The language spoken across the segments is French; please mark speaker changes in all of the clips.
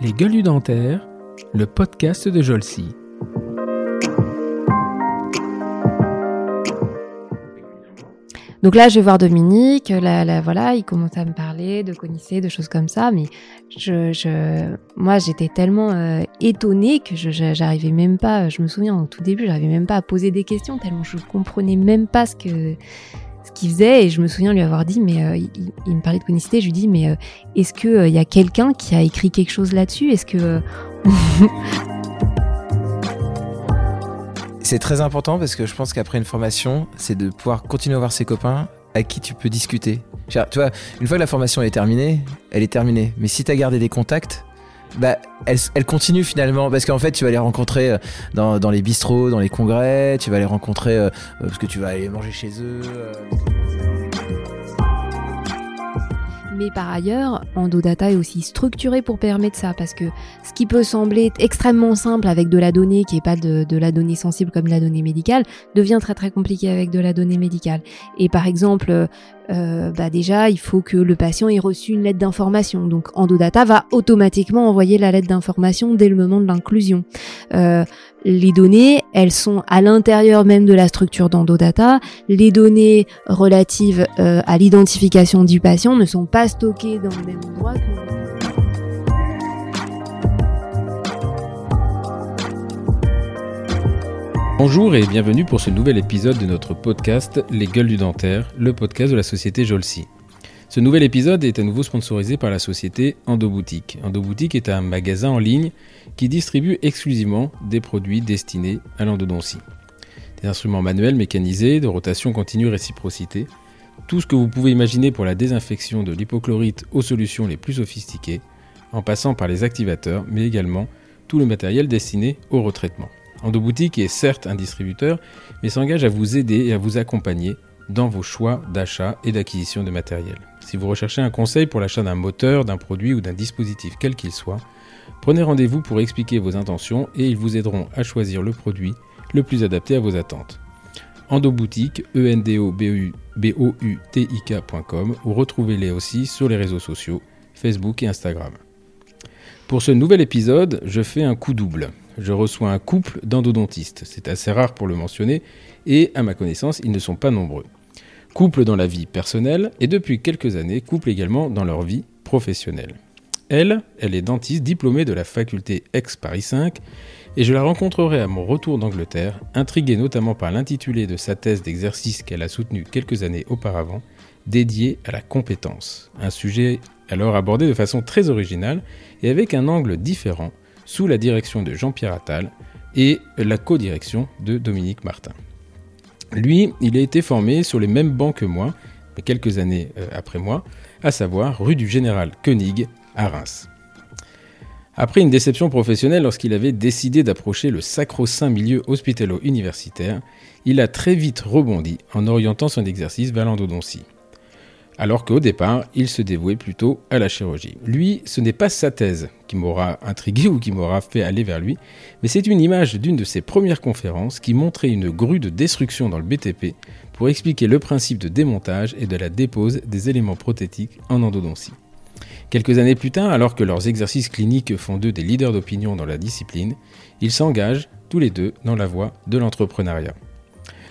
Speaker 1: Les gueules dentaires, le podcast de Jolcy.
Speaker 2: Donc là, je vais voir Dominique, là, voilà, il commence à me parler de connaisser, de choses comme ça, mais je, je moi, j'étais tellement euh, étonnée que je, j'arrivais même pas, je me souviens au tout début, j'arrivais même pas à poser des questions, tellement je comprenais même pas ce que ce qu'il faisait, et je me souviens lui avoir dit, mais euh, il, me parlait de conicité, je lui dis, mais euh, est-ce que il y a quelqu'un qui a écrit quelque chose là-dessus? Est-ce que
Speaker 3: C'est très important parce que je pense qu'après une formation, c'est de pouvoir continuer à voir ses copains à qui tu peux discuter. Tu vois, une fois que la formation est terminée, elle est terminée. Mais si tu as gardé des contacts, bah, elle, elle continue finalement parce qu'en fait tu vas les rencontrer euh, dans, les bistrots, dans les congrès, tu vas les rencontrer euh, parce que tu vas aller manger chez eux. Euh.
Speaker 2: Mais par ailleurs, EndoData est aussi structuré pour permettre ça, parce que ce qui peut sembler extrêmement simple avec de la donnée qui n'est pas de, de, la donnée sensible comme de la donnée médicale, devient très très compliqué avec de la donnée médicale. Et par exemple, euh, bah déjà, il faut que le patient ait reçu une lettre d'information. Donc, EndoData va automatiquement envoyer la lettre d'information dès le moment de l'inclusion. Euh, les données, elles sont à l'intérieur même de la structure d'EndoData. Les données relatives euh, à l'identification du patient ne sont pas stockées dans le même endroit que...
Speaker 1: Bonjour et bienvenue pour ce nouvel épisode de notre podcast Les Gueules du Dentaire, le podcast de la société Jolsi. Ce nouvel épisode est à nouveau sponsorisé par la société Endoboutique. Endoboutique est un magasin en ligne qui distribue exclusivement des produits destinés à l'endodontie. Des instruments manuels, mécanisés, de rotation continue, réciprocité. Tout ce que vous pouvez imaginer pour la désinfection de l'hypochlorite aux solutions les plus sophistiquées, en passant par les activateurs, mais également tout le matériel destiné au retraitement. Endoboutique est certes un distributeur, mais s'engage à vous aider et à vous accompagner dans vos choix d'achat et d'acquisition de matériel. Si vous recherchez un conseil pour l'achat d'un moteur, d'un produit ou d'un dispositif quel qu'il soit, prenez rendez-vous pour expliquer vos intentions et ils vous aideront à choisir le produit le plus adapté à vos attentes. Endoboutique, e n d o b o u t i k.com ou retrouvez-les aussi sur les réseaux sociaux Facebook et Instagram. Pour ce nouvel épisode, je fais un coup double je reçois un couple d'endodontistes. C'est assez rare pour le mentionner, et à ma connaissance, ils ne sont pas nombreux. Couple dans la vie personnelle, et depuis quelques années, couple également dans leur vie professionnelle. Elle, elle est dentiste diplômée de la faculté ex-Paris 5, et je la rencontrerai à mon retour d'Angleterre, intriguée notamment par l'intitulé de sa thèse d'exercice qu'elle a soutenue quelques années auparavant, dédiée à la compétence. Un sujet alors abordé de façon très originale et avec un angle différent sous la direction de Jean-Pierre Attal et la co-direction de Dominique Martin. Lui, il a été formé sur les mêmes bancs que moi, mais quelques années euh, après moi, à savoir rue du Général Koenig à Reims. Après une déception professionnelle lorsqu'il avait décidé d'approcher le sacro-saint milieu hospitalo-universitaire, il a très vite rebondi en orientant son exercice vers l'endodontie alors qu'au départ, il se dévouait plutôt à la chirurgie. Lui, ce n'est pas sa thèse qui m'aura intrigué ou qui m'aura fait aller vers lui, mais c'est une image d'une de ses premières conférences qui montrait une grue de destruction dans le BTP pour expliquer le principe de démontage et de la dépose des éléments prothétiques en endodontie. Quelques années plus tard, alors que leurs exercices cliniques font d'eux des leaders d'opinion dans la discipline, ils s'engagent tous les deux dans la voie de l'entrepreneuriat.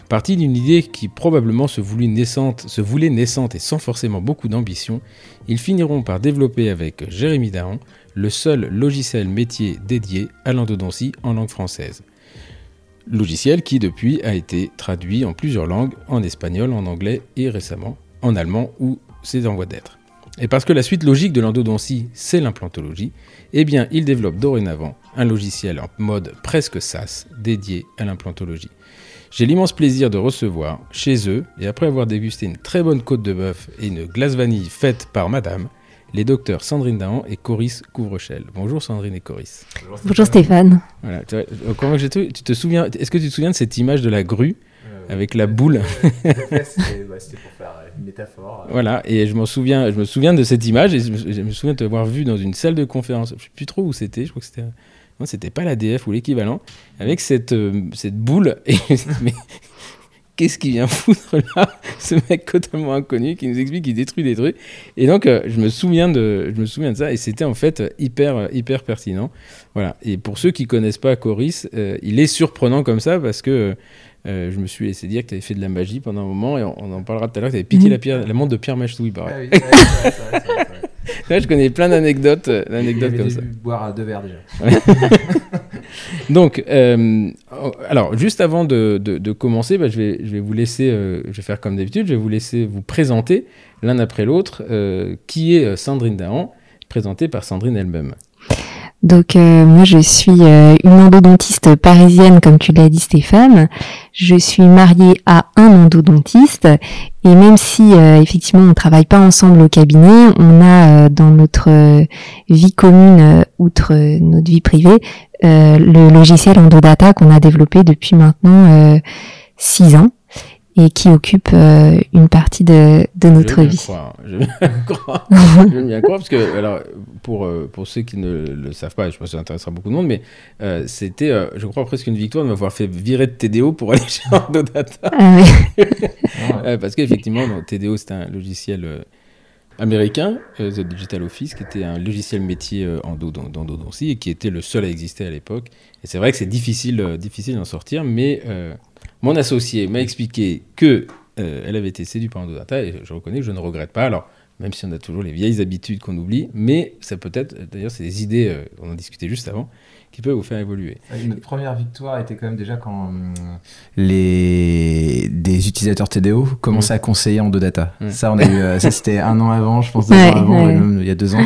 Speaker 1: Parti d'une idée qui probablement se voulait, naissante, et sans forcément beaucoup d'ambition, ils finiront par développer avec Jérémy Daron le seul logiciel métier dédié à l'endodontie en langue française. Logiciel qui depuis a été traduit en plusieurs langues, en espagnol, en anglais et récemment en allemand où c'est en voie d'être. Et parce que la suite logique de l'endodontie, c'est l'implantologie, eh bien, il développe dorénavant un logiciel en mode presque SaaS dédié à l'implantologie. J'ai l'immense plaisir de recevoir chez eux, et après avoir dégusté une très bonne côte de bœuf et une glace vanille faite par madame, les docteurs Sandrine Dahan et Coris Couvrechel. Bonjour Sandrine et Coris.
Speaker 2: Bonjour Stéphane.
Speaker 1: Voilà, tu, tu te souviens, est-ce que tu te souviens de cette image de la grue euh, avec la boule
Speaker 3: C'était pour faire une métaphore.
Speaker 1: Voilà, et je, souviens, je me souviens de cette image et je me, je me souviens de te voir vu dans une salle de conférence. Je ne sais plus trop où c'était, je crois que c'était c'était pas l'ADF ou l'équivalent, avec cette, euh, cette boule. mais qu'est-ce qu'il vient foutre là Ce mec totalement inconnu qui nous explique qu'il détruit des trucs. Et donc, euh, je, me souviens de, je me souviens de ça et c'était en fait hyper, hyper pertinent. Voilà. Et pour ceux qui connaissent pas Coris, euh, il est surprenant comme ça parce que euh, je me suis laissé dire que tu avais fait de la magie pendant un moment et on, en parlera tout à l'heure. Tu avais piqué
Speaker 2: Mhm.
Speaker 1: la, pierre, la montre de Pierre Machetoui.
Speaker 3: Ah oui, ouais,
Speaker 1: Là, je connais plein d'anecdotes, euh, d'anecdotes comme ça.
Speaker 3: boire deux verres déjà.
Speaker 1: Donc, euh, alors, juste avant de, de- de commencer, bah, je, vais, je vais vous laisser, euh, je vais faire comme d'habitude, je vais vous laisser vous présenter l'un après l'autre euh, qui est Sandrine Dahan, présentée par Sandrine elle-même.
Speaker 2: Donc euh, moi je suis euh, une endodontiste parisienne comme tu l'as dit Stéphane. Je suis mariée à un endodontiste et même si euh, effectivement on travaille pas ensemble au cabinet, on a euh, dans notre euh, vie commune euh, outre notre vie privée le logiciel Endodata qu'on a développé depuis maintenant six ans et qui occupe euh, une partie de, de notre vie.
Speaker 1: croire, Je veux bien croire. Je veux bien croire, parce que, alors, pour, euh, pour ceux qui ne le savent pas, et je pense que ça intéressera beaucoup de monde, mais euh, c'était, euh, je crois, presque une victoire de m'avoir fait virer de TDO pour aller chez Endodata.
Speaker 2: Ah.
Speaker 1: Euh, parce qu'effectivement, TDO, c'est un logiciel euh, américain, euh, The Digital Office, qui était un logiciel métier euh, en dos- dans- d'endodontie et qui était le seul à exister à l'époque. Et c'est vrai que c'est difficile, euh, difficile d'en sortir, mais euh, mon associé m'a expliqué que euh, elle avait été séduite par Endodata et je reconnais que je ne regrette pas. Alors, même si on a toujours les vieilles habitudes qu'on oublie, mais ça peut être, d'ailleurs, c'est des idées, euh, on en discutait juste avant, qui peuvent vous faire évoluer.
Speaker 3: Notre première victoire était quand même déjà quand les des utilisateurs TDO commençaient à conseiller en deux data. Ça, on a eu, euh, ça c'était un an avant, je pense deux
Speaker 2: Ouais,
Speaker 3: ans avant,
Speaker 2: ouais.
Speaker 3: même il y a deux ans,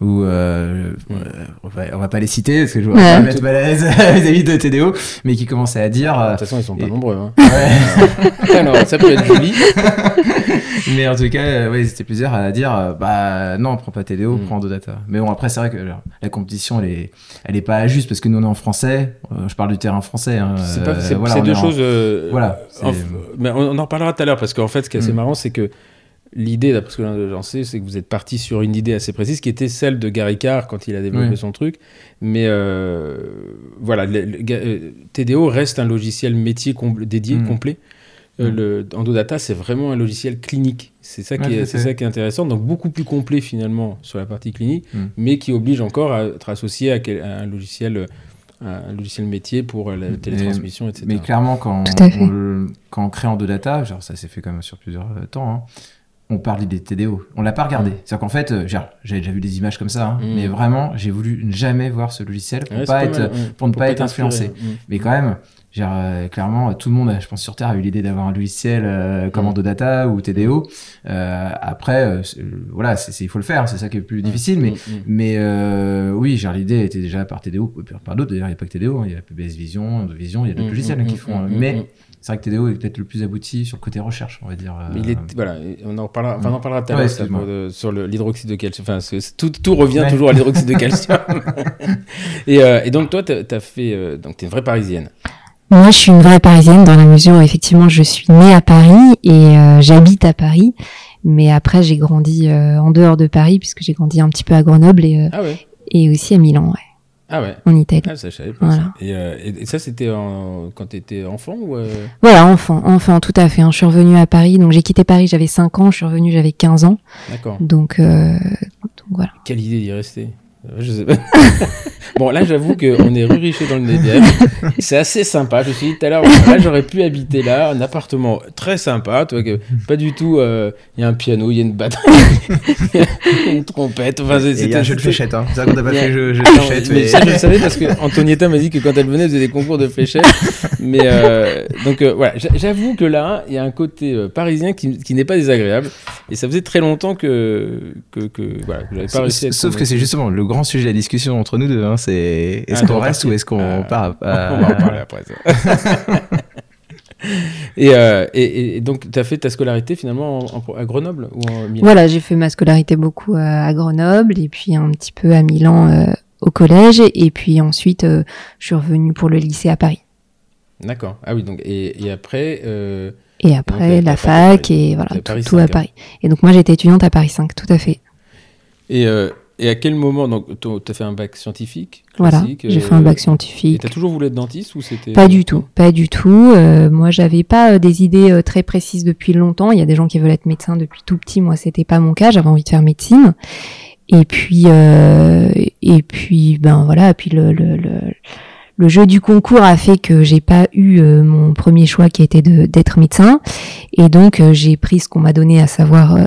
Speaker 3: où euh,
Speaker 1: Mm.
Speaker 3: euh, on, va, on va pas les citer parce que je vais
Speaker 2: Ouais.
Speaker 3: pas mettre mal à l'aise vis-à-vis de TDO, mais qui commençaient à dire.
Speaker 1: De
Speaker 3: euh,
Speaker 1: toute façon, ils sont pas
Speaker 3: et-
Speaker 1: nombreux. hein.
Speaker 3: ouais.
Speaker 1: Alors, ça peut être joli.
Speaker 3: mais en tout cas, euh, ouais, c'était plusieurs à dire, bah non, prends pas TDO,
Speaker 1: Mm.
Speaker 3: prends Endodata. Mais bon, après, c'est vrai que genre, la compétition, elle est, elle est pas juste parce que nous on est en français. euh, je parle du terrain français. Hein,
Speaker 1: C'est
Speaker 3: euh,
Speaker 1: pas- c'est-
Speaker 3: voilà,
Speaker 1: c'est
Speaker 3: on
Speaker 1: deux
Speaker 3: en-
Speaker 1: choses. euh,
Speaker 3: Voilà. c'est-
Speaker 1: mais on, on en reparlera tout à l'heure parce qu'en fait, ce qui est assez
Speaker 3: Mm.
Speaker 1: marrant, c'est que l'idée, d'après ce que j'en sais, c'est que vous êtes parti sur une idée assez précise qui était celle de Gary Carr quand il a développé
Speaker 3: Oui.
Speaker 1: son truc. Mais euh, voilà, le- le- ga- euh, TDO reste un logiciel métier compl- dédié,
Speaker 3: Mm.
Speaker 1: complet. Euh,
Speaker 3: Mm.
Speaker 1: le Endodata, c'est vraiment un logiciel clinique. C'est ça, qui
Speaker 3: Ouais,
Speaker 1: est, c'est ça qui est intéressant. Donc, beaucoup plus complet finalement sur la partie clinique,
Speaker 3: Mm.
Speaker 1: mais qui oblige encore à être associé à, quel- à un logiciel. euh, un logiciel métier pour la télétransmission, etc.
Speaker 3: Mais clairement, quand, on, le- quand on crée en deux data, genre ça s'est fait quand même sur plusieurs temps, hein, on parle des TDO. On l'a pas regardé.
Speaker 1: Mm.
Speaker 3: C'est-à-dire qu'en fait, euh, j'avais déjà vu des images comme ça, hein,
Speaker 1: Mm.
Speaker 3: mais vraiment, j'ai voulu ne jamais voir ce logiciel pour,
Speaker 1: Ouais, c'est
Speaker 3: pas
Speaker 1: pas
Speaker 3: être,
Speaker 1: mal, ouais.
Speaker 3: pour ne pas être influencé. Mais quand même, genre, euh, clairement, tout le monde, je pense sur Terre, a eu l'idée d'avoir un logiciel euh, comme
Speaker 1: Mm.
Speaker 3: Endodata ou TDO. Après, voilà, il faut le faire, c'est ça qui est le plus difficile, mais mais oui, genre l'idée était déjà par TDO, par d'autres d'ailleurs, il n'y a pas que TDO, hein, il y a PBS Vision, Vision, il y a d'autres logiciels hein, qui font. mais. C'est vrai que TDO est peut-être le plus abouti sur le côté recherche, on va dire. euh,
Speaker 1: Mais il est, voilà, on en reparlera, enfin, on en parlera tout à l'heure euh, sur le- l'hydroxyde de calcium. Enfin, tout, tout revient
Speaker 3: Ouais.
Speaker 1: toujours à l'hydroxyde de calcium. et, euh, et donc, toi, tu as, fait. euh, donc, tu es une vraie parisienne.
Speaker 2: Moi, je suis une vraie parisienne dans la mesure où effectivement je suis née à Paris et euh, j'habite à Paris. Mais après, j'ai grandi euh, en dehors de Paris puisque j'ai grandi un petit peu à Grenoble et, euh,
Speaker 1: Ah ouais
Speaker 2: et aussi à Milan, ouais,
Speaker 1: Ah ouais
Speaker 2: en Italie.
Speaker 1: Ah, ça, je savais pas.
Speaker 2: Voilà.
Speaker 1: ça. Et, euh, et- et ça, c'était en- quand tu étais enfant ou. euh,
Speaker 2: Voilà, enfant, enfant, tout à fait. hein. Je suis revenue à Paris, donc j'ai quitté Paris, j'avais 5 ans, je suis revenue, j'avais 15 ans.
Speaker 1: D'accord.
Speaker 2: Donc, euh, donc voilà.
Speaker 1: Quelle idée d'y rester? Euh, Je sais pas. bon, là, j'avoue qu'on est ruriché dans le Nédière. C'est assez sympa. Je me suis dit tout à l'heure, là, j'aurais pu habiter là, un appartement très sympa. Tu vois, que pas du tout. euh, Il y a un piano, il y a une batterie, il y a une trompette. Enfin, c'est-
Speaker 3: a un jeu de fléchettes, hein. C'est vrai qu'on n'a pas fait jeu, jeu de fléchettes,
Speaker 1: mais
Speaker 3: mais.
Speaker 1: ça, je le savais parce que Antonietta m'a dit que quand elle venait, elle faisait des concours de fléchettes. mais euh, donc euh, voilà, J'a- j'avoue que là, il y a un côté euh, parisien qui, qui n'est pas désagréable. Et ça faisait très longtemps que que, que voilà, que j'avais pas réussi à
Speaker 3: Sauf que c'est justement le grand sujet de la discussion entre nous deux. Hein, c'est est-ce
Speaker 1: Ah,
Speaker 3: qu'on
Speaker 1: on va
Speaker 3: reste
Speaker 1: partir.
Speaker 3: ou est-ce qu'on
Speaker 1: Euh,
Speaker 3: part
Speaker 1: On va en parler après ça. et, euh, et, et donc, tu as fait ta scolarité finalement en- en- à Grenoble ou en Milan?
Speaker 2: Voilà, j'ai fait ma scolarité beaucoup euh, à Grenoble et puis un petit peu à Milan euh, au collège et puis ensuite euh, je suis revenue pour le lycée à Paris.
Speaker 1: D'accord. Ah oui, donc, et, et après. euh,
Speaker 2: Et après la fac
Speaker 1: Paris.
Speaker 2: et voilà, tout,
Speaker 1: Paris
Speaker 2: tout
Speaker 1: 5,
Speaker 2: à
Speaker 1: hein.
Speaker 2: Paris. Et donc moi j'étais étudiante à Paris 5, tout à fait.
Speaker 1: Et, euh, Et à quel moment Donc, tu as fait un bac scientifique
Speaker 2: Voilà, j'ai
Speaker 1: euh,
Speaker 2: fait un bac
Speaker 1: Et
Speaker 2: scientifique.
Speaker 1: tu as toujours voulu être dentiste ou c'était
Speaker 2: Pas du tout, pas du tout. Euh, moi, j'avais pas euh, des idées euh, très précises depuis longtemps. Il y a des gens qui veulent être médecin depuis tout petit. Moi, c'était pas mon cas. J'avais envie de faire médecine. Et puis, euh, et puis, ben voilà. Et puis le, le, le, le jeu du concours a fait que j'ai pas eu euh, mon premier choix qui était d'être médecin. Et donc, euh, j'ai pris ce qu'on m'a donné, à savoir euh,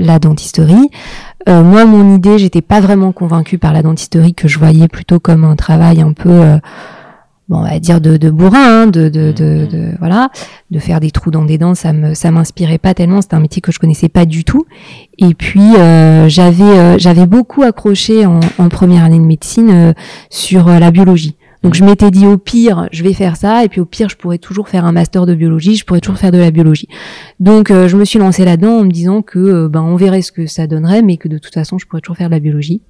Speaker 2: la dentisterie. Euh, moi, mon idée, j'étais pas vraiment convaincue par la dentisterie que je voyais plutôt comme un travail un peu, euh, bon, on va dire de, de bourrin, hein, de, de, de,
Speaker 1: Mhm.
Speaker 2: de- voilà, de faire des trous dans des dents. Ça me, ça m'inspirait pas tellement. C'était un métier que je connaissais pas du tout. Et puis, euh, j'avais, j'avais beaucoup accroché en, en première année de médecine euh, sur la biologie. Donc je m'étais dit au pire, je vais faire ça, et puis au pire, je pourrais toujours faire un master de biologie, je pourrais toujours faire de la biologie. Donc euh, je me suis lancée là-dedans en me disant que euh, ben on verrait ce que ça donnerait, mais que de toute façon, je pourrais toujours faire de la biologie.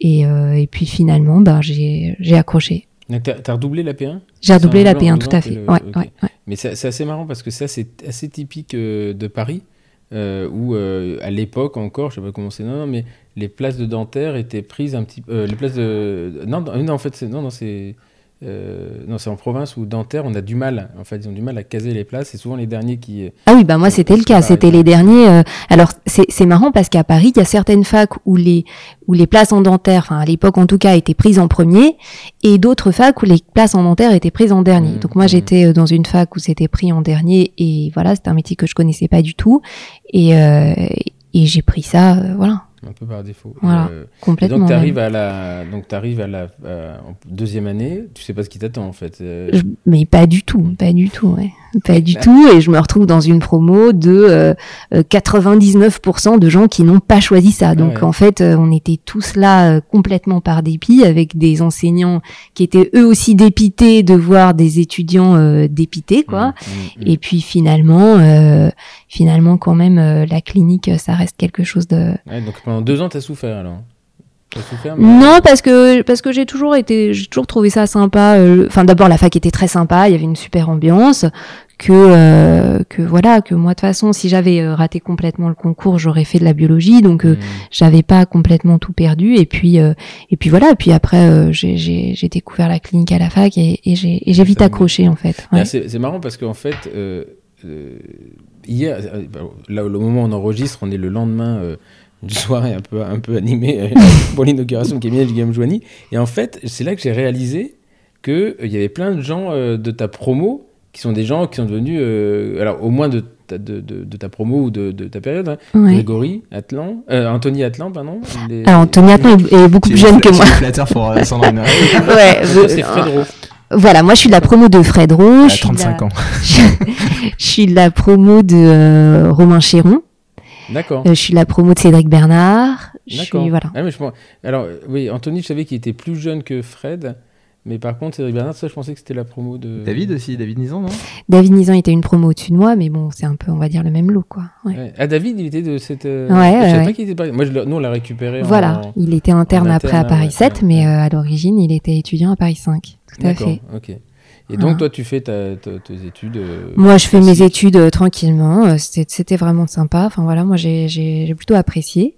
Speaker 2: Et, euh, et puis finalement, ben j'ai j'ai accroché.
Speaker 1: Donc, t'as as redoublé la P1
Speaker 2: J'ai redoublé la
Speaker 1: un genre
Speaker 2: P1,
Speaker 1: en
Speaker 2: tout à fait.
Speaker 1: le-
Speaker 2: Ouais, ouais, ouais.
Speaker 1: Mais c'est c'est assez marrant parce que ça, c'est assez typique euh, de Paris, euh, où euh, à l'époque encore, je sais pas comment c'est, non, non, mais les places de dentaire étaient prises un petit peu. les places de. Non, non, en fait, non, non, c'est. Euh, non, c'est en province où dentaire, on a du mal. En fait, ils ont du mal à caser les places. C'est souvent les derniers qui.
Speaker 2: Ah oui, bah moi c'était le cas, c'était les derniers. euh, alors c'est marrant parce qu'à Paris, il y a certaines facs où les où les places en dentaire, enfin à l'époque en tout cas, étaient prises en premier, et d'autres facs où les places en dentaire étaient prises en dernier.
Speaker 1: Mmh,
Speaker 2: Donc moi
Speaker 1: mmh.
Speaker 2: j'étais euh, dans une fac où c'était pris en dernier, et voilà, c'était un métier que je connaissais pas du tout, et euh, et j'ai pris ça, euh, voilà,
Speaker 1: Un peu par défaut.
Speaker 2: Voilà.
Speaker 1: Euh,
Speaker 2: complètement.
Speaker 1: donc, tu arrives à la, donc t'arrives à la euh, en deuxième année, tu sais pas ce qui t'attend en fait. Euh,
Speaker 2: Je- mais pas du tout, pas du tout, ouais. pas du tout. Et je me retrouve dans une promo de euh, euh, 99% de gens qui n'ont pas choisi ça. Donc
Speaker 1: Ah ouais.
Speaker 2: en fait, on était tous là complètement par dépit, avec des enseignants qui étaient eux aussi dépités de voir des étudiants dépités, quoi.
Speaker 1: mm, mm, mm.
Speaker 2: Et puis finalement, finalement quand même, la clinique, ça reste quelque chose de
Speaker 1: Ouais, donc pendant deux ans, t'as souffert alors. T'as souffert, mais-
Speaker 2: non, parce que parce que j'ai toujours été, j'ai toujours trouvé ça sympa. euh, Enfin, d'abord la fac était très sympa, il y avait une super ambiance. Que euh, que voilà, que moi de toute façon, si j'avais euh, raté complètement le concours, j'aurais fait de la biologie, donc euh,
Speaker 1: Mm.
Speaker 2: j'avais pas complètement tout perdu. Et puis euh, et puis voilà, et puis après j'ai découvert la clinique à la fac et, et j'ai vite
Speaker 1: mais-
Speaker 2: accroché en fait.
Speaker 1: Ah,
Speaker 2: Ouais.
Speaker 1: c'est marrant parce qu'en fait, hier, euh, là au moment où on enregistre, on est le lendemain euh, d'une soirée un peu, un peu animée euh, pour l'inauguration de cabinet de Guillaume Joigny. Et en fait, c'est là que j'ai réalisé qu'il il y avait plein de gens euh, de ta promo qui sont des gens qui sont devenus, euh, alors au moins de ta, de, de- de ta promo ou de, de ta période, hein,
Speaker 2: Ouais.
Speaker 1: Grégory Atlan, euh, Anthony Atlan, pardon. les-
Speaker 2: Alors Anthony Atlan est, est beaucoup plus jeune que moi.
Speaker 3: C'est flatteur pour euh, Sandrine.
Speaker 2: Ouais.
Speaker 1: C'est Fred Rowe.
Speaker 2: Voilà, moi je suis de la promo de Fred Rowe. La-
Speaker 3: 35 ans.
Speaker 2: je suis de la promo de euh, Romain Chéron.
Speaker 1: D'accord.
Speaker 2: Euh, je suis de la promo de Cédric Bernard. Je
Speaker 1: D'accord.
Speaker 2: suis voilà.
Speaker 1: Ah, mais je pense- Alors, euh, oui, Anthony, je savais qu'il était plus jeune que Fred, mais par contre, Cédric Bernard, ça, je pensais que c'était la promo de.
Speaker 3: David aussi, David Nizan, non?
Speaker 2: David Nizan était une promo au-dessus de moi, mais bon, c'est un peu, on va dire, le même lot, quoi. Ouais.
Speaker 1: Ouais. Ah, David, il était de cette. euh,
Speaker 2: Ouais,
Speaker 1: je savais
Speaker 2: ouais,
Speaker 1: pas qu'il était pas. Moi, je nous, on l'a récupéré. en-
Speaker 2: Voilà, il était interne
Speaker 1: en
Speaker 2: après à Paris
Speaker 1: ouais,
Speaker 2: 7,
Speaker 1: ouais,
Speaker 2: mais euh, à l'origine, il était étudiant à Paris 5. Tout à
Speaker 1: D'accord,
Speaker 2: fait.
Speaker 1: ok. Et donc, toi, tu fais ta, ta- tes études. euh,
Speaker 2: Moi, je fais mes études euh, tranquillement. euh, C'était vraiment sympa. Enfin voilà, moi j'ai plutôt apprécié.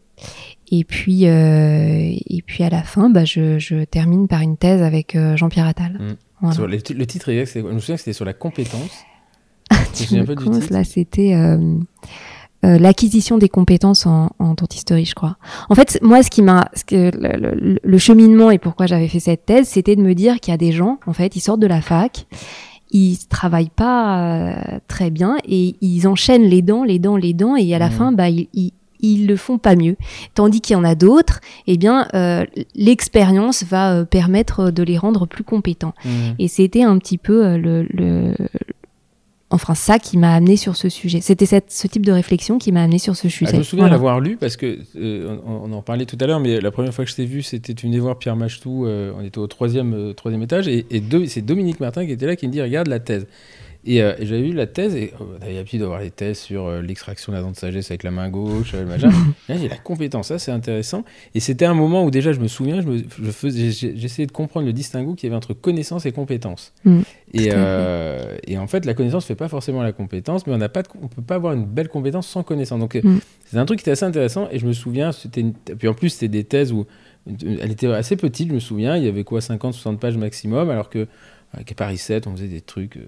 Speaker 2: Et puis euh, et puis à la fin, bah je, je termine par une thèse avec Jean-Pierre Attal.
Speaker 1: Mm.
Speaker 2: Voilà.
Speaker 1: Sur le, le titre exact, Je me souviens que c'était sur la compétence.
Speaker 2: Tu
Speaker 1: souviens
Speaker 2: me
Speaker 1: pas du
Speaker 2: commences,
Speaker 1: titre
Speaker 2: là, c'était euh, l'acquisition des compétences en, en dentisterie, je crois. En fait, moi, ce qui m'a, ce que le, le- le cheminement et pourquoi j'avais fait cette thèse, c'était de me dire qu'il y a des gens, en fait, ils sortent de la fac, ils travaillent pas euh, très bien et ils enchaînent les dents, les dents, les dents, et à la
Speaker 1: Mhm.
Speaker 2: fin, bah, ils, ils ils le font pas mieux. Tandis qu'il y en a d'autres, eh bien, euh, l'expérience va euh, permettre de les rendre plus compétents.
Speaker 1: Mm.
Speaker 2: Et c'était un petit peu euh, le, le- enfin ça qui m'a amené sur ce sujet. C'était ce type de réflexion qui m'a amené sur ce
Speaker 1: Ah,
Speaker 2: sujet.
Speaker 1: je me souviens
Speaker 2: Voilà.
Speaker 1: l'avoir lu parce que euh, on, on en parlait tout à l'heure, mais la première fois que je t'ai vu, c'était tu venais voir Pierre Machetou. euh, on était au troisième, euh, troisième étage et, c'est Dominique Martin qui était là qui me dit regarde la thèse. Et, euh, et j'avais eu la thèse, et euh, on avait l'habitude d'avoir les thèses sur euh, l'extraction de la dent de sagesse avec la main gauche, euh, le machin. Là, j'ai la compétence, ça c'est intéressant. Et c'était un moment où déjà, je me souviens, je faisais, j'essayais de comprendre le distinguo qu'il y avait entre connaissance et compétence.
Speaker 2: Mm.
Speaker 1: Et, euh, en fait, la connaissance fait pas forcément la compétence, mais on on peut pas avoir une belle compétence sans connaissance. Donc, euh,
Speaker 2: Mm.
Speaker 1: c'est un truc qui était assez intéressant. Et je me souviens, c'était une- puis en plus, c'était des thèses où elle était assez petite, je me souviens. Il y avait quoi, 50, 60 pages maximum, alors que avec Paris 7, on faisait des trucs euh,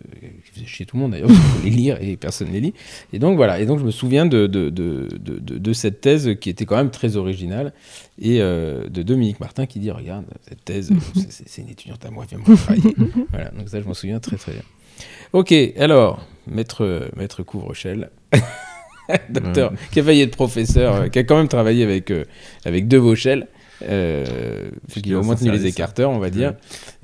Speaker 1: qui faisaient chier tout le monde d'ailleurs, qu'il faut les lire et personne ne les lit. Et donc voilà, et donc je me souviens de, de, de, de, de- de cette thèse qui était quand même très originale, et euh, de Dominique Martin qui dit Regarde, cette thèse, c'est- une étudiante à moi, viens me travailler. voilà, donc ça je m'en souviens très très bien. Ok, alors, maître, maître Couvre-Chel. Docteur, qui a failli être professeur, euh, qui a quand même travaillé avec, euh, avec De Vauchel, euh, qui a au moins tenu les écarteurs, on va dire.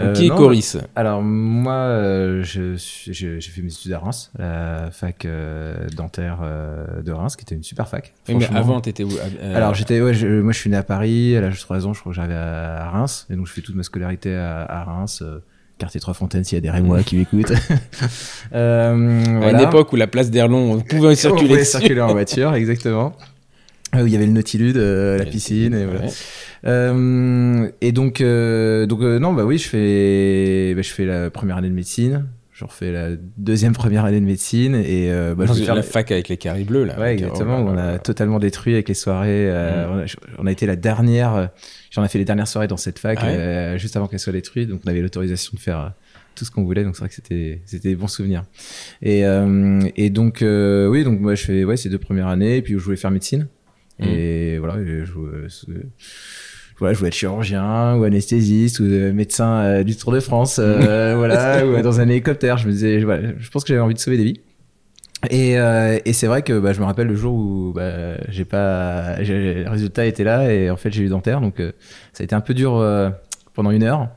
Speaker 3: Euh,
Speaker 1: qui est
Speaker 3: non,
Speaker 1: Coris?
Speaker 3: Alors moi, euh, j'ai fait mes études à Reims, la fac euh, dentaire euh, de Reims, qui était une super fac.
Speaker 1: Oui, mais avant, t'étais où euh,
Speaker 3: Alors j'étais, ouais, je- moi je suis né à Paris, à l'âge de 3 ans, je crois que j'arrivais à, Reims, et donc je fais toute ma scolarité à, à Reims, euh, quartier Trois Fontaines, s'il y a des Rémois qui m'écoutent. euh,
Speaker 1: à une époque où la place d'Erlon, on pouvait
Speaker 3: On
Speaker 1: circuler.
Speaker 3: pouvait
Speaker 1: dessus.
Speaker 3: circuler en voiture, exactement. Euh, où il y avait le Nautilude, euh, la piscine, et voilà.
Speaker 1: Ouais.
Speaker 3: Euh, et donc, euh, donc euh, non, bah oui, je fais, bah, je fais la première année de médecine. Je refais la deuxième première année de médecine et euh, bah, je
Speaker 1: Dans
Speaker 3: vais faire
Speaker 1: la fac avec les carrés bleus, là.
Speaker 3: Ouais,
Speaker 1: avec-
Speaker 3: exactement. on a totalement détruit avec les soirées. euh,
Speaker 1: Mm.
Speaker 3: on, a, on a été la dernière. euh, J'en ai fait les dernières soirées dans cette fac
Speaker 1: Ah ouais
Speaker 3: euh, juste avant qu'elle soit détruite. Donc on avait l'autorisation de faire euh, tout ce qu'on voulait. Donc c'est vrai que c'était c'était des bons souvenirs. Et euh, et donc euh, oui, donc moi je fais ouais ces deux premières années. Et puis je voulais faire médecine.
Speaker 1: Mm.
Speaker 3: Et voilà, je, je, voilà, je voulais être chirurgien ou anesthésiste ou euh, médecin euh, du Tour de France, euh, voilà, ou dans un hélicoptère. Je me disais, voilà, je pense que j'avais envie de sauver des vies. Et, euh, et c'est vrai que bah, je me rappelle le jour où bah, j'ai pas, j'ai- le résultat était là et en fait j'ai eu dentaire, donc euh, ça a été un peu dur euh, pendant une heure.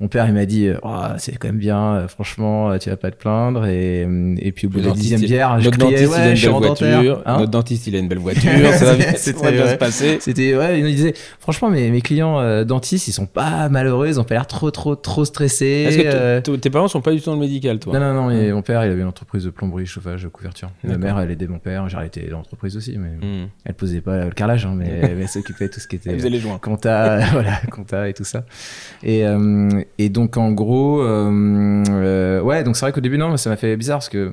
Speaker 3: Mon père il m'a dit, oh, c'est quand même bien, euh, franchement, euh, tu vas pas te plaindre. Et, euh, et puis au bout de la dixième bière, je criais, ouais,
Speaker 1: une
Speaker 3: je
Speaker 1: voiture.
Speaker 3: Hein
Speaker 1: Notre dentiste, il a une belle voiture. ça va bien, ça bien se passer.
Speaker 3: C'était ouais, il nous disait franchement mes, mes clients euh, dentistes ils sont pas malheureux, ils ont pas l'air trop trop trop stressés.
Speaker 1: Est-ce que
Speaker 3: euh,
Speaker 1: tes parents sont pas du tout dans le médical, toi?
Speaker 3: Non non non, et mon père il avait une entreprise de plomberie, chauffage, couverture. Ma mère elle aidait mon père, j'ai arrêté l'entreprise aussi mais
Speaker 1: Hmm.
Speaker 3: elle posait pas le carrelage hein, mais, mais elle s'occupait de tout ce qui était
Speaker 1: Elle faisait les joints.
Speaker 3: compta, voilà, compta et tout ça. Et, euh, et donc en gros, euh, euh, ouais, donc c'est vrai qu'au début non, ça m'a fait bizarre parce que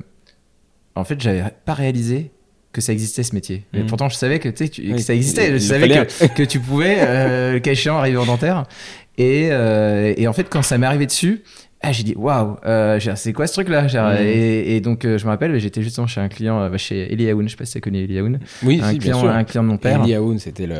Speaker 3: en fait j'avais pas réalisé que ça existait ce métier. Mais
Speaker 1: Mhm.
Speaker 3: pourtant je savais que, tu que
Speaker 1: Oui,
Speaker 3: ça existait, je savais que, que tu pouvais, euh, le cas échéant, arriver en dentaire. Et, euh, et en fait quand ça m'est arrivé dessus. Ah, j'ai dit waouh, c'est quoi ce truc-là? J'ai-
Speaker 1: Mhm.
Speaker 3: et, et donc euh, je me rappelle, j'étais justement chez un client, bah, chez Eli Aoun, je sais pas si tu connais Eli Aoun,
Speaker 1: Oui,
Speaker 3: un
Speaker 1: si, bien sûr.
Speaker 3: un client de mon père.
Speaker 1: Eli Aoun, c'était le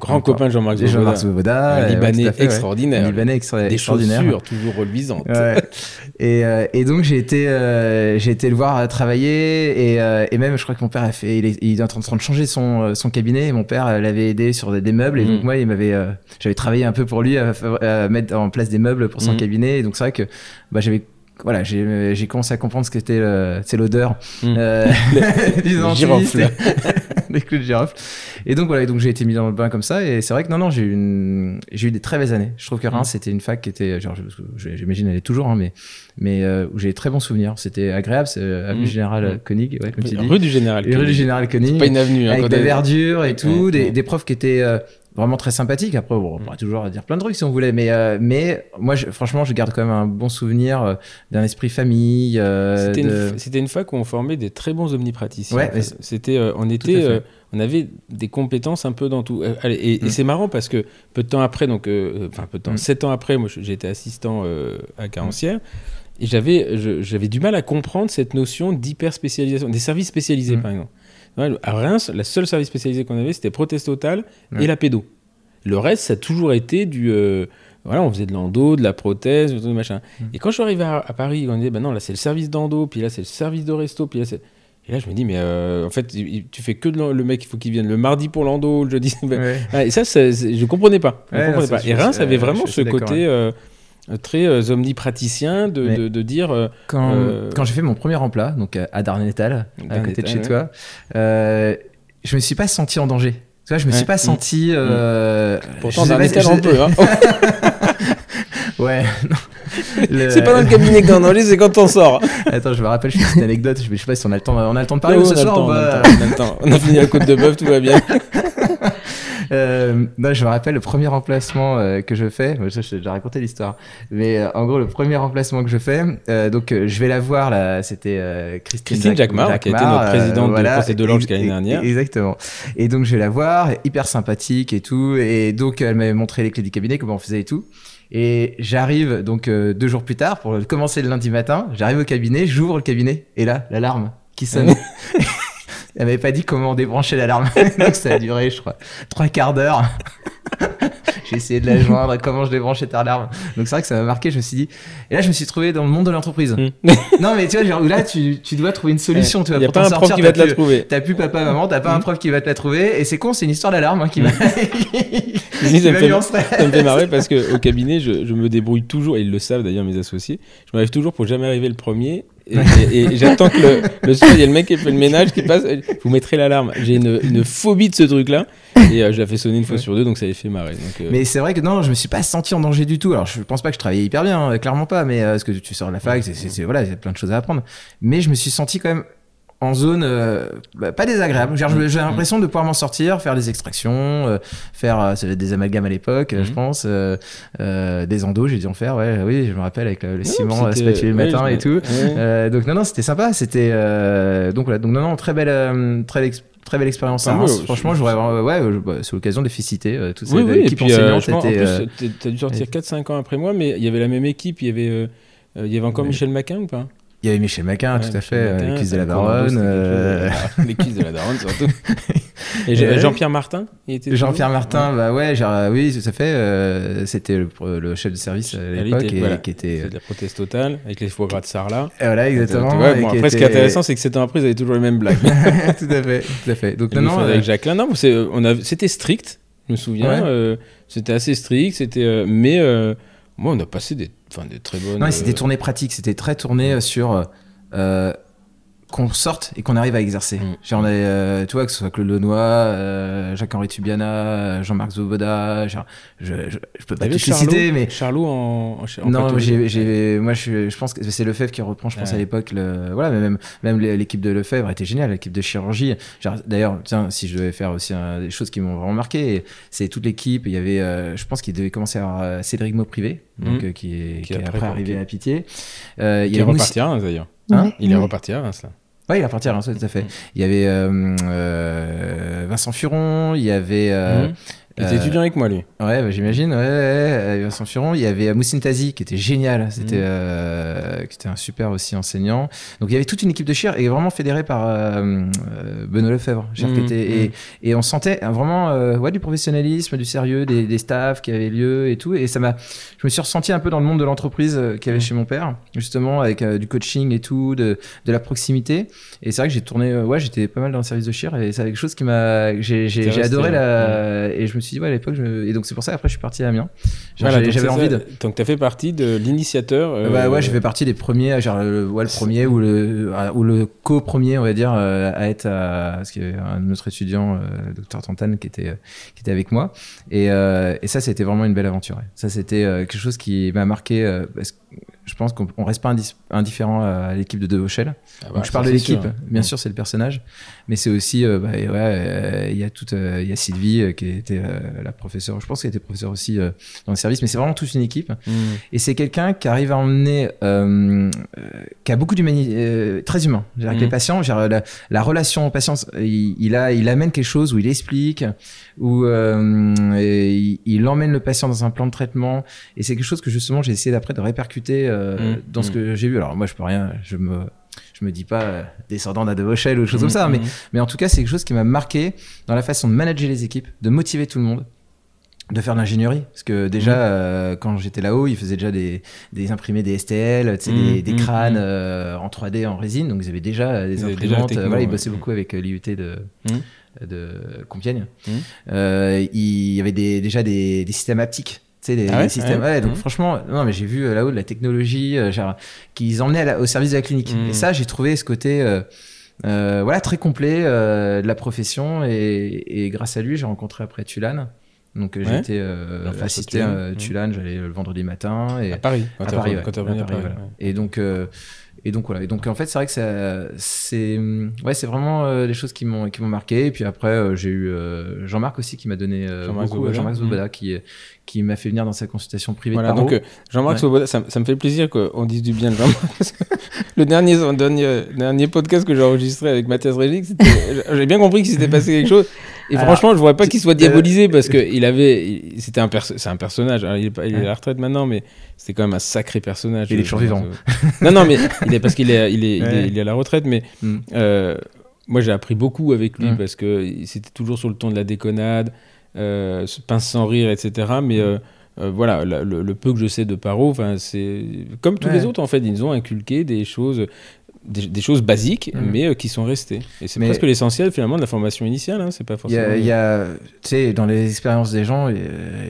Speaker 1: grand copain de Jean-Marc
Speaker 3: Jean-Marc
Speaker 1: Svoboda. Un
Speaker 3: ouais,
Speaker 1: Libanais
Speaker 3: fait,
Speaker 1: extraordinaire.
Speaker 3: Un Libanais extra-
Speaker 1: Des
Speaker 3: extraordinaire.
Speaker 1: chaussures toujours reluisantes.
Speaker 3: Ouais. et, euh, et donc j'ai été, euh, j'ai été le voir travailler et, euh, et même je crois que mon père a fait, il est, il est en train de changer son, euh, son cabinet et mon père euh, l'avait aidé sur des, des meubles et donc
Speaker 1: Mm.
Speaker 3: moi il m'avait, euh, j'avais travaillé un peu pour lui à, mettre en place des meubles pour son
Speaker 1: Mm.
Speaker 3: cabinet et donc c'est vrai que bah, j'avais voilà, j'ai j'ai commencé à comprendre ce qu'était l'odeur
Speaker 1: Mm.
Speaker 3: euh, du dentiste. des de girofle. Et donc voilà, donc j'ai été mis dans le bain comme ça. Et c'est vrai que non, non, j'ai eu, une... j'ai eu des très belles années. Je trouve que Reims,
Speaker 1: Mm.
Speaker 3: c'était une fac qui était, genre, j'imagine elle est toujours, hein, mais, mais euh, où j'ai des très bons souvenirs. C'était agréable, c'est euh, avenue
Speaker 1: Mm.
Speaker 3: Générale
Speaker 1: Mm.
Speaker 3: Koenig, ouais, comme tu dis.
Speaker 1: Rue du Général.
Speaker 3: Et rue du Général Koenig.
Speaker 1: Pas une avenue. hein,
Speaker 3: avec des verdures et tout, des, des profs qui étaient euh, vraiment très sympathiques. Après, bon, on
Speaker 1: Mm.
Speaker 3: pourrait toujours dire plein de trucs si on voulait, mais, euh, mais moi, je- franchement, je garde quand même un bon souvenir euh, d'un esprit famille. euh,
Speaker 1: C'était
Speaker 3: de-
Speaker 1: une, une fac où on formait des très bons omnipraticiens.
Speaker 3: Ouais,
Speaker 1: C'était, on était, on avait des compétences un peu dans tout. Allez, et, et
Speaker 3: Mm.
Speaker 1: c'est marrant parce que peu de temps après, donc, enfin peu de temps,
Speaker 3: Mm.
Speaker 1: sept ans après, moi j'étais assistant à Carancière. Et j'avais, j'avais du mal à comprendre cette notion d'hyper spécialisation, des services spécialisés
Speaker 3: Mm.
Speaker 1: par exemple. Ouais, À Reims, la seule service spécialisé qu'on avait, c'était Prothèse Totale
Speaker 3: Ouais.
Speaker 1: et la pédo. Le reste, ça a toujours été du. euh, voilà, on faisait de l'endo, de la prothèse, du machin.
Speaker 3: Mm.
Speaker 1: Et quand je suis arrivé à, à Paris, on disait, bah non, là c'est le service d'endo, puis là c'est le service de resto, puis là c'est. Et là, je me dis, mais euh, en fait, tu fais que de le mec, il faut qu'il vienne le mardi pour l'endo, le jeudi.
Speaker 3: Ouais.
Speaker 1: Ah, et ça, je comprenais pas. Je
Speaker 3: Ouais,
Speaker 1: comprenais
Speaker 3: non,
Speaker 1: pas. Et Reims avait
Speaker 3: je
Speaker 1: vraiment ce côté euh, très euh, omnipraticien de, de, de dire. euh,
Speaker 3: Quand,
Speaker 1: Euh,
Speaker 3: quand j'ai fait mon premier emploi, donc à- Darnétal, à côté de chez
Speaker 1: Darnétal,
Speaker 3: toi, euh, je me suis pas senti en danger. Tu vois, je me suis
Speaker 1: Ouais.
Speaker 3: pas
Speaker 1: Mm.
Speaker 3: senti. euh,
Speaker 1: pourtant,
Speaker 3: je sais
Speaker 1: d'un
Speaker 3: pas-
Speaker 1: étal
Speaker 3: je-
Speaker 1: un peu. Hein.
Speaker 3: Ouais. non. Le-
Speaker 1: C'est pas dans le cabinet que t'es en danger, c'est quand on sort.
Speaker 3: Attends, je me rappelle, je fais une anecdote. Je sais pas si on a le temps, on a le temps de parler
Speaker 1: Ouais,
Speaker 3: ce
Speaker 1: on,
Speaker 3: soir
Speaker 1: temps,
Speaker 3: ou
Speaker 1: on, a
Speaker 3: pas
Speaker 1: le temps, on a le temps. On a fini la côte de bœuf, tout va bien.
Speaker 3: Euh, non, je me rappelle le premier remplacement euh, que je fais. Ça, je t'ai déjà raconté l'histoire. Mais euh, en gros, le premier remplacement que je fais, euh, donc euh, je vais la voir là. C'était euh, Christine,
Speaker 1: Christine Jacquemart, qui a été notre présidente du Conseil de jusqu'à l'année dernière.
Speaker 3: Exactement. Et donc je vais la voir, hyper sympathique et tout. Et donc elle m'avait montré les clés du cabinet, comment on faisait et tout. Et j'arrive donc euh, deux jours plus tard pour commencer le lundi matin. J'arrive au cabinet, j'ouvre le cabinet et là l'alarme qui sonne. Elle m'avait pas dit comment débrancher l'alarme. Donc ça a duré, je crois, trois quarts d'heure. J'ai essayé de la joindre, comment je débranchais ta alarme? Donc c'est vrai que ça m'a marqué, je me suis dit. Et là, je me suis trouvé dans le monde de l'entreprise.
Speaker 1: Mm.
Speaker 3: non, mais tu vois, genre, là, tu, tu dois trouver une solution. Tu
Speaker 1: a
Speaker 3: pour
Speaker 1: pas
Speaker 3: t'en
Speaker 1: un prof
Speaker 3: sortir,
Speaker 1: qui va te la trouver.
Speaker 3: T'as plus papa, maman, t'as pas un prof qui va te la trouver. Et c'est con, c'est une histoire d'alarme hein, qui m'a qui
Speaker 1: ça, me
Speaker 3: m'a
Speaker 1: fait, ça me fait marrer parce que au cabinet, je, je me débrouille toujours, et ils le savent d'ailleurs, mes associés. Je m'arrive toujours pour jamais arriver le premier. Et, et- et j'attends que le, le soir, il y a le mec qui fait le ménage qui passe. Vous mettrez l'alarme. J'ai une, une phobie de ce truc-là. Et euh, je la fais sonner une fois
Speaker 3: Ouais.
Speaker 1: sur deux, donc ça les fait marrer. Donc, euh,
Speaker 3: Mais c'est vrai que non, je me suis pas senti en danger du tout. Alors je pense pas que je travaillais hyper bien, hein, clairement pas. Mais euh, parce que tu sors de la fac, c'est- voilà, il y a plein de choses à apprendre. Mais je me suis senti quand même en zone euh, bah, pas désagréable. Genre, je- J'ai l'impression de pouvoir m'en sortir, faire des extractions, euh, faire euh, des amalgames à l'époque, euh, je
Speaker 1: Mhm.
Speaker 3: pense, des endos, j'ai dû en faire. Ouais, oui, je me rappelle avec le, le
Speaker 1: non,
Speaker 3: ciment spatulé le matin et tout. donc non non c'était sympa c'était donc voilà donc non non très belle très belle expérience à
Speaker 1: Ah,
Speaker 3: Reims. franchement avoir- ouais bah, c'est l'occasion de féliciter euh, toutes ces
Speaker 1: Oui, oui, et
Speaker 3: équipes
Speaker 1: euh, en plus,
Speaker 3: euh,
Speaker 1: t'as dû sortir 4-5 ans après moi, mais il y avait la même équipe, il y avait, il y avait encore. Michel Maquin ou pas?
Speaker 3: Il y avait Michel Maquin
Speaker 1: Ouais,
Speaker 3: tout à fait euh,
Speaker 1: Maquin,
Speaker 3: les cuisses de la
Speaker 1: c'était de-
Speaker 3: euh,
Speaker 1: Les cuisses de la daronne surtout. Et
Speaker 3: Et.
Speaker 1: Jean-Pierre Martin
Speaker 3: Jean-Pierre Martin bah ouais genre, euh, oui tout à fait euh, c'était le, le chef de service à l'époque
Speaker 1: était-
Speaker 3: et
Speaker 1: voilà.
Speaker 3: qui était
Speaker 1: de la prothèse totale, avec les foie gras de Sarlat.
Speaker 3: euh, voilà exactement et
Speaker 1: bon, après, ce qui est intéressant, c'est que 7 ans après, ils avaient toujours les mêmes blagues.
Speaker 3: tout à fait tout à fait donc
Speaker 1: Et
Speaker 3: non
Speaker 1: avec Jacqueline. Non, c'était strict, je me souviens. Euh, c'était assez strict, c'était, mais moi, on a passé des, enfin, des très bonnes.
Speaker 3: Non, c'était
Speaker 1: euh,
Speaker 3: tourné pratique, c'était très tourné euh, sur euh, qu'on sorte et qu'on arrive à exercer.
Speaker 1: Mm.
Speaker 3: Genre, on avait, euh, tu vois, que ce soit Claude Lenoir, euh, Jacques-Henri Tubiana, Jean-Marc Zoboda, genre, je, je, je peux pas tous les citer, mais
Speaker 1: Charlot en, en, en
Speaker 3: non, j'ai, moi, je, je pense que c'est Lefebvre qui reprend, je pense
Speaker 1: Ouais.
Speaker 3: à l'époque, le, voilà, mais même, même l'équipe de Lefebvre était géniale, l'équipe de chirurgie. D'ailleurs, tiens, si je devais faire aussi un- des choses qui m'ont vraiment marqué, c'est toute l'équipe. Il y avait, euh, je pense qu'il devait commencer à avoir Cédric Mauprivé, donc
Speaker 1: Mhm.
Speaker 3: euh, qui est,
Speaker 1: Qui
Speaker 3: qui est
Speaker 1: après,
Speaker 3: arrivé à Pitié. Euh, il
Speaker 1: est
Speaker 3: avait
Speaker 1: reparti à Reims d'ailleurs.
Speaker 3: Hein
Speaker 2: Ouais,
Speaker 1: Il est
Speaker 2: ouais.
Speaker 1: reparti à Reims là.
Speaker 3: Ouais, il est reparti à Reims, tout à fait. Il y avait euh, euh, Vincent Furon, il y avait. euh,
Speaker 1: Mhm. Il était
Speaker 3: euh,
Speaker 1: étudiant avec moi lui.
Speaker 3: Ouais, bah, j'imagine. Ouais, Vincent Furon. Il y avait Moussine Tazi qui était génial. C'était,
Speaker 1: Mhm.
Speaker 3: euh, qui était un super aussi enseignant. Donc il y avait toute une équipe de chir et vraiment fédérée par euh, Benoît Lefebvre. Genre, qui était-
Speaker 1: mhm.
Speaker 3: et, et on sentait euh, vraiment ouais, du professionnalisme, du sérieux, des, des staffs qui avaient lieu et tout. Et ça m'a, je me suis ressenti un peu dans le monde de l'entreprise qu'il y avait
Speaker 1: Mhm.
Speaker 3: chez mon père, justement avec euh, du coaching et tout, de, de la proximité. Et c'est vrai que j'ai tourné, euh, ouais, j'étais pas mal dans le service de chir et c'est quelque chose qui m'a, j'ai, adoré
Speaker 1: ouais.
Speaker 3: la, et je me suis dit ouais à l'époque, je- et donc c'est pour ça après je suis parti à Amiens.
Speaker 1: Voilà,
Speaker 3: j'avais envie de.
Speaker 1: Donc tu as fait partie de l'initiateur. euh,
Speaker 3: Bah ouais, j'ai fait partie des premiers, genre le, ouais, le premier ou le ou le co-premier, on va dire, euh, à être à, parce qu'il y avait un autre étudiant, euh, docteur Tantane, qui était qui était avec moi. Et, euh, et ça, c'était vraiment une belle aventure. ouais. Ça, c'était euh, quelque chose qui m'a marqué. euh, parce que je pense qu'on on reste pas indifférent à l'équipe de De Vauchel.
Speaker 1: Ah bah,
Speaker 3: Donc je parle de l'équipe.
Speaker 1: sûr.
Speaker 3: Bien sûr, c'est le personnage, mais c'est aussi, euh, bah, ouais, euh, il y a toute, euh, il y a Sylvie qui était la professeure. Je pense qu'elle était professeure aussi dans le service, mais c'est vraiment toute une équipe.
Speaker 1: Mm.
Speaker 3: Et c'est quelqu'un qui arrive à emmener, euh, euh, qui a beaucoup d'humanité, très humain. Dire, Avec
Speaker 1: Mhm.
Speaker 3: les patients, la, la relation aux patients, il, il a, il amène quelque chose où il explique, où euh, il, il emmène le patient dans un plan de traitement. Et c'est quelque chose que justement j'ai essayé d'après de répercuter euh,
Speaker 1: Mhm.
Speaker 3: dans ce que j'ai vu. Alors moi, je peux rien, je me je me dis pas euh, descendant d'Ade Vauchel ou des choses comme ça,
Speaker 1: Mm,
Speaker 3: mais,
Speaker 1: mm.
Speaker 3: mais en tout cas, c'est quelque chose qui m'a marqué dans la façon de manager les équipes, de motiver tout le monde, de faire de l'ingénierie. Parce que déjà,
Speaker 1: Mm.
Speaker 3: euh, quand j'étais là-haut, ils faisaient déjà des, des imprimés des STL, tu sais, des, des crânes euh, en 3D, en résine. Donc ils avaient déjà des
Speaker 1: déjà
Speaker 3: imprimantes.
Speaker 1: techno,
Speaker 3: euh, voilà, ils bossaient beaucoup avec l'IUT de, de Compiègne. Euh, il y avait des, déjà des, des systèmes haptiques. Tu sais, des,
Speaker 1: Ah ouais
Speaker 3: systèmes.
Speaker 1: Ouais.
Speaker 3: Ouais, donc
Speaker 1: Mm.
Speaker 3: franchement, non, mais j'ai vu euh, là-haut de la technologie, euh, genre, qu'ils emmenaient à la- au service de la clinique.
Speaker 1: Mm.
Speaker 3: Et ça, j'ai trouvé ce côté, euh, euh, voilà, très complet euh, de la profession. Et, et grâce à lui, j'ai rencontré après Tulane. Donc euh, j'ai été euh,
Speaker 1: Dans Face
Speaker 3: assister
Speaker 1: Tulane.
Speaker 3: à Tulane, j'allais le vendredi matin et
Speaker 1: À Paris. Quand
Speaker 3: à Paris,
Speaker 1: quand t'es
Speaker 3: À
Speaker 1: à
Speaker 3: Paris,
Speaker 1: Paris.
Speaker 3: voilà. Et donc euh, et donc voilà. Et donc en fait c'est vrai que c'est ouais c'est vraiment euh, des choses qui m'ont qui m'ont marqué. Et puis après euh, j'ai eu euh, Jean-Marc aussi qui m'a donné euh,
Speaker 1: Jean-Marc
Speaker 3: beaucoup. Jean-Marc
Speaker 1: Mhm.
Speaker 3: Svoboda qui qui m'a fait venir dans sa consultation privée
Speaker 1: Voilà,
Speaker 3: de
Speaker 1: donc euh, Jean-Marc
Speaker 3: Ouais.
Speaker 1: Svoboda, ça, ça me fait plaisir qu'on dise du bien de Jean-Marc. parce que le dernier, son dernier, dernier podcast que j'ai enregistré avec Mathias Régis, c'était- j'ai bien compris qu'il s'était passé quelque chose. Et
Speaker 3: Alors,
Speaker 1: franchement, je ne voudrais pas qu'il soit
Speaker 3: euh,
Speaker 1: diabolisé parce qu'il avait. il- C'était un, perso- c'est un personnage. Alors, il, est pas- il est à la retraite maintenant, mais c'était quand même un sacré personnage.
Speaker 3: Il est toujours vivant.
Speaker 1: non, non, mais il est parce qu'il est, il est, il est,
Speaker 3: Ouais.
Speaker 1: il est à la retraite, mais.
Speaker 3: Mm.
Speaker 1: euh, moi, j'ai appris beaucoup avec lui
Speaker 3: Mm.
Speaker 1: parce que c'était toujours sur le ton de la déconnade, euh, se pince sans rire, etc. Mais
Speaker 3: Mm.
Speaker 1: euh, euh, voilà, la- le, le peu que je sais de Paro, c'est comme tous
Speaker 3: Ouais.
Speaker 1: les autres en fait, ils nous ont inculqué des choses, des, des choses basiques,
Speaker 3: Mm.
Speaker 1: mais euh, qui sont restées. Et c'est presque l'essentiel finalement de la formation initiale. Hein, c'est pas
Speaker 3: y
Speaker 1: forcément.
Speaker 3: il y a- tu sais, dans les expériences des gens, euh,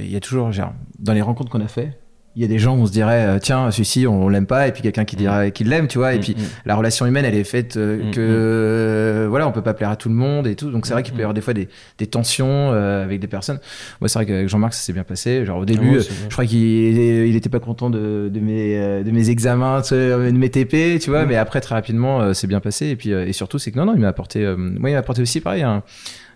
Speaker 3: il y a toujours, genre, dans les rencontres qu'on a fait, il y a des gens où on se dirait, euh, tiens, celui-ci, on l'aime pas, et puis quelqu'un qui dirait qu'il l'aime, tu vois, et
Speaker 1: Mm,
Speaker 3: puis
Speaker 1: mm.
Speaker 3: la relation humaine, elle est faite euh,
Speaker 1: Mm,
Speaker 3: que, euh, voilà, on peut pas plaire à tout le monde et tout, donc c'est vrai qu'il peut y avoir des fois des, des tensions euh, avec des personnes. Moi, c'est vrai qu'avec Jean-Marc, ça s'est bien passé. Genre, au début, je crois qu'il il était pas content de, de mes, de mes examens, de mes TP, tu vois,
Speaker 1: Mm.
Speaker 3: mais après, très rapidement, c'est bien passé. Et puis, et surtout, c'est que non, non, il m'a apporté, moi, il m'a apporté aussi, pareil, un,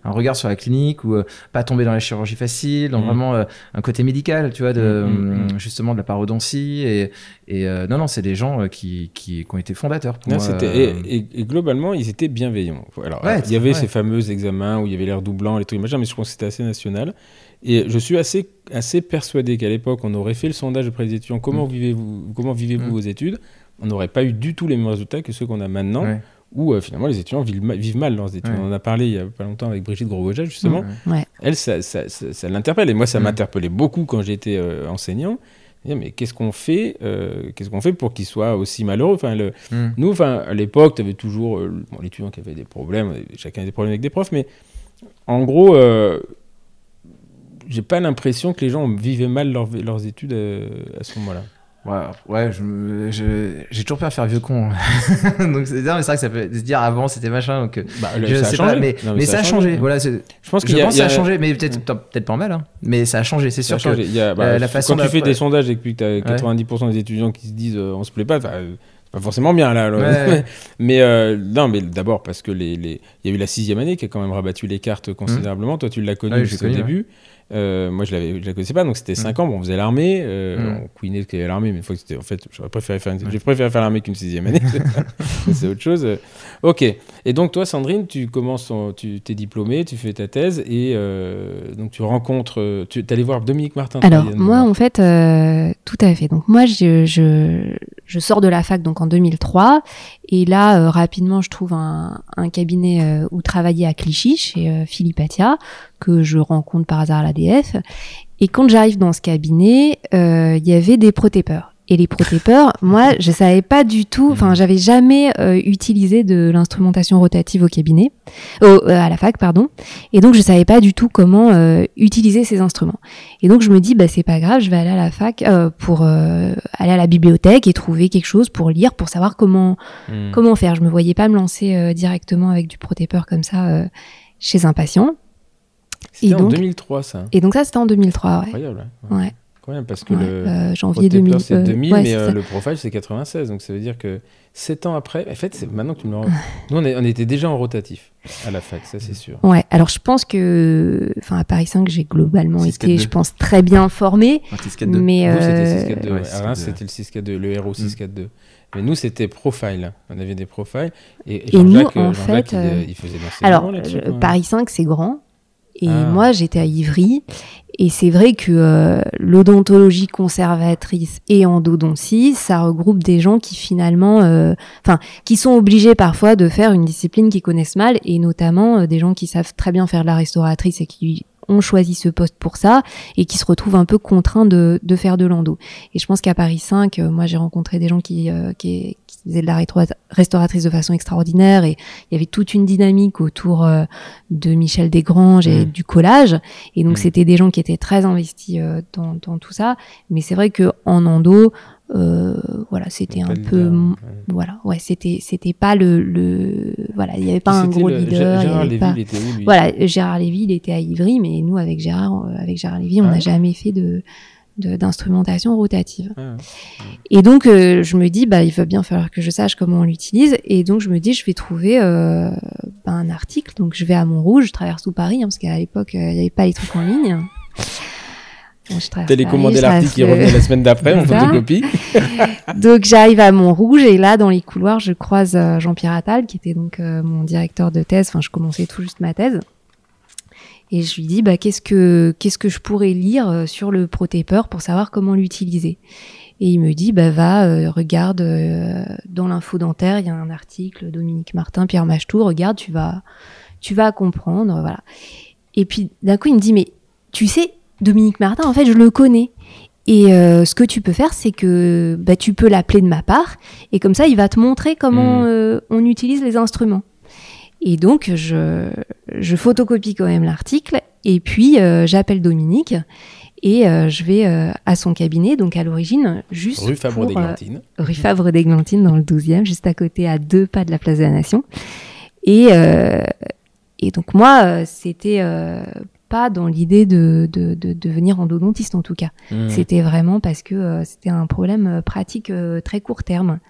Speaker 3: un regard sur la clinique ou euh, pas tomber dans la chirurgie facile, dans
Speaker 1: Mm.
Speaker 3: vraiment euh, un côté médical, tu vois, de,
Speaker 1: Mm, mm, mm.
Speaker 3: justement de la parodontie. Et, et euh, non, non, c'est des gens euh, qui, qui, qui ont été fondateurs pour
Speaker 1: Non,
Speaker 3: euh,
Speaker 1: et, et- et globalement, ils étaient bienveillants. Alors,
Speaker 3: Ouais,
Speaker 1: il y avait
Speaker 3: ouais.
Speaker 1: ces fameux examens où il y avait l'air doublant, les trucs machin, mais je pense que c'était assez national. Et je suis assez, assez persuadé qu'à l'époque, on aurait fait le sondage auprès des étudiants comment
Speaker 3: Mm.
Speaker 1: vivez-vous comment vivez-vous
Speaker 3: Mm.
Speaker 1: vos études? On n'aurait pas eu du tout les mêmes résultats que ceux qu'on a maintenant,
Speaker 3: ouais.
Speaker 1: Où euh, finalement les étudiants vivent, ma- vivent mal leurs études.
Speaker 3: Ouais.
Speaker 1: On en a parlé il y a pas longtemps avec Brigitte Grosboja, justement.
Speaker 3: Ouais.
Speaker 1: Elle, ça, ça, ça- ça l'interpelle. Et moi, ça m'interpellait beaucoup quand j'étais euh, enseignant. Mais qu'est-ce qu'on fait euh, Qu'est-ce qu'on fait pour qu'ils soient aussi malheureux? Enfin, le,
Speaker 3: Mm.
Speaker 1: nous, enfin, à l'époque, tu avais toujours euh, bon, l'étudiant qui avait des problèmes, chacun a des problèmes avec des profs, mais en gros, euh, j'ai pas l'impression que les gens vivaient mal leur- leurs études euh, à ce moment-là.
Speaker 3: Ouais, ouais, j'ai toujours peur de faire vieux con. donc c'est vrai que ça peut se dire avant c'était machin. Donc euh,
Speaker 1: Bah,
Speaker 3: je sais pas, mais,
Speaker 1: Non,
Speaker 3: mais ça, a changé. Voilà,
Speaker 1: Je pense
Speaker 3: je
Speaker 1: y a,
Speaker 3: que
Speaker 1: a-
Speaker 3: ça a changé, mais peut-être peut-être pas en mal, hein. mais ça a changé, c'est
Speaker 1: ça
Speaker 3: sûr
Speaker 1: a
Speaker 3: que.
Speaker 1: y a, bah,
Speaker 3: la- la façon
Speaker 1: quand tu fais des sondages et que tu as 90% des étudiants qui se disent euh, on se plaît pas, c'est pas forcément bien là.
Speaker 3: Ouais.
Speaker 1: mais euh, non, mais d'abord parce que les, les- il y a eu la sixième année qui a quand même rabattu les cartes considérablement. Toi, tu l'as connu
Speaker 3: Ah
Speaker 1: jusqu'au
Speaker 3: connu,
Speaker 1: début. Euh, moi, je l'avais, je la connaissais pas, donc c'était 5 ans. Bon, on faisait l'armée, euh,
Speaker 3: Mm.
Speaker 1: on couinait ce qu'il y avait l'armée, mais une fois que c'était, en fait, j'aurais préféré faire, une- j'ai préféré faire l'armée qu'une sixième année. c'est autre chose. Ok. Et donc toi, Sandrine, tu commences, ton- tu t'es diplômée, tu fais ta thèse et euh, donc tu rencontres, tu allé voir Dominique Martin.
Speaker 2: Alors moi en fait euh, tout à fait. Donc moi je, je, je sors de la fac donc en 2003 et là euh, rapidement je trouve un, un cabinet euh, où travailler à Clichy chez euh, Philippe Atia que je rencontre par hasard à l'ADF et quand j'arrive dans ce cabinet euh, il y avait des protépeurs. Et les protépeurs, moi, je savais pas du tout, enfin, j'avais jamais euh, utilisé de l'instrumentation rotative au cabinet, euh, à la fac, pardon. Et donc, je savais pas du tout comment euh, utiliser ces instruments. Et donc je me dis bah c'est pas grave, je vais aller à la fac pour aller à la bibliothèque et trouver quelque chose pour lire pour savoir comment
Speaker 1: Mm.
Speaker 2: comment faire. Je me voyais pas me lancer directement avec du protépeur comme ça chez un patient.
Speaker 1: C'était en
Speaker 2: donc-
Speaker 1: 2003, ça.
Speaker 2: Et donc ça c'était en 2003, ouais.
Speaker 1: Incroyable.
Speaker 2: Ouais.
Speaker 1: Incroyable parce que
Speaker 2: ouais,
Speaker 1: le
Speaker 2: euh, janvier
Speaker 1: Protépeur,
Speaker 2: 2000.
Speaker 1: c'est
Speaker 2: euh,
Speaker 1: 2000,
Speaker 2: ouais,
Speaker 1: mais euh, le profile c'est 96, donc ça veut dire que 7 ans après, en fait, c'est maintenant que tu me le rends- Nous, on, est- on était déjà en rotatif à la fac, ça c'est sûr.
Speaker 2: Ouais, alors je pense que, enfin à Paris 5, j'ai globalement
Speaker 3: 6-4-2.
Speaker 2: été, je pense, très bien formée, mais
Speaker 1: Vous,
Speaker 2: euh,
Speaker 1: c'était 642.
Speaker 3: ouais,
Speaker 1: à Reims,
Speaker 3: 642.
Speaker 1: c'était le 642, le héros 642. Mais nous, c'était profile. On avait des profiles. Et,
Speaker 2: Et nous,
Speaker 1: Jean-Jacques,
Speaker 2: en
Speaker 1: Jean-Jacques,
Speaker 2: fait,
Speaker 1: il,
Speaker 2: euh,
Speaker 1: il faisait dans ses
Speaker 2: Alors, euh. Paris 5, c'est grand. Et
Speaker 1: Ah.
Speaker 2: moi, j'étais à Ivry. Et c'est vrai que euh, l'odontologie conservatrice et endodontie, ça regroupe des gens qui finalement, euh, enfin, qui sont obligés parfois de faire une discipline qu'ils connaissent mal, et notamment euh, des gens qui savent très bien faire de la restauratrice et qui ont choisi ce poste pour ça et qui se retrouvent un peu contraints de, de faire de l'endo. Et je pense qu'à Paris 5, euh, moi j'ai rencontré des gens qui, euh, qui, qui faisait de la restauratrice de façon extraordinaire et il y avait toute une dynamique autour euh, de Michel Desgranges et
Speaker 1: Mm.
Speaker 2: du collage. Et donc
Speaker 1: Mm.
Speaker 2: c'était des gens qui étaient très investis euh, dans, dans tout ça. Mais c'est vrai que en endo, euh, voilà, c'était un peu,
Speaker 1: leader,
Speaker 2: voilà, ouais, c'était c'était pas le, le voilà, il y avait pas un gros
Speaker 1: le-
Speaker 2: leader.
Speaker 1: Gérard Lévy,
Speaker 2: pas-
Speaker 1: il était où, lui?
Speaker 2: Voilà, Gérard Lévy, il était à Ivry, mais nous avec Gérard, euh, avec Gérard Lévy, on n'a
Speaker 1: Ouais.
Speaker 2: jamais fait de- d'instrumentation rotative.
Speaker 1: Ah, ouais.
Speaker 2: Et donc, euh, je me dis, bah, il va bien falloir que je sache comment on l'utilise. Et donc, je me dis, je vais trouver euh, bah, un article. Donc, je vais à Montrouge, je traverse tout Paris, hein, parce qu'à l'époque, euh, il n'y avait pas les trucs en ligne. Bon, je traverse
Speaker 1: Télécommander l'article qui revenait la semaine d'après,
Speaker 2: ça.
Speaker 1: photocopie.
Speaker 2: Donc, j'arrive à Montrouge et là, dans les couloirs, je croise euh, Jean-Pierre Attal, qui était donc euh, mon directeur de thèse. Enfin, je commençais tout juste ma thèse. Et je lui dis, bah, qu'est-ce que qu'est-ce que je pourrais lire euh, sur le protaper pour savoir comment l'utiliser? Et il me dit, bah, va, euh, regarde euh, dans l'info dentaire, il y a un article, Dominique Martin, Pierre Machetoux, regarde, tu vas, tu vas comprendre, voilà. Et puis d'un coup, il me dit, mais tu sais, Dominique Martin, en fait, je le connais. Et euh, ce que tu peux faire, c'est que bah, tu peux l'appeler de ma part, et comme ça, il va te montrer comment euh, on utilise les instruments. Et donc, je, je photocopie quand même l'article, et puis euh, j'appelle Dominique, et euh, je vais euh, à son cabinet, donc à l'origine, juste
Speaker 1: Rue Fabre Glantines.
Speaker 2: rue Fabre d'Églantine dans le 12e, juste à côté, à deux pas de la place de la Nation. Et, euh, et donc moi, c'était pas dans l'idée de, de, de devenir endodontiste en tout cas.
Speaker 1: Mmh.
Speaker 2: C'était vraiment parce que c'était un problème pratique très court terme.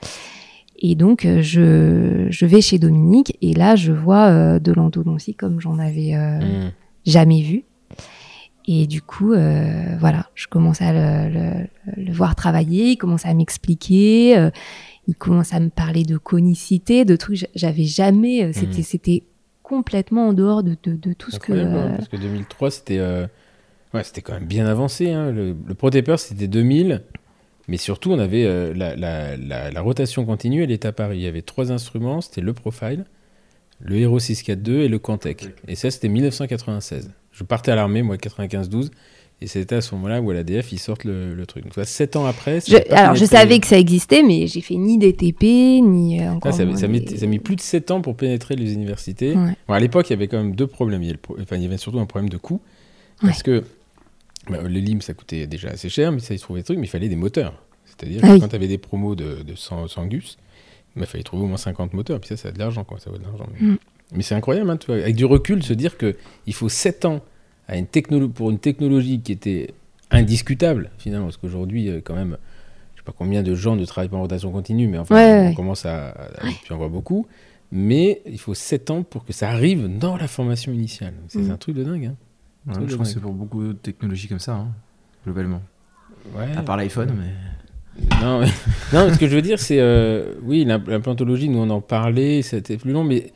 Speaker 2: Et donc euh, je, je vais chez Dominique et là je vois euh, de l'endodontie comme j'en avais euh,
Speaker 1: Mmh.
Speaker 2: jamais vu. Et du coup, euh, voilà, je commence à le, le- le voir travailler, il commence à m'expliquer, il commence à me parler de conicité, de trucs que j'avais jamais. C'était,
Speaker 1: Mhm.
Speaker 2: c'était complètement en dehors de, de, de tout ce que.
Speaker 1: Hein, parce que 2003, c'était ouais, c'était quand même bien avancé. Hein. Le, le c'était 2000. Mais surtout, on avait euh, la, la, la, la rotation continue, elle est à Paris. Il y avait trois instruments, c'était le Profile, le Hero 642 et le Quantec. Et ça, c'était 1996. Je partais à l'armée, moi, 95-12. Et c'était à ce moment-là où à l'ADF, ils sortent le, le truc. Donc, tu vois, sept ans après... ça
Speaker 2: je- alors, je savais que ça existait, mais j'ai fait ni DTP, ni euh,
Speaker 1: Ah,
Speaker 2: encore.
Speaker 1: ça,
Speaker 2: moins
Speaker 1: ça,
Speaker 2: des-
Speaker 1: met- ça a mis plus de 7 ans pour pénétrer les universités.
Speaker 2: Ouais.
Speaker 1: Bon, à l'époque, il y avait quand même deux problèmes. Il y, avait le pro- enfin, il y avait surtout un problème de coût. Parce que bah, les limes, ça coûtait déjà assez cher, mais ça, ils trouvaient des trucs, mais il fallait des moteurs. C'est-à-dire
Speaker 2: Ah
Speaker 1: que
Speaker 2: oui.
Speaker 1: quand tu avais des promos de, de 100, 100 gus, il fallait trouver au moins 50 moteurs. Puis ça, ça a de l'argent, quoi. Ça vaut de l'argent. Mais,
Speaker 2: Mm.
Speaker 1: mais c'est incroyable, hein, tu vois, avec du recul, se dire qu'il faut 7 ans à une technolo- pour une technologie qui était indiscutable, finalement. Parce qu'aujourd'hui, euh, quand même, je sais pas combien de gens ne travaillent pas en rotation continue, mais enfin,
Speaker 2: Ouais,
Speaker 1: on
Speaker 2: ouais.
Speaker 1: commence à, à- puis on voit beaucoup. Mais il faut 7 ans pour que ça arrive dans la formation initiale. C'est
Speaker 2: Mm.
Speaker 1: un truc de dingue. Hein.
Speaker 4: Ouais, je pense que c'est pour beaucoup de technologies comme ça, hein, globalement.
Speaker 1: Ouais.
Speaker 4: À part l'iPhone, mais.
Speaker 1: Non, mais- non, ce que je veux dire, c'est. euh, oui, l'imp- l'implantologie, nous on en parlait, c'était plus long, mais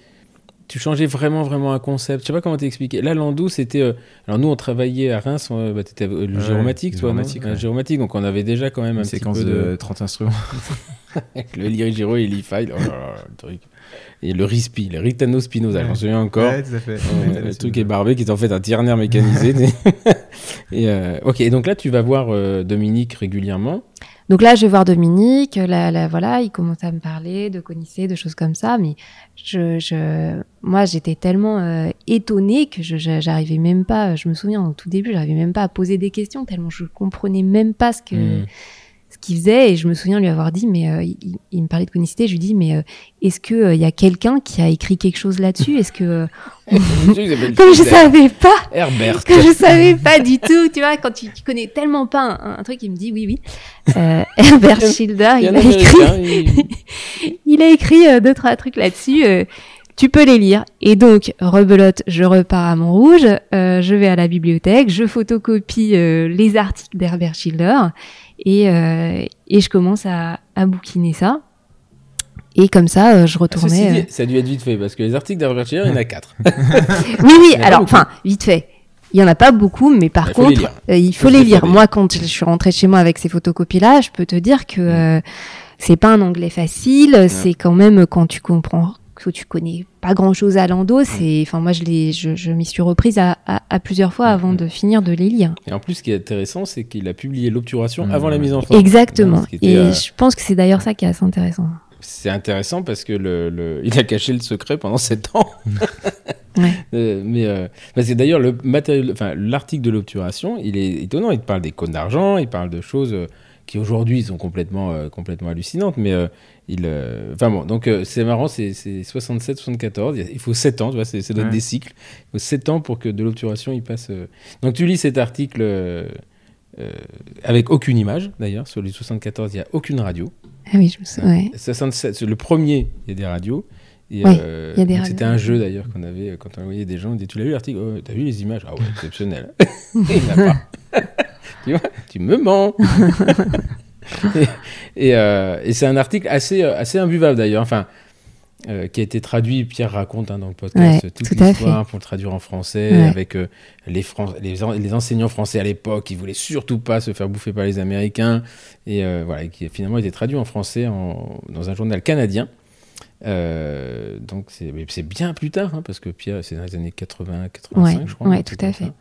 Speaker 1: tu changeais vraiment, vraiment un concept. Je sais pas comment t'expliquer. Là, l'endo, c'était. euh, alors, nous, on travaillait à Reims, on, bah, t'étais euh, le
Speaker 4: Ouais,
Speaker 1: géomatique,
Speaker 4: le
Speaker 1: toi, non
Speaker 4: géomatique,
Speaker 1: Ouais,
Speaker 4: ouais.
Speaker 1: géomatique, donc on avait déjà quand même un
Speaker 4: Une
Speaker 1: petit
Speaker 4: séquence
Speaker 1: peu
Speaker 4: de...
Speaker 1: de.
Speaker 4: 30 instruments.
Speaker 1: Avec le Lirigiro et l'e-file. Oh là là, le truc. Et le RISPI, le Ritano Spinoza, j'en
Speaker 4: Ouais.
Speaker 1: souviens encore.
Speaker 4: Ouais, tout à fait.
Speaker 1: Ouais, le truc est barbé, qui est en fait un tiernaire mécanisé. et euh, ok, et donc là, tu vas voir euh, Dominique régulièrement.
Speaker 2: Donc là, je vais voir Dominique. Là, là, voilà, il commence à me parler de conicée, de choses comme ça. Mais je, moi, j'étais tellement euh, étonnée que je, j'arrivais même pas. Je me souviens au tout début, j'arrivais même pas à poser des questions tellement je comprenais même pas ce que
Speaker 1: Hmm.
Speaker 2: Qu'il faisait. Et je me souviens lui avoir dit, mais euh, il, il me parlait de conicité. Je lui dis, mais euh, est-ce que euh, il y a quelqu'un qui a écrit quelque chose là-dessus? Est-ce que comme je savais pas
Speaker 1: Herbert.
Speaker 2: que je savais pas du tout, tu vois, quand tu, tu connais tellement pas un, un truc, il me dit oui, oui. Herbert Schilder,
Speaker 1: Il
Speaker 2: a écrit,
Speaker 1: il-
Speaker 2: a écrit deux trois trucs là-dessus. Tu peux les lire. Et donc, rebelote, je repars à Montrouge, euh, je vais à la bibliothèque, je photocopie euh, les articles d'Herbert Schilder et, euh, et je commence à, à bouquiner ça. Et comme ça, je
Speaker 1: Ceci
Speaker 2: retournais.
Speaker 1: dit,
Speaker 2: euh,
Speaker 1: ça a dû être vite fait parce que les articles d'Herbert Schiller, il y en a quatre.
Speaker 2: Oui, oui,
Speaker 1: en
Speaker 2: alors, enfin, vite fait. Il y en a pas beaucoup, mais par
Speaker 1: Il faut les
Speaker 2: contre,
Speaker 1: lire.
Speaker 2: il faut les lire. Moi, quand je suis rentrée chez moi avec ces photocopies-là, je peux te dire que euh, c'est pas un anglais facile. C'est quand même quand tu comprends que tu connais pas grand-chose à l'endo. C'est, enfin, moi, je l'ai, je, je m'y suis reprise à, à, à plusieurs fois avant de finir de les lire.
Speaker 1: Et en plus, ce qui est intéressant, c'est qu'il a publié l'obturation
Speaker 4: Mmh.
Speaker 1: avant la mise en forme.
Speaker 2: Exactement.
Speaker 1: Était,
Speaker 2: Et
Speaker 1: euh,
Speaker 2: je pense que c'est d'ailleurs ça qui est assez intéressant.
Speaker 1: c'est intéressant parce que le, le- il a caché le secret pendant 7 ans.
Speaker 2: Ouais.
Speaker 1: Euh, mais euh, parce que d'ailleurs, le matériel, enfin, l'article de l'obturation, il est étonnant. Il te parle des cônes d'argent, il parle de choses euh, qui aujourd'hui sont complètement, euh, complètement hallucinantes. Mais euh, il, euh, enfin bon, donc euh, c'est marrant, c'est c'est 67-74. Il faut 7 ans, tu vois, c'est
Speaker 4: Ouais.
Speaker 1: des cycles. Il faut 7 ans pour que de l'obturation il passe. euh. Donc tu lis cet article. avec aucune image d'ailleurs, sur les 74, il n'y a aucune radio.
Speaker 2: Ah oui, je me souviens. Ouais.
Speaker 1: 67, c'est le premier, il y a des radios.
Speaker 2: Oui,
Speaker 1: euh,
Speaker 2: il y a des
Speaker 1: donc
Speaker 2: radios.
Speaker 1: C'était un jeu d'ailleurs qu'on avait quand on envoyait des gens. On disait Tu l'as vu l'article? Oh, T'as vu les images? Ah ouais, exceptionnel. il n'y en a pas. Tu vois Tu me mens. et et, euh, et c'est un article assez, euh, assez imbuvable d'ailleurs. Enfin. euh, qui a été traduit, Pierre raconte hein, dans le podcast
Speaker 2: Ouais,
Speaker 1: toute
Speaker 2: tout
Speaker 1: l'histoire pour le traduire en français,
Speaker 2: Ouais.
Speaker 1: avec euh, les, Fran- les, en- les enseignants français à l'époque qui voulaient surtout pas se faire bouffer par les Américains, et euh, voilà, qui a finalement été traduit en français en- dans un journal canadien. Euh, donc c'est bien plus tard, hein, parce que Pierre, c'est dans les années 80, 85,
Speaker 2: Ouais,
Speaker 1: je crois. un
Speaker 2: tout à fait.
Speaker 1: ça.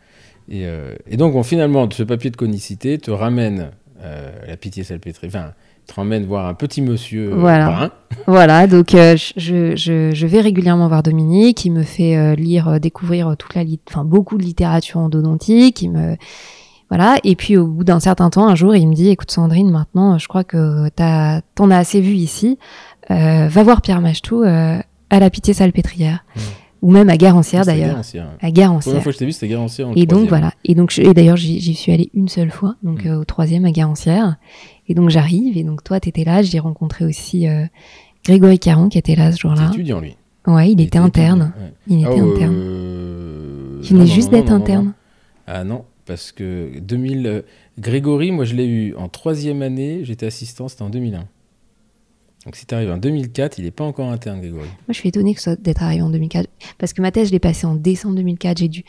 Speaker 1: Et, euh, et donc, bon, finalement, ce papier de conicité te ramène euh, la pitié salpêtrée, enfin, te ramène voir un petit monsieur euh,
Speaker 2: Voilà.
Speaker 1: brun.
Speaker 2: Voilà, donc euh, je, je, je vais régulièrement voir Dominique, il me fait lire, découvrir toute la, enfin beaucoup de littérature endodontique, il me, voilà. Et puis au bout d'un certain temps, un jour, il me dit, écoute Sandrine, maintenant, je crois que t'en as assez vu ici, va voir Pierre Machetou à la Pitié Salpêtrière,
Speaker 1: Mm.
Speaker 2: Ou même à Garancière d'ailleurs,
Speaker 1: Garancière.
Speaker 2: à
Speaker 1: La première
Speaker 2: Garancière.
Speaker 1: fois que je t'ai vu, c'était Garancière.
Speaker 2: Et donc voilà. Et donc je- et d'ailleurs j'y suis allée une seule fois, donc
Speaker 1: Mm.
Speaker 2: euh, au troisième à Garancière. Et donc j'arrive et donc toi t'étais là. J'ai rencontré aussi euh, Grégory Caron qui était là ce
Speaker 1: C'est
Speaker 2: jour-là.
Speaker 1: étudiant, lui.
Speaker 2: Ouais, il, était interne.
Speaker 1: ouais.
Speaker 2: Il était
Speaker 1: Ah, euh,
Speaker 2: interne.
Speaker 1: euh,
Speaker 2: Il venait
Speaker 1: non,
Speaker 2: juste d'être interne.
Speaker 1: non. Ah non, parce que 2000, euh, Grégory, moi je l'ai eu en troisième année, j'étais assistant, c'était en 2001. Donc si tu arrives en 2004, il n'est pas encore interne, Grégory.
Speaker 2: Moi je suis étonnée que ce soit d'être arrivé en 2004 parce que ma thèse je l'ai passée en décembre 2004. J'ai dû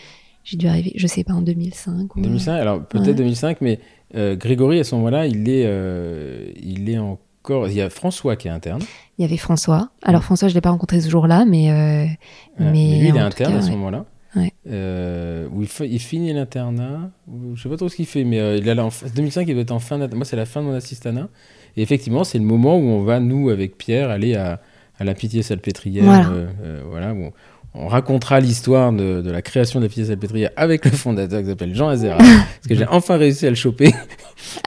Speaker 2: j'ai dû arriver, je sais pas en 2005.
Speaker 1: En
Speaker 2: ou-
Speaker 1: 2005, alors peut-être
Speaker 2: Ouais.
Speaker 1: 2005, mais euh, Grégory à ce moment-là, il est, euh, il est encore. Il y a François qui est interne.
Speaker 2: Il y avait François. Alors François je l'ai pas rencontré ce jour-là, mais euh, Mais
Speaker 1: lui, il est interne
Speaker 2: cas,
Speaker 1: à ce
Speaker 2: ouais.
Speaker 1: moment-là.
Speaker 2: Ouais.
Speaker 1: Euh, où il, finit l'internat. Je sais pas trop ce qu'il fait, mais euh, il est là en f- 2005, il doit être en fin d'internat. Moi, c'est la fin de mon assistanat. Et effectivement, c'est le moment où on va, nous, avec Pierre, aller à, à la Pitié Salpêtrière.
Speaker 2: Voilà.
Speaker 1: euh, euh, voilà, où on, on racontera l'histoire de, de la création de la Pitié Salpêtrière avec le fondateur qui s'appelle Jean Azera. parce que j'ai enfin réussi à le choper.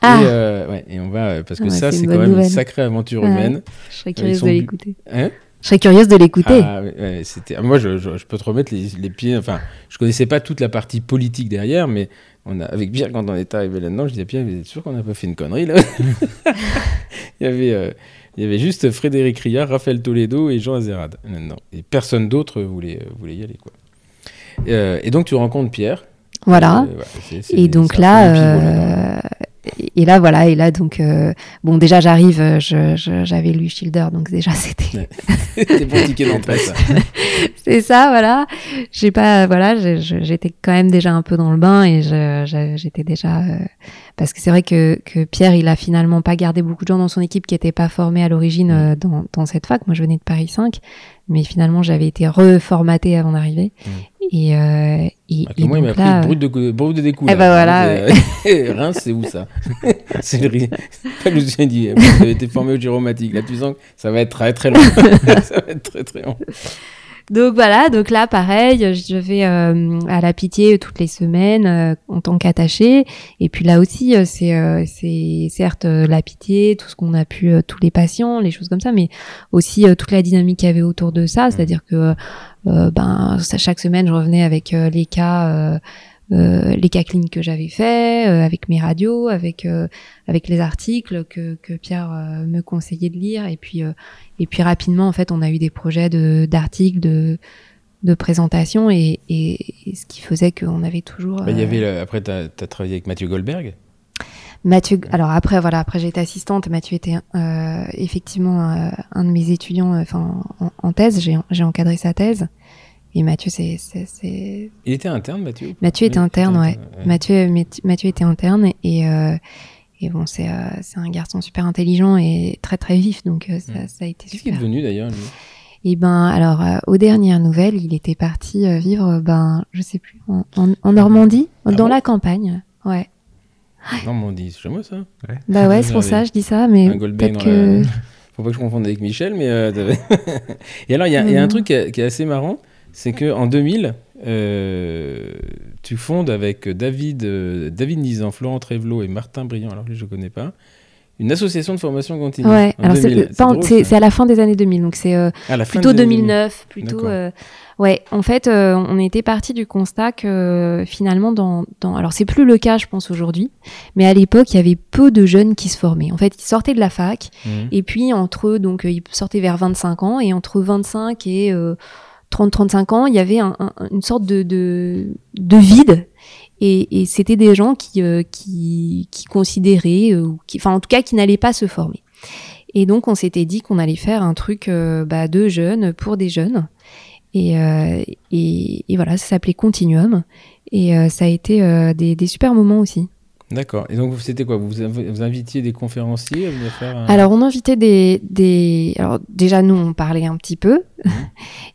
Speaker 2: ah,
Speaker 1: Et, euh, ouais, et on va. euh, Parce que
Speaker 2: Ouais,
Speaker 1: ça,
Speaker 2: c'est
Speaker 1: quand même une sacrée aventure
Speaker 2: Ouais.
Speaker 1: humaine.
Speaker 2: je serais curieuse
Speaker 1: son
Speaker 2: de l'écouter.
Speaker 1: Hein
Speaker 2: Je serais curieuse de l'écouter.
Speaker 1: ah, ouais, c'était. Moi, je, je- je peux te remettre les, les pieds. Enfin, je connaissais pas toute la partie politique derrière, mais on a, avec Pierre, quand on est arrivé là-dedans, je disais Pierre, vous êtes sûr qu'on n'a pas fait une connerie là il, y avait, euh, il y avait juste Frédéric Riard, Raphaël Toledo et Jean Azerad là-dedans. Et personne d'autre voulait, euh, voulait y aller. Quoi. Euh, et donc, tu rencontres Pierre.
Speaker 2: Voilà.
Speaker 1: Euh, ouais,
Speaker 2: Et donc là, et là voilà, et là donc euh, bon déjà j'arrive, euh, je- je- j'avais lu Schilder, donc déjà c'était
Speaker 1: C'était bon ticket d'entrée, ça.
Speaker 2: c'est ça voilà. J'ai pas voilà, j'étais quand même déjà un peu dans le bain et j'étais déjà euh, parce que c'est vrai que que Pierre il a finalement pas gardé beaucoup de gens dans son équipe qui étaient pas formés à l'origine euh, dans dans cette fac. Moi je venais de Paris 5, mais finalement j'avais été reformatée avant d'arriver
Speaker 1: Mm.
Speaker 2: Et euh, et,
Speaker 1: Ah,
Speaker 2: et
Speaker 1: que moi, il m'a pris
Speaker 2: là,
Speaker 1: brut de, brut de découp.
Speaker 2: Eh ben voilà,
Speaker 1: Reims, c'est où ça C'est le riz. Je me dit, vous avez été formé au gyromatique. Là, tu sens que ça va être très très long. ça va être très très long.
Speaker 2: Donc voilà, donc là pareil, je vais euh, à la pitié toutes les semaines euh, en tant qu'attaché. Et puis là aussi, euh, c'est c'est certes la pitié, tout ce qu'on a pu, tous les patients, les choses comme ça, mais aussi toute la dynamique qu'il y avait autour de ça. C'est-à-dire que ben ça, chaque semaine, je revenais avec euh, les cas. euh, euh, les cas cliniques que j'avais fait, euh, avec mes radios, avec euh, avec les articles que, que Pierre euh, me conseillait de lire, et puis euh, et puis rapidement, en fait, on a eu des projets de d'articles, de de présentation, et, et, et ce qui faisait qu'on avait toujours.
Speaker 1: Bah, il y
Speaker 2: euh,
Speaker 1: avait, après, tu as, travaillé avec Mathieu Goldberg.
Speaker 2: Mathieu. Alors après, voilà, après j'ai été assistante. Mathieu était euh, effectivement euh, un de mes étudiants, euh, en, en thèse. J'ai j'ai encadré sa thèse. Et Mathieu, c'est c'est
Speaker 1: Il était interne, Mathieu
Speaker 2: Mathieu était interne, ouais.
Speaker 1: ouais.
Speaker 2: Mathieu, Mathi- Mathieu était interne et euh, et bon, c'est euh, c'est un garçon super intelligent et très très vif, donc ça,
Speaker 1: Mm.
Speaker 2: ça a été
Speaker 1: Qu'est-ce qui est devenu d'ailleurs lui?
Speaker 2: Et ben alors euh, aux dernières nouvelles, il était parti euh, vivre, ben je sais plus, en, en, en Normandie,
Speaker 1: Ah
Speaker 2: dans
Speaker 1: bon?
Speaker 2: la campagne. Ouais.
Speaker 1: Normandie, c'est chez moi ça
Speaker 2: Bah ouais, c'est pour ça je dis ça, mais peut-être que
Speaker 1: la- Faut pas que je confonde avec Michel, mais. euh, et alors, il y, a- il y a un
Speaker 2: Mhm.
Speaker 1: truc qui est, qui est assez marrant, c'est que en 2000, euh, tu fondes avec David, euh, David Nizan, Florent Trévelot et Martin Briand, alors lui, je connais pas, une association de formation continue.
Speaker 2: Ouais, alors c'est
Speaker 1: 2000.
Speaker 2: pas en-
Speaker 1: drôle,
Speaker 2: c'est à la fin des années 2000, donc c'est euh,
Speaker 1: fin
Speaker 2: plutôt
Speaker 1: des années
Speaker 2: 2009, plutôt. Euh, ouais, en fait, euh, on était parti du constat que euh, finalement, dans, dans, alors c'est plus le cas, je pense aujourd'hui, mais à l'époque, il y avait peu de jeunes qui se formaient. En fait, ils sortaient de la fac,
Speaker 1: 2000. Mhm.
Speaker 2: et puis entre eux, donc euh, ils sortaient vers 25 ans, et entre 25 et euh, 30-35 ans, il y avait un- un- une sorte de, de, de vide. Et, c'était des gens qui, euh, qui, considéraient, euh, enfin en tout cas, qui n'allaient pas se former. Et donc on s'était dit qu'on allait faire un truc euh, bah, de jeunes pour des jeunes. Et, et, voilà, ça s'appelait Continuum. Et ça a été des super moments aussi.
Speaker 1: D'accord. Et donc, c'était quoi? Vous, vous invitiez des conférenciers à venir faire un...
Speaker 2: Alors, on invitait des, des. Alors, déjà, nous, on parlait un petit peu.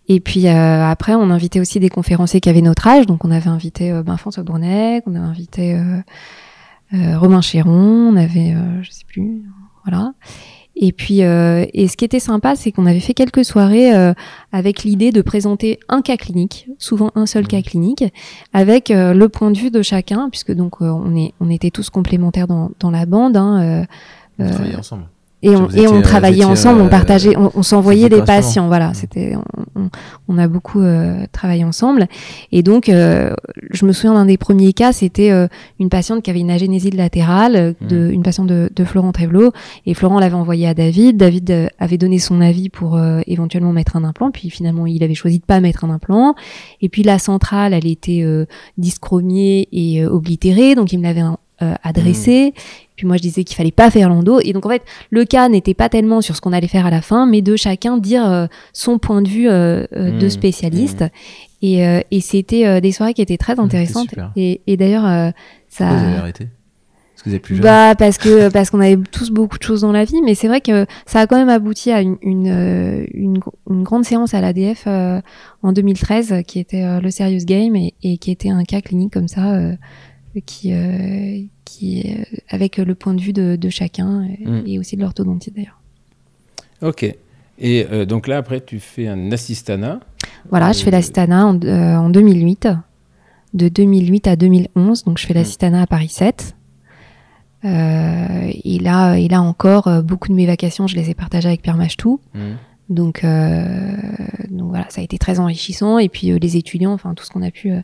Speaker 2: Et puis, euh, après, on invitait aussi des conférenciers qui avaient notre âge. Donc, on avait invité euh, ben, François Brunet, on avait invité euh, euh, Romain Chéron, on avait, je sais plus, voilà. Et puis, euh, et ce qui était sympa, c'est qu'on avait fait quelques soirées euh, avec l'idée de présenter un cas clinique, souvent un seul cas clinique, avec euh, le point de vue de chacun, puisque donc euh, on est, on était tous complémentaires dans, dans la bande. Hein,
Speaker 3: On travaillait ensemble.
Speaker 2: Et on, et
Speaker 3: étiez,
Speaker 2: on
Speaker 3: euh,
Speaker 2: travaillait ensemble, on
Speaker 3: euh,
Speaker 2: partageait, on, on s'envoyait des patients. Voilà,
Speaker 3: Mm.
Speaker 2: c'était, on, on- a beaucoup euh, travaillé ensemble. Et donc, euh, je me souviens d'un des premiers cas, c'était euh, une patiente qui avait une agénésie latérale, euh, de, une patiente de, de Florent Trévelot. Et Florent l'avait envoyée à David. David euh, avait donné son avis pour euh, éventuellement mettre un implant. Puis finalement, il avait choisi de pas mettre un implant. Et puis la centrale, elle était euh, dyschromiée et euh, oblitérée, donc il me l'avait euh, adressée. Puis moi, je disais qu'il fallait pas faire l'endo. Et donc, en fait, le cas n'était pas tellement sur ce qu'on allait faire à la fin, mais de chacun dire euh, son point de vue euh, euh, de
Speaker 1: Mmh,
Speaker 2: spécialiste. Et, euh, et c'était des soirées qui étaient très intéressantes. Et, et d'ailleurs, ça.
Speaker 3: Vous avez arrêté? Parce que vous plus jeune.
Speaker 2: Bah parce que parce qu'on avait tous beaucoup de choses dans la vie, mais c'est vrai que ça a quand même abouti à une une, une, gr- une grande séance à l'ADF en 2013 euh, qui était le Serious Game et, et qui était un cas clinique comme ça qui euh, qui euh, avec le point de vue de, de chacun et,
Speaker 1: Mm.
Speaker 2: et aussi de l'orthodontiste d'ailleurs.
Speaker 1: Ok. Et euh, donc là, après, tu fais un assistana.
Speaker 2: Voilà, je fais l'assistana en, en 2008, de 2008 à 2011, donc je fais
Speaker 1: Mm.
Speaker 2: l'assistana à Paris 7. Euh, et là, et là encore, beaucoup de mes vacations, je les ai partagées avec Pierre Machetou.
Speaker 1: Mhm.
Speaker 2: Donc, euh, donc voilà, ça a été très enrichissant. Et puis euh, les étudiants, enfin tout ce qu'on a pu, euh,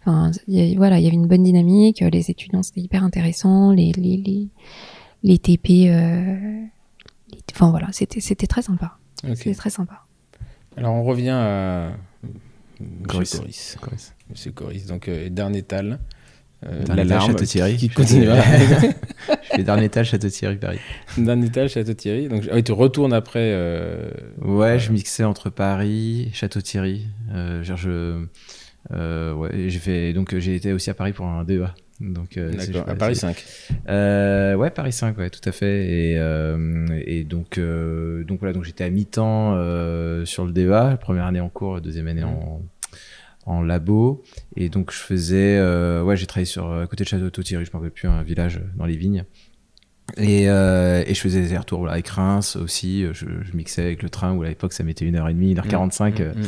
Speaker 2: enfin il y a- voilà, il y avait une bonne dynamique. euh, Les étudiants, c'était hyper intéressant. Les les les, les TP, euh, les- enfin voilà, c'était c'était très sympa.
Speaker 1: Ok.
Speaker 2: C'était très sympa.
Speaker 1: Alors, on revient à
Speaker 3: Coris.
Speaker 1: Coris.
Speaker 3: Coris.
Speaker 1: Monsieur Coris. Donc, euh, Darnétal. Euh,
Speaker 3: Darnétal,
Speaker 1: l'alarme
Speaker 3: Château-Thierry.
Speaker 1: Qui
Speaker 3: Je
Speaker 1: continue.
Speaker 3: fais- Je fais Darnétal, Château-Thierry, Paris.
Speaker 1: Darnétal, Château-Thierry. Donc, ah oui, tu retournes après. euh,
Speaker 3: Ouais, je mixais entre Paris, Château-Thierry. Euh, je, euh, ouais, j'ai fait, donc euh, j'ai été aussi à Paris pour un DEA. Donc, euh,
Speaker 1: D'accord. À Paris
Speaker 3: c'est-
Speaker 1: 5.
Speaker 3: Euh, ouais, Paris 5, ouais, tout à fait. Et, euh, et donc, euh, donc voilà, donc j'étais à mi-temps euh, sur le DEA, première année en cours, deuxième année en, en labo. Et donc je faisais, euh, ouais, j'ai travaillé sur à côté de Château-Thierry, je m'en rappelle plus, un village dans les vignes. Et, euh, et je faisais des retours voilà, avec Reims aussi. Je, je mixais avec le train où à l'époque ça mettait 1h30, 1h45 euh,
Speaker 1: Mhm, mhm.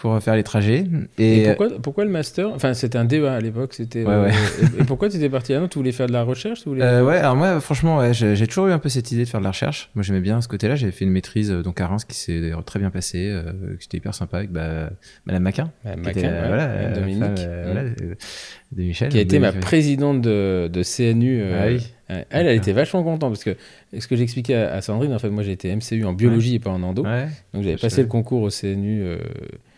Speaker 3: Pour faire les trajets.
Speaker 1: Et,
Speaker 3: Et,
Speaker 1: pourquoi, pourquoi le master Enfin, c'était un débat à l'époque. C'était.
Speaker 3: Ouais,
Speaker 1: euh,
Speaker 3: ouais.
Speaker 1: Et, et pourquoi tu étais parti là-dedans Tu voulais faire de la recherche tu voulais...
Speaker 3: Euh, ouais, alors moi, franchement, ouais, j'ai toujours eu un peu cette idée de faire de la recherche. Moi, j'aimais bien ce côté-là. J'avais fait une maîtrise euh, donc à Reims qui s'est d'ailleurs très bien passée, euh, qui était hyper sympa avec bah, Madame Maquin, qui
Speaker 1: Maquin,
Speaker 3: était, euh, voilà,
Speaker 1: euh,
Speaker 3: euh,
Speaker 1: Dominique.
Speaker 3: euh, voilà, euh, de Michel.
Speaker 1: qui a été ma présidente de, de CNU. euh,
Speaker 3: Ah oui.
Speaker 1: Elle, elle était vachement contente parce que ce que j'expliquais à, à Sandrine, en fait, moi j'ai été MCU en biologie et pas en endo. Donc j'avais passé le concours au CNU euh,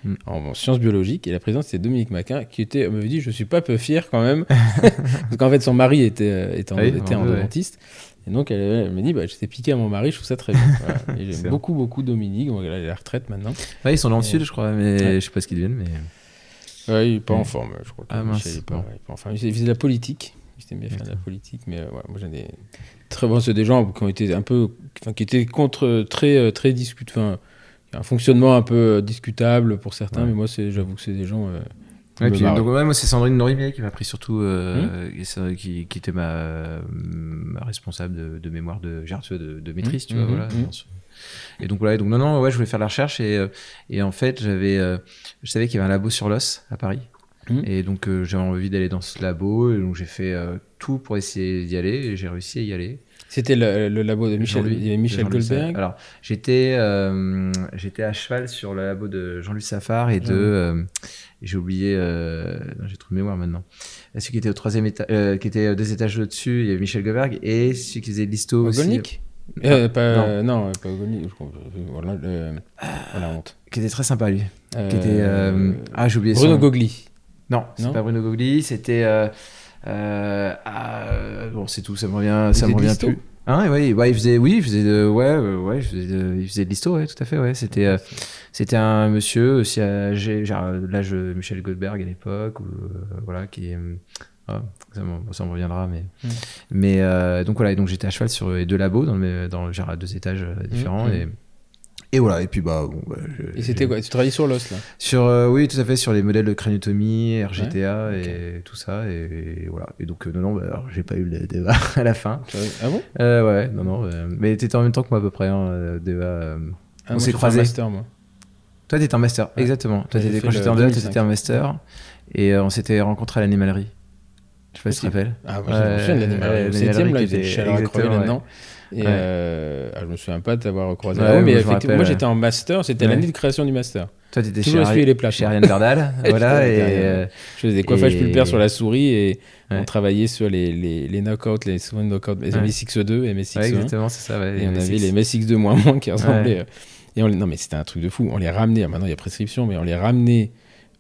Speaker 3: Mm.
Speaker 1: en, en sciences biologiques et la présidente c'était Dominique Maquin qui était, elle m'avait dit je suis pas peu fier quand même parce qu'en fait son mari était, euh, était, en-
Speaker 3: Oui,
Speaker 1: était
Speaker 3: en- ouais.
Speaker 1: endodontiste. Et donc elle, elle m'a dit bah, j'étais piqué à mon mari, je trouve ça très bien. Voilà.
Speaker 3: C'est
Speaker 1: J'aime beaucoup beaucoup Dominique, donc il est à la retraite maintenant.
Speaker 3: Ouais, ils sont dans le sud, je crois, mais
Speaker 1: Ouais.
Speaker 3: je sais pas ce qu'ils deviennent, mais.
Speaker 1: Ouais, il est pas en forme, je crois.
Speaker 3: Ah, mince.
Speaker 1: il est pas,
Speaker 3: Bon.
Speaker 1: ouais, il est pas en forme. Il faisait de la politique. Il bien faire de la politique, mais euh, moi j'ai des très bons, c'est des gens qui ont été un peu, qui étaient contre très euh, très un fonctionnement un peu euh, discutable pour certains,
Speaker 3: Ouais.
Speaker 1: mais moi j'avoue que c'est des gens euh,
Speaker 3: Ouais, puis, donc, ouais, moi, c'est Sandrine Norimier qui m'a pris surtout, euh, c'est- qui, qui était ma, ma responsable de, de mémoire de, de, de maîtrise, tu vois, voilà.
Speaker 1: mhm.
Speaker 3: Et donc, voilà, et donc, non, non, ouais, je voulais faire la recherche, et, et en fait, j'avais, euh, je savais qu'il y avait un labo sur l'os à Paris. Et donc, euh, j'avais envie d'aller dans ce labo, et donc, j'ai fait tout pour essayer d'y aller, et j'ai réussi à y aller.
Speaker 1: C'était le, le labo de Michel, avait Michel Goldberg.
Speaker 3: Alors, j'étais euh, j'étais à cheval sur le labo de Jean-Louis Safar et de. Euh, j'ai oublié. Euh, j'ai trop de mémoire maintenant. Celui qui était au troisième étage, qui était deux étages au-dessus, il y avait Michel Goldberg et celui qui faisait l'histo aussi.
Speaker 1: Ogolnik euh, pas,
Speaker 3: non.
Speaker 1: non. pas crois- Voilà, le- voilà, honte.
Speaker 3: Qui était très sympa lui. Qui était. ah, j'ai oublié
Speaker 1: Bruno
Speaker 3: son.
Speaker 1: Gogli.
Speaker 3: Non, c'est pas Bruno Gogli, c'était. Euh, euh, ah, euh, bon, c'est tout, ça me revient, ça me revient plus. Hein, ouais, ouais, il faisait, oui, il faisait de, ouais, ouais, il faisait de, il faisait de l'histo, ouais, tout à fait, ouais. C'était, euh, c'était un monsieur aussi âgé, genre euh, l'âge de Michel Goldberg à l'époque, ou euh, voilà, qui, ah, ça, me, ça me reviendra, mais,
Speaker 1: Mm.
Speaker 3: mais euh, donc voilà, et donc j'étais à cheval sur les deux labos dans le, dans genre à deux étages différents
Speaker 1: Mm.
Speaker 3: et et voilà, et puis bah, bon, bah,
Speaker 1: Et c'était quoi Tu travaillais sur l'os là
Speaker 3: sur, euh, oui, tout à fait, sur les modèles de craniotomie, RGTA
Speaker 1: Ouais,
Speaker 3: et tout ça. Et, et voilà. Et donc, euh, non, non, bah, alors, j'ai pas eu le débat à la fin.
Speaker 1: Travaillais- Ah bon
Speaker 3: Euh, ouais, non, non. mais t'étais en même temps que moi à peu près, hein, débat.
Speaker 1: ah,
Speaker 3: On s'est croisés.
Speaker 1: master, moi.
Speaker 3: Toi, t'étais en master,
Speaker 1: Ouais.
Speaker 3: exactement. Toi, t'étais, quand j'étais en DEA, toi,
Speaker 1: 2005.
Speaker 3: t'étais en master. Et on s'était rencontrés à l'animalerie. Je sais pas si tu te rappelles.
Speaker 1: Ah, moi, je me souviens de l'animalerie.
Speaker 3: Ouais,
Speaker 1: Au 7 là,
Speaker 3: l'animalerie
Speaker 1: ils faisaient
Speaker 3: qui
Speaker 1: le
Speaker 3: était-
Speaker 1: chaleur à crever
Speaker 3: exactement,
Speaker 1: là-dedans. Et
Speaker 3: Ouais.
Speaker 1: euh, ah, je me souviens pas de t'avoir croisé
Speaker 3: Ouais,
Speaker 1: mais effectivement, moi j'étais en master, c'était
Speaker 3: Ouais.
Speaker 1: l'année de création du master.
Speaker 3: Toi, t'étais
Speaker 1: Toujours
Speaker 3: chez, Ari-
Speaker 1: les plats,
Speaker 3: chez. Ariane Bardal. voilà. Et, euh,
Speaker 1: Je faisais des coiffages
Speaker 3: Et-
Speaker 1: pulpaires sur la souris et on travaillait sur les, les, les knockouts, les souvent knockouts, les
Speaker 3: Ouais.
Speaker 1: MSX2 et MSX1.
Speaker 3: ouais, exactement, c'est ça.
Speaker 1: Et on avait les MSX2 moins moins qui ressemblaient. Et on, les- non, mais c'était un truc de fou. On les ramenait, maintenant il y a prescription, mais on les ramenait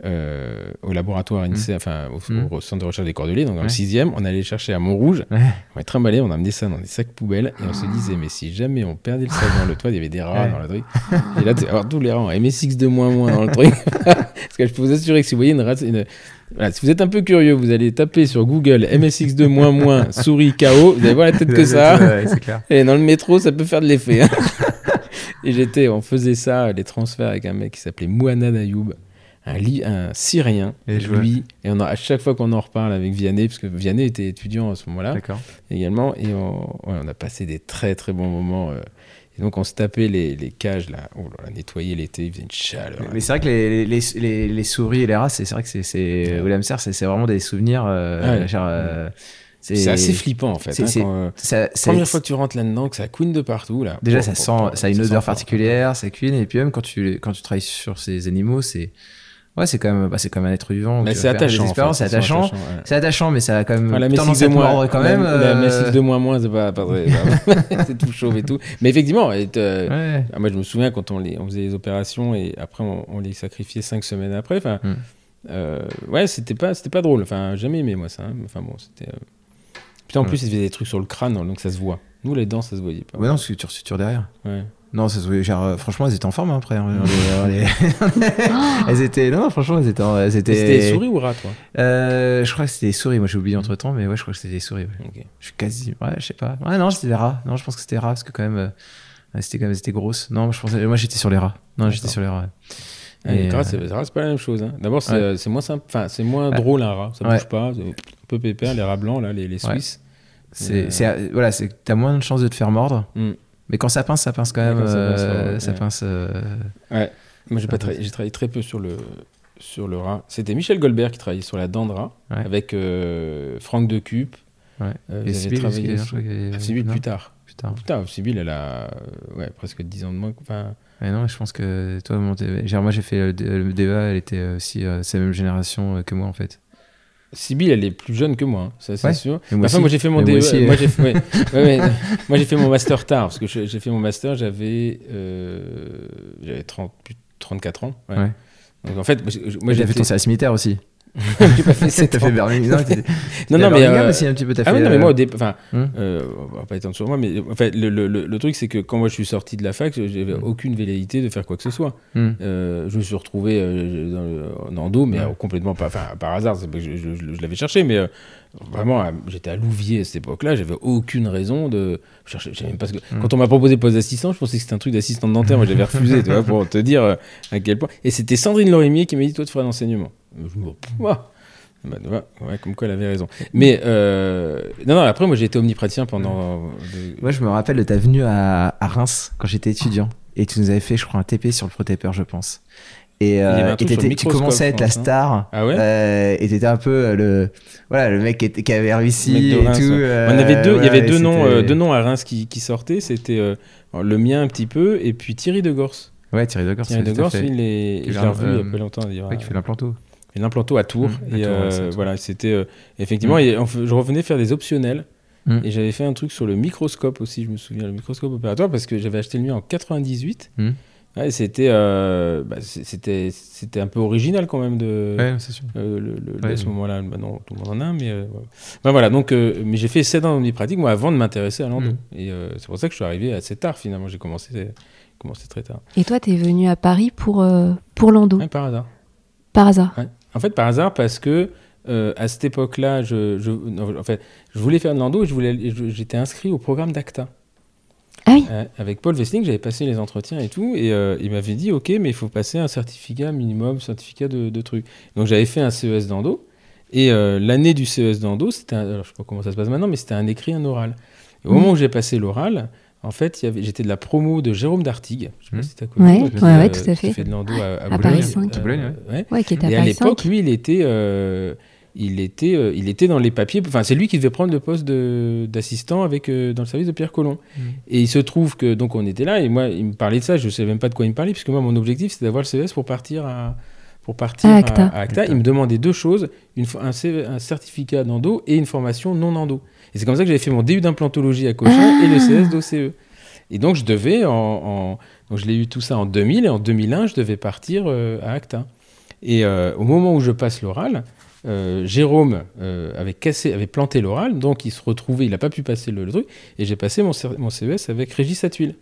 Speaker 1: euh, au laboratoire INSEE, enfin au,
Speaker 3: Mm.
Speaker 1: au centre de recherche des Cordeliers, donc dans le
Speaker 3: Ouais.
Speaker 1: sixième, on allait chercher à Montrouge,
Speaker 3: Ouais.
Speaker 1: on les trimballait, on amenait ça dans des sacs poubelles et on se disait, mais si jamais on perdait le sac dans le toit, il y avait des rats
Speaker 3: Ouais.
Speaker 1: dans le truc. Et là, tu avoir tous les rats en MSX2 moins moins dans le truc. Parce que je peux vous assurer que si vous voyez une voilà, si vous êtes un peu curieux, vous allez taper sur Google MSX2 moins moins souris KO, vous allez voir la tête que ça.
Speaker 3: clair.
Speaker 1: Et dans le métro, ça peut faire de l'effet. hein. et j'étais, on faisait ça, les transferts avec un mec qui s'appelait Mouanad Ayoub, un, un Syrien,
Speaker 3: Et
Speaker 1: lui. Et on a, à chaque fois qu'on en reparle avec Vianney, parce que Vianney était étudiant à ce moment-là
Speaker 3: D'accord.
Speaker 1: également, et on, ouais, on a passé des très très bons moments. euh. et donc on se tapait les, les cages là, oh là là, nettoyer l'été, il faisait une chaleur.
Speaker 3: Mais c'est vrai que les, les, les, souris et les rats, c'est c'est vrai que c'est- c'est.
Speaker 1: Ouais.
Speaker 3: William Serre, c'est c'est vraiment des souvenirs. euh,
Speaker 1: Ouais.
Speaker 3: genre, euh,
Speaker 1: C'est assez flippant en fait.
Speaker 3: c'est-
Speaker 1: hein, euh, première fois que tu rentres là-dedans, que ça couine de partout là.
Speaker 3: Déjà,
Speaker 1: Oh,
Speaker 3: ça
Speaker 1: oh,
Speaker 3: sent,
Speaker 1: oh,
Speaker 3: ça a une odeur particulière, ça cuine, et puis même quand tu, quand tu travailles sur ces animaux, c'est. Ouais, c'est quand même, bah, c'est quand même un être vivant.
Speaker 1: Mais c'est attachant. en
Speaker 3: expériences,
Speaker 1: fait,
Speaker 3: c'est attachant. C'est attachant, mais ça a quand même
Speaker 1: la
Speaker 3: tendance
Speaker 1: de moins,
Speaker 3: quand
Speaker 1: la-
Speaker 3: même.
Speaker 1: La,
Speaker 3: euh,
Speaker 1: de moins moins, c'est pas, pas très. c'est tout chauve et tout. Mais effectivement, et, euh,
Speaker 3: Ouais.
Speaker 1: ah, moi je me souviens quand on, les, on faisait les opérations et après on, on les sacrifiait cinq semaines après. Enfin,
Speaker 3: Hmm.
Speaker 1: euh, ouais, c'était pas, c'était pas drôle. Enfin, jamais aimé moi ça. hein. Enfin bon, c'était. euh, Putain, en
Speaker 3: Ouais.
Speaker 1: plus ils faisaient des trucs sur le crâne, donc ça se voit. Nous les dents, ça se voyait pas.
Speaker 3: Ouais, non, parce que tu derrière.
Speaker 1: Ouais.
Speaker 3: Non, ça se voyait, genre, euh, franchement, elles étaient en forme hein, après. hein, on les- on les- elles étaient, non, franchement, elles étaient, en- elles étaient.
Speaker 1: Et C'était des souris ou rats, toi?
Speaker 3: Euh, je crois que c'était des souris. Moi, j'ai oublié entre temps, mais ouais, je crois que c'était des souris. ouais.
Speaker 1: Ok.
Speaker 3: Je suis quasi. Ouais, je sais pas. Ouais, non, c'était des rats. Non, je pense que c'était des rats parce que quand même, euh, ouais, c'était quand même, c'était grosse. Non, je pensais, moi, j'étais sur les rats. Non, j'étais sur les rats.
Speaker 1: Ah, les
Speaker 3: Et,
Speaker 1: rats,
Speaker 3: euh,
Speaker 1: c'est les rats, c'est pas la même chose. hein. D'abord, c'est
Speaker 3: Ouais.
Speaker 1: euh, moins simple, enfin c'est moins
Speaker 3: Ouais.
Speaker 1: drôle un rat. Ça
Speaker 3: Ouais.
Speaker 1: bouge pas, un peu pépère. Les rats blancs là, les, les
Speaker 3: Ouais.
Speaker 1: Suisses.
Speaker 3: C'est,
Speaker 1: Euh,
Speaker 3: c'est, euh, voilà, c'est t'as moins de chances de te faire mordre.
Speaker 1: Hmm.
Speaker 3: Mais quand ça pince, ça pince quand même.
Speaker 1: quand ça pince,
Speaker 3: euh,
Speaker 1: ouais,
Speaker 3: ça
Speaker 1: ouais.
Speaker 3: pince. euh,
Speaker 1: Moi, j'ai
Speaker 3: Ça
Speaker 1: pas
Speaker 3: passe.
Speaker 1: tra- j'ai travaillé très peu sur le sur le rat. C'était Michel Goldberg qui travaillait sur la dent de rat
Speaker 3: Ouais.
Speaker 1: avec euh, Franck de Cup.
Speaker 3: Ouais.
Speaker 1: Euh,
Speaker 3: Et Sibyl,
Speaker 1: travaillé sur- plus tard.
Speaker 3: Putain.
Speaker 1: Putain, Sibyl, elle a ouais, presque 10 ans de moins. Enfin,
Speaker 3: Ouais, non, je pense que toi, mon moi, j'ai fait le, le DEA, elle était aussi, euh, c'est la même génération que moi, en fait.
Speaker 1: Sibyl, elle est plus jeune que moi, hein, ça c'est
Speaker 3: Ouais.
Speaker 1: sûr.
Speaker 3: Moi
Speaker 1: Enfin,
Speaker 3: aussi.
Speaker 1: moi j'ai fait mon
Speaker 3: Mais moi
Speaker 1: DE,
Speaker 3: aussi,
Speaker 1: moi
Speaker 3: euh.
Speaker 1: j'ai fait, ouais. Ouais, moi fait mon master tard parce que j'ai fait mon master, j'avais euh, j'avais 30 plus de 34 ans. Donc en fait, moi, j'ai-
Speaker 3: fait ton service militaire aussi.
Speaker 1: J'ai pas fait sept
Speaker 3: T'as
Speaker 1: ans.
Speaker 3: fait Birmingham. Non,
Speaker 1: Non, mais euh,
Speaker 3: aussi, un petit peu. T'as
Speaker 1: Ah
Speaker 3: fait,
Speaker 1: non, mais
Speaker 3: euh,
Speaker 1: moi, au départ, enfin,
Speaker 3: Hmm.
Speaker 1: euh, on va pas étendre sur moi, mais en fait, le, le, le, le truc, c'est que quand moi je suis sorti de la fac, j'avais
Speaker 3: Hmm.
Speaker 1: aucune velléité de faire quoi que ce soit.
Speaker 3: hmm.
Speaker 1: Euh, je me suis retrouvé euh, dans le- en endo, mais euh, complètement pas, enfin, par hasard, c'est pas que je, je- je- je l'avais cherché, mais euh, vraiment, j'étais à Louviers à cette époque-là, j'avais aucune raison de je même pas ce que-
Speaker 3: Mm.
Speaker 1: Quand on m'a proposé poste d'assistant, je pensais que c'était un truc d'assistant dentaire, moi j'avais refusé, tu vois, pour te dire euh, à quel point. Et c'était Sandrine Lorimier qui m'a dit Toi, tu feras l'enseignement. Je me ouah. Bah, vois, ouais, comme quoi elle avait raison. Mais euh, non, non, après, moi j'ai été omnipraticien pendant. de-
Speaker 3: Moi, je me rappelle de ta venue à, à Reims quand j'étais étudiant. Et tu nous avais fait, je crois, un TP sur le protaper, je pense. Et, euh, et tu commençais à être la star.
Speaker 1: Ah ouais
Speaker 3: Euh, et t'étais un peu euh, le, voilà, le mec qui, était- qui avait réussi
Speaker 1: Mec de
Speaker 3: et
Speaker 1: Reims,
Speaker 3: tout.
Speaker 1: ouais.
Speaker 3: euh,
Speaker 1: On avait deux, il y avait deux noms, euh, deux noms à Reims qui, qui sortaient. C'était le mien un petit peu et puis Thierry de Gorse.
Speaker 3: Ouais, Thierry Degors.
Speaker 1: Thierry de Gorse, il est, je l'ai revu il y a pas longtemps.
Speaker 3: Ouais, qui fait l'implanto.
Speaker 1: L'implanto à Tours.
Speaker 3: Mmh, à Tours, à
Speaker 1: voilà, c'était effectivement.
Speaker 3: Mmh.
Speaker 1: et je revenais faire des optionnels.
Speaker 3: Mmh.
Speaker 1: Et j'avais fait un truc sur le microscope aussi, je me souviens, le microscope opératoire, parce que j'avais acheté le mien en 98.
Speaker 3: Mmh.
Speaker 1: Ouais, c'était, euh, bah, c'était, c'était un peu original quand même de.
Speaker 3: Ouais, c'est sûr.
Speaker 1: euh, le, le-
Speaker 3: Ouais,
Speaker 1: à ce moment-là, bah non, tout le monde en a, mais euh, voilà. Bah, voilà. Donc, euh, mais j'ai fait 7 ans d'omnipratique moi avant de m'intéresser à l'endo.
Speaker 3: Mm.
Speaker 1: Et euh, c'est pour ça que je suis arrivé assez tard finalement. J'ai commencé, commencé très tard.
Speaker 2: Et toi, t'es venu à Paris pour, euh, pour l'endo,
Speaker 1: Ouais, par hasard.
Speaker 2: par hasard.
Speaker 1: Ouais. En fait, par hasard, parce que euh, à cette époque-là, je, je, non, en fait, je voulais faire de l'endo et je voulais, je- j'étais inscrit au programme d'ACTA.
Speaker 2: Ah oui.
Speaker 1: Euh, avec Paul Wessling, j'avais passé les entretiens et tout, et euh, il m'avait dit Ok, mais il faut passer un certificat minimum, certificat de, de trucs. Donc j'avais fait un CES d'endo, et euh, l'année du CES d'endo, c'était un- alors, je sais pas comment ça se passe maintenant, mais c'était un écrit, un oral. Et au
Speaker 2: Mhm.
Speaker 1: moment où j'ai passé l'oral, en fait, il y avait- j'étais de la promo de Jérôme Dartigue. Je sais pas
Speaker 3: Mhm.
Speaker 1: si t'as connu.
Speaker 2: Ouais,
Speaker 1: toi,
Speaker 2: ouais, ouais, tout à fait.
Speaker 1: Qui fait de l'endo à, à
Speaker 2: À
Speaker 1: Boulogne.
Speaker 2: Paris 5.
Speaker 1: Euh,
Speaker 3: Boulogne,
Speaker 1: ouais.
Speaker 2: Ouais, qui était à
Speaker 1: Et à
Speaker 2: Paris
Speaker 1: l'époque,
Speaker 2: 5.
Speaker 1: lui, il était, euh, il était, euh, il était dans les papiers. Enfin, c'est lui qui devait prendre le poste de- d'assistant avec euh, dans le service de Pierre Collomb.
Speaker 3: Mhm.
Speaker 1: Et il se trouve que donc on était là et moi, il me parlait de ça. Je savais même pas de quoi il me parlait puisque moi, mon objectif, c'était d'avoir le CES pour partir à pour partir
Speaker 2: À Acta.
Speaker 1: à Acta. Il me demandait deux choses une, un, un certificat d'endo et une formation non endo. Et c'est comme ça que j'avais fait mon DU d'implantologie à Cochin
Speaker 2: Ah.
Speaker 1: et le CS d'OCE. Et donc je devais en, en- donc je l'ai eu tout ça en 2000 et en 2001 je devais partir euh, à Acta. Et euh, au moment où je passe l'oral, euh, Jérôme euh, avait cassé, avait planté l'oral, donc il se retrouvait, il n'a pas pu passer le, le truc, et j'ai passé mon, mon CES avec Régis Atuil.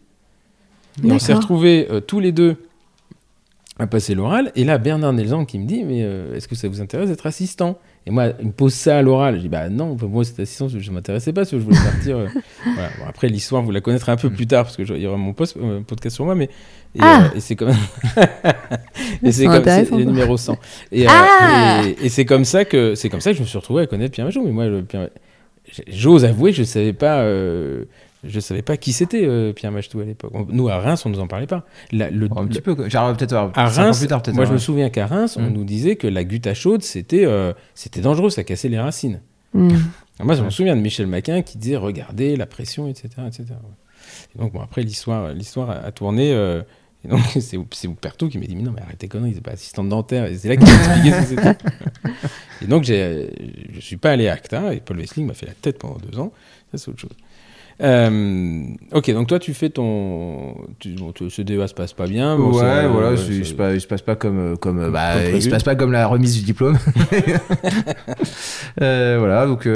Speaker 1: Et on s'est retrouvés euh, tous les deux à passer l'oral, et là Bernard Nelzan qui me dit, mais est-ce que ça vous intéresse d'être assistant? Et moi, il me pose ça à l'oral, je dis, bah non, moi cette assistant, je ne m'intéressais pas, parce que je voulais partir. euh, voilà. Bon, après, l'histoire, vous la connaîtrez un peu plus tard, parce que je- il y aura mon post- euh, podcast sur moi, mais. Et,
Speaker 2: Ah
Speaker 1: euh, et c'est comme. et c'est
Speaker 2: C'est
Speaker 1: comme le
Speaker 2: ça.
Speaker 1: numéro 100. Et, euh,
Speaker 2: Ah
Speaker 1: et, et c'est comme ça que c'est comme ça que je me suis retrouvé à connaître Pierre Majot. Mais moi, le Pierre- j'ose avouer, je savais pas, je savais pas qui c'était euh, Pierre Machetou à l'époque. Nous à Reims, on nous en parlait pas. La- le-
Speaker 3: Un
Speaker 1: le-
Speaker 3: petit peu, peut-être
Speaker 1: à Reims,
Speaker 3: plus tard, peut-être.
Speaker 1: moi je me souviens qu'à Reims, on
Speaker 3: Mm.
Speaker 1: nous disait que la gutta chaude, c'était euh, c'était dangereux, ça cassait les racines. Alors moi, je me souviens de Michel Maquin qui disait regardez la pression, etc. etc. Et donc, bon, après, l'histoire l'histoire a, a tourné. euh, et donc, c'est c'est Ouperto qui m'a dit mais non, mais arrête tes conneries, c'est pas assistante dentaire. Et c'est là qu'il m'a expliqué ce que c'était. Et donc, je suis pas allé à ACTA et Paul Wessling m'a fait la tête pendant deux ans. Ça, c'est autre chose. Euh, ok, donc toi, tu fais ton. Tu, bon, tu- ce DEA se passe pas bien. bon,
Speaker 3: ouais,
Speaker 1: ça-
Speaker 3: voilà, il se passe, il se passe pas comme, euh, comme, euh, bah,
Speaker 1: Comme
Speaker 3: il se passe pas comme la remise du diplôme. Euh, voilà, donc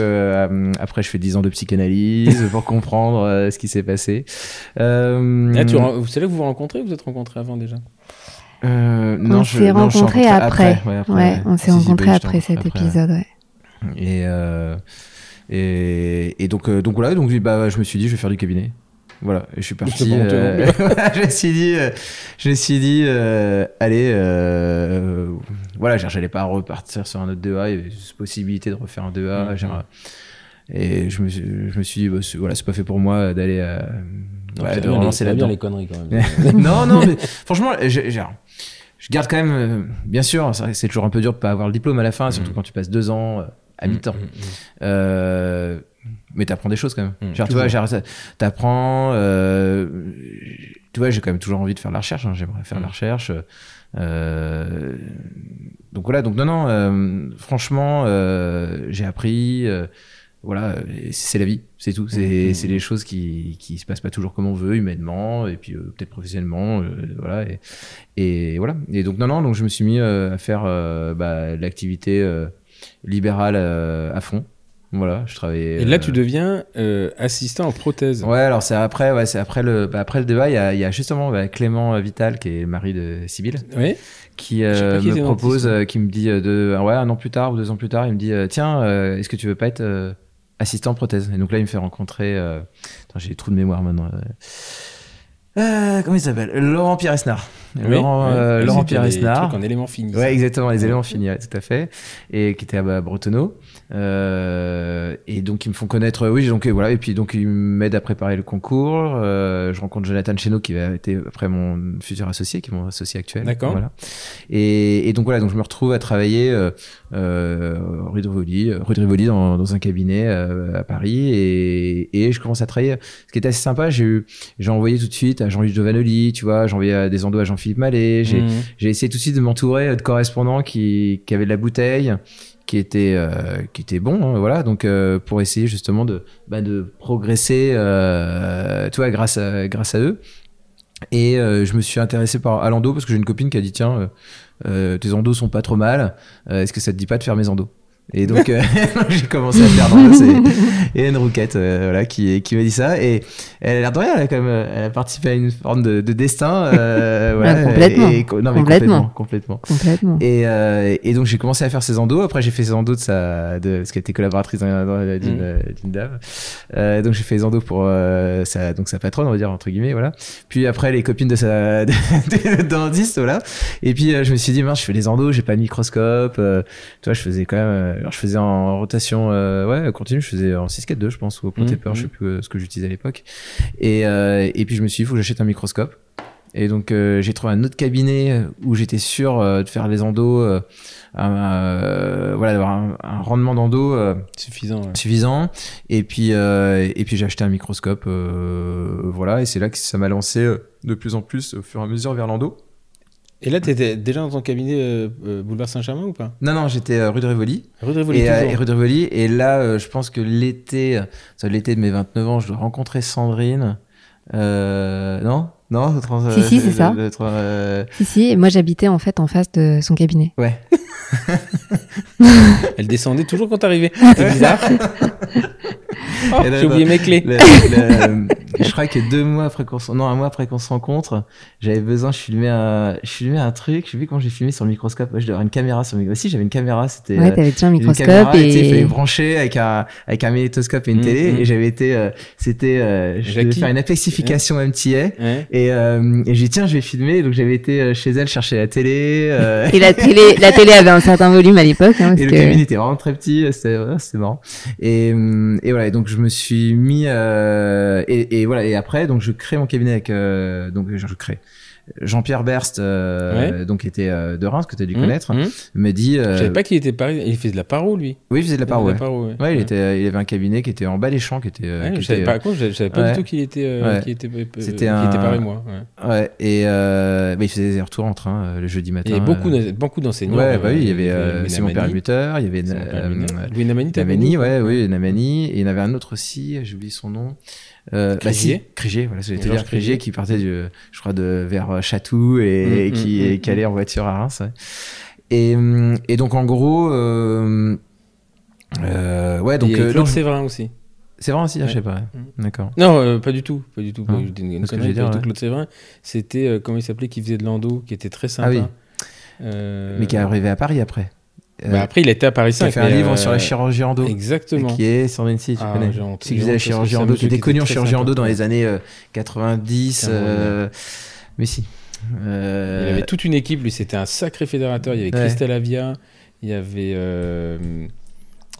Speaker 3: après je fais 10 ans de psychanalyse pour comprendre euh, ce qui s'est passé. Euh,
Speaker 1: Ah, tu c'est là que vous vous rencontrez ou vous êtes rencontrés avant déjà?
Speaker 3: Euh,
Speaker 2: On
Speaker 3: non, je-
Speaker 2: s'est rencontrés après.
Speaker 3: ouais, après,
Speaker 2: Ouais,
Speaker 3: ouais.
Speaker 2: on s'est rencontrés
Speaker 3: bah,
Speaker 2: après cet
Speaker 3: rencontré
Speaker 2: épisode, ouais.
Speaker 3: Et, euh, et, et donc, euh, donc voilà, donc bah, je me suis dit, je vais faire du cabinet. Voilà, et je suis parti. Euh, je me suis dit, euh, je me suis dit, euh, allez, euh, voilà, j'allais pas repartir sur un autre 2A, il y avait cette possibilité de refaire un 2A.
Speaker 1: Mhm.
Speaker 3: genre, et je me, suis- je me suis dit, bah, c'est- voilà, c'est pas fait pour moi d'aller, euh,
Speaker 1: Non,
Speaker 3: ouais, de relancer
Speaker 1: les-
Speaker 3: là-dedans.
Speaker 1: conneries quand même.
Speaker 3: non, non, mais franchement, je, genre, je garde quand même, euh, bien sûr, c'est toujours un peu dur de pas avoir le diplôme à la fin, surtout
Speaker 1: Mhm.
Speaker 3: quand tu passes deux ans euh, à mi-temps.
Speaker 1: Mm, mm.
Speaker 3: Euh, mais t'apprends des choses quand même.
Speaker 1: Mm,
Speaker 3: genre, tu vois, t'apprends. euh, tu vois, j'ai quand même toujours envie de faire de la recherche. hein, J'aimerais faire de la recherche. euh, donc voilà. Donc non, non. euh, franchement, j'ai appris. voilà, c'est la vie, c'est tout. C'est
Speaker 1: Mm.
Speaker 3: c'est les choses qui qui se passent pas toujours comme on veut, humainement et puis peut-être professionnellement. voilà. Et, et voilà. Et donc non, non. Donc je me suis mis à faire bah, l'activité libérale euh, à fond. Voilà, je travaillais.
Speaker 1: Et là,
Speaker 3: euh,
Speaker 1: tu deviens euh, assistant en prothèse.
Speaker 3: Ouais, alors c'est après, ouais, c'est après le, bah, après le débat, il y a, il y a justement bah, Clément Vital, qui est le mari de Sybille,
Speaker 1: Oui.
Speaker 3: qui euh, me propose, qui me dit de, ouais, un an plus tard ou deux ans plus tard, il me dit, tiens, est-ce que tu veux pas être assistant prothèse? Et donc là, il me fait rencontrer, attends, j'ai des trous de mémoire maintenant. comment il s'appelle? Laurent Pierre Esnard.
Speaker 1: Oui,
Speaker 3: Laurent,
Speaker 1: oui.
Speaker 3: euh, Laurent Pierre Esnard.
Speaker 1: en éléments finis.
Speaker 3: Ouais, exactement, les éléments finis, ouais, tout à fait. Et qui était à bah, Bretonneau. Euh, et donc, ils me font connaître, oui, donc, voilà. Et puis, donc, ils m'aident à préparer le concours. Euh, je rencontre Jonathan Cheno, qui va été après mon futur associé, qui est mon associé actuel.
Speaker 1: D'accord.
Speaker 3: Voilà. Et, et donc, voilà, donc, je me retrouve à travailler, euh, euh, rue de Rivoli, rue de Rivoli dans, dans un cabinet euh, à Paris. Et, et je commence à travailler. Ce qui était assez sympa, j'ai eu, j'ai envoyé tout de suite à Jean-Luc Giovanoli, tu vois, j'ai envoyé euh, des endos à Jean-Philippe Mallet, j'ai,
Speaker 1: Mhm.
Speaker 3: j'ai essayé tout de suite de m'entourer de correspondants qui, qui avaient de la bouteille, qui étaient, euh, qui étaient bons, hein, voilà. Donc euh, pour essayer justement de, bah, de progresser, euh, vois, grâce à, grâce à eux. Et euh, je me suis intéressé par à l'endo parce que j'ai une copine qui a dit tiens, euh, euh, tes endos sont pas trop mal. euh, Est-ce que ça te dit pas de faire mes endos? Et donc euh, j'ai commencé à faire endos et, et une rouquette, euh, voilà, qui, qui m'a dit ça. Et elle a l'air de rien, elle a quand même, euh, elle a participé à une forme de, de destin. Euh, voilà,
Speaker 2: Ah, complètement.
Speaker 3: Et, non, mais
Speaker 2: Complètement.
Speaker 3: complètement, complètement. Et, euh, et donc j'ai commencé à faire ses endos. Après j'ai fait ses endos de sa, de, parce qu'elle était collaboratrice dans- dans- d'une
Speaker 1: Mm.
Speaker 3: euh, d'une dame. Euh, donc j'ai fait les endos pour euh, sa, donc sa patronne, on va dire entre guillemets, voilà. Puis après les copines de sa de, de- dentiste, voilà. Et puis je me suis dit mince, je fais les endos, j'ai pas de microscope. euh, tu vois, je faisais quand même, alors je faisais en rotation, euh, ouais, continue, je faisais en 6-4-2 je pense ou au plot
Speaker 1: Mm,
Speaker 3: taper, je sais plus euh, ce que j'utilisais à l'époque. Et euh, et puis je me suis dit, il faut que j'achète un microscope. Et donc euh, j'ai trouvé un autre cabinet où j'étais sûr euh, de faire les endos, euh, euh, voilà, d'avoir un, un rendement d'endo euh,
Speaker 1: Suffisant. ouais.
Speaker 3: suffisant. Et puis euh, et puis j'ai acheté un microscope, euh, voilà. Et c'est là que ça m'a lancé euh, de plus en plus au fur et à mesure vers l'endo.
Speaker 1: Et là, tu étais déjà dans ton cabinet euh, euh, boulevard Saint-Germain ou pas?
Speaker 3: Non non, j'étais euh, rue de Rivoli.
Speaker 1: Rue de Rivoli,
Speaker 3: Et, euh, et rue de Rivoli. Et là, euh, je pense que l'été, euh, l'été de mes 29 ans, je dois rencontrer Sandrine. Euh, non? Non le trans-
Speaker 2: Si, si, c'est ça.
Speaker 3: le euh,
Speaker 2: Si, si, et moi j'habitais en fait en face de son cabinet.
Speaker 3: ouais.
Speaker 1: Elle descendait toujours quand t'arrivais. C'est bizarre. Oh,
Speaker 3: Et
Speaker 1: J'ai oublié mes clés.
Speaker 3: Le- le- je crois que deux mois après qu'on se, non un mois après qu'on se rencontre, j'avais besoin, je filmais un, je filmais un truc, je sais plus quand j'ai filmé sur le microscope, ouais, je devais avoir une caméra sur le microscope. Si j'avais une caméra, c'était
Speaker 2: Ouais,
Speaker 3: euh,
Speaker 2: t'avais déjà un
Speaker 3: une
Speaker 2: microscope
Speaker 3: caméra, il fallait
Speaker 2: et.
Speaker 3: brancher avec un avec un magnétoscope et une
Speaker 1: Mm,
Speaker 3: télé,
Speaker 1: mm.
Speaker 3: et j'avais été, euh, c'était, euh, je devais faire une apexification MTA.
Speaker 1: Ouais.
Speaker 3: Et, euh, et j'ai dit tiens je vais filmer donc j'avais été euh, chez elle chercher la télé euh,
Speaker 2: Et la télé, la télé avait un certain volume à l'époque. Hein,
Speaker 3: Et le
Speaker 2: que-
Speaker 3: cabinet était vraiment très petit, c'était ouais, c'était marrant. Et, et voilà, et donc je me suis mis euh, et, et voilà et après donc je crée mon cabinet avec euh, donc je crée Jean-Pierre Berst euh, donc qui était euh, de Reims que tu as dû
Speaker 1: Mmh,
Speaker 3: connaître
Speaker 1: mmh.
Speaker 3: me dit euh,
Speaker 1: Je savais pas qu'il était pareil. Il fait de la paro, lui.
Speaker 3: oui il faisait de la
Speaker 1: Il faisait de la paro, ouais.
Speaker 3: Ouais, il était il avait un cabinet qui était en bas des champs qui était, euh, qui
Speaker 1: je savais
Speaker 3: était,
Speaker 1: pas, je, savais pas du tout qu'il était, euh, qu'il était, euh,
Speaker 3: C'était
Speaker 1: qu'il
Speaker 3: un-
Speaker 1: était pareil, moi. ouais.
Speaker 3: et euh, bah, il faisait des retours en train euh, le jeudi
Speaker 1: Il
Speaker 3: matin
Speaker 1: y avait beaucoup,
Speaker 3: euh,
Speaker 1: beaucoup d'enseignants.
Speaker 3: ouais
Speaker 1: euh,
Speaker 3: bah oui il y avait euh, Simon. Perlmutter il y avait euh, euh,
Speaker 1: Louis Namani,
Speaker 3: Namani, ouais, oui, Namani. Et il y en avait un autre aussi, j'ai oublié son nom. Euh, bah
Speaker 1: Crégier.
Speaker 3: si, Crégier, voilà, j'allais te
Speaker 1: Georges
Speaker 3: dire Crégier qui partait du, je crois, de, vers euh, Chatou et,
Speaker 1: Mm,
Speaker 3: et qui,
Speaker 1: mm,
Speaker 3: et
Speaker 1: mm,
Speaker 3: qui allait en voiture à Reims. ouais. Et, et donc, en gros, euh, euh, ouais, donc,
Speaker 1: Et
Speaker 3: euh, donc,
Speaker 1: Séverin aussi.
Speaker 3: vrai aussi, ah, je sais
Speaker 1: Ouais.
Speaker 3: pas.
Speaker 1: Mm.
Speaker 3: D'accord.
Speaker 1: Non, euh, pas du tout, pas du tout. Je dis une connerie, pas du tout.
Speaker 3: ouais.
Speaker 1: Claude Séverin, c'était euh, comment il s'appelait, qui faisait de l'endo, qui était très sympa.
Speaker 3: Ah oui.
Speaker 1: Euh,
Speaker 3: Mais qui est arrivé à Paris après. Euh,
Speaker 1: bah, après, il était à Paris
Speaker 3: qui a
Speaker 1: 5.
Speaker 3: fait un livre
Speaker 1: euh,
Speaker 3: sur la chirurgie endo.
Speaker 1: Exactement.
Speaker 3: Qui est sur Nancy, tu
Speaker 1: Ah,
Speaker 3: connais. Qui faisait la chirurgie
Speaker 1: un
Speaker 3: endo, qui était connu en chirurgie
Speaker 1: sympa.
Speaker 3: endo dans les années euh, 90.
Speaker 1: C'est un bon
Speaker 3: euh, Mais si. Euh,
Speaker 1: Il avait toute une équipe, lui, c'était un sacré fédérateur. Il y avait
Speaker 3: Ouais.
Speaker 1: Christelle Avia, il y avait, euh,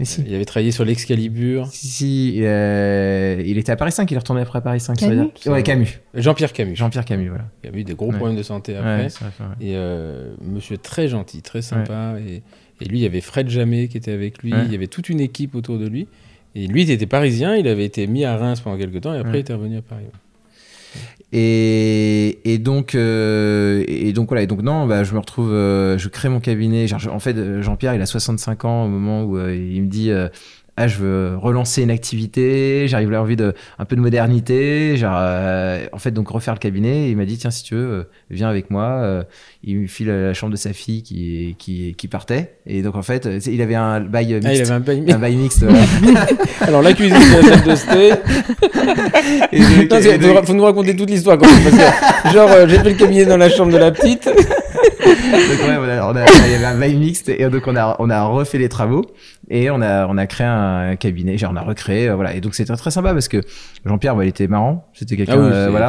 Speaker 3: mais si.
Speaker 1: il avait travaillé sur l'Excalibur.
Speaker 3: Si, si, euh, il était à Paris 5, il est retourné après à Paris 5. ça veut
Speaker 2: Camus
Speaker 3: dire? Ouais, Camus.
Speaker 1: Jean-Pierre Camus.
Speaker 3: Jean-Pierre Camus, voilà.
Speaker 1: Il y a eu des gros
Speaker 3: Ouais.
Speaker 1: problèmes de santé après.
Speaker 3: Vrai.
Speaker 1: Et euh, monsieur très gentil, très sympa. Et, et lui, il y avait Fred Jamet qui était avec lui.
Speaker 3: Ouais.
Speaker 1: Il y avait toute une équipe autour de lui. Et lui, il était parisien. Il avait été mis à Reims pendant quelques temps. Et après,
Speaker 3: Ouais.
Speaker 1: il était revenu à Paris.
Speaker 3: Et, et donc, euh, et donc voilà. Et donc non, bah, je me retrouve, euh, je crée mon cabinet. Genre, je- en fait, euh, Jean-Pierre, il a 65 ans au moment où euh, il me dit, euh, ah, je veux relancer une activité, j'arrive à envie de un peu de modernité, genre, euh, en fait donc refaire le cabinet. Et il m'a dit tiens si tu veux, euh, viens avec moi. Euh, il me file la chambre de sa fille qui qui, qui partait. Et donc en fait, euh, il avait un bail mixte.
Speaker 1: Ah, il avait un bail
Speaker 3: un bail mixte.
Speaker 1: Alors la cuisine, c'est la salle de sté.
Speaker 3: Et donc-
Speaker 1: Non,
Speaker 3: et donc-
Speaker 1: faut, nous raconter toute l'histoire genre, euh, j'ai fait le cabinet dans la chambre de la petite.
Speaker 3: Donc ouais, voilà, on a, il y avait un bail mixte et donc on a on a refait les travaux et on a on a créé un cabinet, genre on a recréé euh, voilà et donc c'était très sympa parce que Jean-Pierre bah, il était marrant, c'était quelqu'un
Speaker 1: Ah oui,
Speaker 3: euh, voilà.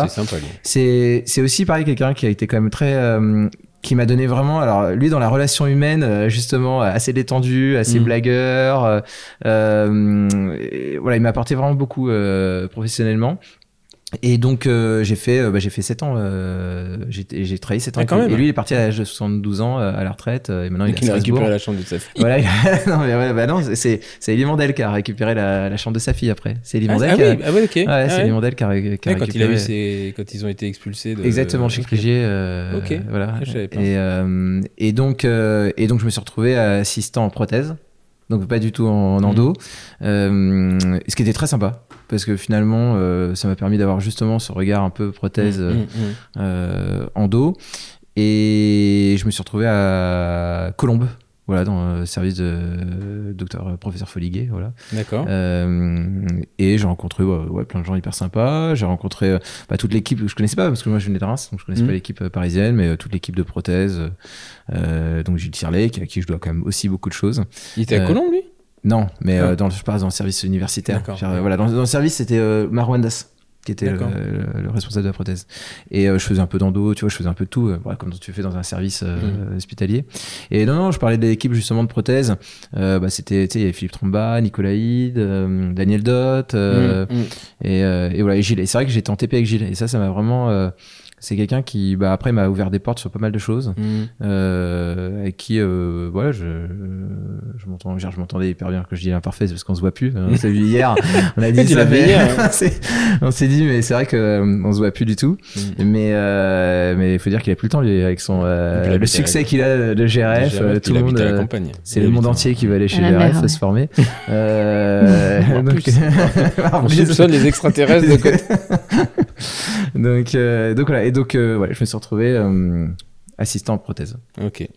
Speaker 1: c'est.
Speaker 3: C'est aussi pareil quelqu'un qui a été quand même très euh, qui m'a donné vraiment alors lui dans la relation humaine euh, justement assez détendu, assez
Speaker 1: Mhm.
Speaker 3: blagueur euh, euh, et voilà, il m'a apporté vraiment beaucoup euh, professionnellement. Et donc euh, j'ai fait euh, bah, j'ai fait 7 ans euh, j'ai j'ai travaillé 7 ans
Speaker 1: Ah, quand
Speaker 3: lui.
Speaker 1: même.
Speaker 3: et lui il est parti à l'âge de 72 ans euh, à la retraite euh, et maintenant
Speaker 1: Donc
Speaker 3: il
Speaker 1: a récupéré la chambre de sa fille.
Speaker 3: Voilà, non, mais ouais, bah non, c'est c'est Elie Mandel qui a récupéré la, la chambre de sa fille après. C'est Elie
Speaker 1: Ah,
Speaker 3: Mandel
Speaker 1: ah
Speaker 3: qui a-
Speaker 1: oui, ah ok.
Speaker 3: Ouais,
Speaker 1: Ah
Speaker 3: c'est
Speaker 1: ouais.
Speaker 3: Elie Mandel qui a, qui a
Speaker 1: Ouais, quand il a
Speaker 3: récupéré.
Speaker 1: eu ses... quand ils ont été expulsés de...
Speaker 3: Exactement, chez. Crigier. euh,
Speaker 1: Ok.
Speaker 3: Voilà.
Speaker 1: Ah, je savais pas.
Speaker 3: Et, euh, et donc, euh, et donc, je me suis retrouvé assistant en prothèse. Donc pas du tout en, en endo, Euh, ce qui était très sympa parce que finalement euh, ça m'a permis d'avoir justement ce regard un peu prothèse
Speaker 1: Mm, mm, mm.
Speaker 3: euh, endo et je me suis retrouvé à Colombes voilà dans le service de docteur euh, professeur Foliguet voilà
Speaker 1: D'accord.
Speaker 3: euh, et j'ai rencontré ouais, ouais, plein de gens hyper sympas. J'ai rencontré euh, bah, toute l'équipe que je connaissais pas parce que moi je venais de Reims, donc je connaissais pas l'équipe euh, parisienne, mais euh, toute l'équipe de prothèses. euh, donc Gilles Tirlet, à qui je dois quand même aussi beaucoup de choses.
Speaker 1: Il était à
Speaker 3: euh,
Speaker 1: Colombe lui?
Speaker 3: Non, mais
Speaker 1: Ah.
Speaker 3: euh, dans, le- je passe dans le service universitaire. Genre, euh, voilà, dans, dans le service c'était euh, Marwandas qui était le,
Speaker 1: D'accord.
Speaker 3: le- le responsable de la prothèse. Et euh, je faisais un peu d'endo, tu vois, je faisais un peu de tout, euh, voilà, comme tu fais dans un service euh,
Speaker 1: Mhm.
Speaker 3: hospitalier. Et non, non, je parlais de l'équipe justement de prothèses. Euh, bah, c'était, tu sais, il y avait Philippe Tromba, Nicolas Hyde, Daniel Dott,
Speaker 1: Mm, mm.
Speaker 3: et, et voilà, et Gilles. Et c'est vrai que j'étais en TP avec Gilles. Et ça, ça m'a vraiment. C'est quelqu'un qui, bah, après, m'a ouvert des portes sur pas mal de choses.
Speaker 1: Mm.
Speaker 3: Euh, avec qui, euh, voilà, je, je m'entends, je m'entendais hyper bien que je dis l'imparfait, c'est parce qu'on se voit plus. hein. On s'est vu hier. On a dit ça,
Speaker 1: hier, hein.
Speaker 3: c'est- on s'est dit, mais c'est vrai que euh, on se voit plus du tout.
Speaker 1: Mm.
Speaker 3: Mais, euh, mais il faut dire qu'il a plus le temps, lui, avec son, euh,
Speaker 1: Et
Speaker 3: le
Speaker 1: habite
Speaker 3: succès qu'il a de GRF. Euh, tout le monde. c'est le monde
Speaker 1: en-
Speaker 3: entier qui va aller chez GRF
Speaker 2: ouais.
Speaker 3: se former. Euh, donc,
Speaker 1: On soupçonne les extraterrestres de côté.
Speaker 3: Donc, euh, donc voilà. Et donc, euh, ouais, je me suis retrouvé euh, assistant en prothèse.
Speaker 1: Ok.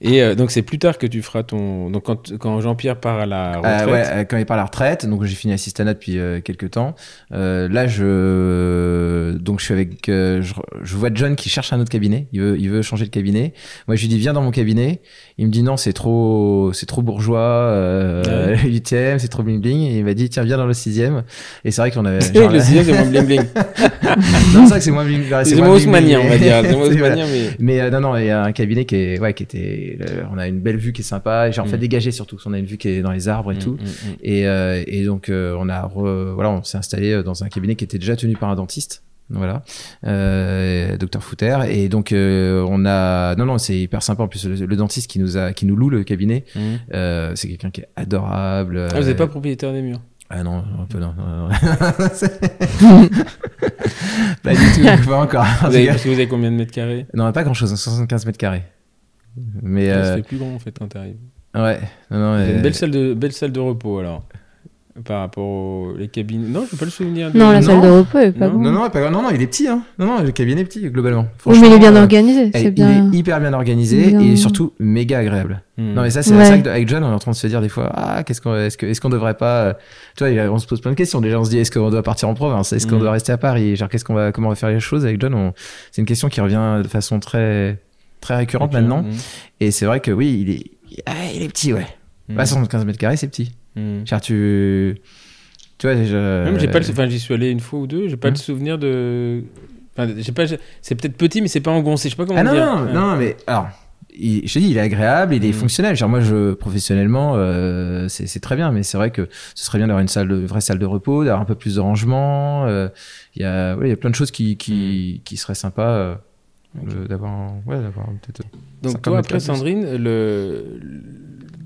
Speaker 1: Et euh, donc c'est plus tard que tu feras ton. Donc quand, quand Jean-Pierre part à la retraite.
Speaker 3: Euh, ouais, euh, quand il part à la retraite, donc j'ai fini assistana depuis euh, quelques temps. Euh, là, je donc je suis avec, euh, je, je vois John qui cherche un autre cabinet. Il veut, il veut changer de cabinet. Moi, je lui dis viens dans mon cabinet. Il me dit non, c'est trop, c'est trop bourgeois. Euh,
Speaker 1: Ouais.
Speaker 3: Huitième, c'est trop bling bling. Et il m'a dit tiens viens dans le sixième. Et c'est vrai qu'on avait.
Speaker 1: C'est
Speaker 3: genre,
Speaker 1: vrai que le sixième, c'est moins bling bling.
Speaker 3: non, c'est vrai que c'est moins bling.
Speaker 1: C'est
Speaker 3: moins
Speaker 1: moins
Speaker 3: bling bling,
Speaker 1: on va dire. Haussmannien, mais.
Speaker 3: Mais euh, non, non, il y a un cabinet qui est, ouais, qui était, euh, on a une belle vue qui est sympa. Et j'ai en fait
Speaker 1: Mm.
Speaker 3: dégagé surtout, parce qu'on a une vue qui est dans les arbres et tout.
Speaker 1: Mm, mm, mm.
Speaker 3: Et, euh, et donc euh, on a re- voilà, on s'est installé euh, dans un cabinet qui était déjà tenu par un dentiste. Voilà, euh, docteur Fouter. Et donc euh, on a, non non, c'est hyper sympa. En plus, le, le dentiste qui nous a, qui nous loue le cabinet, c'est quelqu'un qui est adorable.
Speaker 1: Ah, vous n'êtes pas propriétaire des murs?
Speaker 3: Ah non, un peu non. non, non. C'est- pas du tout, pas encore. En
Speaker 1: vous
Speaker 3: tout
Speaker 1: avez,
Speaker 3: cas.
Speaker 1: Parce que vous avez combien de mètres carrés?
Speaker 3: Non, pas grand chose, 75 mètres carrés. Mais
Speaker 1: Ça
Speaker 3: euh,
Speaker 1: fait plus grand en fait quand t'arrives.
Speaker 3: ouais, non, euh,
Speaker 1: Une belle salle, de, belle salle de repos alors. Par rapport aux les cabines. Non, je peux pas le souvenir. de-
Speaker 2: Non, la
Speaker 3: Non.
Speaker 2: salle de repos est pas
Speaker 1: Non.
Speaker 2: bon.
Speaker 3: non, non, pas- non, non, il est petit, hein. Non, non, le cabinet est petit globalement.
Speaker 2: Oui, mais il est bien
Speaker 3: euh,
Speaker 2: organisé,
Speaker 3: Eh,
Speaker 2: c'est bien.
Speaker 3: Il est hyper bien organisé
Speaker 2: Bien.
Speaker 3: et surtout méga agréable.
Speaker 1: Mm.
Speaker 3: Non mais ça c'est
Speaker 2: Ouais.
Speaker 3: ça que avec John on est en train de se dire des fois ah qu'est-ce qu'on est-ce que est-ce qu'on devrait pas euh, tu vois on se pose plein de questions déjà on se dit est-ce qu'on doit partir en province? Est-ce qu'on
Speaker 1: Mm.
Speaker 3: doit rester à Paris? Genre qu'est-ce qu'on va comment on va faire les choses avec John? On- c'est une question qui revient de façon très très récurrente
Speaker 1: Ok,
Speaker 3: maintenant
Speaker 1: mm,
Speaker 3: et c'est vrai que oui il est ah, il est petit ouais
Speaker 1: mm,
Speaker 3: Bah, 75 mètres carrés c'est petit
Speaker 1: mm.
Speaker 3: genre tu tu vois déjà
Speaker 1: Même j'ai pas le, enfin j'y suis allé une fois ou deux, j'ai pas le souvenir de, enfin j'ai pas, c'est peut-être petit mais c'est pas engoncé, je sais pas comment
Speaker 3: Ah non,
Speaker 1: dire.
Speaker 3: non,
Speaker 1: Ouais.
Speaker 3: non, mais alors, il, je te dis, il est agréable, il est
Speaker 1: Mm.
Speaker 3: fonctionnel. Genre moi, je professionnellement, euh, c'est c'est très bien, mais c'est vrai que ce serait bien d'avoir une salle, de, une vraie salle de repos, d'avoir un peu plus de rangement. euh, Il y a, ouais, il y a plein de choses qui qui, qui seraient sympas euh, d'avoir, un- ouais, d'avoir peut-être.
Speaker 1: Donc
Speaker 3: 50
Speaker 1: toi après. Sandrine, le,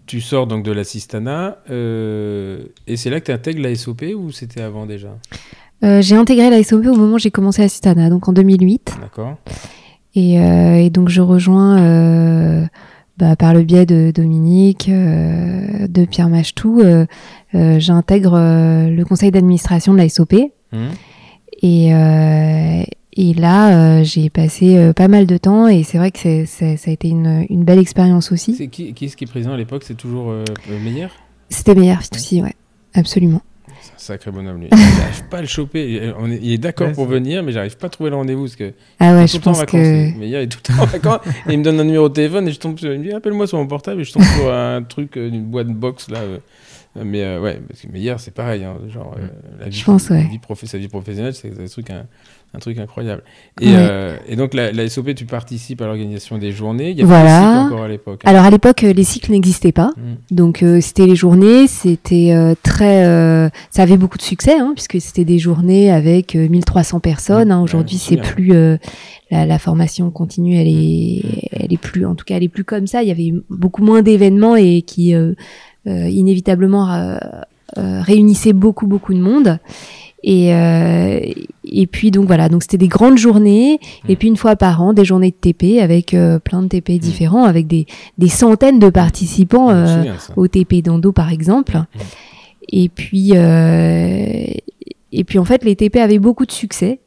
Speaker 1: tu sors donc de l'assistana euh, et c'est là que tu intègres la SOP ou c'était avant déjà?
Speaker 2: Euh, j'ai intégré la SOP au moment où j'ai commencé Assistana, donc en 2008.
Speaker 1: D'accord.
Speaker 2: Et, euh, et donc je rejoins euh, bah, par le biais de Dominique, euh, de Pierre Machetou, euh, euh, j'intègre euh, le conseil d'administration de la SOP.
Speaker 1: Hum.
Speaker 2: Et, euh, et là, euh, j'ai passé euh, pas mal de temps et c'est vrai que ça a été une, une belle expérience aussi.
Speaker 1: C'est qui, qui est-ce qui est présent à l'époque? C'est toujours euh, Meilleur?
Speaker 2: C'était meilleur aussi, ouais, absolument.
Speaker 1: C'est un sacré bonhomme lui. J'arrive pas à le choper. On est- il est d'accord
Speaker 4: Ouais,
Speaker 1: pour venir, mais j'arrive pas à trouver le rendez-vous parce que
Speaker 2: Ah
Speaker 1: il
Speaker 2: ouais,
Speaker 1: est
Speaker 2: je
Speaker 1: tout le temps en
Speaker 2: pense
Speaker 1: vacances.
Speaker 2: que.
Speaker 1: Mais il est tout le temps en vacances. et il me donne un numéro de téléphone et je tombe sur. Il me dit appelle-moi sur mon portable et je tombe sur un truc, une boîte box là. Mais euh, ouais, parce que mais hier c'est pareil, hein, genre euh, la vie,
Speaker 2: Je pense, ouais.
Speaker 1: la vie profe- sa vie professionnelle, c'est un truc, un, un truc incroyable. Et,
Speaker 2: Ouais.
Speaker 1: euh, et donc la, la SOP, tu participes à l'organisation des journées. Il y a
Speaker 2: Voilà.
Speaker 1: pas de cycle encore à l'époque. hein.
Speaker 2: Alors à l'époque, les cycles n'existaient pas.
Speaker 1: Mm.
Speaker 2: Donc euh, c'était les journées, c'était euh, très, euh, ça avait beaucoup de succès hein, puisque c'était des journées avec euh, 1300 personnes. hein. Aujourd'hui, c'est plus euh, la, la formation continue, elle est, elle est plus, en tout cas, elle est plus comme ça. Il y avait beaucoup moins d'événements et qui euh, inévitablement euh, euh, réunissaient beaucoup beaucoup de monde. Et, euh, et puis donc voilà, donc c'était des grandes journées, et puis une fois par an, des journées de TP avec euh, plein de TP différents, avec des, des centaines de participants euh,
Speaker 1: souviens
Speaker 2: au TP d'Ando par exemple. Et puis euh, et puis en fait les TP avaient beaucoup de succès.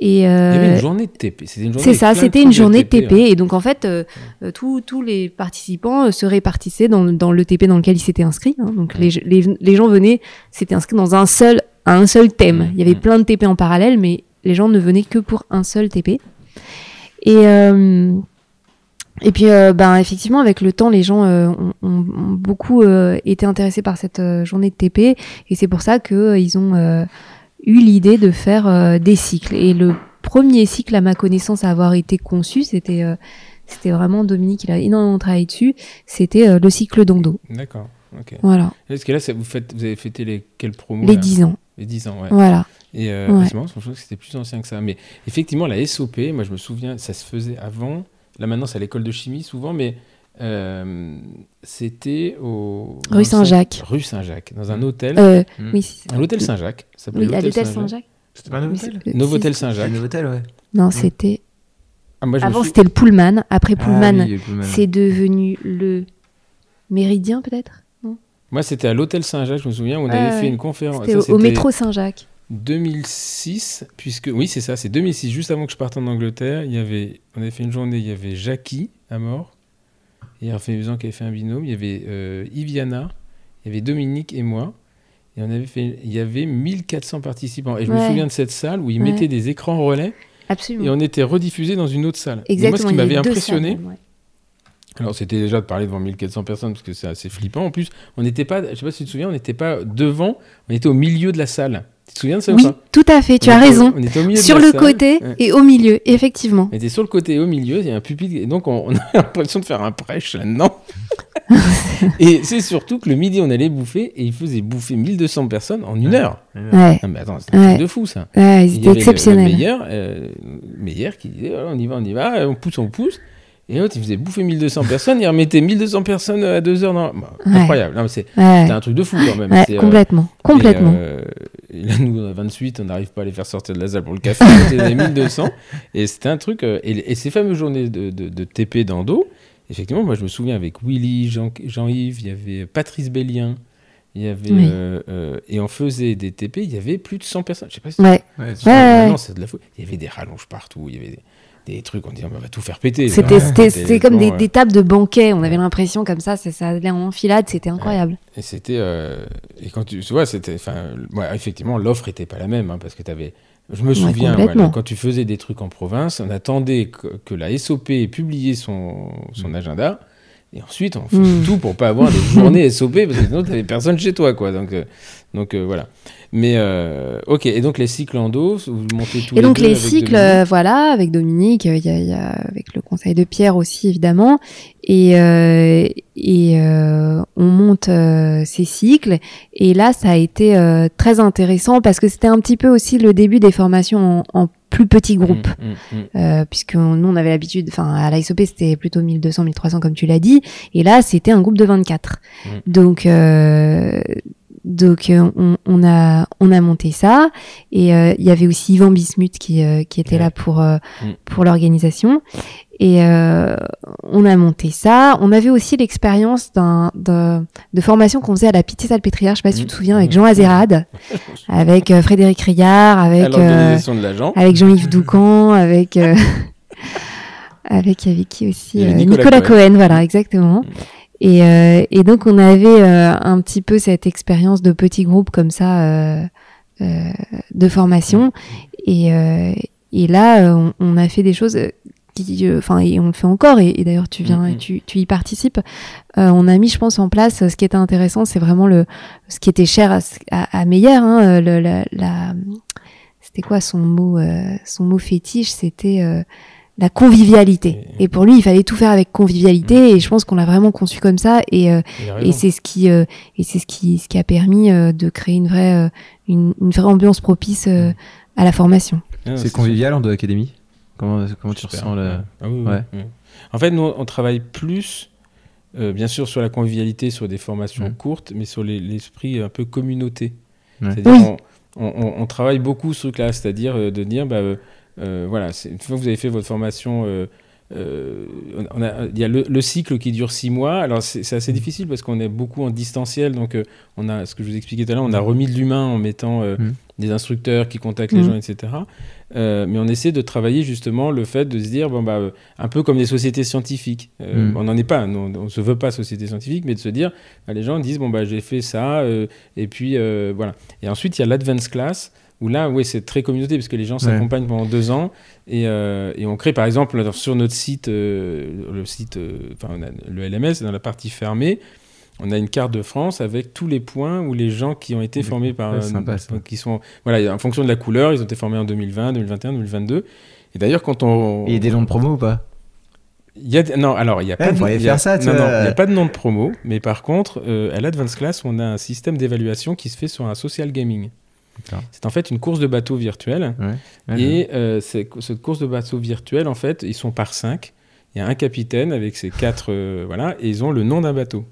Speaker 2: Et
Speaker 1: Il y avait
Speaker 2: euh,
Speaker 1: une journée de TP. C'était une journée
Speaker 2: c'est ça, c'était une journée de TP.
Speaker 1: ouais.
Speaker 2: Et donc en fait, euh, euh, tous les participants euh, se répartissaient dans, dans le TP dans lequel ils s'étaient inscrits. hein. Donc les, les, les gens venaient, s'étaient inscrits dans un seul, à un seul thème. Il y avait plein de TP en parallèle, mais les gens ne venaient que pour un seul TP. Et, euh, et puis, euh, ben, effectivement, avec le temps, les gens euh, ont, ont- beaucoup euh, été intéressés par cette euh, journée de TP. Et c'est pour ça qu'ils ont euh, eu l'idée de faire euh, des cycles. Et le premier cycle, à ma connaissance, à avoir été conçu, c'était euh, c'était vraiment Dominique, il a énormément travaillé dessus. C'était euh, le cycle d'Ondo.
Speaker 1: D'accord. Ok.
Speaker 2: Voilà,
Speaker 1: Est-ce que là, ça- vous, faites, vous avez fêté les quelles promos
Speaker 2: les
Speaker 1: là
Speaker 2: 10 ans.
Speaker 1: Les 10 ans, ouais.
Speaker 2: Voilà.
Speaker 1: Et euh,
Speaker 2: Ouais.
Speaker 1: c'est marrant, je trouve que c'était plus ancien que ça. Mais effectivement, la SOP, moi je me souviens, ça se faisait avant. Là maintenant, c'est à l'école de chimie souvent, mais euh, c'était au.
Speaker 2: Rue Saint-Jacques.
Speaker 1: Rue Saint-Jacques, dans un hôtel.
Speaker 2: Euh,
Speaker 4: Mm.
Speaker 2: oui,
Speaker 1: l'hôtel Saint-Jacques. ça s'appelait
Speaker 2: oui, à l'hôtel
Speaker 1: Saint-Jacques.
Speaker 4: C'était pas un hôtel
Speaker 1: Novotel Saint-Jacques.
Speaker 4: Hôtel, ouais.
Speaker 2: Non, c'était.
Speaker 1: Ah,
Speaker 2: Avant, c'était le Pullman. Après
Speaker 4: Ah
Speaker 2: Pullman,
Speaker 4: oui,
Speaker 2: c'est devenu le Méridien, peut-être
Speaker 1: Moi, c'était à l'hôtel Saint-Jacques, je me souviens, où on
Speaker 2: Ouais,
Speaker 1: avait
Speaker 2: ouais.
Speaker 1: fait une conférence.
Speaker 2: C'était au, au métro Saint-Jacques.
Speaker 1: 2006, puisque oui, c'est ça, c'est 2006, juste avant que je parte en Angleterre. Il y avait, on avait fait une journée, il y avait Jackie à mort, et Hervé Musan qui avait fait un binôme. Il y avait euh, Iviana, il y avait Dominique et moi. Et on avait fait, il y avait 1400 participants. Et je me souviens de cette salle où ils
Speaker 2: Ouais.
Speaker 1: mettaient des écrans relais
Speaker 2: Absolument.
Speaker 1: et on était rediffusé dans une autre salle. Et
Speaker 2: Exactement.
Speaker 1: moi, ce qui
Speaker 2: il y
Speaker 1: m'avait impressionné,
Speaker 2: salles, ouais.
Speaker 1: alors c'était déjà de parler devant 1400 personnes parce que c'est assez flippant. En plus, on n'était pas, je sais pas si tu te souviens, on n'était pas devant, on était au milieu de la salle. Tu te souviens de ça ou
Speaker 2: Oui,
Speaker 1: pas
Speaker 2: tout à fait, tu
Speaker 1: On
Speaker 2: as
Speaker 1: était
Speaker 2: raison.
Speaker 1: On était au milieu de
Speaker 2: Sur
Speaker 1: la
Speaker 2: le
Speaker 1: salle.
Speaker 2: côté
Speaker 1: Ouais.
Speaker 2: et au milieu, effectivement.
Speaker 1: On était sur le côté et au milieu, il y a un pupitre, et donc on, on a l'impression de faire un prêche là-dedans. et c'est surtout que le midi, on allait bouffer, et il faisait bouffer 1200 personnes en une heure.
Speaker 2: Ouais,
Speaker 1: Non mais attends, c'est un
Speaker 2: Ouais.
Speaker 1: truc de fou ça.
Speaker 2: ouais
Speaker 1: Il y
Speaker 2: c'était
Speaker 1: avait le-
Speaker 2: exceptionnel.
Speaker 1: Le meilleur, euh, meilleur qui disait, on y va, on y va, on pousse, on pousse. Et l'autre, il faisait bouffer 1200 personnes, il remettait 1200 personnes à deux heures. Dans... Bah,
Speaker 2: Ouais.
Speaker 1: Incroyable, Non, c'est
Speaker 2: Ouais,
Speaker 1: c'était un truc de fou quand même.
Speaker 2: ouais,
Speaker 1: euh,
Speaker 2: complètement. Complètement.
Speaker 1: Et, euh, et là, nous, on a 28, on n'arrive pas à les faire sortir de la salle pour le café. On était à 1200. Et c'était un truc. euh, et, et ces fameuses journées de, de, de TP d'Ando, effectivement, moi, je me souviens avec Willy, Jean- Jean-Yves, il y avait Patrice Bellien. Il y avait.
Speaker 2: Oui.
Speaker 1: euh, euh, et on faisait des TP, il y avait plus de 100 personnes. Je sais pas si
Speaker 2: Ouais,
Speaker 4: Ouais, c'est-
Speaker 2: Ouais, ouais.
Speaker 1: non, c'est de la faute. Il y avait des rallonges partout, il y avait des, des trucs, on disait, on va tout faire péter.
Speaker 2: c'était
Speaker 1: Ouais,
Speaker 2: comme des,
Speaker 1: ouais.
Speaker 2: des tables de banquet. On avait l'impression comme ça, ça, allait en enfilade, c'était incroyable.
Speaker 1: Et c'était. euh, et quand tu, tu vois, c'était. Effectivement, l'offre était pas la même, hein, parce que tu avais. Je me souviens, voilà, quand tu faisais des trucs en province, on attendait que, que la SOP ait publié son, son agenda. Et ensuite, on faisait
Speaker 2: Mm.
Speaker 1: tout pour pas avoir des journées SOP, parce que sinon, tu personne chez toi. Quoi. Donc, euh, donc euh, voilà. Mais, euh, ok. Et donc, les cycles en dos, vous montez tous
Speaker 2: Et donc
Speaker 1: deux
Speaker 2: les
Speaker 1: avec
Speaker 2: cycles,
Speaker 1: Dominique
Speaker 2: voilà, avec Dominique, il y a, il y a- avec le conseil de Pierre aussi évidemment, et euh, et euh, on monte euh, ces cycles. Et là, ça a été euh, très intéressant parce que c'était un petit peu aussi le début des formations en, en plus petits groupes.
Speaker 1: Mm, mm, mm.
Speaker 2: Euh, puisque nous on avait l'habitude, enfin à l'ISOP c'était plutôt 1200, 1300 comme tu l'as dit, et là c'était un groupe de 24.
Speaker 1: Mm.
Speaker 2: Donc euh, donc euh, on, on a on a monté ça et euh, il y avait aussi Yvan Bismuth qui euh, qui était
Speaker 1: Ouais.
Speaker 2: là pour euh,
Speaker 1: Mm.
Speaker 2: pour l'organisation Et euh, on a monté ça. On avait aussi l'expérience d'un, de, de formation qu'on faisait à la Pitié-Salpêtrière, je sais pas si tu te souviens, avec Jean Azérad, avec euh, Frédéric Rillard,
Speaker 1: À
Speaker 2: avec, euh,
Speaker 1: de
Speaker 2: avec Jean-Yves Doucan, avec, avec, avec qui aussi
Speaker 1: Nicolas
Speaker 2: Nicolas,
Speaker 1: Cohen.
Speaker 2: Cohen. voilà, exactement. Et, et donc, on avait un petit peu cette expérience de petits groupes comme ça de formation. Et, euh, et là, on, on a fait des choses qui, euh, enfin, et on le fait encore. Et, et d'ailleurs, tu viens
Speaker 1: Mhm.
Speaker 2: et tu, tu y participes. Euh, on a mis, je pense, en place. Ce qui était intéressant, c'est vraiment le, ce qui était cher à, à, à Meyer. Hein, euh, le, la, la- c'était quoi son mot, euh, son mot fétiche? C'était euh, la convivialité.
Speaker 1: Et-
Speaker 2: pour lui, il fallait tout faire avec convivialité. Et je pense qu'on l'a vraiment conçu comme ça. Et, euh, c'est ce qui euh, et c'est ce qui ce qui a permis euh, de créer une vraie euh, une, une vraie ambiance propice euh, à la formation.
Speaker 1: Ah,
Speaker 3: C'est
Speaker 1: sûr.
Speaker 3: convivial en deux académies? Comment, comment tu ressens le...
Speaker 1: Ah oui, oui,
Speaker 3: Ouais.
Speaker 1: oui. En fait, nous, on travaille plus, euh, bien sûr, sur la convivialité, sur des formations
Speaker 3: Mhm.
Speaker 1: courtes, mais sur les- l'esprit un peu communauté.
Speaker 3: Ouais.
Speaker 1: C'est-à-dire,
Speaker 2: Oui.
Speaker 1: on, on- on- on travaille beaucoup ce truc-là, c'est-à-dire euh, de dire, bah, euh, voilà, une fois que vous avez fait votre formation, euh, on- on a- il y a le, le cycle qui dure six mois. Alors, c'est assez difficile parce qu'on est beaucoup en distanciel, donc euh, on a, ce que je vous expliquais tout à l'heure, on a remis de l'humain en mettant euh,
Speaker 3: Mhm.
Speaker 1: des instructeurs qui contactent les
Speaker 2: Mhm.
Speaker 1: gens, etc. Mais on essaie de travailler justement le fait de se dire, bon, bah, un peu comme des sociétés scientifiques.
Speaker 3: Mhm.
Speaker 1: On n'en est pas, on ne se veut pas société scientifique, mais de se dire, bah, les gens disent, bon, bah, j'ai fait ça, et puis voilà. Et ensuite, il y a l'advance class, où là, oui, c'est très communauté, parce que les gens s'accompagnent pendant deux ans, et, euh, et on crée, par exemple, sur notre site, euh, le site, euh, enfin, le LMS, dans la partie fermée, on a une carte de France avec tous les points où les gens qui ont été formés par,
Speaker 3: Ouais, sympa, ça.
Speaker 1: qui sont, voilà, en fonction de la couleur, ils ont été formés en 2020, 2021, 2022. Et d'ailleurs, quand on,
Speaker 3: il y a des noms de promo ou pas?
Speaker 1: Il y a des- non, alors il y a
Speaker 3: Eh,
Speaker 1: de y a-
Speaker 3: ça,
Speaker 1: non, non, a pas de nom de promo, mais par contre, euh, à l'Advanced Class, on a un système d'évaluation qui se fait sur un social gaming. C'est en fait une course de bateau virtuelle.
Speaker 3: Ouais,
Speaker 1: et euh, cette course de bateau virtuelle, en fait, ils sont par cinq. Il y a un capitaine avec ses quatre, euh, voilà, et ils ont le nom d'un bateau.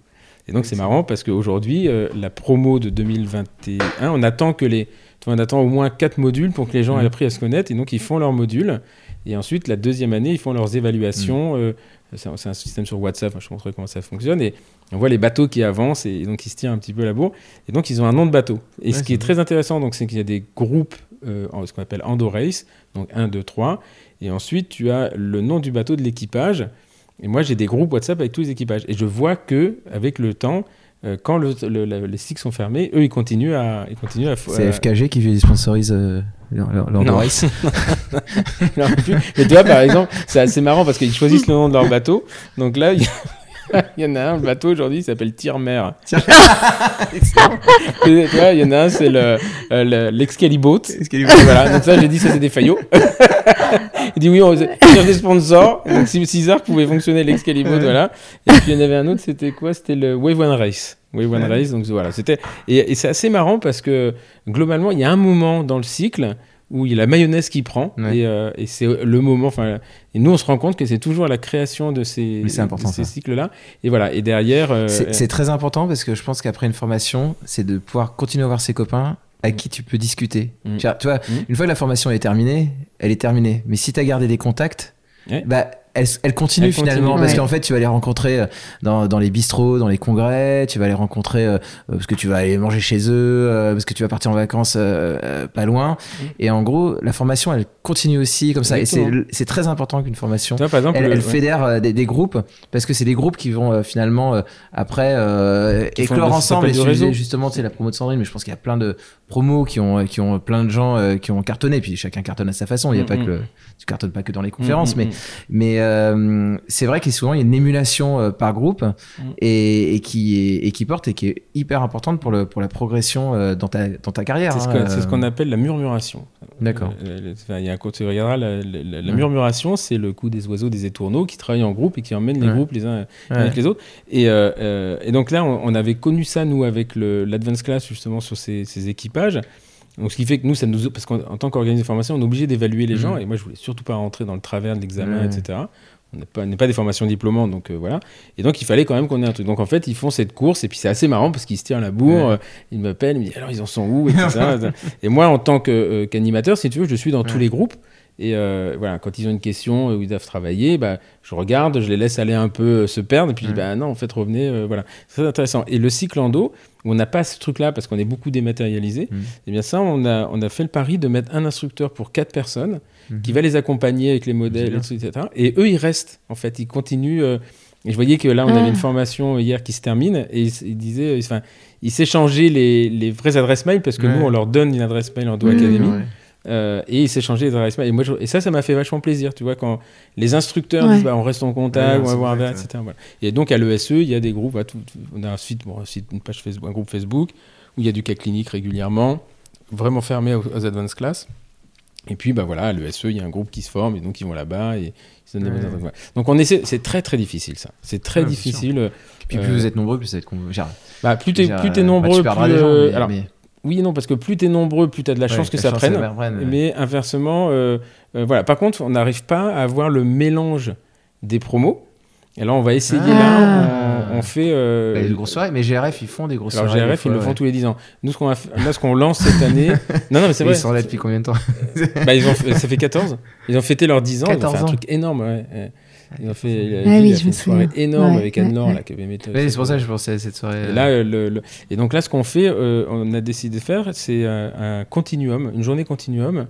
Speaker 1: Et donc c'est marrant parce qu'aujourd'hui, euh, la promo de 2021, on attend que les, on attend au moins quatre modules pour que les gens aient appris à se connaître, et donc ils font leurs modules. Et ensuite, la deuxième année, ils font leurs évaluations. c'est un, système sur WhatsApp, je montrerai comment ça fonctionne. Et on voit les bateaux qui avancent et donc ils se tirent un petit peu la bourre. Et donc ils ont un nom de bateau. Et
Speaker 3: Ouais,
Speaker 1: ce qui est très intéressant, donc, c'est qu'il y a des groupes, euh, ce qu'on appelle Endo Race, donc 1, 2, 3. Et ensuite, tu as le nom du bateau de l'équipage. Et moi, j'ai des groupes WhatsApp avec tous les équipages. Et je vois que avec le temps, euh, quand le- le- la- les cycles sont fermés, eux, ils continuent à, ils continuent à.
Speaker 3: C'est FKG qui sponsorise euh, leur, leur, leur
Speaker 1: Non.
Speaker 3: race.
Speaker 1: Mais tu vois, par exemple, c'est assez marrant parce qu'ils choisissent le nom de leur bateau. Donc là, il y, il y en a un, le bateau aujourd'hui, il s'appelle Tire-Mer. Il y en a un, c'est le, euh, le- l'Excaliboat. Et voilà, donc ça, j'ai dit, ça, c'est des faillots. il dit, oui, on cherche des sponsors. Donc, si César pouvait fonctionner l'Excaliboat, voilà. Et puis, il y en avait un autre, c'était quoi? C'était le Wave One Race. Wave One. Race, donc voilà. C'était, et, et c'est assez marrant parce que, globalement, il y a un moment dans le cycle où il y a la mayonnaise qui prend.
Speaker 3: Ouais.
Speaker 1: Et, euh, et c'est le moment, enfin, et nous, on se rend compte que c'est toujours la création de ces, de ces
Speaker 3: ça.
Speaker 1: cycles-là. Et voilà. Et derrière. euh,
Speaker 3: C'est c'est très important parce que je pense qu'après une formation, c'est de pouvoir continuer à voir ses copains avec qui tu peux discuter.
Speaker 1: Mm.
Speaker 3: Tu vois, tu vois,
Speaker 1: Mm.
Speaker 3: une fois que la formation est terminée, elle est terminée. Mais si tu as gardé des contacts,
Speaker 1: Ouais.
Speaker 3: bah, elle, elle continue
Speaker 1: Elle
Speaker 3: finalement
Speaker 1: continue.
Speaker 3: parce
Speaker 2: Ouais.
Speaker 3: qu'en fait tu vas les rencontrer euh, dans, dans les bistrots, dans les congrès, tu vas les rencontrer euh, euh, parce que tu vas aller manger chez eux, euh, parce que tu vas partir en vacances euh, pas loin.
Speaker 1: Mm.
Speaker 3: Et en gros, la formation elle continue aussi comme ça. Et c'est très important qu'une formation
Speaker 1: par exemple,
Speaker 3: elle,
Speaker 1: le-
Speaker 3: elle
Speaker 1: ouais.
Speaker 3: fédère des, des groupes parce que c'est des groupes qui vont finalement après éclore ensemble et
Speaker 1: réseau.
Speaker 3: justement c'est la promo de Sandrine mais je pense qu'il y a plein de promos qui ont qui ont plein de gens qui ont cartonné puis chacun cartonne à sa façon il y a
Speaker 1: Mm,
Speaker 3: pas
Speaker 1: mm.
Speaker 3: que le, tu cartonnes pas que dans les conférences mais
Speaker 1: mm,
Speaker 3: euh, c'est vrai qu'il y a souvent il y a une émulation euh, par groupe
Speaker 1: Mm.
Speaker 3: et, et qui est, et qui porte et qui est hyper importante pour le pour la progression euh, dans ta dans ta carrière
Speaker 1: C'est ce
Speaker 3: hein,
Speaker 1: qu'on ce appelle la murmuration.
Speaker 3: D'accord.
Speaker 1: Il y a un côté, tu regarderas, la, la- la- la
Speaker 3: Ouais.
Speaker 1: murmuration, c'est le coup des oiseaux, des étourneaux qui travaillent en groupe et qui emmènent les
Speaker 3: Ouais.
Speaker 1: groupes les uns
Speaker 3: ouais.
Speaker 1: avec les autres. Et, euh, euh, et donc là, on, on avait connu ça, nous, avec l'Advance Class, justement, sur ces, ces équipages. Donc, ce qui fait que nous, ça nous, parce qu'en en tant qu'organisme de formation, on est obligé d'évaluer les
Speaker 3: Mhm.
Speaker 1: gens. Et moi, je voulais surtout pas rentrer dans le travers de l'examen,
Speaker 3: Ouais.
Speaker 1: etc. On n'est pas, pas des formations diplômantes, donc euh, voilà. Et donc, il fallait quand même qu'on ait un truc. Donc, en fait, ils font cette course, et puis c'est assez marrant parce qu'ils se tirent la bourre.
Speaker 3: Ouais.
Speaker 1: euh, Ils m'appellent, ils me disent alors, ils en sont où, etc. et moi, en tant euh, qu'animateur, si tu veux, je suis dans tous
Speaker 3: Ouais.
Speaker 1: les groupes. Et voilà, quand ils ont une question où ils doivent travailler, bah, je regarde, je les laisse aller un peu se perdre, et puis je dis,
Speaker 3: Mm.
Speaker 1: bah non, en fait, revenez. voilà, c'est très intéressant. Et le cycle endo, où on n'a pas ce truc-là parce qu'on est beaucoup dématérialisé,
Speaker 3: Mm.
Speaker 1: et bien ça, on a, on a fait le pari de mettre un instructeur pour quatre personnes
Speaker 3: Mhm.
Speaker 1: qui va les accompagner avec les modèles, etc. Et eux, ils restent, en fait, ils continuent. euh, et je voyais que là, on
Speaker 2: Ah.
Speaker 1: avait une formation hier qui se termine, et ils, ils disaient, ils- enfin, ils s'échangeaient les, les vraies adresses mail, parce que
Speaker 3: Ouais.
Speaker 1: nous, on leur donne une adresse mail en Do
Speaker 2: Mhm.
Speaker 1: Academy.
Speaker 3: Ouais.
Speaker 1: Euh, et ils s'échangeaient les adresses mail. Et, moi, je- et ça, ça m'a fait vachement plaisir, tu vois, quand les instructeurs
Speaker 2: Ouais.
Speaker 1: disent bah, on reste en contact,
Speaker 3: Ouais,
Speaker 1: on va voir un verre,
Speaker 3: exact,
Speaker 1: etc. Voilà. Et donc à l'ESE, il y a des groupes, bah, tout- on a un site, bon, un site, une page Facebook, un groupe Facebook, où il y a du cas clinique régulièrement, vraiment fermé aux, aux advanced class. Et puis, bah voilà, à l'ESE, il y a un groupe qui se forme, et donc ils vont là-bas, et ils se donnent des
Speaker 3: Ouais.
Speaker 1: bonnes adresses. Voilà. Donc on essaie, c'est très très difficile ça. C'est très
Speaker 3: bien
Speaker 1: difficile.
Speaker 3: Puis
Speaker 1: Euh,
Speaker 3: plus vous êtes nombreux, plus ça va être
Speaker 1: Bah, plus t'es plus t'es
Speaker 3: euh,
Speaker 1: nombreux,
Speaker 3: bah, tu
Speaker 1: plus.
Speaker 3: des gens,
Speaker 1: euh,
Speaker 3: mais-
Speaker 1: alors,
Speaker 3: mais-
Speaker 1: oui et non, parce que plus t'es nombreux, plus t'as de la
Speaker 3: ouais,
Speaker 1: chance que ça
Speaker 3: chance,
Speaker 1: prenne.
Speaker 3: ça prenne, ouais.
Speaker 1: Mais inversement, euh, euh, voilà. Par contre, on n'arrive pas à avoir le mélange des promos. Et là, on va essayer.
Speaker 3: Ah.
Speaker 1: Là, on, on fait. euh,
Speaker 3: Bah, des grosses soirées, mais GRF, ils font des grosses
Speaker 1: alors
Speaker 3: soirées.
Speaker 1: GRF,
Speaker 3: des fois,
Speaker 1: ils le font
Speaker 3: ouais.
Speaker 1: tous les 10 ans. Nous, ce qu'on va f- là, ce qu'on lance cette année. non, non, mais c'est vrai.
Speaker 3: Ils sont là depuis combien de temps
Speaker 1: Bah, ils ont fait- ça fait 14. Ils ont fêté leurs 10 ans. Ils ont
Speaker 3: 14
Speaker 1: fait un
Speaker 3: ans.
Speaker 1: truc énorme. ouais. Ils ont fait. la
Speaker 2: Ah
Speaker 1: ville
Speaker 2: oui,
Speaker 1: a fait une soirée énorme
Speaker 2: Ouais,
Speaker 1: avec
Speaker 2: ouais,
Speaker 1: Anne-Laure,
Speaker 2: ouais.
Speaker 1: là, qui.
Speaker 3: Ouais, c'est pour ça que je pensais à cette soirée.
Speaker 1: Et là, euh, le, le- et donc là, ce qu'on fait, euh, on a décidé de faire, c'est un, un continuum, une journée continuum,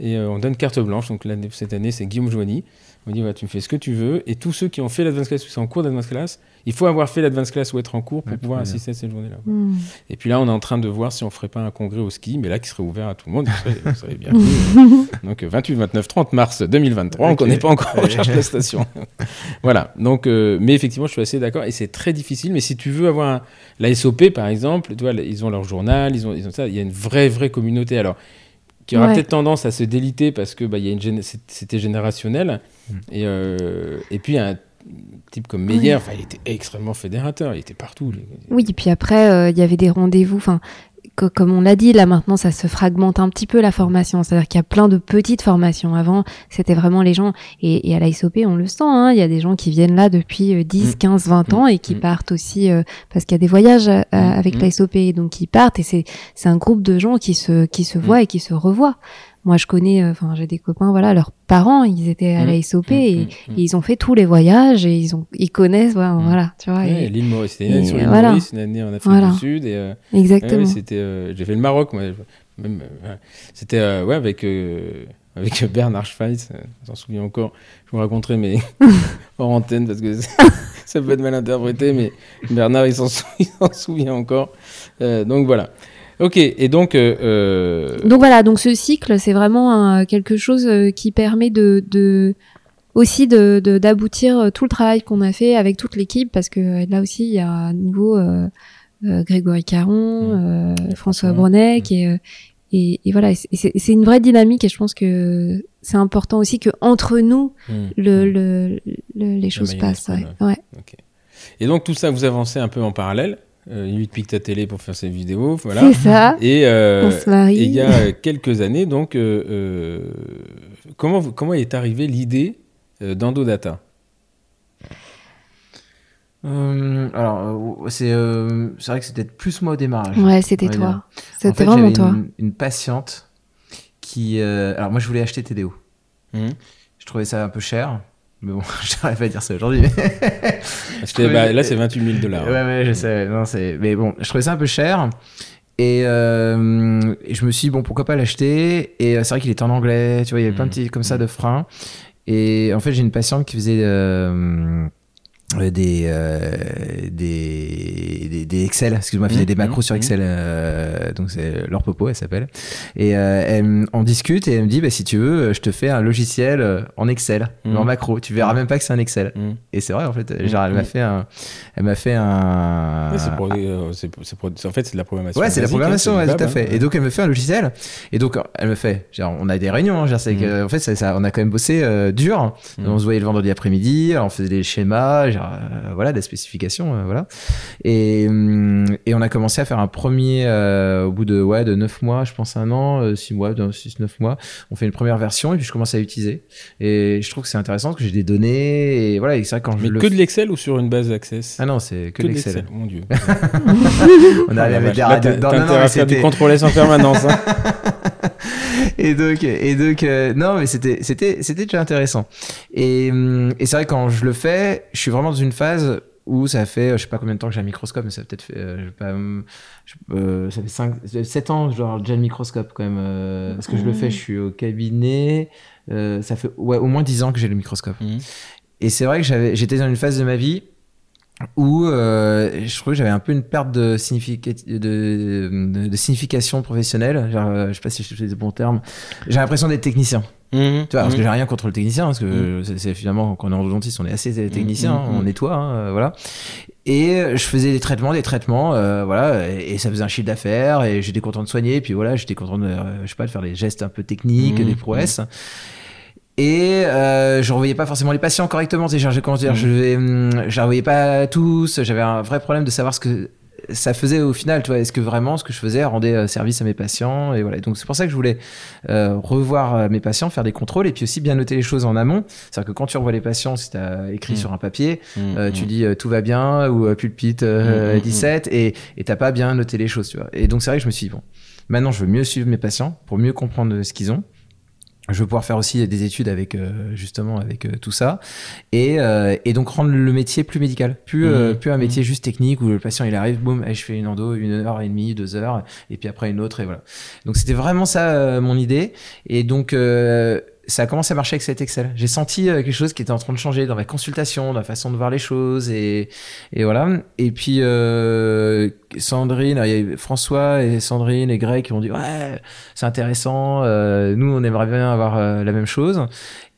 Speaker 1: et euh, on donne carte blanche. Donc l'année- cette année, c'est Guillaume Joigny. On dit, tu me fais ce que tu veux, et tous ceux qui ont fait l'advance class ou sont en cours d'advance class, il faut avoir fait l'advance class ou être en cours pour
Speaker 3: Ouais,
Speaker 1: pouvoir
Speaker 3: bien.
Speaker 1: assister à cette journée-là.
Speaker 2: Hmm.
Speaker 1: Et puis là, on est en train de voir si on ferait pas un congrès au ski, mais là, qui serait ouvert à tout le monde. Vous serez, vous serez bienvenus. Donc euh, 28, 29, 30 mars 2023, on
Speaker 3: Ok.
Speaker 1: connaît pas encore, on cherche la station. voilà. Donc, euh, mais effectivement, je suis assez d'accord, et c'est très difficile. Mais si tu veux avoir un- la SOP, par exemple, tu vois, ils ont leur journal, ils ont, ils ont ça. Il y a une vraie, vraie communauté. Alors, qui aura
Speaker 2: Ouais.
Speaker 1: peut-être tendance à se déliter parce que bah, il y a une gén- c'était générationnel.
Speaker 3: Mm.
Speaker 1: Et, euh, et puis un type comme Meyer, il était extrêmement fédérateur, il était partout.
Speaker 2: Oui, et puis après, euh, il y avait des rendez-vous. Enfin, co- comme on l'a dit, là maintenant, ça se fragmente un petit peu la formation. C'est-à-dire qu'il y a plein de petites formations. Avant, c'était vraiment les gens. Et, et à l'ISOP, on le sent. hein, Il y a des gens qui viennent là depuis euh, 10,
Speaker 1: Mm.
Speaker 2: 15, 20 ans et qui
Speaker 1: Mm.
Speaker 2: partent aussi euh, parce qu'il y a des voyages euh,
Speaker 1: Mm.
Speaker 2: avec
Speaker 1: Mm.
Speaker 2: l'ISOP. Donc, ils partent et c'est c'est un groupe de gens qui se qui se voient et qui se revoient. Moi, je connais. euh, Enfin, j'ai des copains. Voilà, leurs parents, ils étaient à
Speaker 1: Mm.
Speaker 2: l'ISOP
Speaker 1: Mm,
Speaker 2: et,
Speaker 1: mm, mm.
Speaker 2: et ils ont fait tous les voyages et ils ont ils connaissent. Voilà, voilà tu vois.
Speaker 1: Ouais,
Speaker 2: et-
Speaker 1: l'île Maurice, c'était une année
Speaker 2: et
Speaker 1: sur l'île
Speaker 2: voilà.
Speaker 1: Maurice, une année en Afrique
Speaker 2: Voilà.
Speaker 1: du Sud. Et, euh,
Speaker 2: Exactement.
Speaker 1: Ouais, c'était, euh, j'ai fait le Maroc, moi. Même, euh, c'était euh, ouais, avec, euh, avec Bernard Schweitz, euh, j'en souviens encore. Je vous raconterai, mais hors antenne, parce que ça peut être mal interprété, mais Bernard, il s'en, souvient encore. Euh, donc voilà. Ok, et donc. euh, euh,
Speaker 2: Donc voilà, donc ce cycle, c'est vraiment un- quelque chose euh, qui permet de, de aussi de de- d'aboutir tout le travail qu'on a fait avec toute l'équipe, parce que là aussi il y a à nouveau euh, Grégory Caron, euh, François. Brunet,
Speaker 1: Mm.
Speaker 2: qui est, euh, et, et voilà, c'est- une vraie dynamique, et je pense que c'est important aussi que entre nous le, le, le- les choses passent. Ouais.
Speaker 1: Et donc tout ça, vous avancez un peu en parallèle. Euh, il pique ta télé pour faire ses vidéos, voilà.
Speaker 2: C'est ça.
Speaker 1: Et, euh,
Speaker 2: On se marie.
Speaker 1: Et il y a quelques années, donc, euh, euh, comment, vous- comment est arrivée l'idée euh, d'Endodata?
Speaker 3: Euh, alors, euh, c'est euh, c'est vrai que c'était plus moi au démarrage.
Speaker 2: Ouais, c'était toi. C'était
Speaker 3: fait,
Speaker 2: vraiment toi.
Speaker 3: Une, une patiente qui. euh, alors, moi, je voulais acheter TDO.
Speaker 1: Mhm.
Speaker 3: Je trouvais ça un peu cher. Mais bon, j'arrive pas à dire ça aujourd'hui.
Speaker 1: Parce que, bah, Là, c'est 28 000 dollars.
Speaker 3: Ouais, ouais, je sais. Non, c'est. Mais bon, je trouvais ça un peu cher. Et, euh, et je me suis dit, bon, pourquoi pas l'acheter? Et euh, c'est vrai qu'il était en anglais, tu vois, il y avait plein de
Speaker 1: Mhm.
Speaker 3: petits comme ça de freins. Et en fait, j'ai une patiente qui faisait euh, des, euh, des, des, des Excel, excuse-moi,
Speaker 1: Mhm,
Speaker 3: des macros
Speaker 1: mhm,
Speaker 3: sur Excel. euh, donc, c'est Laure Popo, elle s'appelle. Et euh, elle, on discute et elle me dit, bah, si tu veux, je te fais un logiciel euh, en Excel,
Speaker 1: Mhm.
Speaker 3: en macro. Tu verras même pas que c'est un Excel. Et c'est vrai, en fait, genre, elle m'a fait un. Elle m'a fait un.
Speaker 1: Ouais, c'est pour- euh, c'est- c'est pour- en fait, c'est de la programmation.
Speaker 3: Ouais, c'est la
Speaker 1: basique,
Speaker 3: programmation,
Speaker 1: hein,
Speaker 3: ouais,
Speaker 1: du
Speaker 3: tout à fait.
Speaker 1: hein.
Speaker 3: Et donc, elle me fait un logiciel. Et donc, elle me fait, genre, on a des réunions, hein, genre, c'est que, en fait, ça, ça- on a quand même bossé euh, dur. On se voyait le vendredi après-midi, on faisait des schémas, genre, euh, voilà, des spécifications, euh, voilà. Et, hum, et on a commencé à faire un premier, euh, au bout de, ouais, de 9 mois, je pense un an, 6 mois, 6, 9 mois. On fait une première version et puis je commence à l'utiliser. Et je trouve que c'est intéressant parce que j'ai des données et voilà, et c'est vrai quand je
Speaker 1: Mais
Speaker 3: le
Speaker 1: que de l'Excel ou sur une base Access
Speaker 3: Ah non, c'est que,
Speaker 1: de
Speaker 3: l'Excel.
Speaker 1: Mon Dieu.
Speaker 3: On arrive à mettre des Non, non,
Speaker 1: faire du contrôle S en permanence. hein.
Speaker 3: et donc, et donc euh, non, mais c'était, c'était, c'était déjà intéressant. Et, hum, et c'est vrai, quand je le fais, je suis vraiment dans une phase où ça fait, euh, je sais pas combien de temps que j'ai un microscope, mais ça peut-être fait, euh, je sais pas, hum, je- euh, ça fait 5, 7 ans, genre, déjà le microscope quand même. euh, parce que je le fais, je suis au cabinet, euh, ça fait ouais, au moins 10 ans que j'ai le microscope.
Speaker 1: Mhm.
Speaker 3: Et c'est vrai que j'avais, j'étais dans une phase de ma vie où euh, je trouvais que j'avais un peu une perte de, significat- de, de, de signification professionnelle. Genre, euh, je sais pas si je fais des bons termes. J'ai l'impression d'être technicien.
Speaker 1: Mhm.
Speaker 3: Tu vois, parce que
Speaker 1: Mhm.
Speaker 3: j'ai rien contre le technicien, parce que c'est finalement quand on est endodontiste, on est assez technicien,
Speaker 1: Mhm, mhm.
Speaker 3: on nettoie, hein, euh, voilà. Et je faisais des traitements, des traitements, euh, voilà, et, et ça faisait un chiffre d'affaires, et j'étais content de soigner, et puis voilà, j'étais content de, euh, je sais pas, de faire des gestes un peu techniques,
Speaker 1: Mhm,
Speaker 3: des prouesses. Et euh, je revoyais pas forcément les patients correctement. J'ai comment dire,
Speaker 1: Mhm.
Speaker 3: je vais, hum, je les revoyais pas tous. J'avais un vrai problème de savoir ce que ça faisait au final. Tu vois, est-ce que vraiment ce que je faisais rendait euh, service à mes patients? Et voilà. Donc c'est pour ça que je voulais euh, revoir euh, mes patients, faire des contrôles et puis aussi bien noter les choses en amont. C'est-à-dire que quand tu revois les patients, si tu as écrit
Speaker 1: Mhm.
Speaker 3: sur un papier,
Speaker 1: Mhm.
Speaker 3: euh, tu dis euh, tout va bien ou pulpite euh,
Speaker 1: Mhm,
Speaker 3: 17 et et t'as pas bien noté les choses. Tu vois. Et donc c'est vrai que je me suis dit bon, maintenant je veux mieux suivre mes patients pour mieux comprendre ce qu'ils ont. Je veux pouvoir faire aussi des études avec euh, justement avec euh, tout ça et, euh, et donc rendre le métier plus médical, plus euh,
Speaker 1: Mhm.
Speaker 3: plus un métier juste technique où le patient il arrive, boum, et je fais une endo une heure et demie, deux heures et puis après une autre et voilà. Donc c'était vraiment ça euh, mon idée et donc euh, ça a commencé à marcher avec cet Excel. J'ai senti euh, quelque chose qui était en train de changer dans ma consultation, dans la façon de voir les choses et et voilà. Et puis euh, Sandrine, il y a François et Sandrine et Greg qui m'ont dit ouais c'est intéressant. euh, nous on aimerait bien avoir euh, la même chose.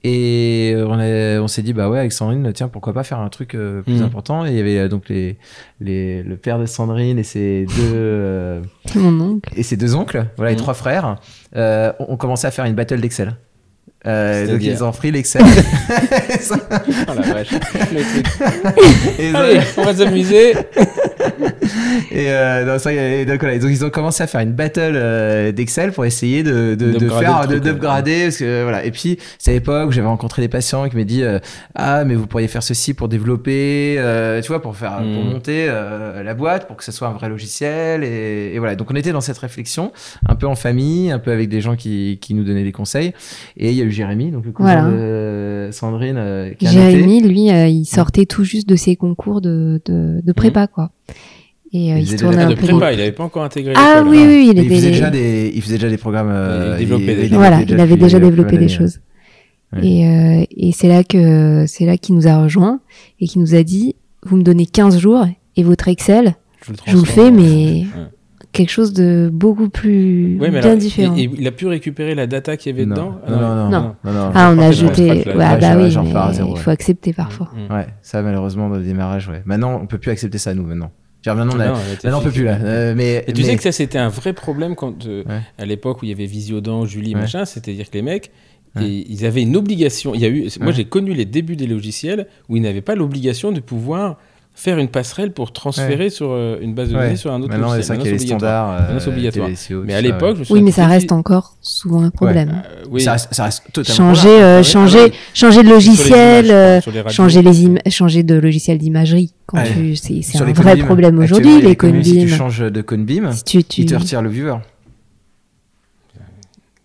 Speaker 3: Et on, a- on s'est dit bah ouais avec Sandrine tiens pourquoi pas faire un truc euh, plus
Speaker 1: Mhm.
Speaker 3: important et il y avait euh, donc les, les le père de Sandrine et ses deux euh,
Speaker 2: Mon oncle.
Speaker 3: et ses deux oncles voilà les
Speaker 1: Mhm.
Speaker 3: trois frères euh, ont ont commencé à faire une battle d'Excel euh, donc ils ont pris l'Excel.
Speaker 1: Oh la vache.
Speaker 3: Et,
Speaker 1: Allez, on va s'amuser.
Speaker 3: et, euh, non, et donc, voilà, donc ils ont commencé à faire une battle euh, d'Excel pour essayer de, de, de faire d'upgrader parce que voilà. Et puis c'est à l'époque où j'avais rencontré des patients qui m'ont dit euh, ah mais vous pourriez faire ceci pour développer euh, tu vois pour faire pour
Speaker 1: Mm.
Speaker 3: monter la boîte pour que ce soit un vrai logiciel. Et, et voilà. Donc on était dans cette réflexion un peu en famille un peu avec des gens qui, qui nous donnaient des conseils. Et il y a eu Jérémy donc le cousin
Speaker 2: Voilà.
Speaker 3: de Sandrine euh, qui a noté.
Speaker 2: Jérémy, lui, euh, il sortait tout juste de ses concours de, de, de prépa, quoi. Et euh,
Speaker 3: Il
Speaker 2: il se
Speaker 3: faisait
Speaker 2: tournait
Speaker 3: déjà
Speaker 2: un
Speaker 1: de
Speaker 2: peu.
Speaker 1: prépa, il avait pas encore intégré
Speaker 2: Ah
Speaker 1: l'école,
Speaker 2: oui,
Speaker 1: hein.
Speaker 2: oui, il
Speaker 3: faisait déjà des il faisait déjà des programmes euh,
Speaker 1: Il développait
Speaker 2: Voilà, il avait déjà développé
Speaker 3: d'années.
Speaker 2: choses.
Speaker 3: Ouais.
Speaker 2: Et, euh, et c'est là que c'est là qu'il nous a rejoint et qui nous a dit vous me donnez 15 jours et votre Excel,
Speaker 1: Je, le
Speaker 2: je vous le fais, mais
Speaker 1: Ouais.
Speaker 2: Quelque chose de beaucoup plus
Speaker 1: Ouais, mais
Speaker 2: bien
Speaker 1: alors,
Speaker 2: différent.
Speaker 1: il a pu récupérer la data qu'il y avait
Speaker 3: Non.
Speaker 1: dedans Ah
Speaker 3: Non, non, non,
Speaker 2: Non.
Speaker 3: non, non.
Speaker 2: ah, on a ajouté. Ouais, ah bah oui,
Speaker 3: j'en
Speaker 2: mais
Speaker 3: repars à zéro,
Speaker 2: il
Speaker 3: ouais.
Speaker 2: faut accepter parfois.
Speaker 1: Mm.
Speaker 3: Ouais, ça malheureusement dans le démarrage, ouais. Maintenant, on peut plus accepter ça nous maintenant. Genre, maintenant, on, a-
Speaker 1: Non, elle était
Speaker 3: maintenant, on peut plus là. Euh, mais
Speaker 1: Et tu
Speaker 3: mais-
Speaker 1: sais que ça c'était un vrai problème quand euh,
Speaker 3: Ouais.
Speaker 1: à l'époque où il y avait Visiodan, Julie,
Speaker 3: Ouais.
Speaker 1: machin, c'est-à-dire que les mecs et ils avaient une obligation. Il y a eu, moi
Speaker 3: Ouais.
Speaker 1: j'ai connu les débuts des logiciels où ils n'avaient pas l'obligation de pouvoir faire une passerelle pour transférer sur euh, une base de données
Speaker 3: ouais.
Speaker 1: sur un autre
Speaker 3: Maintenant, c'est
Speaker 1: logiciel.
Speaker 3: ça qui est
Speaker 1: c'est obligatoire.
Speaker 3: TVCO,
Speaker 1: Mais à
Speaker 3: ça,
Speaker 1: l'époque,
Speaker 3: ouais.
Speaker 1: je me
Speaker 2: Oui, mais ça reste encore souvent un problème.
Speaker 1: Euh, oui.
Speaker 3: Ça reste, ça reste totalement.
Speaker 2: changer, euh, changer,
Speaker 1: ah
Speaker 2: changer de
Speaker 1: Sur les
Speaker 2: logiciel,
Speaker 1: images,
Speaker 2: euh,
Speaker 1: sur les radios.
Speaker 2: changer les im- changer de logiciel d'imagerie. Quand tu, c'est, un vrai problème aujourd'hui, les
Speaker 3: Conbeam, Si tu changes de Conbeam,
Speaker 2: Si tu, tu...
Speaker 3: il te retire le viewer.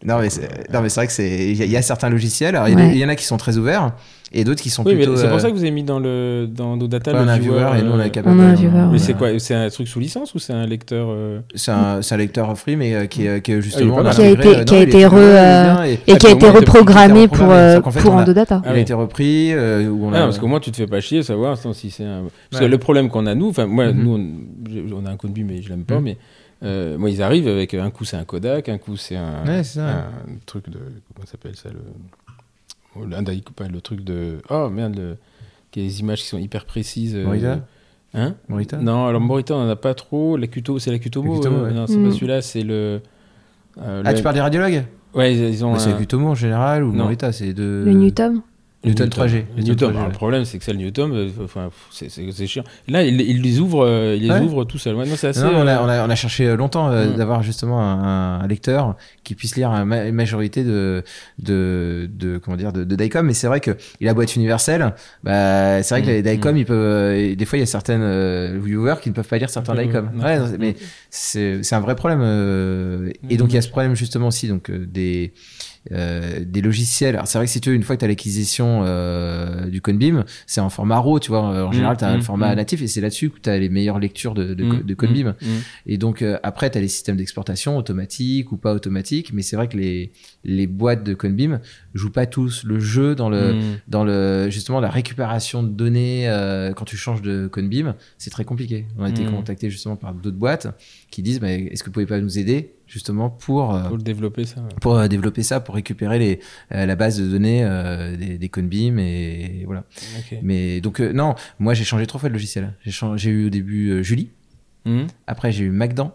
Speaker 3: Non mais c'est non mais c'est vrai que c'est il y, a- il y a certains logiciels il y en a qui sont très ouverts et d'autres qui sont
Speaker 1: Oui, mais
Speaker 3: plutôt
Speaker 1: c'est pour
Speaker 3: euh,
Speaker 1: ça que vous avez mis dans le dans nos data
Speaker 3: ouais,
Speaker 1: le
Speaker 3: on a un
Speaker 1: viewer,
Speaker 3: viewer et nous on
Speaker 1: euh,
Speaker 3: est capable
Speaker 2: On a un viewer,
Speaker 1: Mais
Speaker 2: ouais.
Speaker 1: c'est quoi C'est un truc sous licence ou c'est un lecteur euh,
Speaker 3: c'est un, un lecteur free mais euh, qui est, qui est justement
Speaker 1: mal.
Speaker 2: Qui a été-
Speaker 3: euh,
Speaker 2: qui a été re- euh,
Speaker 3: et- Ah,
Speaker 2: qui a été reprogrammé pour, euh, pour
Speaker 3: on a-
Speaker 2: Endodata.
Speaker 1: Ah
Speaker 3: il a
Speaker 1: oui.
Speaker 3: été repris euh,
Speaker 1: Ah parce qu'au moins tu te fais pas chier, savoir si c'est un. Parce que le problème qu'on a nous, enfin moi,
Speaker 3: Mhm.
Speaker 1: nous on, a un Conbi mais je l'aime pas,
Speaker 3: Mhm.
Speaker 1: mais euh, moi ils arrivent avec un coup c'est un Kodak, un coup c'est un,
Speaker 3: Ouais,
Speaker 1: un truc de comment ça s'appelle ça le oh, un dai- pas le truc de oh merde le, qui a des images qui sont hyper précises. euh,
Speaker 3: Morita
Speaker 1: Hein?
Speaker 3: Morita
Speaker 1: Non, alors Morita on en a pas trop. La Cuto, c'est la Cutomo.
Speaker 3: La Cutomo,
Speaker 1: euh,
Speaker 3: ouais.
Speaker 1: Non, c'est pas celui-là, c'est le. euh,
Speaker 3: Ah
Speaker 1: le-
Speaker 3: tu parles des radiologues?
Speaker 1: Ouais, ils, ils ont.
Speaker 3: C'est
Speaker 1: un-
Speaker 3: Gutomo en général ou
Speaker 1: Non.
Speaker 3: Morita c'est de
Speaker 2: Le Newton
Speaker 3: Newton 3G.
Speaker 1: Le
Speaker 3: Newton
Speaker 1: Newton.
Speaker 3: 3G,
Speaker 1: Alors,
Speaker 3: ouais.
Speaker 1: le problème, c'est que ça, le Newton, euh, enfin, c'est- c'est c'est chiant. Là, il, il les ouvre, euh, il les
Speaker 3: Ouais.
Speaker 1: ouvre tout seul. Ouais, non, c'est assez.
Speaker 3: Non, on, a,
Speaker 1: euh,
Speaker 3: on, a, on a cherché longtemps euh,
Speaker 1: Mm.
Speaker 3: d'avoir justement un, un lecteur qui puisse lire un ma- une majorité de, de, de comment dire de, de DICOM, mais c'est vrai que il a beau être universel, bah, c'est vrai que
Speaker 1: Mm.
Speaker 3: les DICOM, ils peuvent, euh, des fois il y a certaines euh, viewers qui ne peuvent pas lire certains
Speaker 1: Mm.
Speaker 3: DICOM. Non, c'est- mais c'est c'est un vrai problème. euh, et donc
Speaker 1: Mm.
Speaker 3: il y a ce problème justement aussi donc euh, des euh, des logiciels. Alors c'est vrai que si tu veux, une fois que tu as l'acquisition euh, du Conbeam, c'est en format RAW, tu vois. En général, tu as
Speaker 1: Mm,
Speaker 3: le format
Speaker 1: mm.
Speaker 3: natif et c'est là-dessus que tu as les meilleures lectures de, de,
Speaker 1: mm,
Speaker 3: de Conbeam.
Speaker 1: mm,
Speaker 3: Et donc euh, après, tu as les systèmes d'exportation automatiques ou pas automatiques, mais c'est vrai que les, les boîtes de Conbeam jouent pas tous le jeu dans le
Speaker 1: mm.
Speaker 3: dans le justement la récupération de données euh, quand tu changes de Conbeam, c'est très compliqué. On a été
Speaker 1: Mm.
Speaker 3: contacté justement par d'autres boîtes qui disent mais est-ce que vous pouvez pas nous aider? Justement pour euh,
Speaker 1: Faut le développer, ça. ouais.
Speaker 3: pour euh, développer ça, pour récupérer les, euh, la base de données euh, des, des Conbeam et voilà. Mais donc euh, non, moi j'ai changé trois fois de logiciel. J'ai changé- j'ai eu au début euh, Julie,
Speaker 1: Mm,
Speaker 3: après j'ai eu Magdan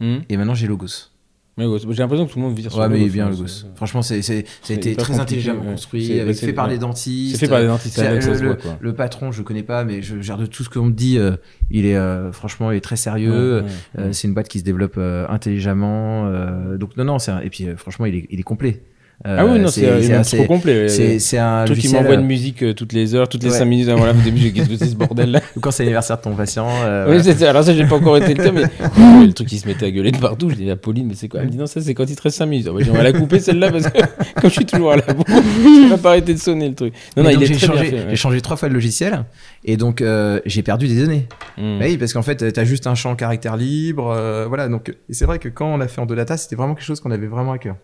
Speaker 1: mm.
Speaker 3: et maintenant j'ai Logos.
Speaker 1: Mais J'ai l'impression que tout le monde vire sur
Speaker 3: Ouais, mais
Speaker 1: Logos,
Speaker 3: bien
Speaker 1: hein,
Speaker 3: Logos.
Speaker 1: c'est-
Speaker 3: Franchement, c'est c'est ça a été très intelligemment
Speaker 1: ouais.
Speaker 3: construit, avec, fait par des dentistes.
Speaker 1: C'est fait par des dentistes, avec
Speaker 3: le, le-
Speaker 1: quoi.
Speaker 3: le patron, je connais pas, mais je gère de tout ce qu'on me dit. euh, il est euh, franchement, il est très sérieux.
Speaker 1: Ouais,
Speaker 3: Euh, c'est une boîte qui se développe euh, intelligemment. euh, donc non, non, c'est un- et puis euh, franchement, il est, il est complet. Euh,
Speaker 1: Ah oui, non, c'est il trop complet.
Speaker 3: C'est un
Speaker 1: Le truc qui m'envoie une
Speaker 3: euh,
Speaker 1: musique euh, toutes les heures, toutes les
Speaker 3: Ouais.
Speaker 1: 5 minutes avant la au début, j'ai qu'est-ce que c'est ce bordel là
Speaker 3: ou quand c'est l'anniversaire de ton patient. euh,
Speaker 1: Oui,
Speaker 3: voilà.
Speaker 1: Alors ça, j'ai pas encore été le cas, mais le truc qui se mettait à gueuler de partout. Je dis à Pauline, mais c'est quoi Elle me dit non, ça c'est quand il te reste 5 minutes. Ah on va la couper celle-là parce que comme je suis toujours à la bourre, ça va pas arrêter de sonner le truc. Non, non,
Speaker 3: Mais
Speaker 1: il
Speaker 3: donc,
Speaker 1: est
Speaker 3: j'ai changé,
Speaker 1: ouais.
Speaker 3: j'ai changé trois fois de logiciel et donc j'ai perdu des données.
Speaker 1: Mm.
Speaker 3: Bah Oui, parce qu'en fait, tu as juste un champ caractère libre. voilà, donc c'est vrai que quand on a fait en data, c'était vraiment quelque chose qu'on avait vraiment à cœur.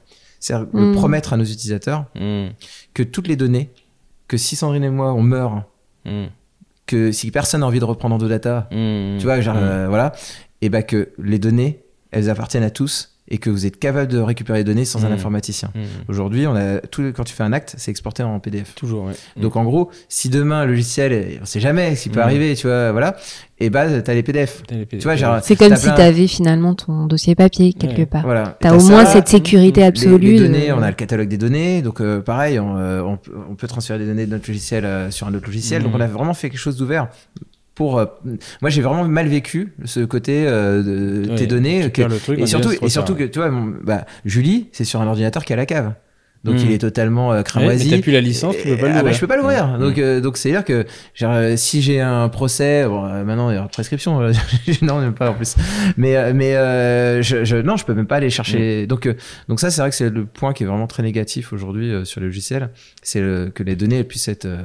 Speaker 3: C'est de
Speaker 2: Mm.
Speaker 3: promettre à nos utilisateurs
Speaker 1: Mm.
Speaker 3: que toutes les données, que si Sandrine et moi on meurt,
Speaker 1: Mm.
Speaker 3: que si personne n'a envie de reprendre en data, tu vois, genre, euh, voilà, et bah que les données, elles appartiennent à tous et que vous êtes capable de récupérer les données sans un
Speaker 1: Mm.
Speaker 3: informaticien.
Speaker 1: Mm.
Speaker 3: Aujourd'hui, on a tout, quand tu fais un acte, c'est exporté en PDF.
Speaker 1: Toujours, ouais. Mm.
Speaker 3: Donc en gros, si demain le logiciel, on sait jamais ce qui peut arriver, tu vois, voilà, et bah t'as les PDF.
Speaker 1: T'as les
Speaker 3: Tu vois, genre,
Speaker 2: C'est comme si
Speaker 3: plein-
Speaker 2: tu avais finalement ton dossier papier quelque
Speaker 1: Ouais.
Speaker 2: part.
Speaker 3: Voilà.
Speaker 2: T'as au
Speaker 3: ça,
Speaker 2: moins cette sécurité absolue.
Speaker 3: Les, données, on a le catalogue des données, donc euh, pareil, on, euh, on peut- on peut transférer des données de notre logiciel euh, sur un autre logiciel. Donc on a vraiment fait quelque chose d'ouvert. Pour, euh, moi, j'ai vraiment mal vécu ce côté euh, de tes données. que-
Speaker 1: le truc,
Speaker 3: et surtout, et surtout que tu vois, bah, Julie, c'est sur un ordinateur qui a la cave. Donc il est totalement euh,
Speaker 1: Ouais,
Speaker 3: cramoisi.
Speaker 1: mais t'as plus la licence, tu peux pas
Speaker 3: Ah bah,
Speaker 1: l'ouvrir.
Speaker 3: je peux pas l'ouvrir.
Speaker 1: Mhm.
Speaker 3: Donc euh, donc c'est à dire que genre, euh, si j'ai un procès, bon, euh, maintenant il y a prescription, euh, non même pas en plus. Mais euh, mais euh, je, je non je peux même pas aller chercher. Donc euh, donc ça c'est vrai que c'est le point qui est vraiment très négatif aujourd'hui euh, sur les logiciels, c'est le- que les données elles puissent être euh,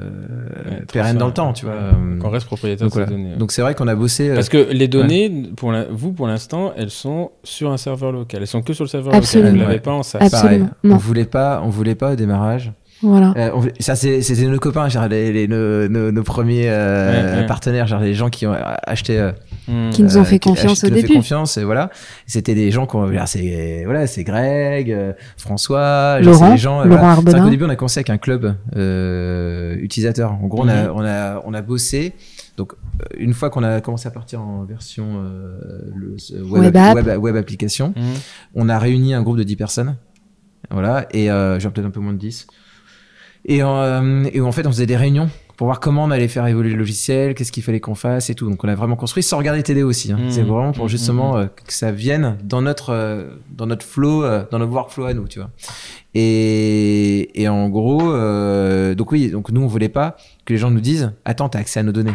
Speaker 1: Ouais,
Speaker 3: pérennes dans le temps, tu vois.
Speaker 1: ouais. Qu'on reste propriétaire
Speaker 3: donc
Speaker 1: de ces
Speaker 3: voilà.
Speaker 1: données. ouais.
Speaker 3: Donc c'est vrai qu'on a bossé. euh,
Speaker 1: Parce que les données, pour la- vous, pour l'instant, elles sont sur un serveur local. Elles sont que sur le serveur
Speaker 2: Absolument.
Speaker 1: local. Vous l'avez
Speaker 3: Ouais.
Speaker 1: pas en SaaS.
Speaker 2: Absolument.
Speaker 3: pareil. On voulait pas on voulait pas au démarrage.
Speaker 2: Voilà.
Speaker 3: Euh, on- ça, c'est- c'était nos copains, genre les, les- nos, nos- nos premiers euh,
Speaker 1: Ouais, ouais.
Speaker 3: partenaires, genre les gens qui ont acheté. euh,
Speaker 1: Mm.
Speaker 2: Qui nous ont fait confiance
Speaker 3: qui
Speaker 2: au
Speaker 3: nous ont fait
Speaker 2: début.
Speaker 3: confiance, et voilà. C'était des gens qu'on, c'est voilà, c'est Greg, François,
Speaker 2: Laurent,
Speaker 3: des gens.
Speaker 2: Laurent
Speaker 3: voilà. Qu'au début, on a commencé avec un club euh, utilisateur. En gros, on, a,
Speaker 1: Mhm.
Speaker 3: on a on a bossé. Donc, une fois qu'on a commencé à partir en version le, web,
Speaker 2: Web app.
Speaker 3: web, web application,
Speaker 1: Mm.
Speaker 3: on a réuni un groupe de 10 personnes. Voilà, et euh, j'ai peut-être un peu moins de 10. Et, euh, et en fait, on faisait des réunions pour voir comment on allait faire évoluer le logiciel, qu'est-ce qu'il fallait qu'on fasse et tout. Donc, on a vraiment construit sans regarder TD aussi. Hein.
Speaker 1: Mmh.
Speaker 3: C'est vraiment pour
Speaker 1: Mmh,
Speaker 3: justement
Speaker 1: mmh.
Speaker 3: euh, que ça vienne dans notre, euh, dans notre flow, euh, dans notre workflow à nous, tu vois. Et, et en gros, donc oui, donc nous, on voulait pas que les gens nous disent Attends, t'as accès à nos données.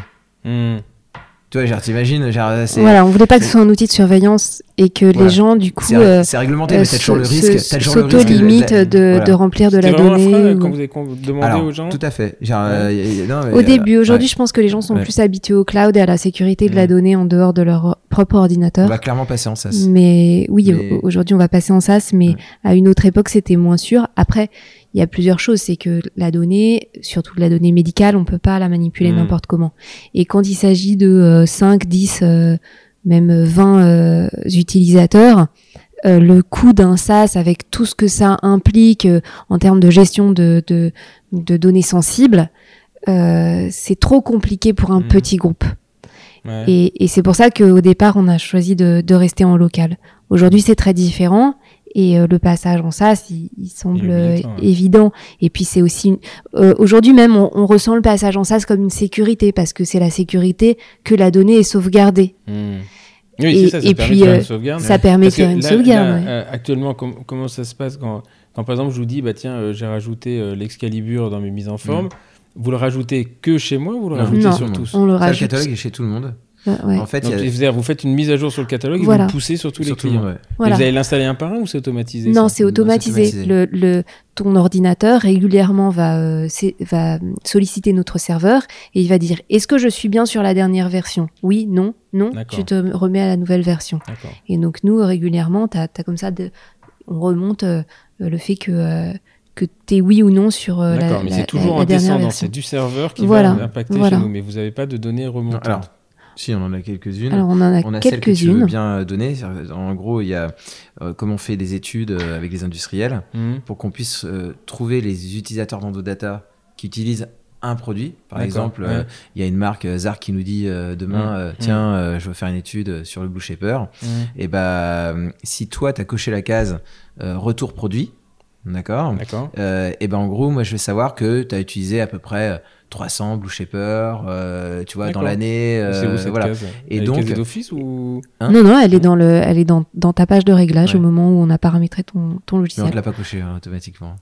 Speaker 3: Tu vois, genre, t'imagines, genre, c'est.
Speaker 2: Voilà, on voulait pas que ce soit un outil de surveillance et que
Speaker 3: Voilà.
Speaker 2: les gens, du coup,
Speaker 3: C'est
Speaker 2: euh,
Speaker 3: c'est réglementé,
Speaker 2: euh,
Speaker 3: mais t'as toujours le
Speaker 2: se-
Speaker 3: risque.
Speaker 2: se-
Speaker 3: T'as toujours le risque.
Speaker 2: s'auto-limite
Speaker 3: de-
Speaker 2: de,
Speaker 3: voilà.
Speaker 2: de remplir de la
Speaker 1: frein,
Speaker 2: donnée.
Speaker 1: quand
Speaker 2: ou-
Speaker 1: vous avez con- demandé
Speaker 3: Alors,
Speaker 1: aux gens
Speaker 3: Tout à fait. Genre,
Speaker 1: Ouais.
Speaker 3: euh, y- y- non, mais,
Speaker 2: Au
Speaker 3: euh,
Speaker 2: début, aujourd'hui,
Speaker 3: ouais.
Speaker 2: je pense que les gens sont
Speaker 3: Ouais.
Speaker 2: plus habitués au cloud et à la sécurité de la
Speaker 1: Mm.
Speaker 2: donnée en dehors de leur propre
Speaker 3: on
Speaker 2: ordinateur.
Speaker 3: va clairement passer en SaaS.
Speaker 2: Mais oui,
Speaker 3: Mais-
Speaker 2: aujourd'hui, on va passer en SaaS, mais
Speaker 3: Ouais.
Speaker 2: à une autre époque, c'était moins sûr. Après, il y a plusieurs choses. C'est que la donnée, surtout la donnée médicale, on peut pas la manipuler
Speaker 1: Mm.
Speaker 2: n'importe comment. Et quand il s'agit de euh, 5, 10, euh, même 20 euh, utilisateurs, euh, le coût d'un SaaS avec tout ce que ça implique en termes de gestion de, de, de données sensibles, c'est trop compliqué pour un
Speaker 1: Mm.
Speaker 2: petit groupe.
Speaker 1: Ouais.
Speaker 2: Et, et c'est pour ça qu'au départ, on a choisi de, de rester en local. Aujourd'hui, c'est très différent. Et euh, le passage en SaaS, il, il semble
Speaker 1: ouais.
Speaker 2: évident. Et puis c'est aussi une- euh, aujourd'hui même, on, on ressent le passage en SaaS comme une sécurité parce que c'est la sécurité que la donnée est sauvegardée.
Speaker 1: Hmm. Oui,
Speaker 2: Et-
Speaker 1: ça, ça
Speaker 2: et
Speaker 1: permet
Speaker 2: puis,
Speaker 1: de faire
Speaker 2: euh,
Speaker 1: une sauvegarde.
Speaker 2: Ça permet de faire une
Speaker 1: là-
Speaker 2: sauvegarde.
Speaker 1: là,
Speaker 2: ouais.
Speaker 1: euh, actuellement, com- comment ça se passe quand, quand, par exemple, je vous dis, bah tiens, euh, j'ai rajouté euh, l'Excalibur dans mes mises en forme. Vous le rajoutez que chez moi ou vous le
Speaker 3: Non.
Speaker 1: rajoutez
Speaker 2: Non.
Speaker 1: sur tous?
Speaker 2: On le
Speaker 3: Ça, le
Speaker 2: rajoute.
Speaker 3: catalogue est chez tout le monde.
Speaker 2: Ouais.
Speaker 3: En fait,
Speaker 1: Donc,
Speaker 3: a
Speaker 1: vous faites une mise à jour sur le catalogue et
Speaker 2: Voilà.
Speaker 1: vous le poussez sur tous les
Speaker 3: sur tout
Speaker 1: clients.
Speaker 3: monde, ouais.
Speaker 1: Et
Speaker 2: Voilà.
Speaker 1: Vous allez l'installer un par un ou c'est automatisé
Speaker 2: Non, c'est automatisé.
Speaker 3: automatisé.
Speaker 2: Le, le, ton ordinateur régulièrement va, euh, va solliciter notre serveur et il va dire est-ce que je suis bien sur la dernière version? Oui, non, non. Tu te remets à la nouvelle version. Et donc nous régulièrement, as comme ça, de, on remonte euh, le fait que euh, que t'es oui ou non sur euh, la,
Speaker 1: D'accord, mais c'est toujours
Speaker 2: la- la
Speaker 1: en descendant, c'est du serveur qui
Speaker 2: Voilà,
Speaker 1: va impacter
Speaker 2: voilà.
Speaker 1: chez nous, mais vous n'avez pas de données
Speaker 3: Non,
Speaker 1: remontantes.
Speaker 3: alors, si, on en a quelques-unes.
Speaker 2: Alors on en a,
Speaker 3: on a celle que tu veux
Speaker 2: quelques-unes.
Speaker 3: bien euh, donner. En gros, il y a euh, comme on fait des études euh, avec les industriels
Speaker 1: Hmm.
Speaker 3: pour qu'on puisse euh, trouver les utilisateurs d'Endodata qui utilisent un produit. Par exemple,
Speaker 1: ouais.
Speaker 3: euh, il y a une marque euh, Zar qui nous dit euh, demain,
Speaker 1: Mm.
Speaker 3: euh, tiens, euh, je veux faire une étude sur le Blue Shaper. Et bah, si toi, tu as coché la case euh, retour produit, d'accord
Speaker 1: D'accord.
Speaker 3: euh, et ben en gros, moi je vais savoir que tu as utilisé à peu près euh, 300 Blue Shaper, euh, tu vois, dans l'année.
Speaker 1: Et c'est
Speaker 3: euh,
Speaker 1: où
Speaker 3: voilà.
Speaker 1: case
Speaker 3: Et
Speaker 1: Elle est
Speaker 3: donc-
Speaker 1: d'office ou
Speaker 3: Hein
Speaker 2: Non, non, elle est dans le, elle est dans, dans ta page de réglage
Speaker 3: Ouais.
Speaker 2: au moment où on a paramétré ton, ton
Speaker 3: Mais on
Speaker 2: logiciel.
Speaker 3: te l'a pas coché hein, automatiquement.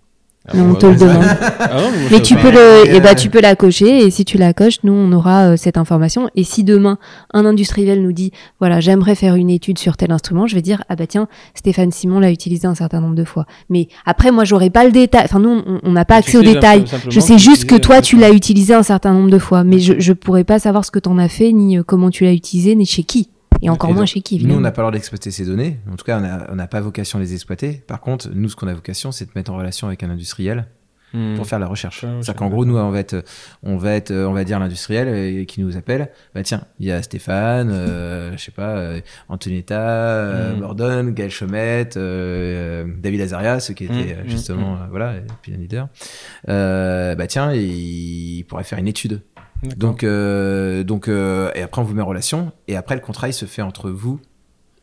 Speaker 1: Ah,
Speaker 2: on
Speaker 1: bah,
Speaker 2: te le demande.
Speaker 1: Ah non, mais
Speaker 2: tu peux le, ben,
Speaker 3: euh,
Speaker 2: tu peux la cocher et si tu la coches, nous on aura euh, cette information. Et si demain un industriel nous dit, voilà, j'aimerais faire une étude sur tel instrument, je vais dire, ah bah tiens, Stéphane Simon l'a utilisé un certain nombre de fois. Mais après, moi, j'aurais pas le détail. Enfin, nous, on- n'a pas accès aux détails. Je sais juste que toi,
Speaker 1: disais,
Speaker 2: tu l'as utilisé un certain nombre de fois, mais je, je pourrais pas savoir ce que t'en as fait, ni euh, comment tu l'as utilisé, ni chez qui. Et encore
Speaker 3: Et
Speaker 2: moins
Speaker 3: donc,
Speaker 2: chez qui,
Speaker 3: Nous, on
Speaker 2: évidemment.
Speaker 3: n'a pas droit d'exploiter ces données. En tout cas, on n'a pas vocation à les exploiter. Par contre, nous, ce qu'on a vocation, c'est de mettre en relation avec un industriel
Speaker 1: Hmm.
Speaker 3: pour faire la recherche. C'est-à-dire qu'en gros, nous, on va être, on va être, on va dire l'industriel qui nous appelle. Bah tiens, il y a Stéphane, euh, je sais pas, euh, Antonietta, euh,
Speaker 1: Mm.
Speaker 3: Gordon, Gaël Chomette, euh, David Azarias, qui était
Speaker 1: Mm,
Speaker 3: euh,
Speaker 1: mm,
Speaker 3: justement, euh, voilà, et puis un leader. Euh, bah tiens, il pourrait faire une étude. Donc, euh, donc, euh, et après, on vous met en relation. Et après, le contrat, il se fait entre vous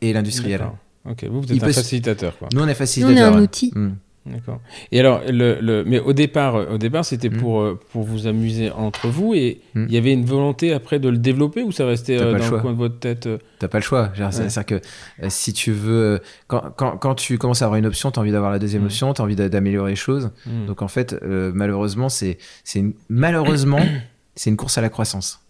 Speaker 3: et l'industriel.
Speaker 1: Ok, vous, vous
Speaker 3: Il
Speaker 1: êtes un
Speaker 3: peut
Speaker 1: facilitateur, quoi.
Speaker 3: Nous, on est
Speaker 2: Nous, on est
Speaker 3: facilitateur.
Speaker 2: un outil.
Speaker 3: Mm.
Speaker 1: D'accord. Et alors, le, le, mais au départ, euh, au départ, c'était
Speaker 3: Mhm.
Speaker 1: pour euh, pour vous amuser entre vous et il
Speaker 3: Mhm.
Speaker 1: y avait une volonté après de le développer ou ça restait euh, dans le
Speaker 3: choix.
Speaker 1: coin de votre tête euh,
Speaker 3: T'as pas le choix.
Speaker 1: Ouais.
Speaker 3: C'est-à-dire que euh, si tu veux, quand, quand, quand tu commences à avoir une option, t'as envie d'avoir la deuxième
Speaker 1: Mm.
Speaker 3: option, t'as envie d'a- d'améliorer les choses.
Speaker 1: hmm.
Speaker 3: Donc en fait, euh, malheureusement, c'est, malheureusement, c'est une course à la croissance.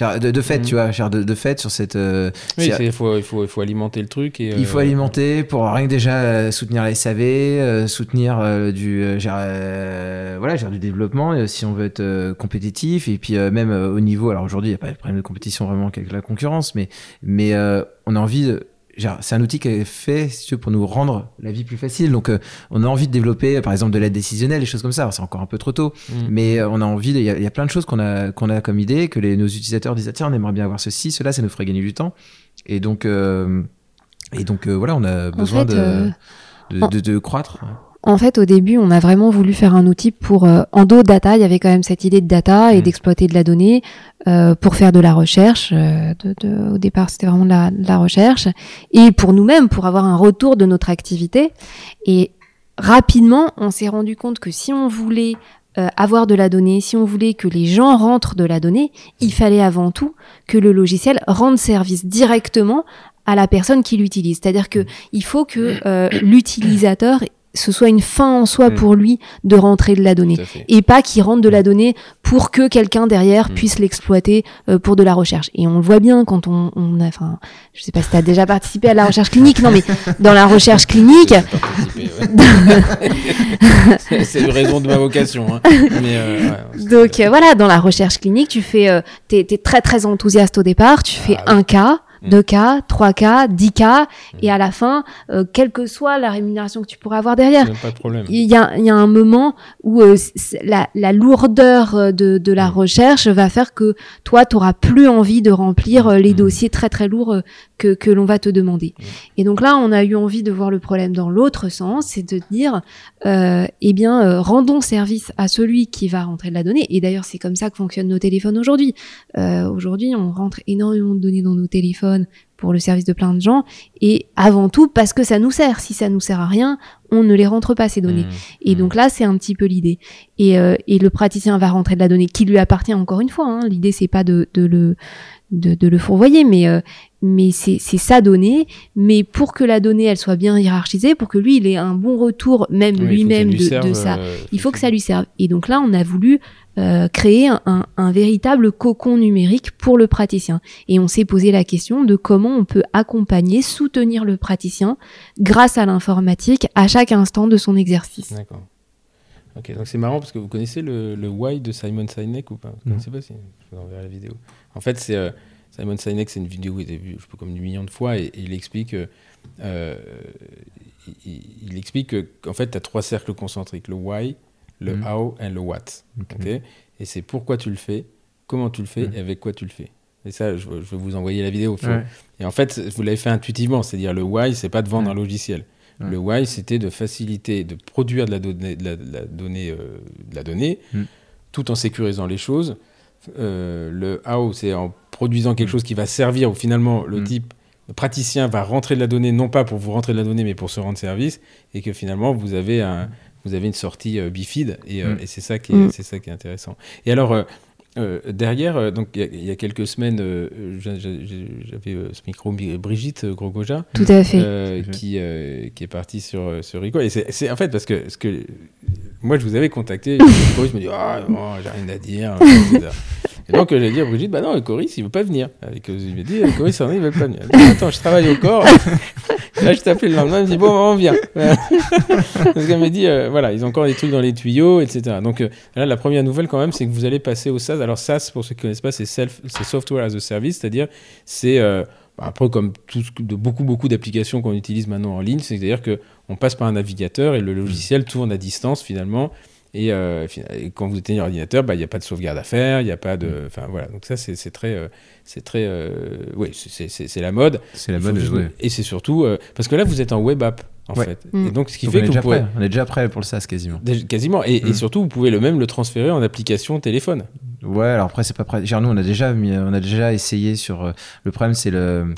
Speaker 3: De, de fait,
Speaker 1: Mm.
Speaker 3: tu vois, genre de, de fait sur cette. euh,
Speaker 1: Oui, il faut, il faut, il faut alimenter le truc et
Speaker 3: Il faut
Speaker 1: euh,
Speaker 3: alimenter pour rien que déjà euh, soutenir la SAV, euh, soutenir du, genre, voilà, genre du développement si on veut être compétitif et puis même au niveau. Alors aujourd'hui, il n'y a pas de problème de compétition vraiment avec la concurrence, mais mais on a envie de c'est un outil qui est fait si tu veux, pour nous rendre la vie plus facile. Donc, euh, on a envie de développer, par exemple, de l'aide décisionnelle, des choses comme ça. Alors, C'est encore un peu trop tôt,
Speaker 1: hmm.
Speaker 3: mais euh, on a envie. Il y, a- il y a plein de choses qu'on a qu'on a comme idée, que les, nos utilisateurs disent ah, tiens, on aimerait bien avoir ceci, cela, ça nous ferait gagner du temps. Et donc, euh, et donc, euh, voilà, on a besoin
Speaker 2: fait,
Speaker 3: de,
Speaker 2: euh,
Speaker 3: de, de- de croître.
Speaker 2: En fait, au début, on a vraiment voulu faire un outil pour euh, Endo Data. Il y avait quand même cette idée de data et
Speaker 3: Mm.
Speaker 2: d'exploiter de la donnée euh, pour faire de la recherche. euh, de, de- au départ, c'était vraiment de la, de la recherche et pour nous-mêmes, pour avoir un retour de notre activité. Et rapidement, on s'est rendu compte que si on voulait euh, avoir de la donnée, si on voulait que les gens rentrent de la donnée, il fallait avant tout que le logiciel rende service directement à la personne qui l'utilise. C'est-à-dire que il faut que euh, l'utilisateur ce soit une fin en soi
Speaker 1: Mm.
Speaker 2: pour lui de rentrer de la donnée et pas qu'il rentre de la donnée pour que quelqu'un derrière
Speaker 1: Mm.
Speaker 2: puisse l'exploiter euh, pour de la recherche. Et on le voit bien quand on, on a, enfin, je sais pas si tu as déjà participé à la recherche clinique, non mais dans la recherche clinique,
Speaker 1: ouais. C'est- une raison de ma vocation. hein. Mais, euh, ouais,
Speaker 2: Donc euh, voilà, dans la recherche clinique, tu fais, t'es, t'es très très enthousiaste au départ, tu fais
Speaker 1: Ah oui.
Speaker 2: un cas,
Speaker 1: Mm.
Speaker 2: deux cas, trois cas, dix cas, et à la fin, euh, quelle que soit la rémunération que tu pourrais avoir derrière, il y a, il y a un moment où euh, la, la lourdeur euh, de, de la
Speaker 1: Mm.
Speaker 2: recherche va faire que toi, tu auras plus envie de remplir les
Speaker 1: Mm.
Speaker 2: dossiers très très lourds que, que l'on va te demander.
Speaker 1: Mm.
Speaker 2: Et donc là, on a eu envie de voir le problème dans l'autre sens, c'est de dire, euh, eh bien, rendons service à celui qui va rentrer de la donnée. Et d'ailleurs, c'est comme ça que fonctionnent nos téléphones aujourd'hui. Aujourd'hui, on rentre énormément de données dans nos téléphones pour le service de plein de gens. Et avant tout, parce que ça nous sert. Si ça nous sert à rien, on ne les rentre pas, ces données.
Speaker 1: Mmh.
Speaker 2: Et donc là, c'est un petit peu l'idée. Et, euh, et le praticien va rentrer de la donnée qui lui appartient encore une fois. Hein. L'idée, c'est pas de, de le de, de le fourvoyer, mais euh, mais c'est sa donnée. Mais pour que la donnée elle soit bien hiérarchisée, pour que lui il ait un bon retour, même
Speaker 1: Oui,
Speaker 2: lui-même
Speaker 1: lui
Speaker 2: de, ça,
Speaker 1: euh,
Speaker 2: il faut que ça lui serve. Et donc là, on a voulu euh, créer un, véritable cocon numérique pour le praticien. Et on s'est posé la question de comment on peut accompagner, soutenir le praticien grâce à l'informatique à chaque instant de son exercice.
Speaker 1: D'accord. Ok, donc c'est marrant parce que vous connaissez le, le Why de Simon Sinek ou pas? Je ne sais pas si je vous enverrai la vidéo. En fait, c'est euh, Simon Sinek, c'est une vidéo qui a été vue, je sais pas, comme des millions de fois et, et il explique, euh, euh, il, il explique que, qu'en fait, tu as trois cercles concentriques le Why, le
Speaker 3: Mhm.
Speaker 1: How et le What.
Speaker 3: Ok.
Speaker 1: ok? Et c'est pourquoi tu le fais, comment tu le fais
Speaker 3: Mhm.
Speaker 1: et avec quoi tu le fais. Et ça, je, je vais vous envoyer la vidéo.
Speaker 3: Ouais.
Speaker 1: Et en fait, vous l'avez fait intuitivement, c'est-à-dire le why, c'est pas de vendre un logiciel. Le why, c'était de faciliter, de produire de la donnée, de la, de la donnée, euh, de la donnée
Speaker 3: Mm.
Speaker 1: tout en sécurisant les choses. Euh, le how, c'est en produisant quelque
Speaker 3: Mm.
Speaker 1: chose qui va servir, où finalement le
Speaker 3: Mm.
Speaker 1: type, le praticien va rentrer de la donnée, non pas pour vous rentrer de la donnée, mais pour se rendre service, et que finalement vous avez, un, vous avez une sortie euh, bifide, et, euh,
Speaker 3: Mm.
Speaker 1: et c'est ça, qui est-
Speaker 2: Mm.
Speaker 1: c'est ça qui est intéressant. Et alors, euh, euh, derrière, euh, donc il y a- il y, a quelques semaines, euh, j'a- j'a- j'avais euh, ce micro Brigitte Grogoja
Speaker 2: Tout à fait.
Speaker 1: qui, euh, qui est partie sur, sur Rico. Et c'est c'est- en fait parce que, ce que moi je vous avais contacté, Coris me dit Ah non, j'ai rien à dire. Et donc j'ai dit à Brigitte Bah non, Coris il veut pas venir. Et que il m'a dit Coris il veut pas venir. Elle dit, Attends, je travaille au corps. Là je t'appelle le lendemain, elle me dit Bon, on vient. Parce qu'elle m'a dit euh, Voilà, ils ont encore des trucs dans les tuyaux, etc. Donc euh, là, la première nouvelle quand même, c'est que vous allez passer au SaaS. Alors SaaS, pour ceux qui ne connaissent pas, c'est self- c'est Software as a Service, c'est-à-dire c'est euh, bah, après comme tout de beaucoup beaucoup d'applications qu'on utilise maintenant en ligne, c'est-à-dire que on passe par un navigateur et le logiciel tourne à distance finalement. Et, euh, et quand vous éteignez l'ordinateur, bah, il n'y a pas de sauvegarde à faire, il n'y a pas de, enfin voilà. Donc ça c'est très, euh, c'est très, euh, oui, c'est- la mode.
Speaker 3: C'est la mode.
Speaker 1: juste-
Speaker 3: ouais.
Speaker 1: Et c'est surtout euh, parce que là vous êtes en web app en
Speaker 3: Ouais.
Speaker 1: fait.
Speaker 2: Mm.
Speaker 1: Et donc ce qui
Speaker 3: Donc,
Speaker 1: fait
Speaker 3: on, est
Speaker 1: que vous
Speaker 3: déjà
Speaker 1: pourrez
Speaker 3: prêt. on est déjà prêt pour le SaaS quasiment.
Speaker 1: Déjà, quasiment. Et, et
Speaker 3: Mm.
Speaker 1: surtout, vous pouvez le même le transférer en application téléphone.
Speaker 3: Ouais, alors après c'est pas prêt. Genre nous on a déjà mis- on a déjà essayé sur euh, le problème c'est le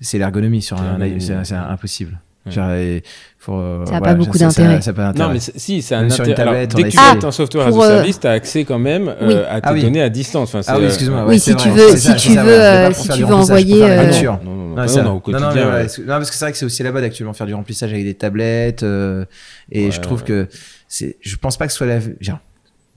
Speaker 3: c'est l'ergonomie sur
Speaker 1: C'est
Speaker 3: un c'est impossible.
Speaker 1: Ouais.
Speaker 3: Genre, et faut, euh,
Speaker 2: Ça a
Speaker 3: voilà,
Speaker 2: pas beaucoup
Speaker 3: ça- ça-
Speaker 2: d'intérêt.
Speaker 1: Non, mais si, c'est un intérêt. Alors,
Speaker 3: tablette, on
Speaker 1: dès
Speaker 3: a
Speaker 1: que tu
Speaker 3: essayé.
Speaker 1: fais un software as a
Speaker 2: euh,
Speaker 1: service, tu as accès quand même euh, à tes
Speaker 3: Ah oui.
Speaker 1: données à distance. Enfin,
Speaker 3: Ah oui,
Speaker 1: euh,
Speaker 3: excuse-moi.
Speaker 2: Oui, si tu veux- si
Speaker 3: ça,
Speaker 2: tu veux, euh, si tu veux envoyer, euh.
Speaker 1: Non, non, non,
Speaker 3: Non,
Speaker 1: non, non, au
Speaker 3: non,
Speaker 1: quotidien.
Speaker 3: non, mais que- non, parce que c'est vrai que c'est aussi la mode actuellement faire du remplissage avec des tablettes. euh, et je trouve que c'est, je pense pas que ce soit la, genre,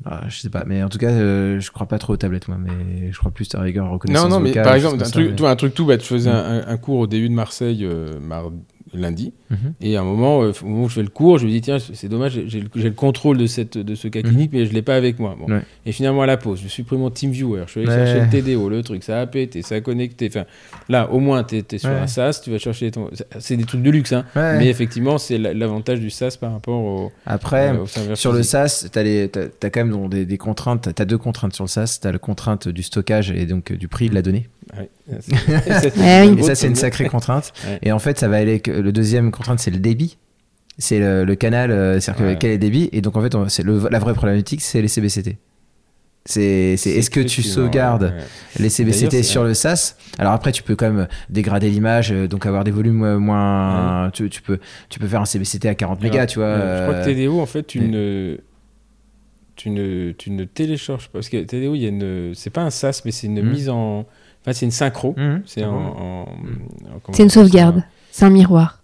Speaker 3: ah, je sais pas, mais en tout cas, euh, je crois pas trop aux tablettes moi, mais je crois plus à la rigueur en reconnaissance
Speaker 1: Non, non, mais
Speaker 3: vocale,
Speaker 1: par exemple, un truc,
Speaker 3: ça,
Speaker 1: vois, un truc tout bête. Je faisais
Speaker 3: Mm.
Speaker 1: un, un cours au début de Marseille euh, mardi, lundi.
Speaker 3: Mhm.
Speaker 1: Et à un moment, euh, au moment où je fais le cours, je me dis tiens, c'est dommage, j'ai- le, contrôle de, cette, de ce cas
Speaker 3: Mhm.
Speaker 1: clinique, mais je l'ai pas avec moi. Bon.
Speaker 3: Ouais.
Speaker 1: Et finalement, à la pause, je suis pris mon TeamViewer, je suis allé
Speaker 3: Ouais.
Speaker 1: chercher le TDO, le truc, ça a pété, ça a connecté. Enfin, là, au moins, tu es, sur
Speaker 3: Ouais.
Speaker 1: un SaaS, tu vas chercher ton. C'est des trucs de luxe, hein. Mais effectivement, c'est la- l'avantage du SaaS par rapport au,
Speaker 3: Après,
Speaker 1: euh, au
Speaker 3: Sur le. SaaS, tu as, quand même donc, des, des contraintes. Tu as deux contraintes sur le SaaS. Tu as la contrainte du stockage et donc euh, du prix de la donnée.
Speaker 1: Ouais.
Speaker 3: Et ça, c'est une sacrée contrainte.
Speaker 1: Ouais.
Speaker 3: Et en fait, ça va aller. Que, le deuxième contrainte, c'est le débit. C'est le, le canal, euh, c'est-à-dire que quel est le débit. Et donc, en fait, on- c'est le- la vraie problématique, c'est les CBCT. C'est c'est est-ce que tu sauvegardes
Speaker 1: ouais.
Speaker 3: les CBCT sur le SaaS Alors après, tu peux quand même dégrader l'image, euh, donc avoir des volumes euh, moins. Tu, tu peux, tu peux faire un CBCT à 40 mégas, tu vois.
Speaker 1: euh, Je crois que TDO, en fait, tu
Speaker 3: mais-
Speaker 1: ne. Tu ne, tu ne télécharges pas. Parce que TDO, il y a une. C'est pas un SaaS, mais c'est une
Speaker 3: Mhm.
Speaker 1: mise en. Enfin, c'est une synchro. C'est en. en- en- comment
Speaker 2: C'est une sauvegarde. C'est un miroir.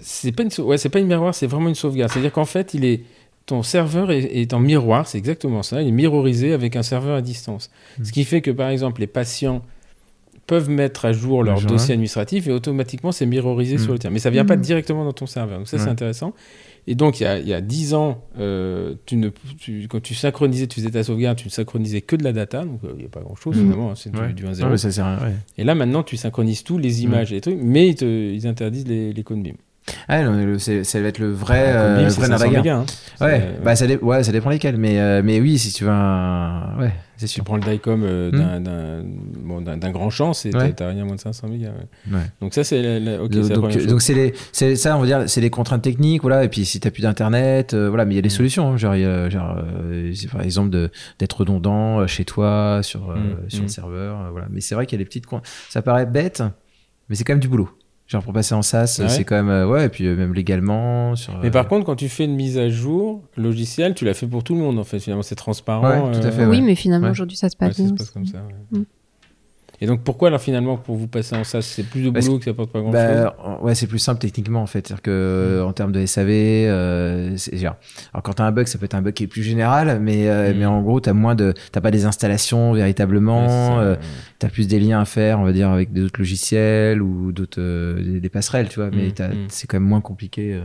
Speaker 1: C'est pas une, sau- ouais, c'est pas une miroir, c'est vraiment une sauvegarde. C'est-à-dire qu'en fait, il est. Ton serveur est, est en miroir, c'est exactement ça. Il est mirrorisé avec un serveur à distance.
Speaker 3: Mhm.
Speaker 1: Ce qui fait que, par exemple, les patients peuvent mettre à jour leur dossier administratif et automatiquement c'est mirrorisé
Speaker 3: Mhm.
Speaker 1: sur le tien. Mais ça vient pas
Speaker 2: Mhm.
Speaker 1: directement dans ton serveur. Donc ça, c'est intéressant. Et donc, il y a, il y a 10 ans, euh, tu ne, tu- quand tu synchronisais, tu faisais ta sauvegarde, tu ne synchronisais que de la data. Donc, euh, il n'y a pas grand-chose
Speaker 2: Mhm.
Speaker 1: finalement. hein, c'est
Speaker 3: Ouais.
Speaker 1: du, du 1-0.
Speaker 3: Non, mais ça sert à rien, ouais.
Speaker 1: Et là, maintenant, tu synchronises tout, les images et les trucs, mais ils, te- ils interdisent les, les codes BIM.
Speaker 3: Ah le- c'est- ça va être le vrai,
Speaker 1: code
Speaker 3: euh, vrai
Speaker 1: 500
Speaker 3: Nardaguerre.
Speaker 1: mégas, hein.
Speaker 3: Ouais, bah ça, dé- ouais, ça dépend lesquels, mais, euh, mais oui, si tu veux un. Ouais, c'est
Speaker 1: Tu prends le DICOM euh, d'un- d'un bon, d'un- d'un grand champ, c'est
Speaker 3: Hmm. Ouais.
Speaker 1: t'as rien moins de 500 mégas. ouais.
Speaker 3: Ouais.
Speaker 1: Donc ça, c'est la, la- ok, c'est la
Speaker 3: donc,
Speaker 1: première chose.
Speaker 3: donc c'est les, c'est ça, on va dire, c'est les contraintes techniques, voilà. Et puis si t'as plus d'internet, euh, voilà, mais il y a des
Speaker 1: Mm.
Speaker 3: solutions. hein, genre, a, euh, par exemple de d'être redondant euh, chez toi sur euh,
Speaker 1: Mm,
Speaker 3: sur
Speaker 1: mm.
Speaker 3: le serveur, euh, voilà. Mais c'est vrai qu'il y a des petites, coin- ça paraît bête, Mais c'est quand même du boulot. Genre pour passer en SaaS,
Speaker 1: ouais
Speaker 3: c'est quand même euh, ouais, et puis euh, même légalement sur.
Speaker 1: Mais
Speaker 3: euh,
Speaker 1: par contre, quand tu fais une mise à jour logicielle, tu l'as fait pour tout le monde en fait. Finalement, c'est transparent.
Speaker 3: Ouais, tout à
Speaker 1: euh,
Speaker 3: fait,
Speaker 2: oui, mais finalement
Speaker 3: Ouais.
Speaker 2: aujourd'hui ça se
Speaker 1: ouais,
Speaker 2: passe
Speaker 1: ça se passe comme ça. ouais.
Speaker 2: Mm.
Speaker 1: Et donc, pourquoi alors finalement, pour vous passer en SaaS, c'est plus de boulot que ça apporte pas grand
Speaker 3: Bah, en- ouais, c'est plus simple techniquement en fait. C'est-à-dire que en termes de SAV, euh, c'est- genre, alors quand t'as un bug, ça peut être un bug qui est plus général, mais euh,
Speaker 1: Mm.
Speaker 3: mais en gros, t'as moins de, t'as pas des installations véritablement. euh, t'as plus des liens à faire, on va dire, avec d'autres logiciels ou d'autres euh, des, des passerelles, tu vois. Mais
Speaker 1: Mm,
Speaker 3: t'as-
Speaker 1: mm.
Speaker 3: c'est quand même moins compliqué euh,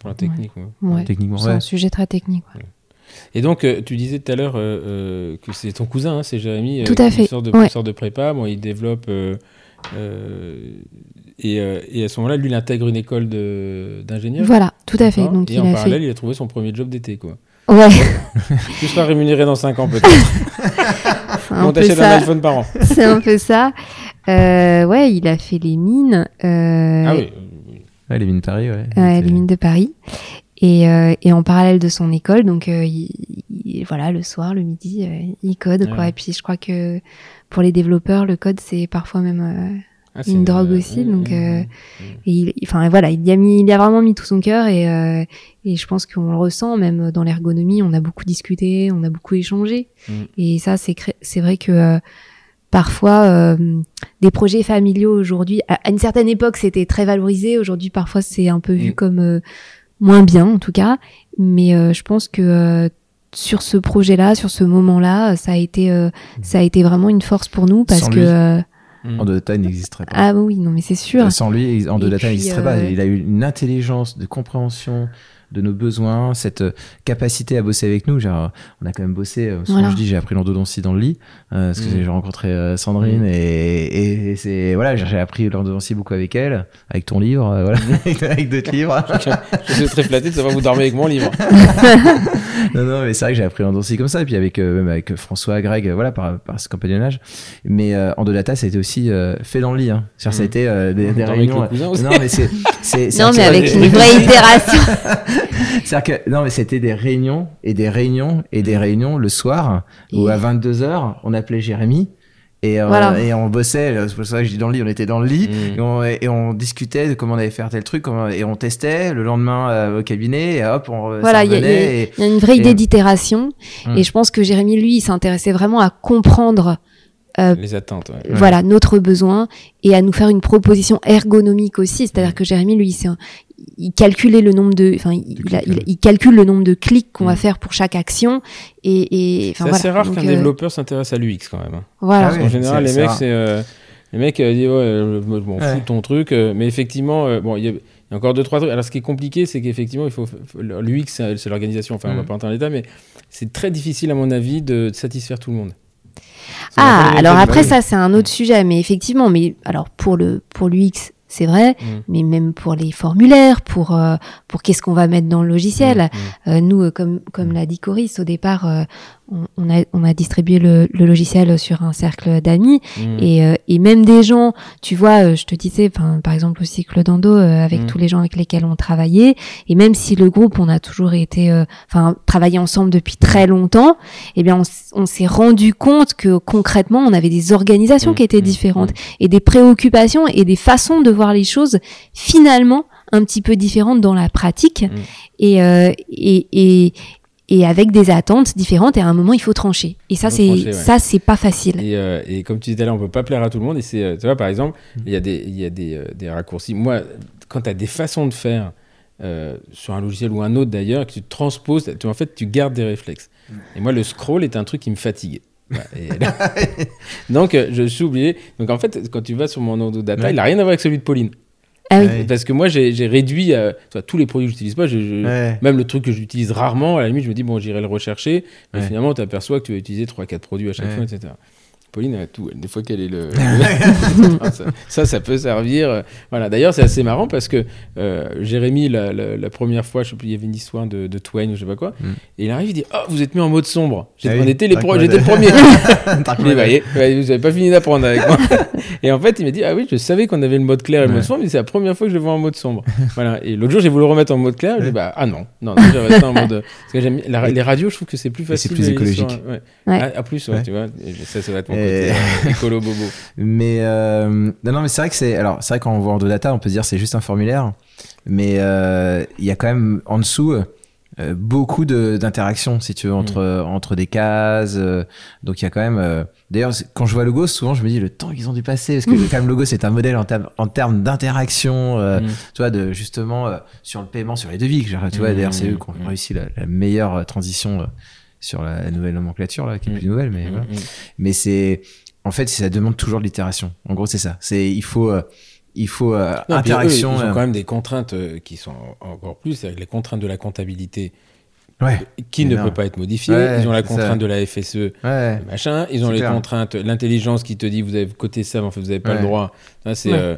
Speaker 1: pour la technique. ouais.
Speaker 2: Ouais.
Speaker 3: techniquement.
Speaker 2: C'est
Speaker 3: Ouais.
Speaker 2: un sujet très technique. ouais.
Speaker 1: Et donc, euh, tu disais tout à l'heure euh, euh, que c'est ton cousin, hein, c'est Jérémy,
Speaker 2: Tout à
Speaker 1: qui
Speaker 2: fait,
Speaker 1: sort de,
Speaker 2: ouais.
Speaker 1: sort de prépa. Bon, il développe. euh, euh, et, euh, et à ce moment-là, lui, il intègre une école de- d'ingénieur.
Speaker 2: Voilà, tout à fait. Donc
Speaker 1: et
Speaker 2: il
Speaker 1: en
Speaker 2: a
Speaker 1: parallèle,
Speaker 2: fait.
Speaker 1: il a trouvé son premier job d'été, quoi.
Speaker 2: Ouais,
Speaker 1: Tu seras rémunéré dans 5 ans, peut-être. On t'achète un iPhone par an.
Speaker 2: C'est un peu ça. Euh, ouais, il a fait les mines. euh,
Speaker 1: Ah oui.
Speaker 3: Ouais, les mines Paris, ouais.
Speaker 2: Les mines de Paris. Et, euh, et en parallèle de son école, donc euh, il, il- voilà, le soir, le midi, euh, il code quoi. Et puis je crois que pour les développeurs, le code c'est parfois même euh,
Speaker 1: Ah,
Speaker 2: une drogue aussi, donc, euh, enfin voilà, il y a mis, il y a vraiment mis tout son cœur et euh, et je pense qu'on le ressent même dans l'ergonomie. On a beaucoup discuté, on a beaucoup échangé.
Speaker 1: Mm.
Speaker 2: Et ça, c'est c'est vrai que euh, parfois euh, des projets familiaux aujourd'hui, à, une certaine époque, c'était très valorisé. Aujourd'hui, parfois, c'est un peu vu
Speaker 1: Mm.
Speaker 2: comme euh, moins bien, en tout cas. Mais euh, je pense que euh, sur ce projet-là, sur ce moment-là, ça a été, euh, ça a été vraiment une force pour nous parce
Speaker 3: Sans
Speaker 2: que
Speaker 3: lui.
Speaker 2: euh,
Speaker 1: Mm.
Speaker 3: Endodata n'existerait pas.
Speaker 2: ah oui, non, mais c'est sûr.
Speaker 3: Sans lui, Endodata n'existerait pas.
Speaker 2: euh,
Speaker 3: Il a eu une intelligence de compréhension de nos besoins, cette euh, capacité à bosser avec nous. Genre, on a quand même bossé. euh, souvent
Speaker 2: Voilà.
Speaker 3: je dis, j'ai appris l'endodontie dans le lit euh, parce que
Speaker 1: Mm.
Speaker 3: j'ai rencontré euh, Sandrine
Speaker 1: Mm.
Speaker 3: et, et c'est voilà, j'ai appris l'endodontie beaucoup avec elle, avec ton livre, euh, voilà, avec d'autres livres.
Speaker 1: Je suis très flatté de savoir vous dormez avec mon livre.
Speaker 3: non, non, mais c'est vrai que j'ai appris l'endodontie comme ça, et puis avec euh, même avec François, Greg, euh, voilà, par, par ce compagnonnage. Mais euh, Endodata, ça a été aussi euh, fait dans le lit. Hein. C'est-à-dire, ça a
Speaker 1: Mm.
Speaker 3: été euh, des, des réunions. non, mais c'est c'est
Speaker 2: Non, mais avec une vraie itération.
Speaker 3: C'est-à-dire que non, mais c'était des réunions et des réunions et des réunions le soir où
Speaker 2: Et-
Speaker 3: à 22h, on appelait Jérémy et, euh,
Speaker 2: Voilà.
Speaker 3: et on bossait. C'est pour ça que je dis dans le lit, on était dans le lit
Speaker 1: Mm.
Speaker 3: et, on, et on discutait de comment on allait faire tel truc comment- et on testait le lendemain euh, au cabinet et hop, on
Speaker 2: Voilà, il y Il y a une vraie idée d'itération.
Speaker 3: Mm.
Speaker 2: Et je pense que Jérémy, lui, il s'intéressait vraiment à comprendre
Speaker 1: Les attentes. ouais.
Speaker 2: voilà notre besoin et à nous faire une proposition ergonomique aussi c'est-à-dire que Jérémy lui il calculait le nombre de enfin il, calcule le nombre de clics qu'on va
Speaker 1: Mm.
Speaker 2: faire pour chaque action et,
Speaker 1: C'est assez
Speaker 2: voilà.
Speaker 1: rare qu'un
Speaker 2: euh,
Speaker 1: développeur s'intéresse à l'UX quand même. hein.
Speaker 2: voilà
Speaker 3: Ah oui.
Speaker 1: en général,
Speaker 3: c'est-
Speaker 1: les mecs, c'est. euh, les mecs euh, disent, ouais, euh, m'en
Speaker 3: Ouais.
Speaker 1: fous ton truc. euh, mais effectivement, euh, bon, il y, a il y a encore deux, trois trucs. Alors, ce qui est compliqué, c'est qu'effectivement, il faut. L'UX, c'est l'organisation. Enfin, on va
Speaker 3: Mm.
Speaker 1: pas entrer dans l'état, mais c'est très difficile, à mon avis, de, de satisfaire tout le monde.
Speaker 2: Ah alors après ça c'est un autre sujet mais effectivement mais alors pour le pour l'UX c'est vrai.
Speaker 1: Mm.
Speaker 2: mais même pour les formulaires pour euh, pour qu'est-ce qu'on va mettre dans le logiciel
Speaker 1: Mm, mm.
Speaker 2: Euh, nous, euh, comme, comme l'a dit Coris, au départ, on, on a, on a distribué le, le logiciel sur un cercle d'amis.
Speaker 1: Mm.
Speaker 2: Et, euh, et même des gens, tu vois, euh, je te disais, enfin, par exemple aussi Claude Ando, euh, avec
Speaker 1: Mm.
Speaker 2: tous les gens avec lesquels on travaillait, et même si le groupe, on a toujours été, euh, enfin, travaillé ensemble depuis très longtemps, eh bien, on, s'est rendu compte que concrètement, on avait des organisations
Speaker 1: Mm,
Speaker 2: qui étaient différentes et des préoccupations et des façons de voir les choses finalement un petit peu différentes dans la pratique et, euh, et, et, et avec des attentes différentes et à un moment il faut trancher et ça c'est
Speaker 1: ouais.
Speaker 2: ça c'est pas facile
Speaker 1: Et, euh, et comme tu disais là, on peut pas plaire à tout le monde. Et c'est, euh, tu vois, par exemple,
Speaker 3: Mm.
Speaker 1: il y a des, il y a des, euh, des raccourcis. Moi, quand tu as des façons de faire euh, sur un logiciel ou un autre d'ailleurs, que tu transposes, tu, en fait, tu gardes des réflexes.
Speaker 3: Mm.
Speaker 1: Et moi, le scroll est un truc qui me fatigue. Voilà, et là- Donc, euh, je suis oublié. Donc, en fait, quand tu vas sur mon Data,
Speaker 3: Ouais.
Speaker 1: il n'a rien à voir avec celui de Pauline.
Speaker 2: Ah oui.
Speaker 1: Parce que moi, j'ai réduit euh, tous les produits que j'utilise pas. je- je-
Speaker 3: Ouais.
Speaker 1: Même le truc que j'utilise rarement, à la limite, je me dis, bon, j'irai le rechercher. Mais
Speaker 3: Ouais.
Speaker 1: finalement, tu aperçois que tu vas utiliser 3-4 produits à chaque
Speaker 3: Ouais.
Speaker 1: fois, etc. Pauline, elle a tout. Des fois qu'elle est le. Ah, ça, ça, peut servir. euh, Voilà. D'ailleurs, c'est assez marrant parce que euh, Jérémy, la, la- la première fois, je sais plus, il y avait une histoire de, de Twain ou je sais pas quoi.
Speaker 3: Mm.
Speaker 1: Et il arrive, il dit Oh, vous êtes mis en mode sombre. J'ai
Speaker 3: Ah
Speaker 1: dit,
Speaker 3: oui,
Speaker 1: les pro-. J'étais le premier. Je voyez, ouais, vous avez pas fini d'apprendre avec moi. et en fait, il m'a dit Ah oui, je savais qu'on avait le mode clair et le mode sombre, mais c'est la première fois que je le vois en mode sombre. voilà. Et l'autre jour, j'ai voulu le remettre en mode clair. Je dis Bah, ah non, non, non j'ai resté en mode. Parce que j'aime la- les radios, je trouve que c'est plus
Speaker 3: Et c'est
Speaker 1: facile.
Speaker 3: plus écologique.
Speaker 1: ouais.
Speaker 2: Ouais.
Speaker 1: Ah, à plus, ouais,
Speaker 3: Ouais.
Speaker 1: tu vois. Ça, ça va être mon Côté euh, écolo bobo.
Speaker 3: Mais euh, non, non, mais c'est vrai que c'est. Alors, c'est vrai quand on voit en data, on peut se dire c'est juste un formulaire, mais euh, il y a quand même en dessous euh, beaucoup d'interactions, si tu veux, entre entre des cases. euh, donc il y a quand même. euh, D'ailleurs, quand je vois Logos, souvent je me dis le temps qu'ils ont dû passer, parce que quand même Logos c'est un modèle en termes en termes d'interaction, euh,
Speaker 1: Mm.
Speaker 3: tu vois, de justement euh, sur le paiement, sur les devis. que Tu vois,
Speaker 1: Mm,
Speaker 3: d'ailleurs c'est eux qui ont
Speaker 1: mm.
Speaker 3: réussi la, la meilleure euh, transition euh, sur la nouvelle nomenclature là, qui est
Speaker 1: Mm.
Speaker 3: plus nouvelle, mais
Speaker 1: Mm,
Speaker 3: voilà.
Speaker 1: mm.
Speaker 3: Mais c'est, en fait, ça demande toujours de l'itération. En gros, c'est ça. C'est, il faut, euh, il faut euh,
Speaker 1: Non, puis eux,
Speaker 3: interaction.
Speaker 1: ils ont
Speaker 3: euh,
Speaker 1: quand même des contraintes euh, qui sont encore plus, c'est les contraintes de la comptabilité
Speaker 3: Ouais,
Speaker 1: qui ne
Speaker 3: Énorme.
Speaker 1: peut pas être modifiée.
Speaker 3: Ouais,
Speaker 1: ils ont la contrainte
Speaker 3: ça.
Speaker 1: de la FSE,
Speaker 3: ouais,
Speaker 1: machin. Ils ont les
Speaker 3: clair.
Speaker 1: contraintes, l'intelligence qui te dit vous avez coté ça, mais en fait vous n'avez pas le droit. Ça, c'est, euh,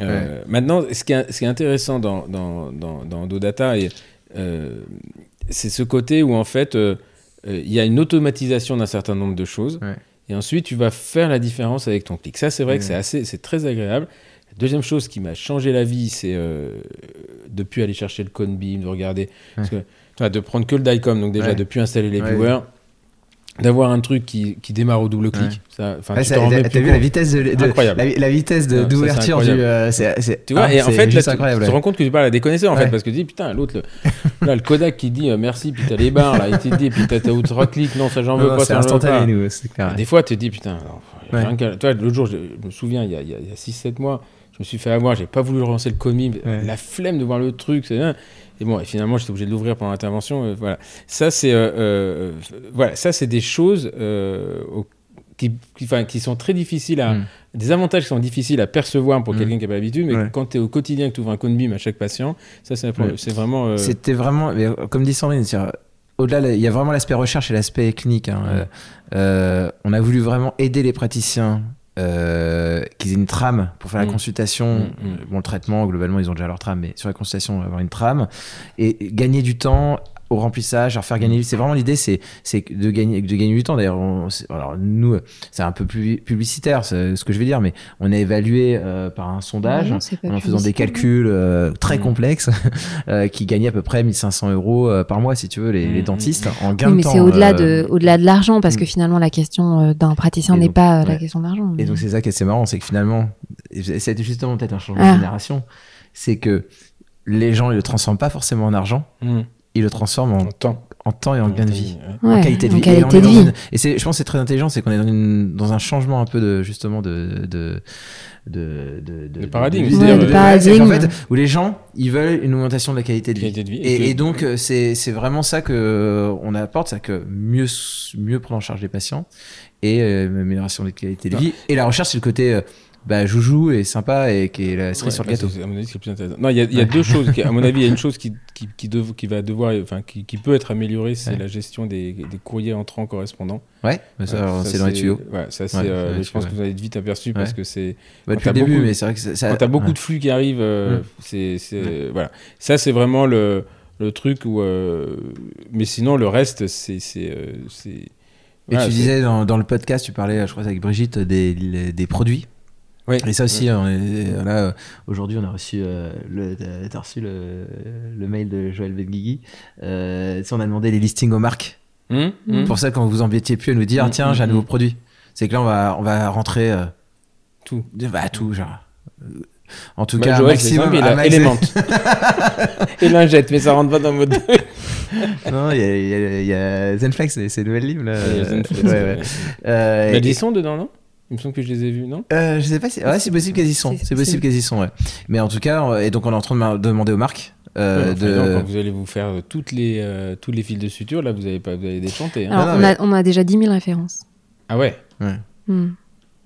Speaker 1: euh, Maintenant, ce qui est, ce qui est intéressant dans, dans, dans, dans Dodata, euh, c'est ce côté où en fait il y a une automatisation d'un certain nombre de choses.
Speaker 3: Ouais.
Speaker 1: Et ensuite, tu vas faire la différence avec ton clic. Ça, c'est vrai que
Speaker 3: Ouais.
Speaker 1: c'est assez, c'est très agréable. La deuxième chose qui m'a changé la vie, c'est euh, depuis aller chercher le Conbeam, de regarder, parce que, tu vois, de prendre que le DICOM, donc déjà
Speaker 3: Ouais.
Speaker 1: depuis installer les
Speaker 3: Ouais.
Speaker 1: viewers, d'avoir un truc qui, qui démarre au double clic.
Speaker 3: Ouais.
Speaker 1: Ça, enfin,
Speaker 3: Ouais, t'as vu la vitesse de, de-
Speaker 1: Incroyable.
Speaker 3: la, la vitesse de-
Speaker 1: Non, ça, c'est
Speaker 3: d'ouverture du, euh, c'est, c'est-
Speaker 1: Tu vois,
Speaker 3: ah,
Speaker 1: et en
Speaker 3: c'est
Speaker 1: fait, là, tu,
Speaker 3: incroyable.
Speaker 1: tu te rends compte que tu parles à des connaisseurs, en fait, parce que tu dis, putain, l'autre, le, là, le Kodak qui dit euh, merci, puis t'as les barres, là, il te dit, puis t'as t'as outre clic, non, ça j'en veux
Speaker 3: non,
Speaker 1: pas,
Speaker 3: c'est
Speaker 1: ça j'en veux pas.
Speaker 3: instantané, nous, c'est clair.
Speaker 1: Des fois, tu te dis, putain, alors, tu vois, l'autre jour, je, je me souviens, il y a, il y a- il y a 6-7 mois, je me suis fait avoir, j'ai pas voulu relancer le commis, la flemme de voir le truc, c'est bien. Et bon, et finalement, j'étais obligé de l'ouvrir pendant l'intervention. euh, voilà. Ça, c'est euh, euh, voilà, ça, c'est des choses au- qui, qui, enfin, qui sont très difficiles à.
Speaker 3: Mm.
Speaker 1: Des avantages qui sont difficiles à percevoir pour
Speaker 3: Mm.
Speaker 1: quelqu'un qui n'a pas l'habitude, mais
Speaker 3: Ouais.
Speaker 1: quand tu es au quotidien, que tu ouvres un Conbeam à chaque patient, ça, c'est
Speaker 3: Ouais.
Speaker 1: vraiment.
Speaker 3: C'était vraiment, mais, comme dit Sandrine, au-delà, là, il y a vraiment l'aspect recherche et l'aspect clinique. hein. On a voulu vraiment aider les praticiens euh, qu'ils aient une trame pour faire la
Speaker 1: Mm.
Speaker 3: consultation.
Speaker 1: Mm, mm.
Speaker 3: Euh, Bon, le traitement, globalement, ils ont déjà leur trame, mais sur la consultation, avoir une trame et gagner du temps au remplissage, leur faire gagner. C'est vraiment l'idée, c'est c'est de gagner de gagner du temps. D'ailleurs, alors nous, c'est un peu plus publicitaire, c'est ce que je vais dire, mais on est évalué euh, par un sondage
Speaker 2: Non,
Speaker 3: en faisant des calculs euh, très
Speaker 1: Mm.
Speaker 3: complexes euh, qui gagnaient à peu près 1500 euros par mois, si tu veux, les, les
Speaker 1: Mm.
Speaker 3: dentistes en gain
Speaker 2: Oui, mais c'est au-delà
Speaker 3: euh,
Speaker 2: de, au-delà de l'argent, parce que
Speaker 3: mm.
Speaker 2: finalement, la question d'un praticien n'est pas la question d'argent.
Speaker 3: Et donc c'est ça qui est assez marrant, c'est que finalement, c'est justement peut-être un changement
Speaker 2: Ah.
Speaker 3: de génération, c'est que les gens ils le transforment pas forcément en argent,
Speaker 1: mm,
Speaker 3: ils le transforment en,
Speaker 1: en temps.
Speaker 3: en temps et en gain de vie.
Speaker 1: Ouais.
Speaker 3: en qualité de
Speaker 2: en
Speaker 3: vie.
Speaker 2: qualité
Speaker 3: et
Speaker 2: de vie.
Speaker 3: une- et c'est, je pense que c'est très intelligent, c'est qu'on est dans, une, dans un changement un peu de justement de de de de,
Speaker 1: De paradigme,
Speaker 3: de-
Speaker 1: c'est-à-dire
Speaker 3: de-
Speaker 1: de
Speaker 3: de-
Speaker 2: paradigme.
Speaker 3: c'est qu'en fait, où les gens ils veulent une augmentation de la qualité de vie.
Speaker 1: Qualité de vie.
Speaker 3: Et, donc euh, c'est c'est vraiment ça que euh, on apporte, c'est que mieux mieux prendre en charge les patients et euh, amélioration de la qualité de
Speaker 1: Ah.
Speaker 3: vie. Et la recherche c'est le côté euh, bah, joujou et sympa et qui est la cerise
Speaker 1: Ouais,
Speaker 3: sur le
Speaker 1: bah,
Speaker 3: gâteau.
Speaker 1: À mon avis, c'est plus intéressant. Non, il y a, y deux choses. qui- à mon avis, il y a une chose qui, qui, qui, dev- qui va devoir, enfin, qui, peut être améliorée, c'est
Speaker 3: Ouais.
Speaker 1: la gestion des, des courriers entrants correspondants.
Speaker 3: Ouais, mais ça, c'est dans les tuyaux.
Speaker 1: Ouais, ça, c'est, euh, je pense que vous avez vite aperçu parce que c'est
Speaker 3: Bah, depuis le début,
Speaker 1: beaucoup-
Speaker 3: mais c'est vrai que ça,
Speaker 1: quand t'as beaucoup de flux qui arrivent, euh, c'est, c'est- voilà. Ça, c'est vraiment le, le truc où, euh, mais sinon, le reste, c'est, c'est.
Speaker 3: Et tu disais dans, dans le podcast, tu parlais, je crois, avec Brigitte, des, les- des produits.
Speaker 1: Oui.
Speaker 3: Et ça aussi, là, euh, aujourd'hui, on a reçu, euh, le, t'as reçu le, le mail de Joël Benguigui. Euh, on a demandé les listings aux marques.
Speaker 1: Hum, hum.
Speaker 3: Pour ça, quand vous embêtiez plus à nous dire,
Speaker 1: Mm,
Speaker 3: tiens, j'ai un nouveau produit. C'est que là, on va, on va rentrer euh,
Speaker 1: Tout.
Speaker 3: bah, tout, genre. Euh, En tout
Speaker 1: Bah,
Speaker 3: cas,
Speaker 1: Joël,
Speaker 3: maximum.
Speaker 1: simple, il Element. et lingette, mais ça rentre pas dans le mode.
Speaker 3: non, il y a, y y Zenflex, c'est le nouvel livre, là.
Speaker 1: Il y a Zenflex,
Speaker 3: Ouais, ouais. Euh, et-
Speaker 1: ils sont dedans, non? Il me semble que je les ai vus, non?
Speaker 3: Euh, je sais pas si. Ouais, c'est possible qu'elles y sont.
Speaker 2: C'est
Speaker 3: possible qu'elles y sont, ouais. Mais en tout cas, et donc on est en train de ma- demander aux marques euh,
Speaker 1: Ouais,
Speaker 3: de.
Speaker 1: quand vous allez vous faire euh, toutes les, euh, toutes les fils de suture, là, vous allez, pas, vous allez déchanter. hein.
Speaker 2: Alors,
Speaker 3: non,
Speaker 2: on,
Speaker 3: mais-
Speaker 2: a, on a déjà 10 000 références.
Speaker 1: Ah ouais?
Speaker 2: Hmm.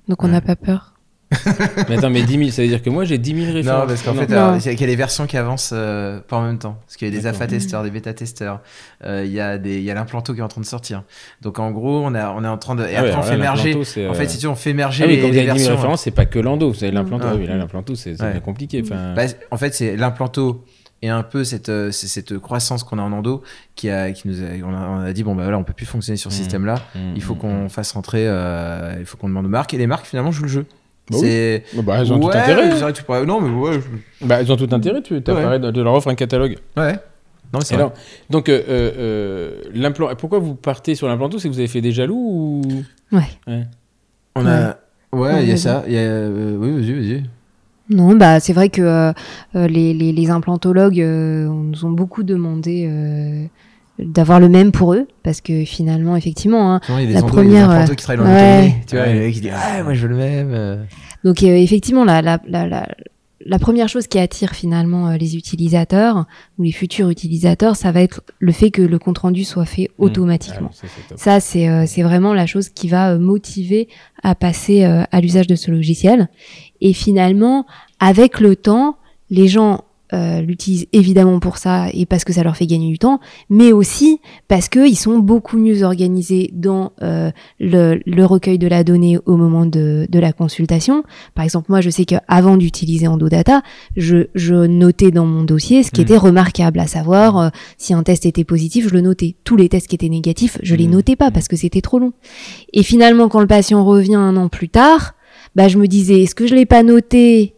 Speaker 2: Donc on n'a
Speaker 3: Ouais.
Speaker 2: pas peur.
Speaker 1: Mais attends, mais 10 000, ça veut dire que moi j'ai 10 000 références.
Speaker 3: Non, parce qu'en fait, alors, il y a les versions qui avancent euh, pas en même temps. Parce qu'il y a des alpha-testeurs, des bêta-testeurs. euh, Il y a des, il y a l'implanto qui est en train de sortir. Donc en gros, on, a, on est en train de. Et
Speaker 1: Ah ouais,
Speaker 3: après, on fait émerger. En
Speaker 1: euh,
Speaker 3: fait, si tu veux, on fait émerger
Speaker 1: Ah oui,
Speaker 3: les,
Speaker 1: quand vous
Speaker 3: les
Speaker 1: avez 10 000
Speaker 3: versions.
Speaker 1: références, c'est pas que l'endo. Vous avez l'implanto.
Speaker 3: Ah.
Speaker 1: Oui, là, l'implanto, c'est c'est
Speaker 3: Ouais.
Speaker 1: bien compliqué.
Speaker 3: Bah, en fait, c'est l'implanto et un peu cette, euh, cette croissance qu'on a en endo qui, a, qui nous a, on, a, on a dit bon bah voilà on peut plus fonctionner sur ce
Speaker 1: Mm.
Speaker 3: système là
Speaker 1: mm,
Speaker 3: il faut
Speaker 1: mm,
Speaker 3: qu'on fasse rentrer euh, il faut qu'on demande aux marques et les marques finalement jouent le jeu
Speaker 1: Bah oui.
Speaker 3: c'est
Speaker 1: Bah, elles ont
Speaker 3: ouais,
Speaker 1: tout intérêt.
Speaker 3: c'est vrai tu pourrais- non mais ouais je-
Speaker 1: Bah, elles ont tout intérêt. Tu apparais de, de leur offre un catalogue.
Speaker 3: ouais non c'est vrai.
Speaker 1: donc, euh, euh, euh, l'implant. Pourquoi vous partez sur l'implanto? C'est que vous avez fait des jaloux ou?
Speaker 2: Ouais.
Speaker 1: Ouais.
Speaker 3: On a. Ouais, il y a ça. Il y a... euh, oui, vas-y, vas-y.
Speaker 2: Non, bah c'est vrai que euh, euh, les, les, les implantologues euh, nous ont beaucoup demandé euh, d'avoir le même pour eux, parce que finalement, effectivement, hein,
Speaker 3: il y a des
Speaker 2: La
Speaker 3: endos-
Speaker 2: première,
Speaker 3: des implantos
Speaker 2: euh,
Speaker 3: qui travaillent dans le
Speaker 2: ouais.
Speaker 3: Tu vois,
Speaker 1: Ouais.
Speaker 3: il dit Ah, moi, je veux le même. euh.
Speaker 2: Donc euh, effectivement, la, la, la, la, la première chose qui attire finalement les utilisateurs ou les futurs utilisateurs, ça va être le fait que le compte rendu soit fait
Speaker 1: Mmh.
Speaker 2: automatiquement.
Speaker 1: Ah, ça, c'est
Speaker 2: euh, vraiment la chose qui va euh, motiver à passer euh, à l'usage de ce logiciel. Et finalement, avec le temps, les gens euh, l'utilisent évidemment pour ça et parce que ça leur fait gagner du temps, mais aussi parce qu'ils sont beaucoup mieux organisés dans euh, le, le recueil de la donnée au moment de, de la consultation. Par exemple, moi, je sais qu'avant d'utiliser EndoData, je, je notais dans mon dossier ce qui
Speaker 1: Mm.
Speaker 2: était remarquable, à savoir euh, si un test était positif, je le notais. Tous les tests qui étaient négatifs, je les
Speaker 1: Mm.
Speaker 2: notais pas parce que c'était trop long. Et finalement, quand le patient revient un an plus tard, bah, je me disais, est-ce que je l'ai pas noté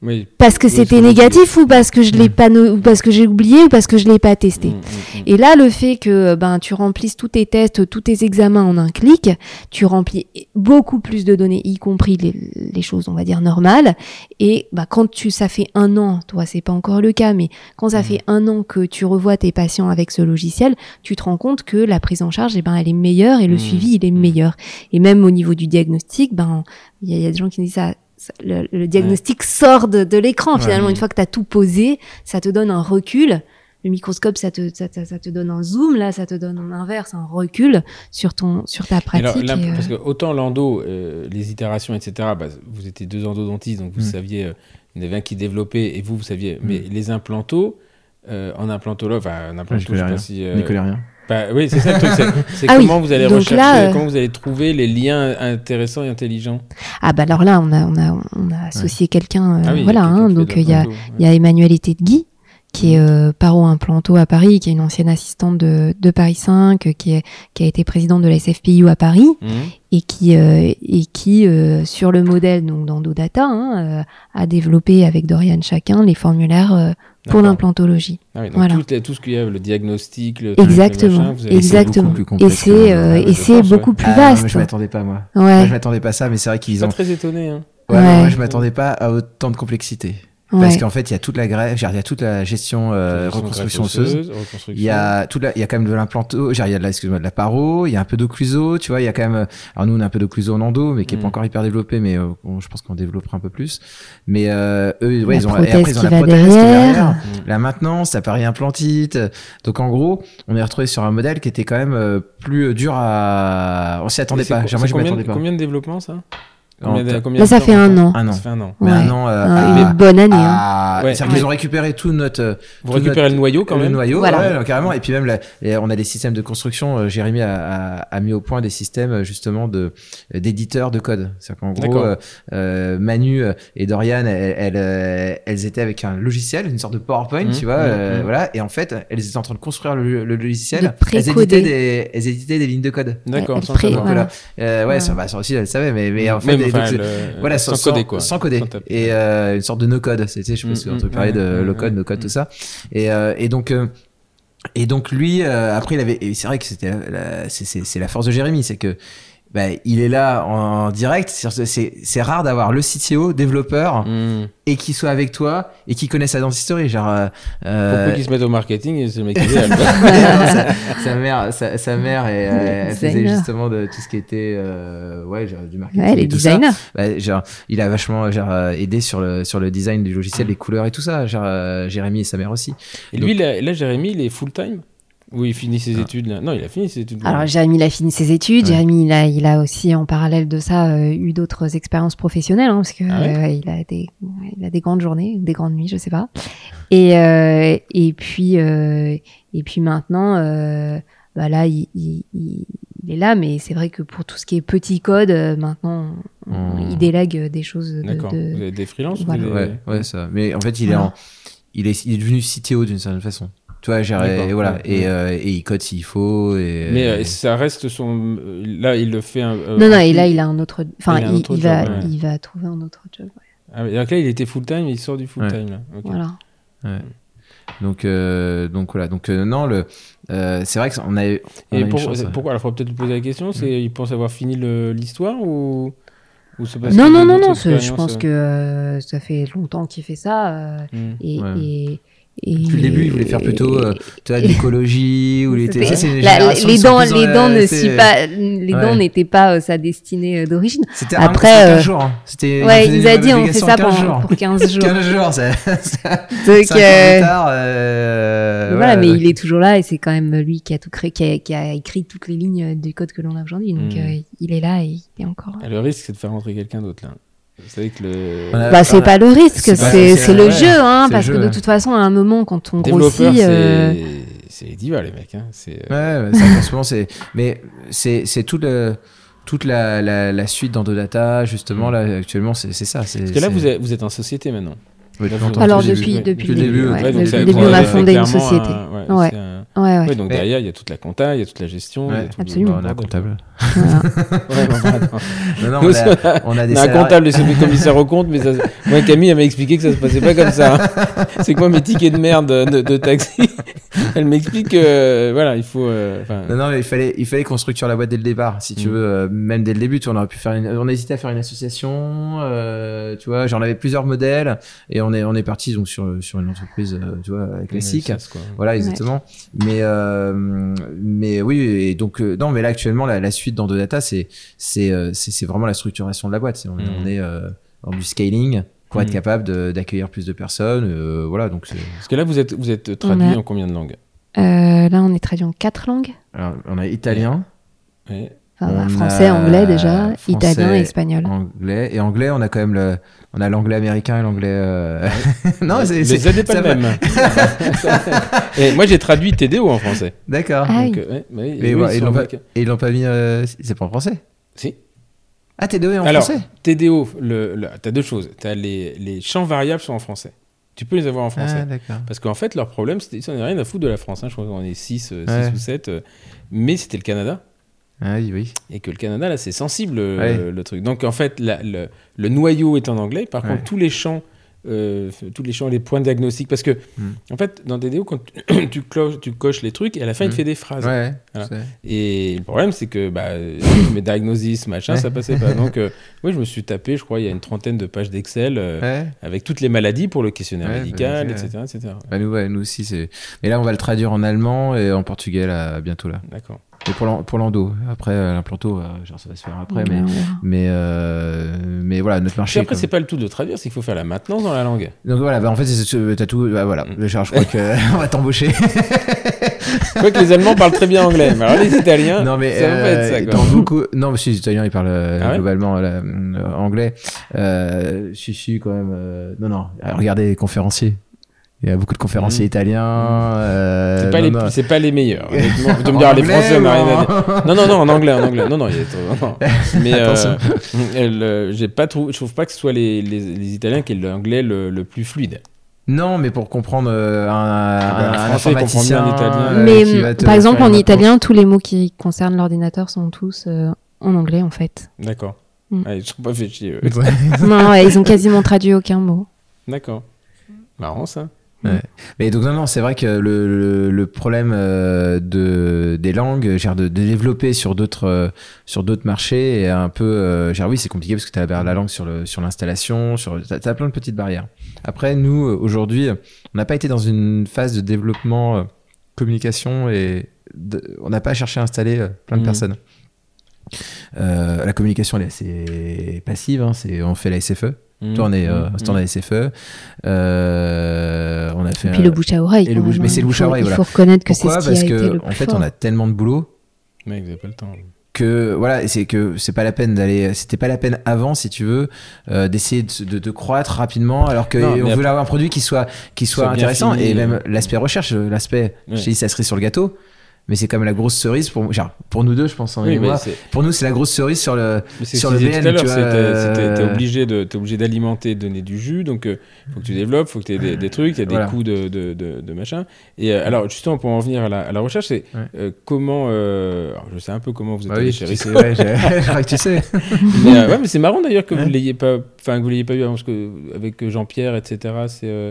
Speaker 1: Oui.
Speaker 2: parce que
Speaker 1: Oui,
Speaker 2: c'était négatif ou parce que je l'ai
Speaker 3: Mm.
Speaker 2: pas no- ou parce que j'ai oublié ou parce que je l'ai pas testé
Speaker 1: Mm, mm,
Speaker 2: et là, le fait que ben tu remplisses tous tes tests, tous tes examens en un clic, tu remplis beaucoup plus de données, y compris les, les choses, on va dire normales. Et bah quand tu ça fait un an, toi c'est pas encore le cas, mais quand ça fait un an que tu revois tes patients avec ce logiciel, tu te rends compte que la prise en charge, eh ben elle est meilleure et le suivi il est meilleur. Et même au niveau du diagnostic, ben il y, a- il y a des gens qui disent ça. Le, le diagnostic sort de, de l'écran
Speaker 3: Ouais.
Speaker 2: finalement une fois que tu as tout posé ça te donne un recul le microscope, ça te, ça, te- ça te donne un zoom, là, ça te donne un inverse, un recul sur ton, sur ta pratique.
Speaker 1: alors, là,
Speaker 2: et, euh,
Speaker 1: Parce que autant l'endo, euh, les itérations, etc., bah, vous étiez deux endodontistes, donc vous
Speaker 3: Mm.
Speaker 1: saviez, euh, il y en avait un qui développait et vous, vous saviez. Mais les implantos, euh, en implantologue, enfin,
Speaker 3: Ouais,
Speaker 1: implanto,
Speaker 3: je
Speaker 1: je sais pas si. euh,
Speaker 3: N'y connais rien.
Speaker 1: Bah, oui, c'est ça le truc. C'est,
Speaker 2: Ah oui,
Speaker 1: comment vous allez
Speaker 2: donc
Speaker 1: rechercher,
Speaker 2: là, euh,
Speaker 1: comment vous allez trouver les liens intéressants et intelligents.
Speaker 2: Ah bah alors là, on a, on a, on a associé quelqu'un, euh,
Speaker 1: Ah oui, il y a
Speaker 2: voilà, hein, donc
Speaker 1: de
Speaker 2: il y a, y Emmanuel Guy qui est euh, paro-implanto à Paris, qui est une ancienne assistante de, de Paris 5, euh, qui, est, qui a été présidente de la SFPIU à Paris,
Speaker 1: Mhm.
Speaker 2: et qui, euh, et qui euh, sur le modèle donc d'EndoData, hein, euh, a développé avec Dorian Chacun les formulaires euh, pour l'implantologie.
Speaker 1: Ah oui,
Speaker 2: Voilà.
Speaker 1: tout, ce qu'il y a, le diagnostic, le truc, le
Speaker 2: Exactement,
Speaker 1: machin, vous avez-
Speaker 2: exactement.
Speaker 3: beaucoup plus
Speaker 2: Et c'est euh,
Speaker 1: Ouais,
Speaker 2: et c'est
Speaker 1: pense,
Speaker 2: beaucoup
Speaker 1: ouais.
Speaker 2: plus
Speaker 3: Ah,
Speaker 2: vaste.
Speaker 3: moi, je m'attendais pas, moi.
Speaker 2: Ouais.
Speaker 3: Moi, je m'attendais pas à ça, mais c'est vrai qu'ils ont.
Speaker 1: pas très étonné. Hein.
Speaker 3: Ouais, mais
Speaker 2: Ouais.
Speaker 3: moi, je m'attendais pas à autant de complexité.
Speaker 2: Ouais.
Speaker 3: Parce qu'en fait, il y a toute la greffe, il y a toute la gestion euh, reconstruction osseuse.
Speaker 1: reconstruction.
Speaker 3: Il y a tout la- il y a quand même de l'implanto, genre, il y a de la, excuse-moi, de la paro, il y a un peu d'occluso, tu vois, il y a quand même, euh, alors nous on a un peu d'occluso en endo, mais qui est
Speaker 1: Mm.
Speaker 3: pas encore hyper développé, mais euh, on- je pense qu'on développera un peu plus. Mais euh, eux, ouais,
Speaker 2: La
Speaker 3: ils ont, et après ils ont la prothèse
Speaker 2: derrière.
Speaker 3: derrière,
Speaker 1: Mm.
Speaker 3: la maintenance, la pari-implantite. Donc en gros, on est retrouvé sur un modèle qui était quand même euh, plus dur à, on s'y attendait pas. Genre, moi je m'y
Speaker 1: combien,
Speaker 3: attendais pas.
Speaker 1: combien de développement ça? Combien de- combien
Speaker 2: Là, ça fait un an.
Speaker 3: Un an.
Speaker 1: Ça fait un an.
Speaker 3: Mais
Speaker 2: Ouais.
Speaker 3: un an, euh,
Speaker 2: Un-
Speaker 3: à-
Speaker 2: une bonne année. hein.
Speaker 3: à-
Speaker 1: Ouais.
Speaker 3: C'est-à-dire qu'ils ont récupéré tout notre, euh,
Speaker 1: Vous
Speaker 3: tout
Speaker 1: récupérez
Speaker 3: notre-
Speaker 1: le noyau quand
Speaker 3: le
Speaker 1: même
Speaker 3: noyau,
Speaker 2: Voilà.
Speaker 3: ouais, carrément. Et puis même, la- on a des systèmes de construction. euh, Jérémy a, a- a mis au point des systèmes euh, justement de d'éditeurs de code. C'est-à-dire qu'en gros, euh, Manu et Dorian, elles, elles, elles étaient avec un logiciel, une sorte de PowerPoint,
Speaker 1: Mhm,
Speaker 3: tu vois,
Speaker 1: mhm,
Speaker 3: euh,
Speaker 1: mhm.
Speaker 3: voilà. Et en fait, elles étaient en train de construire le, le logiciel.
Speaker 2: De
Speaker 3: elles éditaient des, elles éditaient des lignes de code.
Speaker 1: D'accord,
Speaker 2: voilà.
Speaker 3: Euh, ouais, ça, ça aussi, elle savait, mais, mais en fait, et donc,
Speaker 1: le-
Speaker 3: voilà,
Speaker 1: sans,
Speaker 3: sans,
Speaker 1: coder quoi.
Speaker 3: Sans coder.
Speaker 1: Sans
Speaker 3: et euh, une sorte de no-code. C'était, je sais pas si
Speaker 1: Mm, mm,
Speaker 3: peut parler de
Speaker 1: ouais,
Speaker 3: low-code,
Speaker 1: ouais,
Speaker 3: no-code,
Speaker 1: mm.
Speaker 3: tout ça. Et, euh, et donc, euh, et donc lui, euh, après, il avait. C'est vrai que c'était, la- c'est, c'est, c'est la force de Jérémy, c'est que. Bah, il est là en direct. C'est, rare d'avoir le CTO, développeur,
Speaker 1: Hmm.
Speaker 3: et qui soit avec toi et qui connaisse sa dentisterie. Genre, euh, euh,
Speaker 1: Pourquoi qu'ils se mettent au marketing C'est le mec
Speaker 3: non, sa, sa mère, sa, sa mère, et, elle faisait justement de tout ce qui était, euh, ouais, genre, du marketing.
Speaker 2: Ouais, les
Speaker 3: et tout ça.
Speaker 2: designers.
Speaker 3: Bah, genre, il a vachement genre, euh, aidé sur le, sur le design du logiciel, les couleurs et tout ça. Genre, euh, Jérémy et sa mère aussi.
Speaker 1: Et lui, là, là, Jérémy, il est full-time? Ou il finit ses
Speaker 3: Ah.
Speaker 1: études là Non, il a fini ses études.
Speaker 2: Alors Jérémy il a fini ses études,
Speaker 3: Ouais.
Speaker 2: Jérémy il a, il a aussi en parallèle de ça euh, eu d'autres expériences professionnelles, hein, parce que
Speaker 1: Ah ouais
Speaker 2: euh, ouais, il, a des, ouais, il a des grandes journées, des grandes nuits, je sais pas. Et, euh, et puis euh, et puis maintenant, euh, bah là il, il, il- il est là, mais c'est vrai que pour tout ce qui est petit code, maintenant on-
Speaker 3: Hmm.
Speaker 2: il délègue des choses de,
Speaker 1: D'accord.
Speaker 2: de-
Speaker 1: Vous avez des freelances ou
Speaker 2: Voilà.
Speaker 1: vous
Speaker 3: Ouais,
Speaker 1: avez-
Speaker 3: ouais, ça. Mais en fait, il, est, en, il, est, il est devenu CTO d'une certaine façon. Tu vois, genre, et voilà.
Speaker 1: ouais,
Speaker 3: et,
Speaker 1: ouais.
Speaker 3: euh, et il code s'il faut. Et,
Speaker 1: Mais euh, ça reste son. euh, Là, il le fait. un- euh,
Speaker 2: Non non, et là il a un autre, enfin
Speaker 1: Il a un
Speaker 2: il,
Speaker 1: autre
Speaker 2: il va
Speaker 1: ouais.
Speaker 2: il va trouver un autre job. ouais.
Speaker 1: Ah, donc là, il était full-time, il sort du full-time. Là.
Speaker 2: Voilà.
Speaker 3: Donc, euh, donc voilà. Donc, euh, non, le, euh, c'est vrai qu'on a, eu- on a
Speaker 1: Et
Speaker 3: une
Speaker 1: pour-
Speaker 3: chance,
Speaker 1: pourquoi Alors, il faudrait peut-être lui poser la question c'est il pense avoir fini le- l'histoire ou Ou c'est parce
Speaker 2: Non, non, non, non, je pense
Speaker 1: euh,
Speaker 2: que euh, ça fait longtemps qu'il fait ça. euh,
Speaker 1: hmm.
Speaker 2: et,
Speaker 3: Ouais.
Speaker 2: Et, et-
Speaker 3: Depuis le début, il voulait faire plutôt, euh, tu vois, de l'écologie ou les. Sais, c'est
Speaker 2: les dents, les dents ne
Speaker 3: c'est-
Speaker 2: s'y pas, les
Speaker 3: Ouais.
Speaker 2: dents n'étaient pas euh, sa destinée euh, d'origine.
Speaker 3: C'était
Speaker 2: Après,
Speaker 3: c'était 15
Speaker 2: euh,
Speaker 3: jours. hein. C'était,
Speaker 2: Ouais, il nous a dit on fait ça
Speaker 3: 15
Speaker 2: pour,
Speaker 3: jours.
Speaker 2: pour 15 jours.
Speaker 3: 15 jours, ça. ça-
Speaker 2: Donc,
Speaker 3: cinq ans
Speaker 2: euh,
Speaker 3: plus tard, euh,
Speaker 2: voilà,
Speaker 3: ouais,
Speaker 2: mais
Speaker 3: ouais.
Speaker 2: il est toujours là et c'est quand même lui qui a tout créé, qui a, qui a écrit toutes les lignes du code que l'on a aujourd'hui. Donc
Speaker 1: Mm.
Speaker 2: euh, il est là et il est encore.
Speaker 1: Ah, Le risque, c'est de faire rentrer quelqu'un d'autre là. Vous savez que le
Speaker 3: On a-
Speaker 2: Bah, c'est pas le risque,
Speaker 3: c'est
Speaker 2: le jeu, hein, parce
Speaker 3: jeu,
Speaker 2: que de toute façon, à un moment, quand on grossit,
Speaker 1: c'est
Speaker 2: euh,
Speaker 1: c'est les divas les mecs. Hein. C'est euh,
Speaker 3: Ouais, ouais, ça, en ce moment, c'est. Mais c'est c'est tout le toute la, la, la suite d'Andodata, justement, là, actuellement, c'est ça. c'est-
Speaker 1: Parce que là, vous êtes, vous êtes en société maintenant. Vous-
Speaker 2: Alors
Speaker 3: depuis le
Speaker 2: depuis,
Speaker 3: début.
Speaker 2: depuis,
Speaker 3: le
Speaker 2: début,
Speaker 3: début,
Speaker 2: ouais.
Speaker 1: Ouais, donc
Speaker 2: Depuis le début, on a fondé une société.
Speaker 1: un- ouais,
Speaker 2: Ouais.
Speaker 1: c'est donc
Speaker 3: Mais-
Speaker 1: derrière, il y a toute la compta, il y a toute la gestion.
Speaker 3: Ouais,
Speaker 1: tout le-
Speaker 2: absolument.
Speaker 3: Bah, on a un comptable. Non, non, on a, on a des
Speaker 1: On a un comptable et celui commissaire au compte, mais ça, moi, Camille, elle m'a expliqué que ça se passait pas comme ça. hein. C'est que moi, mes tickets de merde de, de taxi, elle m'explique que, euh, voilà, il faut. euh,
Speaker 3: Non, non, mais il fallait, il fallait qu'on structure la boîte dès le départ, si tu
Speaker 1: Mm.
Speaker 3: veux, euh, même dès le début. Tu on aurait pu faire, une, on a hésité à faire une association, euh, tu vois, j'en avais plusieurs modèles, et on est, on est parti donc sur, sur une entreprise, euh, tu vois, classique.
Speaker 1: SS, quoi.
Speaker 3: Voilà, exactement. Mais, euh, mais oui, et donc, non, mais là, actuellement, la, la suite dans Data, c'est, c'est, c'est, vraiment la structuration de la boîte. On,
Speaker 1: Mm.
Speaker 3: on est euh, dans du scaling pour être
Speaker 1: Mm.
Speaker 3: capable d'accueillir plus de personnes. euh, voilà, donc
Speaker 1: Parce que là, vous êtes, vous êtes traduit
Speaker 2: a-
Speaker 1: en combien de langues
Speaker 2: Euh, là, on est traduit en quatre langues.
Speaker 3: alors, on a italien.
Speaker 2: Enfin,
Speaker 3: On
Speaker 2: français,
Speaker 3: a
Speaker 2: anglais déjà,
Speaker 3: français,
Speaker 2: italien et espagnol.
Speaker 3: anglais, et anglais, on a quand même le, on a l'anglais américain et l'anglais, euh, non, c'est, c'est,
Speaker 1: pas
Speaker 3: ça
Speaker 1: le
Speaker 3: va.
Speaker 1: même. et moi, j'ai traduit TDO en français.
Speaker 3: D'accord.
Speaker 2: Ah oui.
Speaker 1: euh, ouais, bah oui,
Speaker 3: ils l'ont pas-. Et pas mis, euh, c'est pas en français?
Speaker 1: Si.
Speaker 3: Ah, t'es deux en
Speaker 1: Alors,
Speaker 3: français?
Speaker 1: TDO, le, le- t'as deux choses. Les, les champs variables sont en français. Tu peux les avoir en français.
Speaker 3: Ah, d'accord.
Speaker 1: Parce qu'en fait, leur problème, c'était ils n'en rien à foutre de la France. hein. Je crois qu'on est 6
Speaker 3: Ouais.
Speaker 1: ou 7. mais c'était le Canada.
Speaker 3: Ah oui, oui.
Speaker 1: Et que le Canada, là, c'est sensible, euh,
Speaker 3: Ouais.
Speaker 1: le, le truc. Donc, en fait, la- le, le noyau est en anglais. Par
Speaker 3: Ouais.
Speaker 1: contre, tous les champs, euh, tous les champs, les points diagnostiques. Parce que,
Speaker 3: Mm.
Speaker 1: en fait, dans DDO, quand tu, tu, cloches- tu coches les trucs, et à la fin, il
Speaker 3: Mm.
Speaker 1: te fait des phrases.
Speaker 3: Ouais.
Speaker 1: Voilà. Et le problème, c'est que bah, euh, mets diagnosis, machin,
Speaker 3: Ouais.
Speaker 1: ça passait pas. Donc, euh, oui, je me suis tapé, je crois, il y a une trentaine de pages d'Excel euh,
Speaker 3: Ouais.
Speaker 1: avec toutes les maladies pour le questionnaire
Speaker 3: Ouais,
Speaker 1: médical,
Speaker 3: bah,
Speaker 1: etc. etc.
Speaker 3: Bah, nous, ouais, nous aussi, c'est. Mais là, on va le traduire en allemand et en portugais là, bientôt là.
Speaker 1: D'accord.
Speaker 3: Et pour l'en- pour l'endo. Après, euh, l'implanto, euh, ça va se faire après. Mais, euh, mais voilà, notre
Speaker 1: Puis
Speaker 3: marché.
Speaker 1: après, c'est pas le tout de traduire, c'est qu'il faut faire la maintenance dans la langue.
Speaker 3: Donc voilà, bah, en fait, t'as tout. Bah, voilà,
Speaker 1: Mm.
Speaker 3: Je crois qu'on va t'embaucher.
Speaker 1: Je crois que les Allemands parlent très bien anglais, mais alors les Italiens,
Speaker 3: non, mais.
Speaker 1: ça va pas être ça. Quoi.
Speaker 3: dans beaucoup. Non, mais si les Italiens, ils parlent
Speaker 1: Ah ouais
Speaker 3: globalement anglais. Euh, si, si, quand même. euh, Non, non. Regardez les conférenciers. Il y a beaucoup de conférenciers
Speaker 1: Mm.
Speaker 3: italiens. euh,
Speaker 1: C'est pas,
Speaker 3: non,
Speaker 1: les-
Speaker 3: non.
Speaker 1: c'est pas les meilleurs. De me dire, les Français, on n'a rien à
Speaker 3: ou
Speaker 1: dire.
Speaker 3: en-
Speaker 1: Non, non, non, en anglais, en anglais. Non, non, il y a non. Mais euh, elle, euh, j'ai pas trouvé, je trouve pas que ce soit les, les, les Italiens qui aient l'anglais le, le plus fluide.
Speaker 3: Non, mais pour comprendre euh, un, un,
Speaker 1: un
Speaker 3: un
Speaker 1: Français comprend
Speaker 3: informaticien.
Speaker 1: bien l'italien.
Speaker 3: euh,
Speaker 2: Mais
Speaker 3: te
Speaker 2: par exemple, en italien, tous les mots qui concernent l'ordinateur sont tous euh, en anglais en fait.
Speaker 1: D'accord.
Speaker 2: Mm.
Speaker 1: Ah, ils sont pas fait chier. eux.
Speaker 2: non, ouais, ils ont quasiment traduit aucun mot.
Speaker 1: D'accord. Marrant ça.
Speaker 3: Mais donc non, non, c'est vrai que le, le, le problème euh, de des langues, genre de, de développer sur d'autres euh, sur d'autres marchés est un peu, euh, genre oui, c'est compliqué parce que tu as la langue sur le sur l'installation, sur t'as as plein de petites barrières. Après, nous aujourd'hui, on n'a pas été dans une phase de développement euh, communication et de- on n'a pas cherché à installer plein de
Speaker 1: Mhm.
Speaker 3: personnes. La communication elle est assez passive, hein, c'est on fait la SFE. Toi, on est euh,
Speaker 1: Mm.
Speaker 3: instant la SFE. Euh, on a fait
Speaker 2: Et puis
Speaker 3: un-
Speaker 2: le bouche à oreille.
Speaker 3: et le
Speaker 2: quand
Speaker 3: bouche-
Speaker 2: même,
Speaker 3: mais c'est le bouche à
Speaker 2: Il faut-
Speaker 3: oreille,
Speaker 2: Il
Speaker 3: voilà.
Speaker 2: faut reconnaître que c'est ce qui a
Speaker 3: Parce
Speaker 2: été
Speaker 3: que
Speaker 2: le
Speaker 3: en
Speaker 2: plus
Speaker 3: fait,
Speaker 2: fort.
Speaker 3: on a tellement de boulot
Speaker 1: Mec, vous avez pas le temps.
Speaker 3: que voilà, c'est que c'est pas la peine d'aller, c'était pas la peine avant, si tu veux, euh, d'essayer de, de, de croître rapidement, alors que
Speaker 1: Non, mais
Speaker 3: on
Speaker 1: après-
Speaker 3: veut avoir un produit qui soit qui soit, intéressant
Speaker 1: fini,
Speaker 3: et même
Speaker 1: euh.
Speaker 3: l'aspect recherche, l'aspect,
Speaker 1: Ouais.
Speaker 3: je dis ça serait sur le gâteau. Mais c'est comme la grosse cerise pour, genre, pour nous deux, je pense. hein,
Speaker 1: Oui,
Speaker 3: moi. pour nous, c'est la grosse cerise sur le. sur le BN, tu vois,
Speaker 1: t'es-
Speaker 3: euh,
Speaker 1: obligé de t'es obligé d'alimenter, de donner du jus, donc il faut que tu développes, faut que tu aies des, des trucs, il y a des
Speaker 3: Voilà.
Speaker 1: coûts de, de, de, de machin. Et euh, alors justement pour en venir à la, à la recherche, c'est
Speaker 3: Ouais.
Speaker 1: euh, comment, euh, alors, je sais un peu comment vous êtes
Speaker 3: Bah
Speaker 1: allé
Speaker 3: oui,
Speaker 1: chez
Speaker 3: tu
Speaker 1: Rico.
Speaker 3: sais, ouais, j'ai- je crois que tu sais.
Speaker 1: mais, euh, ouais, mais c'est marrant d'ailleurs que vous l'ayez pas, enfin que vous l'ayez pas eu avant, parce que avec Jean-Pierre, etc. C'est euh,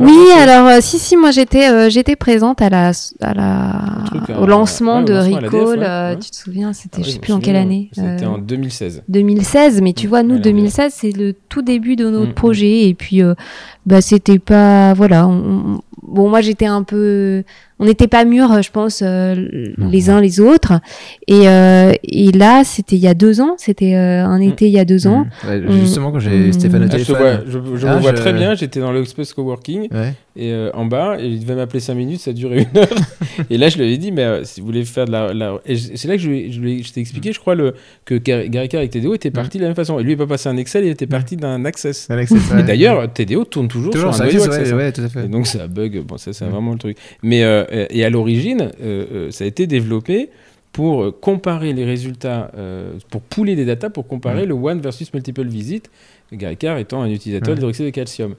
Speaker 2: Oui, alors euh, si si, moi j'étais euh, j'étais présente à la à la
Speaker 1: truc,
Speaker 2: au
Speaker 1: euh,
Speaker 2: lancement
Speaker 1: ouais, au
Speaker 2: de
Speaker 1: lancement
Speaker 2: Recall.
Speaker 1: Ouais,
Speaker 2: euh,
Speaker 1: ouais.
Speaker 2: Tu te souviens, c'était,
Speaker 1: Ah
Speaker 2: je sais plus en quelle année.
Speaker 1: C'était
Speaker 2: euh,
Speaker 1: en 2016.
Speaker 2: 2016, mais tu
Speaker 1: Mm.
Speaker 2: vois, nous,
Speaker 1: Ouais, la
Speaker 2: 2016, c'est le tout début de notre
Speaker 1: Mm.
Speaker 2: projet. Et puis, euh, bah, c'était pas. Voilà. on- on- bon, moi, j'étais un peu. On n'était pas mûrs, je pense, euh, les uns les autres. Et, euh, et là, c'était il y a deux ans. C'était euh, un été il y a deux ans.
Speaker 3: Ouais,
Speaker 2: Mm.
Speaker 3: justement, quand j'ai
Speaker 2: Mm.
Speaker 3: Stéphane au
Speaker 1: Ah, je vois, je, je
Speaker 3: Ah,
Speaker 1: me vois
Speaker 3: je-
Speaker 1: très bien. J'étais dans l'Express Coworking
Speaker 3: Ouais.
Speaker 1: et euh, en bas et il devait m'appeler 5 minutes. Ça a duré une heure. et là, je lui avais dit, mais euh, si vous voulez faire de la, la- c'est là que je, ai- ai- t'ai expliqué, je crois, le, que Gar- Gary Carr avec TDO était parti de la même façon. Et lui, il n'est pas passé un Excel, il était parti d'un Access.
Speaker 3: C'est ça,
Speaker 1: Et
Speaker 3: ouais.
Speaker 1: d'ailleurs, TDO tourne toujours,
Speaker 3: toujours
Speaker 1: sur
Speaker 3: ça
Speaker 1: un noyau
Speaker 3: existe,
Speaker 1: Access.
Speaker 3: ouais, ouais, tout à fait.
Speaker 1: Et donc ça bug, bon ça c'est
Speaker 3: Ouais.
Speaker 1: vraiment le truc. Mais euh, et à l'origine, euh, euh, ça a été développé pour comparer les résultats, euh, pour pouler des datas, pour comparer
Speaker 3: Ouais.
Speaker 1: le one versus multiple visit. Gary Carr étant un utilisateur
Speaker 3: Ouais.
Speaker 1: d'hydroxyde de calcium.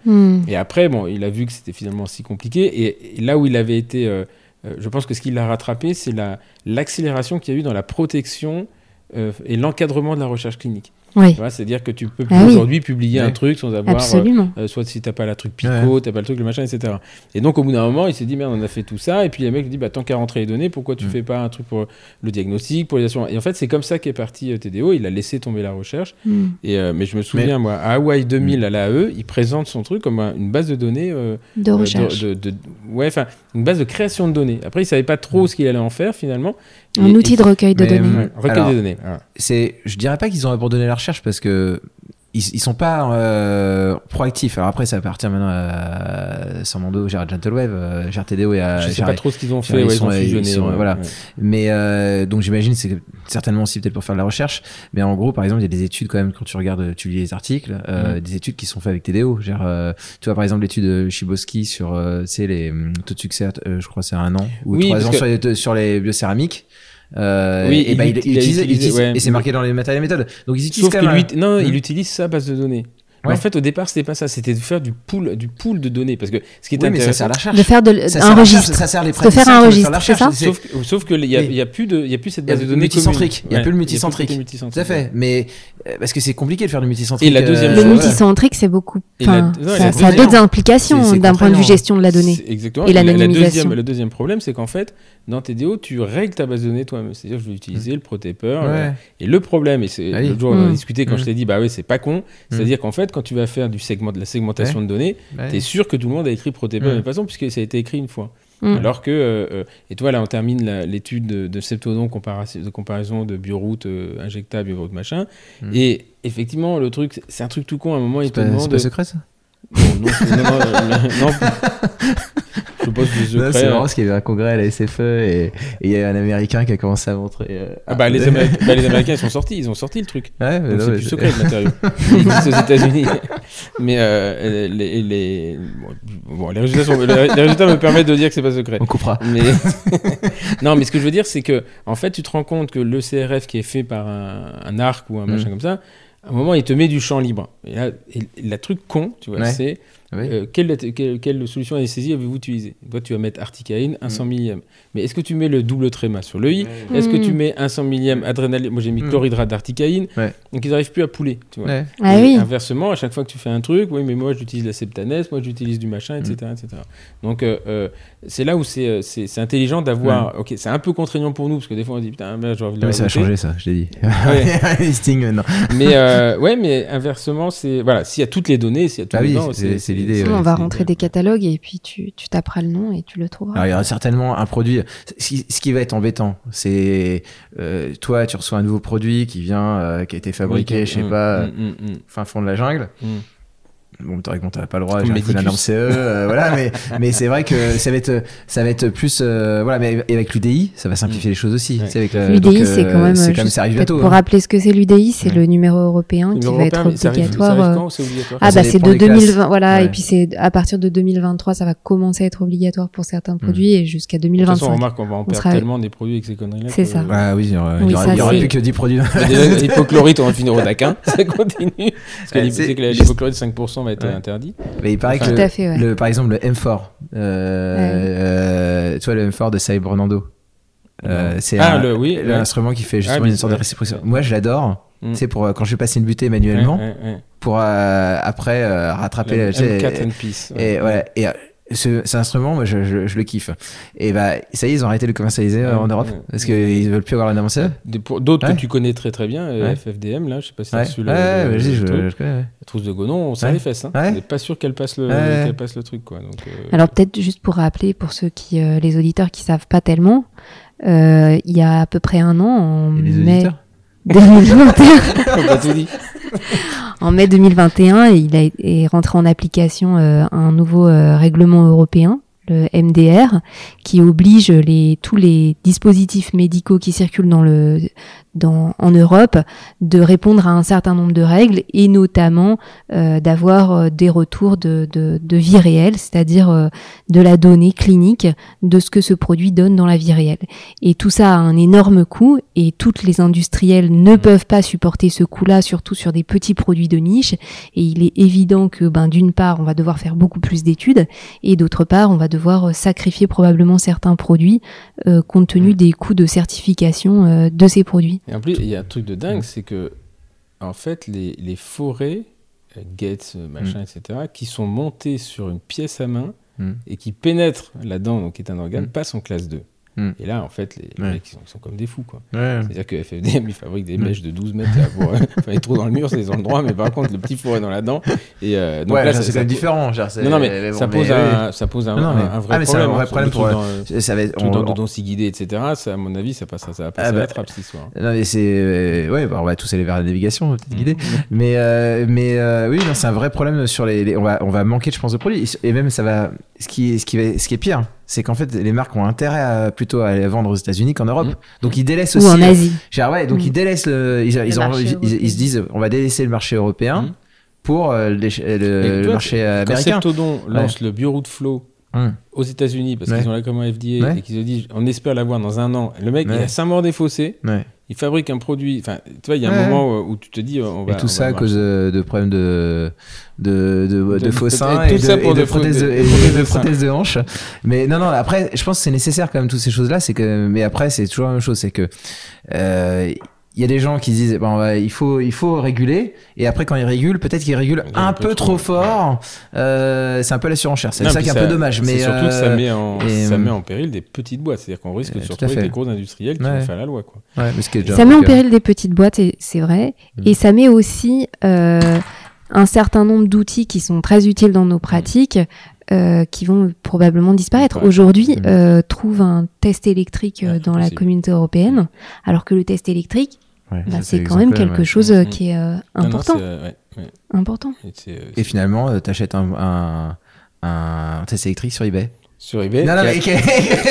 Speaker 1: Et après, bon, il a vu que c'était finalement si compliqué. Et, et là où il avait été, euh, euh, je pense que ce qui l'a rattrapé, c'est la l'accélération qu'il y a eu dans la protection euh, et l'encadrement de la recherche clinique.
Speaker 2: Oui,
Speaker 1: C'est-à-dire que tu peux plus
Speaker 2: Ah oui.
Speaker 1: aujourd'hui publier un
Speaker 3: Ouais.
Speaker 1: truc sans avoir euh,
Speaker 2: absolument.
Speaker 1: euh, soit si t'as pas la truc Pico, t'as pas le truc, le machin, etc. Et donc au bout d'un moment, il s'est dit merde, on a fait tout ça. Et puis le mec lui dit bah tant qu'à rentrer les données, pourquoi tu
Speaker 3: Mm.
Speaker 1: fais pas un truc pour le diagnostic, pour les assurances? Et en fait, c'est comme ça qu'est parti euh, TDO. Il a laissé tomber la recherche.
Speaker 2: Hmm.
Speaker 1: Et euh, mais je me souviens moi à Hawaii 2000 à l'AE, il présente son truc comme un- une base de données euh,
Speaker 2: De
Speaker 1: euh,
Speaker 2: recherche.
Speaker 1: de, de- de- ouais, enfin une base de création de données. Après, il savait pas trop ce qu'il allait en faire finalement.
Speaker 2: Un
Speaker 1: Et-
Speaker 2: outil
Speaker 1: et-
Speaker 2: de recueil de données.
Speaker 1: Recueil
Speaker 3: Alors,
Speaker 1: des données.
Speaker 3: c'est je dirais pas qu'ils ont abandonné la recherche parce que ils, ils sont pas euh, proactifs alors après ça appartient maintenant à Samando gère Gentlewave euh, gère TDO et à
Speaker 1: je sais pas trop ce qu'ils ont
Speaker 3: ils
Speaker 1: fait. ouais, ils
Speaker 3: sont-
Speaker 1: ont
Speaker 3: ils
Speaker 1: fusionné.
Speaker 3: sont-
Speaker 1: ouais,
Speaker 3: voilà.
Speaker 1: ouais.
Speaker 3: mais euh, donc j'imagine c'est certainement aussi peut-être pour faire de la recherche mais en gros par exemple il y a des études quand même quand tu regardes tu lis les articles euh,
Speaker 1: Mm.
Speaker 3: des études qui sont faites avec TDO genre euh, tu vois par exemple l'étude de Shiboski sur euh, tu sais les taux de succès euh, je crois c'est un an ou
Speaker 1: Oui,
Speaker 3: trois ans
Speaker 1: que-
Speaker 3: sur les, sur les biocéramiques euh,
Speaker 1: Oui,
Speaker 3: et
Speaker 1: il
Speaker 3: bah, il,
Speaker 1: il a
Speaker 3: utilise, il
Speaker 1: utilisé-
Speaker 3: utilise-
Speaker 1: ouais.
Speaker 3: et c'est marqué dans les matériels et méthodes donc ils utilisent
Speaker 1: Sauf
Speaker 3: quand
Speaker 1: que lui,
Speaker 3: un-
Speaker 1: non, il
Speaker 3: Hmm.
Speaker 1: utilise sa base de données. Mais
Speaker 3: Ouais.
Speaker 1: en fait, au départ, c'était pas ça. C'était de faire du pool, du pool de données. Parce que ce qui est
Speaker 3: oui mais ça
Speaker 1: intéressant,
Speaker 3: sert à la recherche
Speaker 2: De faire de,
Speaker 3: Ça
Speaker 2: un registre.
Speaker 3: ça sert les
Speaker 2: De faire un registre, c'est ça
Speaker 1: sauf, que- sauf que il y, a-
Speaker 3: Oui.
Speaker 1: il y a plus de, il y a plus cette
Speaker 3: Il
Speaker 1: base de données
Speaker 3: multicentrique. Il y a plus le multicentrique. Tout à fait. Mais euh, parce que c'est compliqué de faire du multicentrique.
Speaker 1: Et la deuxième
Speaker 3: euh,
Speaker 2: Le multicentrique, c'est beaucoup.
Speaker 1: La- non,
Speaker 2: ça, ça a d'autres implications
Speaker 3: c'est
Speaker 2: d'un point de vue gestion de la donnée.
Speaker 1: Exactement.
Speaker 2: Et
Speaker 1: la, la
Speaker 2: l'anonymisation.
Speaker 1: le deuxième problème, c'est qu'en fait, dans TDO, tu règles ta base de données toi-même. C'est-à-dire, je vais utiliser le protaper.
Speaker 3: Ouais.
Speaker 1: euh, Et le problème, et c'est
Speaker 3: Ah
Speaker 1: l'autre jour, on en a
Speaker 2: Mm.
Speaker 1: discuté quand
Speaker 3: Mm.
Speaker 1: je t'ai dit, bah oui, c'est pas con. C'est-à-dire qu'en fait, quand tu vas faire du segment, de la segmentation de données,
Speaker 3: Ouais.
Speaker 1: t'es sûr que tout le monde a écrit protéper de la même façon, puisque ça a été écrit une fois. Alors que, euh, euh, et toi là, on termine l'étude de, de septodon de comparaison de bioroute euh, injectable, bioroute machin. Et effectivement, le truc, c'est un truc tout con. À un moment, il
Speaker 3: C'est pas secret ça?
Speaker 1: Non, non, non, non, euh. Je pense que c'est hein.
Speaker 3: marrant parce qu'il y avait un congrès à la SFE et il y a un américain qui a commencé à montrer. euh,
Speaker 1: Ah bah, les, Américains, bah, ils sont sortis, ils ont sorti le truc.
Speaker 3: Ouais, mais
Speaker 1: c'est
Speaker 3: mais c'est-
Speaker 1: secret le matériau. Il existe aux États-Unis. Mais euh, les, bon, bon, résultats me permettent de dire que c'est pas secret.
Speaker 3: On coupera.
Speaker 1: Non, mais ce que je veux dire, c'est que en fait, tu te rends compte que le CRF qui est fait par un, arc ou un machin
Speaker 3: Mm.
Speaker 1: comme ça, un moment, il te met du champ libre. Et là, et, et la truc con, tu vois,
Speaker 3: Ouais.
Speaker 1: c'est
Speaker 3: Oui.
Speaker 1: euh, quelle, quelle, quelle solution anesthésie avez-vous utilisé? Toi, tu vas mettre articaïne, un 100
Speaker 3: Mm.
Speaker 1: millième. Mais est-ce que tu mets le double tréma sur le i Est-ce que
Speaker 2: Mm.
Speaker 1: tu mets un 100 millième adrénaline? Moi, j'ai mis
Speaker 3: Mm.
Speaker 1: chlorhydrate d'articaïne.
Speaker 3: Ouais.
Speaker 1: Donc, ils n'arrivent plus à pouler. Tu vois.
Speaker 3: Ouais.
Speaker 2: Ah oui.
Speaker 1: Inversement, à chaque fois que tu fais un truc, oui, mais moi j'utilise la septanèse, moi j'utilise du machin, etc.
Speaker 3: Mm.
Speaker 1: etc. Donc euh, euh, c'est là où c'est euh, c'est c'est intelligent d'avoir. Ok, c'est un peu contraignant pour nous parce que des fois on dit putain, ben, j'ai envie de le
Speaker 3: Mais ça va
Speaker 1: rajouter.
Speaker 3: changer ça, je l'ai dit.
Speaker 1: Ouais. Mais euh, ouais, mais inversement, c'est voilà, s'il y a toutes les données, s'il y a tout
Speaker 3: Ah oui,
Speaker 1: dedans,
Speaker 3: c'est- c'est l'idée,
Speaker 2: Sinon,
Speaker 3: ouais,
Speaker 2: on va rentrer des catalogues et puis tu, tu taperas le nom et tu le trouveras.
Speaker 3: Alors, il y aura certainement un produit. Ce qui, ce qui va être embêtant, c'est euh, toi, tu reçois un nouveau produit qui vient, euh, qui a été fabriqué,
Speaker 1: Oui,
Speaker 3: je sais
Speaker 1: mm,
Speaker 3: pas,
Speaker 1: mm, mm,
Speaker 3: fin fond de la jungle.
Speaker 1: Mm.
Speaker 3: Bon, t'aurais qu'on t'avait pas le droit, j'ai un norme. CE, euh, voilà, mais, mais c'est vrai que ça va être, ça va être plus, euh, voilà, mais et avec l'UDI, ça va simplifier les choses aussi.
Speaker 1: Ouais.
Speaker 3: C'est avec la-
Speaker 2: L'UDI,
Speaker 3: euh,
Speaker 2: c'est quand même.
Speaker 3: c'est
Speaker 2: juste
Speaker 3: quand même, ça arrive
Speaker 2: peut-être
Speaker 3: bientôt.
Speaker 2: Pour
Speaker 3: hein.
Speaker 2: rappeler ce que c'est l'UDI, c'est
Speaker 3: Ouais.
Speaker 2: le numéro européen qui
Speaker 1: Numéro
Speaker 2: va être
Speaker 1: mais ça arrive-
Speaker 2: obligatoire.
Speaker 1: Ça arrive quand C'est obligatoire.
Speaker 2: Ah bah c'est de
Speaker 3: des classes.
Speaker 2: 2020 voilà
Speaker 3: Ouais.
Speaker 2: et puis c'est à partir de 2023 ça va commencer à être obligatoire pour certains produits et jusqu'à
Speaker 1: De toute façon,
Speaker 2: 2025.
Speaker 1: remarque, on va en perdre tellement des produits avec ces conneries-là.
Speaker 2: C'est
Speaker 1: que-
Speaker 2: ça.
Speaker 3: Ah oui, il y aura,
Speaker 2: c'est-
Speaker 3: plus que 10 produits.
Speaker 1: L'hypochlorite, on va finir au DAC1, ça continue. Parce
Speaker 3: c'est-
Speaker 1: c'est que l'hypochlorite 5% va être
Speaker 3: Ouais.
Speaker 1: interdit.
Speaker 3: Mais il paraît
Speaker 1: Enfin,
Speaker 3: que
Speaker 2: Tout
Speaker 3: le,
Speaker 2: à fait, ouais.
Speaker 3: le- par exemple, le M4, euh, euh, tu vois, le M4 de Cyber Nando. Euh, c'est
Speaker 1: Ah, oui,
Speaker 3: l'instrument qui fait justement
Speaker 1: Ah,
Speaker 3: une sorte de
Speaker 1: c'est-
Speaker 3: réciprocité. Moi, je l'adore.
Speaker 1: Mm.
Speaker 3: Tu sais, pour euh, quand je vais passer une butée manuellement,
Speaker 1: Ouais, ouais, ouais.
Speaker 3: pour euh, après euh, rattraper.
Speaker 1: La
Speaker 3: tu sais,
Speaker 1: M4 and Peace.
Speaker 3: et, ouais, et, euh, ce, cet instrument, moi, je, je, je le kiffe. Et bah, ça y est, ils ont arrêté de le commercialiser euh,
Speaker 1: Ouais,
Speaker 3: en Europe
Speaker 1: ouais.
Speaker 3: parce qu'ils veulent plus avoir.
Speaker 1: Des- pour- D'autres
Speaker 3: Ouais.
Speaker 1: que tu connais très très bien, euh,
Speaker 3: Ouais.
Speaker 1: FFDM, là, je sais pas si
Speaker 3: Ouais,
Speaker 1: tu
Speaker 3: ouais,
Speaker 1: le, le- truc. La trousse de Gonon, on serre
Speaker 3: Ouais.
Speaker 1: les fesses. Hein.
Speaker 3: Ouais.
Speaker 1: On n'est pas sûr qu'elle passe, le,
Speaker 3: Ouais.
Speaker 1: qu'elle passe le truc. Quoi. Donc, euh,
Speaker 2: Alors peut-être juste pour rappeler pour ceux qui, euh, les auditeurs qui savent pas tellement, euh, il y a à peu près un an, en
Speaker 3: Et les
Speaker 2: mai
Speaker 3: auditeurs
Speaker 2: 2021, en mai 2021, il a, est rentré en application euh, un nouveau euh, règlement européen, le MDR, qui oblige les, tous les dispositifs médicaux qui circulent dans le, dans, en Europe de répondre à un certain nombre de règles et notamment euh, d'avoir euh, des retours de, de, de vie réelle, c'est-à-dire euh, de la donnée clinique de ce que ce produit donne dans la vie réelle. Et tout ça a un énorme coût et toutes les industriels ne peuvent pas supporter ce coût-là, surtout sur des petits produits de niche. Et il est évident que, ben, d'une part, on va devoir faire beaucoup plus d'études et d'autre part, on va devoir euh, sacrifier probablement certains produits euh, compte tenu des coûts de certification euh, de ces produits.
Speaker 1: Et en plus, il y a un truc de dingue, c'est que, en fait, les, les forêts, euh, Gates, euh, machin, etc., qui sont montées sur une pièce à main
Speaker 3: Mm.
Speaker 1: et qui pénètrent là-dedans, donc qui est un organe,
Speaker 3: Mm.
Speaker 1: passent en classe 2.
Speaker 3: Mm.
Speaker 1: Et là, en fait, les, les
Speaker 3: Ouais.
Speaker 1: mecs, ils sont, ils sont comme des fous, quoi.
Speaker 3: Ouais.
Speaker 1: C'est-à-dire que FFDM, ils fabriquent des mèches de 12 mètres là, pour euh, faire les trous dans le mur, c'est ils ont le droit, mais par contre, le petit forêt dans la dent. Et euh, donc
Speaker 3: ouais,
Speaker 1: là,
Speaker 3: c'est quand même différent. genre,
Speaker 1: Non, non, mais,
Speaker 3: bon,
Speaker 1: ça, pose
Speaker 3: mais
Speaker 1: un, ça pose un,
Speaker 3: Non, non, mais-
Speaker 1: un- vrai
Speaker 3: ah, mais c'est un
Speaker 1: problème.
Speaker 3: vrai
Speaker 1: hein,
Speaker 3: problème pour,
Speaker 1: dans.
Speaker 3: Ça va être.
Speaker 1: truc
Speaker 3: on-
Speaker 1: dans
Speaker 3: on-
Speaker 1: guidé, etc. Ça, à mon avis, ça passera, ça va passer
Speaker 3: Ah
Speaker 1: à
Speaker 3: bah,
Speaker 1: la trappe, cette histoire.
Speaker 3: Non, mais c'est. euh, ouais, bah, on va tous aller vers la navigation, petite guidée. Mais, euh, mais euh, oui, c'est un vrai problème sur les. les- on, va, on va manquer, je pense, de produits. Et même, ça va. Ce qui, ce qui, va, ce qui est pire, c'est qu'en fait, les marques ont intérêt à, plutôt à les vendre aux États-Unis qu'en Europe.
Speaker 1: Mm.
Speaker 3: Donc, ils délaissent
Speaker 2: Ou
Speaker 3: aussi.
Speaker 2: en Asie.
Speaker 3: Genre, ouais, donc
Speaker 2: Mm.
Speaker 3: ils délaissent le. Ils, ils, ont-
Speaker 2: marché
Speaker 3: ils-
Speaker 2: européen.
Speaker 3: ils se disent, on va délaisser le marché européen
Speaker 1: Mm.
Speaker 3: pour euh, le, le- le marché
Speaker 1: Quand
Speaker 3: américain.
Speaker 1: Septodon lance le Bureau de Flow aux États-Unis parce
Speaker 3: Ouais.
Speaker 1: qu'ils ont la commande FDA
Speaker 3: Ouais.
Speaker 1: et qu'ils se disent on espère l'avoir dans un an. Le mec, il
Speaker 3: Ouais.
Speaker 1: a Saint-Maur des Fossés,
Speaker 3: Ouais.
Speaker 1: Il fabrique un produit. Enfin, tu vois, il y a un
Speaker 3: Ouais.
Speaker 1: moment où, où tu te dis on va.
Speaker 3: Et tout
Speaker 1: on
Speaker 3: ça
Speaker 1: va
Speaker 3: à cause de, de problèmes de, de, de, de,
Speaker 1: De-
Speaker 3: faux seins
Speaker 1: et
Speaker 3: et, et de prothèses de,
Speaker 1: prothèses
Speaker 3: de hanches. Mais non, non, après, je pense que c'est nécessaire quand même toutes ces choses-là. C'est que, mais après, c'est toujours la même chose. C'est que, euh, il y a des gens qui se disent bon bah, il faut il faut réguler et après quand ils régulent peut-être qu'ils régulent un,
Speaker 1: un
Speaker 3: peu
Speaker 1: peu
Speaker 3: trop
Speaker 1: trop.
Speaker 3: fort euh, c'est un peu la surenchère c'est ça qui est un peu dommage mais
Speaker 1: surtout que ça
Speaker 3: euh,
Speaker 1: met, en,
Speaker 3: et,
Speaker 1: ça
Speaker 3: euh,
Speaker 1: met en péril des petites boîtes. C'est-à-dire qu'on risque de se retrouver des gros industriels qui
Speaker 3: Ouais.
Speaker 1: vont faire la loi. Quoi.
Speaker 3: ouais, mais ce qui est déjà
Speaker 2: Ça met en péril des petites boîtes, c'est vrai.
Speaker 3: Mm.
Speaker 2: Et ça met aussi euh, un certain nombre d'outils qui sont très utiles dans nos pratiques. euh, qui vont probablement disparaître.
Speaker 1: Ouais.
Speaker 2: Aujourd'hui,
Speaker 3: Mm.
Speaker 2: euh, trouve un test électrique euh,
Speaker 1: Ouais,
Speaker 2: dans la communauté européenne, alors que le test électrique,
Speaker 3: ouais,
Speaker 2: bah, c'est quand même quelque
Speaker 3: ouais.
Speaker 2: chose euh,
Speaker 1: Mm.
Speaker 2: qui est euh,
Speaker 1: Non, non,
Speaker 2: important.
Speaker 1: c'est, euh, ouais, ouais.
Speaker 2: important.
Speaker 1: Et c'est, euh,
Speaker 3: et finalement euh, t'achètes un, un un test électrique sur eBay
Speaker 1: sur eBay,
Speaker 3: non non
Speaker 1: qui a-
Speaker 3: mais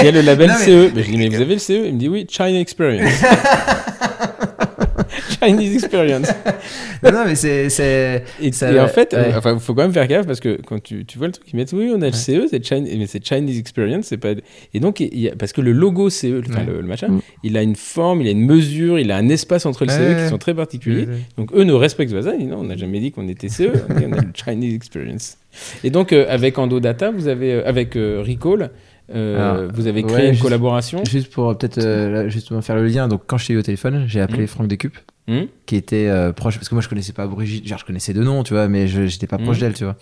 Speaker 1: Il y a le label
Speaker 3: Non, mais-
Speaker 1: CE. Mais je dis, mais vous avez le CE Il me dit, oui, China Experience. Chinese Experience.
Speaker 3: non, non, mais c'est c'est
Speaker 1: Et,
Speaker 3: Ça
Speaker 1: et en fait,
Speaker 3: ouais.
Speaker 1: euh, enfin, faut quand même faire gaffe parce que quand tu, tu vois le truc, ils mettent, oui, on a le CE, c'est mais c'est Chinese Experience, c'est pas. Et donc, il y a- parce que le logo CE, enfin,
Speaker 3: Ouais.
Speaker 1: le, le machin,
Speaker 2: Mm.
Speaker 1: il a une forme, il a une mesure, il a un espace entre le CE
Speaker 3: Ouais.
Speaker 1: qui sont très particuliers. Donc, eux ne respectent pas ça. Ils disent, non, on n'a jamais dit qu'on était CE, on, dit, on a le Chinese Experience. Et donc, euh, avec Endodata, vous avez, euh, avec euh, Recall, euh, vous avez créé
Speaker 3: ouais,
Speaker 1: une
Speaker 3: juste-
Speaker 1: collaboration.
Speaker 3: Juste pour euh, peut-être euh, justement faire le lien, donc quand je t'ai eu au téléphone, j'ai appelé
Speaker 1: Mhm.
Speaker 3: Franck Décupe,
Speaker 1: Hmm
Speaker 3: qui était euh, proche, parce que moi je connaissais pas Brigitte, genre je connaissais deux noms, tu vois, mais je j'étais pas proche
Speaker 1: Mhm.
Speaker 3: d'elle, tu vois.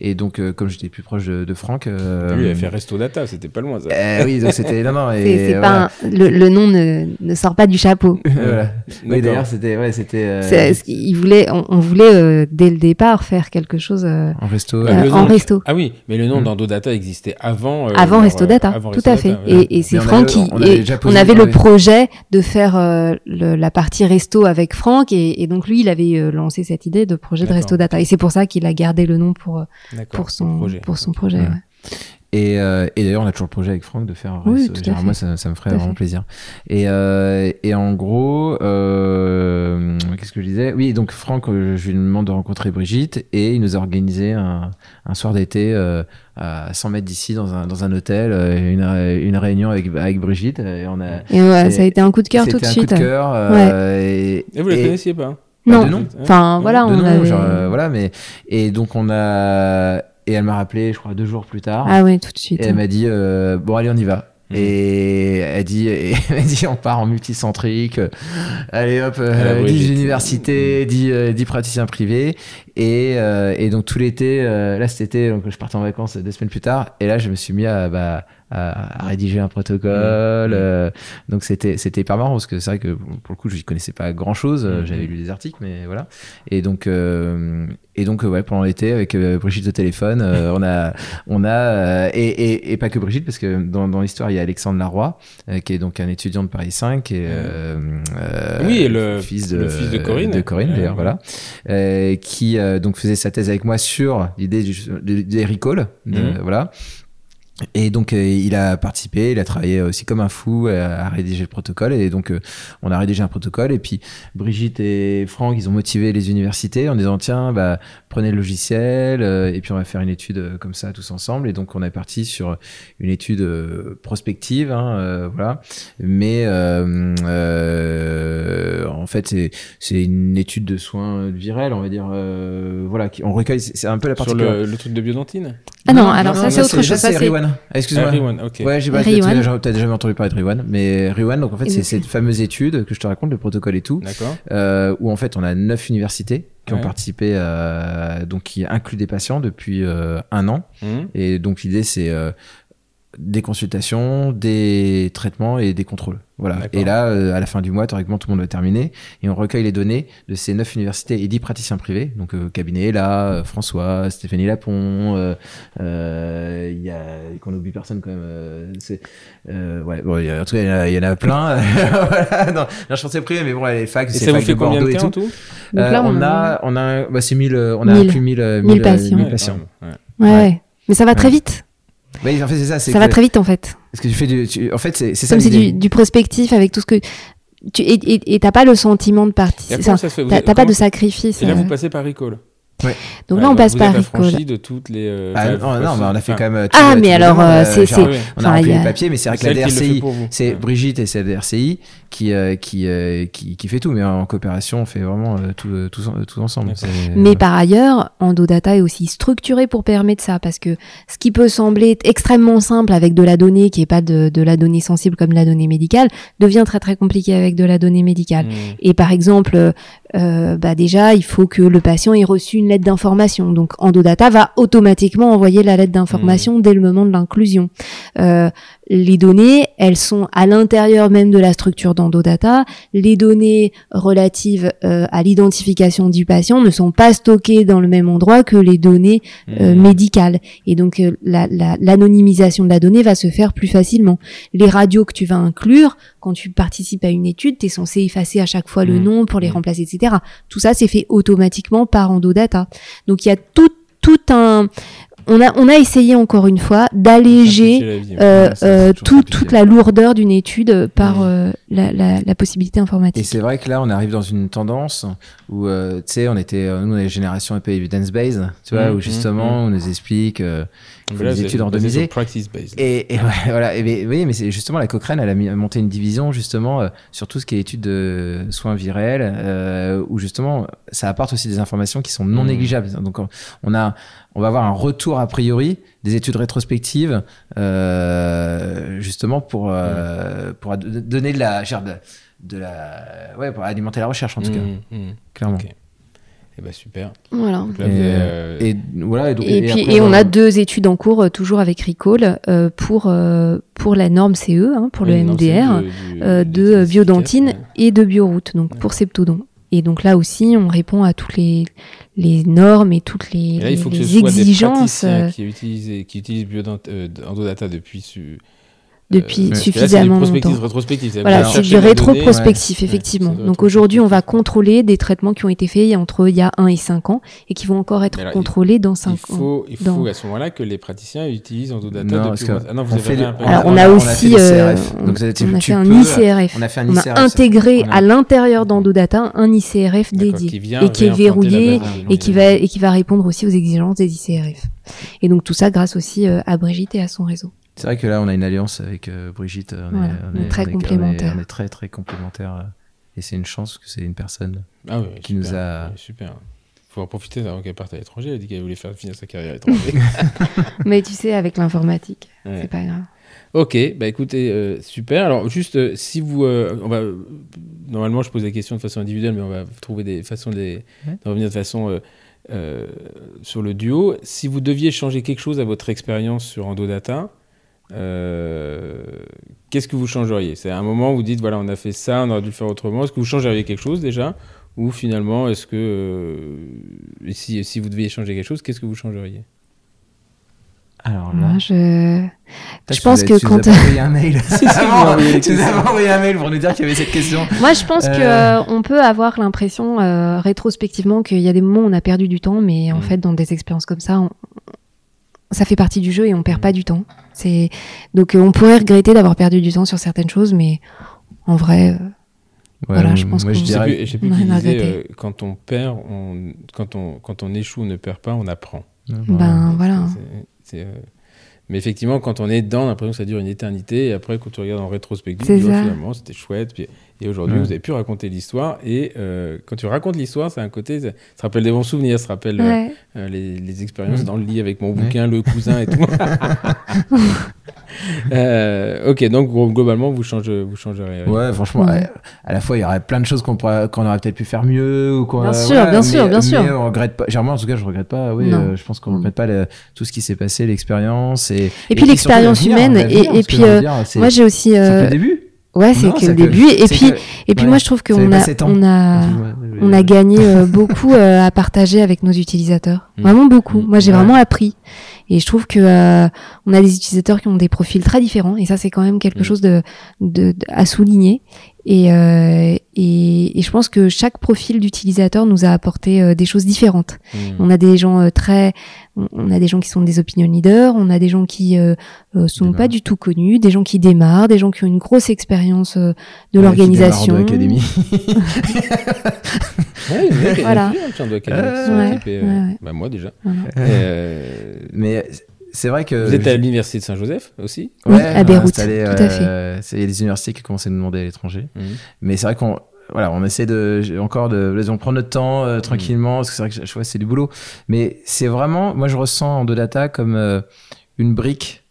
Speaker 3: Et donc euh, comme j'étais plus proche de, de Franck, euh,
Speaker 1: Lui, il a fait Resto Data, c'était pas loin ça.
Speaker 3: euh, oui, donc c'était non non, et
Speaker 2: C'est c'est
Speaker 3: voilà.
Speaker 2: pas un- le, le nom ne, ne sort pas du chapeau.
Speaker 3: Voilà. Oui, d'ailleurs c'était ouais, c'était euh,
Speaker 2: il voulait, on, on voulait euh, dès le départ faire quelque chose euh,
Speaker 3: en resto.
Speaker 1: Euh,
Speaker 2: euh,
Speaker 1: le
Speaker 2: en
Speaker 1: nom-
Speaker 2: resto.
Speaker 1: Ah oui, mais le nom
Speaker 3: Hmm.
Speaker 1: d'Endodata existait avant. euh,
Speaker 2: avant Resto Data,
Speaker 1: avant
Speaker 2: tout
Speaker 1: Resto
Speaker 2: à fait.
Speaker 1: Data, voilà.
Speaker 2: Et, et c'est Franck
Speaker 3: avait-
Speaker 2: qui,
Speaker 3: on avait
Speaker 2: on avait le
Speaker 3: ouais.
Speaker 2: projet de faire le- la partie resto avec Franck, et, et donc lui, il avait euh, lancé cette idée de projet de. Resto Data, et c'est pour ça qu'il a gardé le nom pour euh, pour son
Speaker 1: projet.
Speaker 2: pour son projet.
Speaker 3: Ouais.
Speaker 2: ouais.
Speaker 3: Et, euh, et d'ailleurs, on a toujours le projet avec Franck de faire un
Speaker 2: Oui,
Speaker 3: Genre. Moi, ça, ça me ferait
Speaker 2: Tout
Speaker 3: vraiment
Speaker 2: fait.
Speaker 3: plaisir. Et, euh, et en gros, euh, qu'est-ce que je disais? Oui, donc Franck, je lui demande de rencontrer Brigitte et il nous a organisé un, un soir d'été euh, à 100 mètres d'ici dans un, dans un hôtel, une, une réunion avec, avec Brigitte. Et on a,
Speaker 2: Et ouais,
Speaker 3: C'est-
Speaker 2: ça a été un coup de cœur tout de
Speaker 3: c'était un
Speaker 2: suite.
Speaker 3: coup de cœur. euh, et,
Speaker 1: Et vous la
Speaker 3: et-
Speaker 1: connaissiez pas?
Speaker 2: Non, enfin voilà,
Speaker 3: de
Speaker 2: on
Speaker 3: nom,
Speaker 2: avait...
Speaker 3: genre, euh, voilà, mais et donc on a et elle m'a rappelé, je crois deux jours plus tard.
Speaker 2: Ah ouais, tout de suite.
Speaker 3: Et elle m'a dit euh, bon allez on y va.
Speaker 1: Mhm.
Speaker 3: Et elle dit, et elle dit, on part en multicentrique. euh, Allez hop,
Speaker 1: Elle a
Speaker 3: euh,
Speaker 1: Brigitte.
Speaker 3: 10 universités, 10, euh, 10 praticiens privés. Et, euh, et donc tout l'été, euh, là cet été, donc je partais en vacances deux semaines plus tard. Et là, je me suis mis à, bah, à, à rédiger un protocole. Euh, donc c'était c'était hyper marrant parce que c'est vrai que pour le coup, je n'y connaissais pas grand chose.
Speaker 1: Mhm.
Speaker 3: J'avais lu des articles, mais voilà. Et donc euh, et donc euh, ouais, pendant l'été avec euh, Brigitte au téléphone, euh, on a on a euh, et, et, et pas que Brigitte parce que dans, dans l'histoire il y a Alexandre Laroy euh, qui est donc un étudiant de Paris 5 et euh, euh,
Speaker 1: Oui, et le-
Speaker 3: fils de
Speaker 1: le fils de Corinne.
Speaker 3: de Corinne d'ailleurs
Speaker 1: ouais.
Speaker 3: voilà euh, qui euh, donc faisait sa thèse avec moi sur l'idée du- des recalls de-
Speaker 1: Mhm.
Speaker 3: voilà et donc euh, il a participé, il a travaillé aussi comme un fou euh, à rédiger le protocole. Et donc euh, on a rédigé un protocole. Et puis Brigitte et Franck ils ont motivé les universités en disant tiens bah prenez le logiciel euh, et puis on va faire une étude euh, comme ça tous ensemble. Et donc on est parti sur une étude euh, prospective hein, euh, voilà. Mais euh, euh, en fait c'est c'est une étude de soins virels on va dire euh, voilà qui, on recueille c'est un peu la partie
Speaker 1: Sur le, le truc de biodentine
Speaker 2: Ah non, alors ça, c'est autre chose.
Speaker 3: ça c'est excuse-moi
Speaker 1: Ah, Riwan, ok.
Speaker 3: Ouais, j'ai pas, t'as déjà, t'as déjà entendu parler de Riwan, mais Riwan, donc en fait, c'est cette fameuse étude que je te raconte, le protocole et tout,
Speaker 1: D'accord.
Speaker 3: euh, où en fait, on a neuf universités qui ont participé, euh, donc qui incluent des patients depuis euh, un an.
Speaker 1: Mhm.
Speaker 3: Et donc l'idée, c'est euh, des consultations, des traitements et des contrôles. Voilà. Et là, euh, à la fin du mois, théoriquement, tout le monde va terminer. Et on recueille les données de ces neuf universités et dix praticiens privés. Donc, euh, cabinet là, euh, François, Stéphanie Lapon, euh, euh, il y a, qu'on n'oublie personne quand même. euh, c'est, euh, ouais, bon, il y a- en tout cas, il y en a- il y, en a plein. voilà. Non, non, je pensais privé, mais bon, les facs, c'est
Speaker 1: fait
Speaker 3: de
Speaker 1: combien de
Speaker 3: Bordeaux et tout.
Speaker 1: tout?
Speaker 3: Euh,
Speaker 2: là,
Speaker 3: on,
Speaker 2: on
Speaker 3: a, on a, bah, c'est 1000, euh, on a
Speaker 2: Mille.
Speaker 3: inclus 1000, euh,
Speaker 2: 1000
Speaker 3: 1000, euh,
Speaker 2: patients.
Speaker 3: 1000
Speaker 1: Ouais,
Speaker 3: patients.
Speaker 2: Ouais, ouais. Mais ça va très vite.
Speaker 3: Oui, en fait, c'est ça. c'est
Speaker 2: Ça va très vite en fait.
Speaker 3: Parce que tu fais du, tu- en fait, c'est c'est ça
Speaker 2: Comme c'est du, du prospectif avec tout ce que tu et et- et t'as pas le sentiment de
Speaker 1: Vous
Speaker 2: T'as pas
Speaker 1: comment-
Speaker 2: de sacrifice.
Speaker 1: Et là,
Speaker 2: euh.
Speaker 1: vous passez par Recall.
Speaker 2: Donc
Speaker 1: Ouais,
Speaker 2: là, on passe par
Speaker 1: affranchi de toutes les. euh,
Speaker 3: Ah, non, mais on a fait
Speaker 1: enfin,
Speaker 3: quand même. euh,
Speaker 2: Ah,
Speaker 3: tout-
Speaker 2: mais
Speaker 3: tout
Speaker 2: alors,
Speaker 3: le
Speaker 2: euh, c'est-.
Speaker 3: On a rempli les papiers, mais c'est vrai que
Speaker 1: C'est
Speaker 3: la DRCI, c'est
Speaker 1: Ouais.
Speaker 3: Brigitte et c'est la DRCI qui, euh, qui, euh, qui, qui fait tout, mais en coopération, on fait vraiment euh, tout, tous ensemble.
Speaker 2: Mais par ailleurs, EndoData est aussi structuré pour permettre ça, parce que ce qui peut sembler extrêmement simple avec de la donnée qui est pas de, de la donnée sensible comme la donnée médicale, devient très très compliqué avec de la donnée médicale.
Speaker 1: Mhm.
Speaker 2: Et par exemple, euh, bah déjà, il faut que le patient ait reçu une lettre d'information. Donc, EndoData va automatiquement envoyer la lettre d'information dès le moment de l'inclusion. Euh, les données, elles sont à l'intérieur même de la structure d'EndoData. Les données relatives euh, à l'identification du patient ne sont pas stockées dans le même endroit que les données euh,
Speaker 1: Mhm.
Speaker 2: médicales. Et donc, euh, la- la- l'anonymisation de la donnée va se faire plus facilement. Les radios que tu vas inclure, quand tu participes à une étude, tu es censé effacer à chaque fois le
Speaker 1: Mhm.
Speaker 2: nom pour les
Speaker 1: Mhm.
Speaker 2: remplacer, etc. Tout ça, c'est fait automatiquement par EndoData. Donc, il y a tout, tout un... On a, on a essayé encore une fois d'alléger euh, euh, tout- toute la lourdeur d'une étude par euh, la, la, la possibilité
Speaker 3: Et
Speaker 2: informatique.
Speaker 3: c'est vrai que là, on arrive dans une tendance où, euh, tu sais, on était, nous, on est génération un peu evidence-based, tu vois,
Speaker 1: Mhm,
Speaker 3: où justement,
Speaker 1: mhm.
Speaker 3: on nous explique
Speaker 1: c'est
Speaker 3: études randomisées. Et, et ouais, voilà. Et mais, oui, mais c'est justement la Cochrane, elle a, mis- monté une division justement euh, sur tout ce qui est études de soins virels, euh, où justement ça apporte aussi des informations qui sont non
Speaker 1: Mhm.
Speaker 3: négligeables. Donc on- a, on va avoir un retour a priori des études rétrospectives, euh, justement pour euh, pour donner de la, de, de la, ouais, pour alimenter la recherche en tout cas,
Speaker 1: mhm.
Speaker 3: clairement.
Speaker 1: Ok. Eh ben super.
Speaker 2: Voilà.
Speaker 1: Donc là,
Speaker 3: Et, euh, et voilà. Et, donc,
Speaker 2: Et, puis
Speaker 3: après,
Speaker 2: et on a deux études en cours euh, toujours avec Recall euh, pour euh, pour la norme CE hein, pour
Speaker 1: oui,
Speaker 2: le MDR
Speaker 1: du-
Speaker 2: euh,
Speaker 1: des
Speaker 2: de biodentine
Speaker 1: efficaces,
Speaker 2: et de bioroute donc
Speaker 1: Ouais.
Speaker 2: pour Septodon. Et donc là aussi on répond à toutes les les normes et toutes les,
Speaker 1: ouais. Et là, il faut que
Speaker 2: les
Speaker 1: ce soit des
Speaker 2: exigences
Speaker 1: praticiens
Speaker 2: euh,
Speaker 1: qui utilisent, qui utilisent Biodent, euh, Endodata depuis
Speaker 2: depuis
Speaker 1: euh, là,
Speaker 2: suffisamment longtemps.
Speaker 1: rétrospectif.
Speaker 2: Voilà, c'est du rétro-prospectif,
Speaker 1: ouais.
Speaker 2: effectivement.
Speaker 1: Ouais,
Speaker 2: Donc aujourd'hui, on va contrôler des traitements qui ont été faits entre il y a 1 et 5 ans et qui vont encore être
Speaker 1: alors,
Speaker 2: contrôlés dans 5
Speaker 1: Il
Speaker 2: ans.
Speaker 1: faut, il faut
Speaker 2: dans-
Speaker 1: à ce moment-là que les praticiens utilisent Endodata
Speaker 3: Non,
Speaker 1: depuis.
Speaker 3: que
Speaker 1: Ah non, vous
Speaker 3: on
Speaker 1: avez
Speaker 3: fait
Speaker 1: à
Speaker 2: Alors
Speaker 3: on
Speaker 2: on
Speaker 3: a-
Speaker 2: a
Speaker 3: on a
Speaker 2: aussi, euh, on a fait un ICRF.
Speaker 3: On a fait un
Speaker 2: On
Speaker 3: ICRF.
Speaker 2: a intégré
Speaker 3: On a-
Speaker 2: à l'intérieur d'Endodata un ICRF dédié et qui est verrouillé
Speaker 1: base de
Speaker 2: et qui va et qui va répondre aussi aux exigences des ICRF. Et donc tout ça grâce aussi euh, à Brigitte et à son réseau.
Speaker 3: C'est vrai que là, on a une alliance avec euh, Brigitte. On, est-
Speaker 2: Voilà,
Speaker 3: on
Speaker 2: on est très
Speaker 3: on
Speaker 2: complémentaires.
Speaker 3: On est, très, très complémentaires. euh, Et c'est une chance que c'est une personne.
Speaker 1: Ah
Speaker 3: qui
Speaker 1: super,
Speaker 3: nous a-
Speaker 1: ouais, Super. Faut en profiter avant qu'elle parte à l'étranger. Elle a dit qu'elle voulait faire finir sa carrière à l'étranger.
Speaker 2: Mais tu sais, avec l'informatique,
Speaker 1: Ouais.
Speaker 2: c'est pas grave.
Speaker 1: Ok, bah écoutez, euh, super. Alors juste, euh, si vous, euh, on va, normalement, je pose la question de façon individuelle, mais on va trouver des façons de, les-
Speaker 3: Ouais.
Speaker 1: de revenir de façon euh, euh, sur le duo. Si vous deviez changer quelque chose à votre expérience sur Endodata, euh, qu'est-ce que vous changeriez? C'est un moment où vous dites, voilà, on a fait ça, on aurait dû le faire autrement. Est-ce que vous changeriez quelque chose déjà? Ou finalement, est-ce que, euh, si, si vous deviez changer quelque chose, qu'est-ce que vous changeriez?
Speaker 3: Alors là.
Speaker 2: Moi, je... Je
Speaker 3: tu
Speaker 2: pense que
Speaker 3: tu
Speaker 2: quand-
Speaker 3: as pas envoyé un mail.
Speaker 1: si,
Speaker 3: tu nous as envoyé un mail pour nous dire qu'il y avait cette question.
Speaker 2: Moi, je pense que
Speaker 3: Euh.
Speaker 2: euh, on peut avoir l'impression euh, rétrospectivement qu'il y a des moments où on a perdu du temps, mais en
Speaker 1: Mm.
Speaker 2: fait, dans des expériences comme ça, on- ça fait partie du jeu et on perd pas du temps. C'est donc euh, on pourrait regretter d'avoir perdu du temps sur certaines choses, mais en vrai, euh, Voilà, je pense
Speaker 3: moi,
Speaker 2: qu'on-
Speaker 3: je dirais.
Speaker 1: plus, je sais plus
Speaker 2: on
Speaker 1: disait,
Speaker 2: regretter.
Speaker 1: euh, quand on perd, on, quand, on, quand on échoue, on ne perd pas, on apprend.
Speaker 2: ben voilà.
Speaker 1: Euh, Mais effectivement, quand on est dedans, on a l'impression que ça dure une éternité. Et après, quand tu regardes en rétrospective, tu finalement, c'était chouette. Puis- et aujourd'hui,
Speaker 3: Ouais.
Speaker 1: vous avez pu raconter l'histoire. Et euh, quand tu racontes l'histoire, c'est un côté, ça, ça te rappelle des bons souvenirs, ça te rappelle euh,
Speaker 2: Ouais.
Speaker 1: euh, les, les expériences
Speaker 3: Mm.
Speaker 1: dans le lit avec mon
Speaker 3: Ouais.
Speaker 1: bouquin, le cousin et tout. Euh, ok, donc globalement, vous, changez, vous changerez. rien.
Speaker 3: Ouais, franchement,
Speaker 2: Ouais.
Speaker 3: à, à la fois, il y aurait plein de choses qu'on pourrait- qu'on aurait peut-être pu faire mieux. Ou
Speaker 2: Bien
Speaker 3: euh,
Speaker 2: sûr, bien
Speaker 3: mais-
Speaker 2: sûr, bien sûr.
Speaker 3: Mais on regrette pas. Genre, moi, en tout cas, je regrette pas. Oui,
Speaker 2: Non.
Speaker 3: euh, je pense qu'on
Speaker 2: Mm.
Speaker 3: regrette pas le- tout ce qui s'est passé, l'expérience. Et,
Speaker 2: Et puis l'expérience humaine, et- puis,
Speaker 3: dire,
Speaker 2: Moi, j'ai aussi.
Speaker 3: c'est le début.
Speaker 2: Ouais, c'est que le
Speaker 3: que-
Speaker 2: début. Et puis,
Speaker 3: que-
Speaker 2: et puis
Speaker 3: ouais.
Speaker 2: moi, je trouve qu'on a, on a,
Speaker 3: Ouais,
Speaker 2: on a gagné euh, beaucoup euh, à partager avec nos utilisateurs.
Speaker 1: Mm.
Speaker 2: Vraiment beaucoup. Moi, j'ai
Speaker 3: Ouais.
Speaker 2: vraiment appris. Et je trouve que euh, on a des utilisateurs qui ont des profils très différents. Et ça, c'est quand même quelque
Speaker 1: Mm.
Speaker 2: chose de, de, de- à souligner. Et, euh, et, et je pense que chaque profil d'utilisateur nous a apporté euh, des choses différentes.
Speaker 1: Mm.
Speaker 2: On a des gens euh, très, on- on a des gens qui sont des opinion leaders, on a des gens qui euh, euh, sont pas du tout connus, des gens qui démarrent, des gens qui ont une grosse expérience euh, de
Speaker 3: Ouais,
Speaker 2: l'organisation.
Speaker 3: Academy.
Speaker 1: Ouais,
Speaker 2: Voilà.
Speaker 1: il y en a qui doivent académiques qui sont
Speaker 2: Ouais, ouais,
Speaker 1: euh,
Speaker 2: ouais.
Speaker 1: bah, moi déjà.
Speaker 2: Voilà.
Speaker 1: Euh,
Speaker 3: Mais c'est vrai que.
Speaker 1: vous êtes à l'université de Saint-Joseph aussi
Speaker 2: Oui,
Speaker 3: Ouais,
Speaker 2: à Beyrouth, tout à fait.
Speaker 3: euh, c'est- Il y a des universités qui commencent à nous demander à l'étranger.
Speaker 1: Mhm.
Speaker 3: Mais c'est vrai qu'on voilà, on essaie de encore de on prend notre temps euh, tranquillement parce que c'est vrai que je- je vois c'est du boulot. Mais c'est vraiment moi je ressens en deux data comme euh, une brique.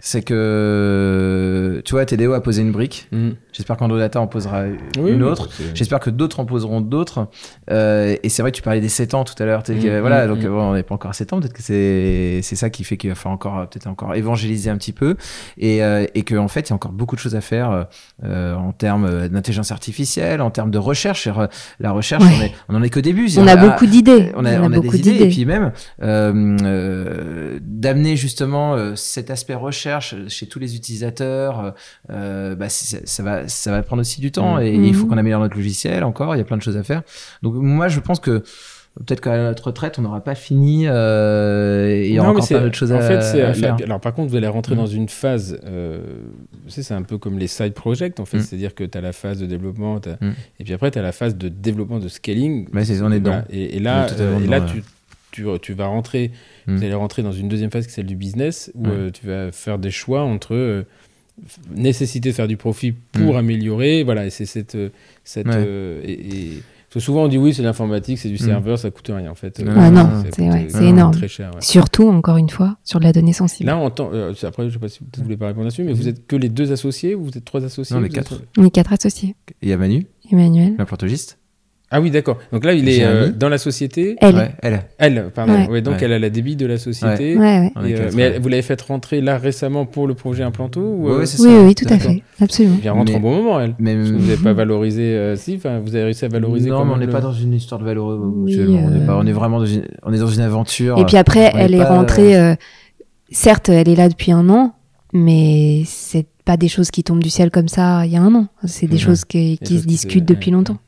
Speaker 3: C'est que tu vois TDO a posé une brique.
Speaker 1: Mhm.
Speaker 3: J'espère qu'en deux data on posera
Speaker 1: Oui,
Speaker 3: une
Speaker 1: oui,
Speaker 3: autre. J'espère que d'autres en poseront d'autres. Euh, et c'est vrai que tu parlais des 7 ans tout à l'heure. tu sais, que,
Speaker 1: Mm,
Speaker 3: voilà,
Speaker 1: mm,
Speaker 3: donc
Speaker 1: mm.
Speaker 3: bon, on n'est pas encore à 7 ans. Peut-être que c'est c'est ça qui fait qu'il va falloir encore peut-être encore évangéliser un petit peu. Et, euh, et qu'en fait, il y a encore beaucoup de choses à faire euh, en termes d'intelligence artificielle, en termes de recherche. La recherche,
Speaker 2: Ouais.
Speaker 3: on, est, on en est qu'au début.
Speaker 2: On a beaucoup d'idées.
Speaker 3: on a, on a
Speaker 2: beaucoup
Speaker 3: des idées, et puis même euh, euh, d'amener justement euh, cet aspect recherche chez tous les utilisateurs, euh, bah, ça va, ça va prendre aussi du temps
Speaker 1: Mhm.
Speaker 3: et il faut
Speaker 2: Mhm.
Speaker 3: qu'on améliore notre logiciel encore. Il y a plein de choses à faire. Donc moi, je pense que peut-être qu'à notre retraite, on n'aura pas fini. Euh, et il y aura
Speaker 1: mais
Speaker 3: encore plein d'autres choses
Speaker 1: en
Speaker 3: à,
Speaker 1: fait, c'est-
Speaker 3: à faire.
Speaker 1: la- alors par contre, vous allez rentrer
Speaker 3: Mm.
Speaker 1: dans une phase, euh, tu sais, c'est un peu comme les side projects en fait,
Speaker 3: Mm.
Speaker 1: c'est-à-dire que tu as la phase de développement,
Speaker 3: Mm.
Speaker 1: et puis après tu as la phase de développement, de scaling.
Speaker 3: Ouais, c'est- on est
Speaker 1: Voilà.
Speaker 3: dedans.
Speaker 1: Et, et là, euh, et là
Speaker 3: dedans,
Speaker 1: tu, tu, tu vas rentrer,
Speaker 3: Mm.
Speaker 1: vous allez rentrer dans une deuxième phase qui est celle du business, où tu vas faire des choix entre nécessité de faire du profit pour
Speaker 3: Mm.
Speaker 1: améliorer, voilà, et c'est cette... euh, cette
Speaker 3: Ouais.
Speaker 1: euh, et, et- parce que souvent on dit oui, c'est l'informatique, c'est du
Speaker 3: Mm.
Speaker 1: serveur, ça coûte rien en fait.
Speaker 3: Ah
Speaker 2: Ah non, c'est ouais,
Speaker 1: euh,
Speaker 2: c'est énorme.
Speaker 1: Très cher. ouais.
Speaker 2: Surtout, encore une fois, sur de la donnée sensible.
Speaker 1: Là, on entend, euh, après, je sais pas si vous voulez pas répondre là-dessus, mais vous êtes que les deux associés ou vous êtes trois associés
Speaker 3: Non, on est
Speaker 1: vous êtes-
Speaker 3: quatre.
Speaker 2: On est quatre associés.
Speaker 3: Et il y a Manu,
Speaker 2: Emmanuel.
Speaker 3: l'implantologiste.
Speaker 1: Ah oui, d'accord. Donc là, il est euh, dans la société.
Speaker 2: Elle.
Speaker 3: Ouais, elle.
Speaker 1: Elle, pardon.
Speaker 2: Ouais.
Speaker 1: Ouais, donc
Speaker 3: Ouais.
Speaker 1: elle a la débit de la société. Et, euh, mais elle- vous l'avez fait rentrer là récemment pour le projet Implanto ou,
Speaker 3: Ouais,
Speaker 1: euh,
Speaker 2: Oui,
Speaker 3: ça.
Speaker 2: oui, tout à fait. Absolument.
Speaker 1: Elle rentre
Speaker 3: Mais-
Speaker 1: en bon moment, elle.
Speaker 3: Mais
Speaker 1: Parce que vous n'avez pas valorisé. euh, si, enfin, vous avez réussi à valoriser.
Speaker 3: Non, mais on n'est
Speaker 1: le-
Speaker 3: pas dans une histoire de valeur.
Speaker 2: Oui,
Speaker 3: on, est pas, on est vraiment dans une, on est dans une aventure.
Speaker 2: Et puis après,
Speaker 3: on
Speaker 2: elle est
Speaker 3: pas-
Speaker 2: rentrée. euh, certes, elle est là depuis un an, mais c'est pas des choses qui tombent du ciel comme ça il y a un an. C'est des choses qui, se discutent depuis longtemps.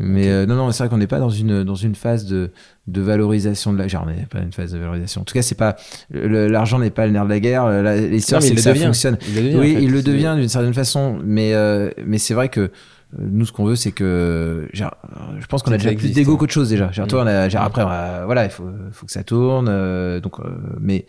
Speaker 3: Mais euh, non, non, c'est vrai qu'on n'est pas dans une dans une phase de de valorisation de la. Genre, on n'est pas dans une phase de valorisation. En tout cas, c'est pas l'argent n'est pas le nerf de la guerre. L'histoire,
Speaker 1: mais
Speaker 3: c'est que ça
Speaker 1: devient.
Speaker 3: fonctionne.
Speaker 1: Il devient,
Speaker 3: oui,
Speaker 1: en fait.
Speaker 3: il le devient d'une certaine façon, mais euh, mais c'est vrai que euh, nous, ce qu'on veut, c'est que genre, je pense qu'on a déjà plus d'ego
Speaker 1: hein.
Speaker 3: qu'autre chose déjà. Genre,
Speaker 1: Mm.
Speaker 3: toi, on a, genre, après, on a- voilà, il faut faut que ça tourne. euh, donc, euh, mais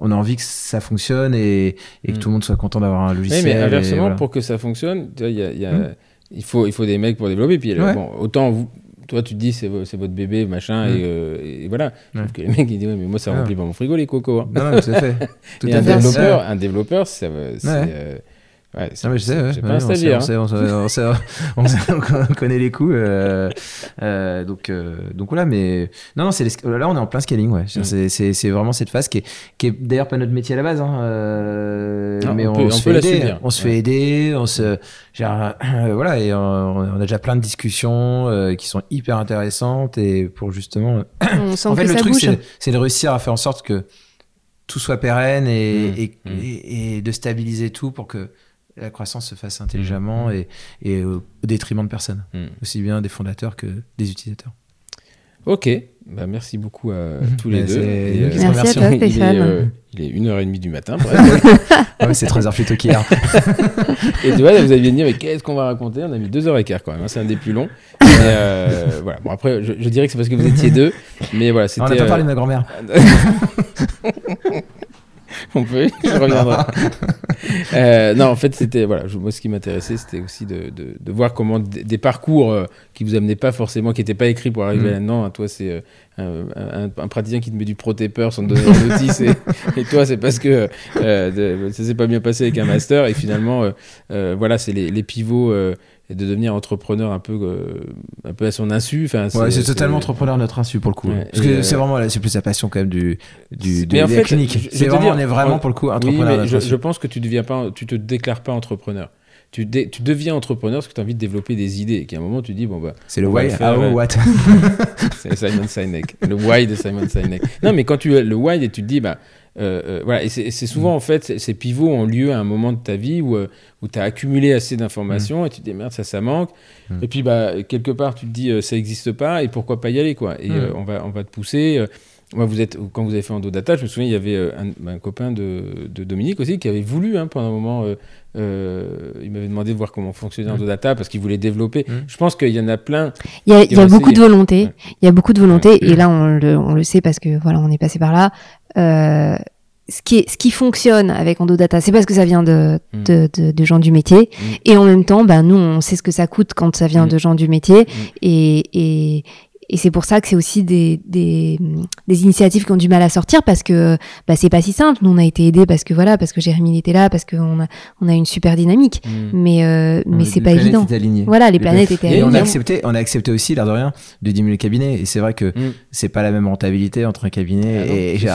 Speaker 3: on a envie que ça fonctionne et, et que
Speaker 1: Mm.
Speaker 3: tout le monde soit content d'avoir un
Speaker 1: Oui,
Speaker 3: logiciel.
Speaker 1: mais
Speaker 3: et
Speaker 1: inversement,
Speaker 3: voilà.
Speaker 1: pour que ça fonctionne, il y a- y a-
Speaker 3: Hmm.
Speaker 1: Il faut, il faut des mecs pour développer. Puis,
Speaker 3: Ouais.
Speaker 1: bon, autant vous, toi, tu te dis, c'est vo- c'est votre bébé, machin,
Speaker 3: Mm.
Speaker 1: et, euh, et voilà.
Speaker 3: Ouais.
Speaker 1: Sauf que le mec, il dit, ouais, mais moi, ça
Speaker 3: Ouais.
Speaker 1: remplit pas mon frigo, les cocos. hein.
Speaker 3: Non, non, tout à fait. Tout
Speaker 1: Et
Speaker 3: à
Speaker 1: un
Speaker 3: fait.
Speaker 1: développeur,
Speaker 3: Ouais.
Speaker 1: un développeur, ça va- c'est. Euh, ouais,
Speaker 3: Non, mais je sais, ouais. Ouais, on sait-. On, sait, on, sait, connaît les coups. euh, euh, donc, euh, donc voilà, mais non, non, les- là on est en plein scaling. Ouais.
Speaker 1: Mm.
Speaker 3: C'est, vraiment cette phase qui est, qui est d'ailleurs pas notre métier à la base. Hein, euh,
Speaker 1: Non,
Speaker 3: mais
Speaker 1: on peut-
Speaker 3: se fait aider.
Speaker 1: subir.
Speaker 3: On se fait aider. On se, genre, voilà, et on, a déjà plein de discussions euh, qui sont hyper intéressantes et pour justement
Speaker 2: On
Speaker 3: en fait, le truc, c'est, de réussir à faire en sorte que tout soit pérenne et, et,
Speaker 1: mmh.
Speaker 3: et- et de stabiliser tout pour que la croissance se fasse
Speaker 1: Mmh,
Speaker 3: intelligemment et, et au, détriment de personne,
Speaker 1: Mm.
Speaker 3: aussi bien des fondateurs que des utilisateurs.
Speaker 1: Ok, bah, merci beaucoup à tous les
Speaker 3: Bah,
Speaker 1: deux. Et,
Speaker 3: te
Speaker 2: Merci à toi,
Speaker 1: il, est,
Speaker 2: Stéphane.
Speaker 1: euh, il est 1h30 du matin.
Speaker 3: Ouais, c'est trois heures plus tôt qu'hier.
Speaker 1: Et tu vois, vous aviez dit, mais qu'est-ce qu'on va raconter? On a mis 2h15 quand même, hein, c'est un des plus longs. Mais, euh, voilà. Bon, après, je, je dirais que c'est parce que vous étiez deux. Mais voilà, c'était.
Speaker 3: on n'a pas
Speaker 1: euh,
Speaker 3: parlé de ma grand-mère.
Speaker 1: On peut, je reviendrai. Euh, non, en fait, c'était voilà. moi, ce qui m'intéressait, c'était aussi de, de, de voir comment des parcours euh, qui vous amenaient pas forcément, qui n'étaient pas écrits pour arriver
Speaker 3: Mm.
Speaker 1: là-dedans. hein, toi, c'est euh, un, un- un praticien qui te met du protépeur sans te donner la notice, et, et toi, c'est parce que euh, de- ça s'est pas bien passé avec un master. Et finalement, voilà, c'est les, les pivots. Et de devenir entrepreneur un peu, euh, un peu à son insu. Enfin,
Speaker 3: Ouais, c'est totalement entrepreneur notre insu pour le coup.
Speaker 1: Ouais,
Speaker 3: Parce que
Speaker 1: euh,
Speaker 3: c'est vraiment, c'est plus la passion quand même du, du, de
Speaker 1: Mais en
Speaker 3: la
Speaker 1: fait,
Speaker 3: clinique. C'est vraiment,
Speaker 1: dire,
Speaker 3: on est vraiment pour le coup
Speaker 1: Oui,
Speaker 3: entrepreneur
Speaker 1: mais je, pense que tu deviens pas, tu te déclares pas entrepreneur. Tu, dé- tu deviens entrepreneur parce que tu as envie de développer des idées. Et qu'à un moment, tu dis, bon, bah,
Speaker 3: C'est le why,
Speaker 1: le faire,
Speaker 3: how,
Speaker 1: ouais.
Speaker 3: what?
Speaker 1: c'est Simon Sinek. le why de Simon Sinek. Non, mais quand tu le why et tu te dis, bah, euh, euh, voilà, et c'est souvent en fait, ces- pivots ont lieu à un moment de ta vie où, euh, où tu as accumulé assez d'informations et tu te dis, merde, ça, ça manque.
Speaker 3: Mm.
Speaker 1: Et puis, bah, quelque part, tu te dis, ça n'existe pas et pourquoi pas y aller, quoi. Et
Speaker 3: Mm.
Speaker 1: on, va, on va te pousser. Moi, vous êtes, quand vous avez fait Endodata, je me souviens, il y avait euh, un, un copain de, de Dominique aussi qui avait voulu, hein, pendant un moment, euh, euh, il m'avait demandé de voir comment fonctionnait
Speaker 3: Mm.
Speaker 1: Endodata parce qu'il voulait développer.
Speaker 3: Mm.
Speaker 1: Je pense qu'il y en a plein.
Speaker 2: Il y a, y beaucoup de volonté.
Speaker 1: Ouais.
Speaker 2: Il y a beaucoup de volonté.
Speaker 1: Ouais.
Speaker 2: Et là, on le, on le sait parce que voilà, on est passé par là. Euh, ce qui, est, ce qui fonctionne avec Endodata, c'est parce que ça vient de,
Speaker 1: Mm.
Speaker 2: de, de, de gens du métier. Et en même temps, bah, nous, on sait ce que ça coûte quand ça vient
Speaker 1: Mm.
Speaker 2: de gens du métier. Et, et, et c'est pour ça que c'est aussi des, des, des initiatives qui ont du mal à sortir parce que bah, c'est pas si simple. Nous, on a été aidés parce que voilà, parce que Jérémy était là, parce qu'on a, on a une super dynamique.
Speaker 1: Mm.
Speaker 2: Mais, euh, mais c'est pas évident. Voilà, les
Speaker 3: Les
Speaker 2: planètes étaient
Speaker 3: Et on a
Speaker 2: alignées.
Speaker 3: accepté, on a accepté aussi, l'air de rien, de diminuer le cabinet. Et c'est vrai que
Speaker 1: Mm.
Speaker 3: c'est pas la même rentabilité entre un cabinet
Speaker 1: Ah
Speaker 3: et
Speaker 1: c'est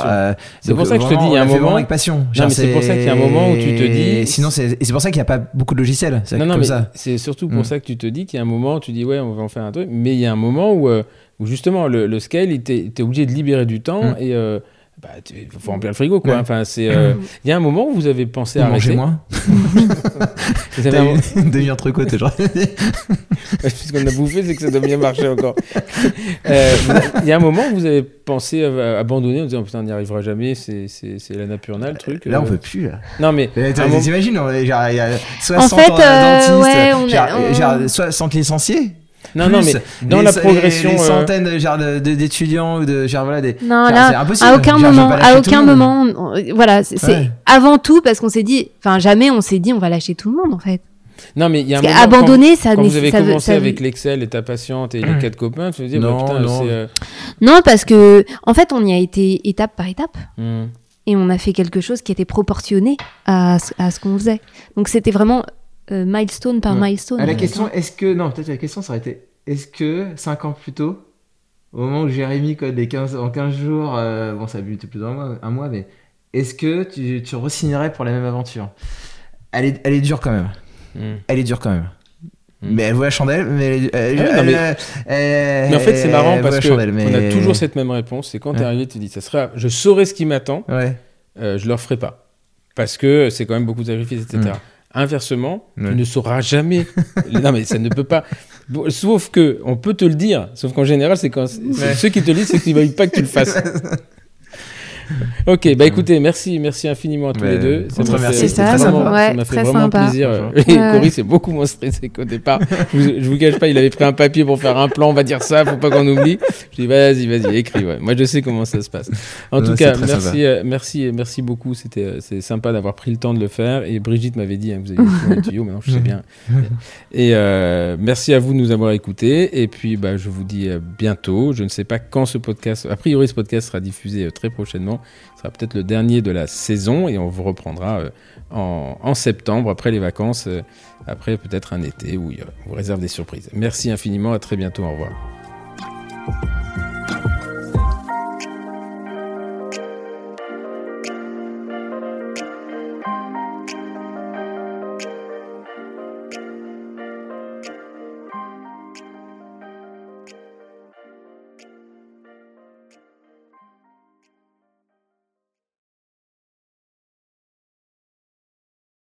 Speaker 3: euh,
Speaker 1: pour ça que je te
Speaker 3: vraiment,
Speaker 1: dis, il y a un moment-
Speaker 3: vraiment avec passion.
Speaker 1: C'est pour ça qu'il y a un moment où tu te dis-
Speaker 3: Sinon, c'est et c'est pour ça qu'il n'y a pas beaucoup de logiciels. C'est
Speaker 1: Non, non,
Speaker 3: comme
Speaker 1: mais c'est surtout pour
Speaker 3: Mm.
Speaker 1: ça que tu te dis qu'il y a un moment où tu dis ouais, on va en faire un truc, mais il y a un moment où, euh, où justement le, le scale, t'es obligé de libérer du temps
Speaker 3: Mm.
Speaker 1: et euh, bah, il faut remplir le frigo quoi.
Speaker 3: Ouais.
Speaker 1: Enfin, c'est euh, il y a un moment où vous avez pensé à
Speaker 3: Manger
Speaker 1: arrêter.
Speaker 3: moins.
Speaker 1: Vous avez un moment-
Speaker 3: Demi-entrecôte, genre.
Speaker 1: Puisqu'on a bouffé, c'est que ça doit bien marcher encore. Euh, Il y a un moment où vous avez pensé à, à abandonner en disant putain, on n'y arrivera jamais, c'est la napurnale le truc.
Speaker 3: Là, on
Speaker 1: euh.
Speaker 3: peut plus. Là.
Speaker 1: Non, mais. Moment-
Speaker 3: T'imagines, on genre, il y a 60
Speaker 2: fait,
Speaker 3: ans
Speaker 2: euh,
Speaker 3: dentistes,
Speaker 2: ouais, on est-
Speaker 3: genre,
Speaker 2: on-
Speaker 3: genre 60 licenciés.
Speaker 1: Non, non, mais dans
Speaker 3: les-
Speaker 1: la progression,
Speaker 3: Les,
Speaker 1: euh,
Speaker 3: centaines genre, de- de- d'étudiants ou de. Genre, voilà, des,
Speaker 2: Non,
Speaker 3: genre,
Speaker 2: là,
Speaker 3: c'est impossible.
Speaker 2: à aucun
Speaker 3: Genre,
Speaker 2: moment, à aucun moment, on- voilà, c'est
Speaker 3: Ouais.
Speaker 2: avant tout parce qu'on s'est dit, enfin jamais on s'est dit on va lâcher tout le monde en fait.
Speaker 1: Non, mais il y a un moment. quand-
Speaker 2: qu'abandonner, ça,
Speaker 1: Quand vous avez
Speaker 2: ça veut-
Speaker 1: commencé
Speaker 2: ça veut-
Speaker 1: avec l'Excel et ta patiente et les quatre copains, tu te dis, bah,
Speaker 3: Non,
Speaker 1: putain,
Speaker 3: non.
Speaker 1: euh,
Speaker 2: Non, parce que en fait on y a été étape par étape
Speaker 1: hmm.
Speaker 2: et on a fait quelque chose qui était proportionné à, à ce qu'on faisait. Donc c'était vraiment euh, milestone par
Speaker 3: Ouais.
Speaker 2: milestone.
Speaker 3: À la question, est-ce que. Non, peut-être la question, ça aurait été est-ce que 5 ans plus tôt, au moment où Jérémy code les 15, en 15 jours, euh, bon, ça a buté plus d'un mois, un mois, mais est-ce que tu, tu re-signerais pour la même aventure? Elle est, elle est dure quand même.
Speaker 1: Hmm.
Speaker 3: Elle est dure quand même.
Speaker 1: Mm.
Speaker 3: Mais elle vaut la chandelle, mais elle, est- elle-
Speaker 1: Ah non, mais-
Speaker 3: elle- elle-
Speaker 1: Mais en fait, c'est marrant parce que
Speaker 3: mais-
Speaker 1: on a toujours cette même réponse. C'est quand t'es
Speaker 3: Ouais.
Speaker 1: arrivé, tu dis, ça sera, je saurais ce qui m'attend,
Speaker 3: Ouais.
Speaker 1: euh, je le referai pas. Parce que c'est quand même beaucoup de sacrifices, etc. Inversement.
Speaker 3: Ouais.
Speaker 1: tu ne sauras jamais. non, mais ça ne peut pas. Bon, Sauf que, on peut te le dire. Sauf qu'en général, c'est quand
Speaker 3: Ouais.
Speaker 1: ceux qui te le disent, c'est qu'ils ne veulent pas que tu le fasses. Ok, bah écoutez, merci, merci infiniment à tous les deux.
Speaker 3: te
Speaker 1: m'a fait- ça vraiment-
Speaker 2: sympa.
Speaker 1: ça
Speaker 2: Ouais,
Speaker 1: m'a fait
Speaker 2: très
Speaker 1: vraiment
Speaker 2: sympa.
Speaker 1: plaisir. Et
Speaker 2: Ouais.
Speaker 1: Cory, c'est beaucoup moins stressé qu'au départ. je, vous- je vous cache pas, il avait pris un papier pour faire un plan, on va dire ça, faut pas qu'on oublie. Je dis vas-y, vas-y, écris. Ouais. Moi, je sais comment ça se passe. En tout cas, merci, euh, merci, merci beaucoup. C'était, euh, c'est sympa d'avoir pris le temps de le faire. Et Brigitte m'avait dit hein, que vous avez les tuyaux. Maintenant, je sais bien. Et euh, merci à vous de nous avoir écoutés. Et puis, bah, je vous dis bientôt. Je ne sais pas quand ce podcast. A priori, ce podcast sera diffusé très prochainement. Ce sera peut-être le dernier de la saison et on vous reprendra euh, en, septembre, après les vacances, euh, après peut-être un été où on vous réserve des surprises. Merci infiniment, à très bientôt, au revoir.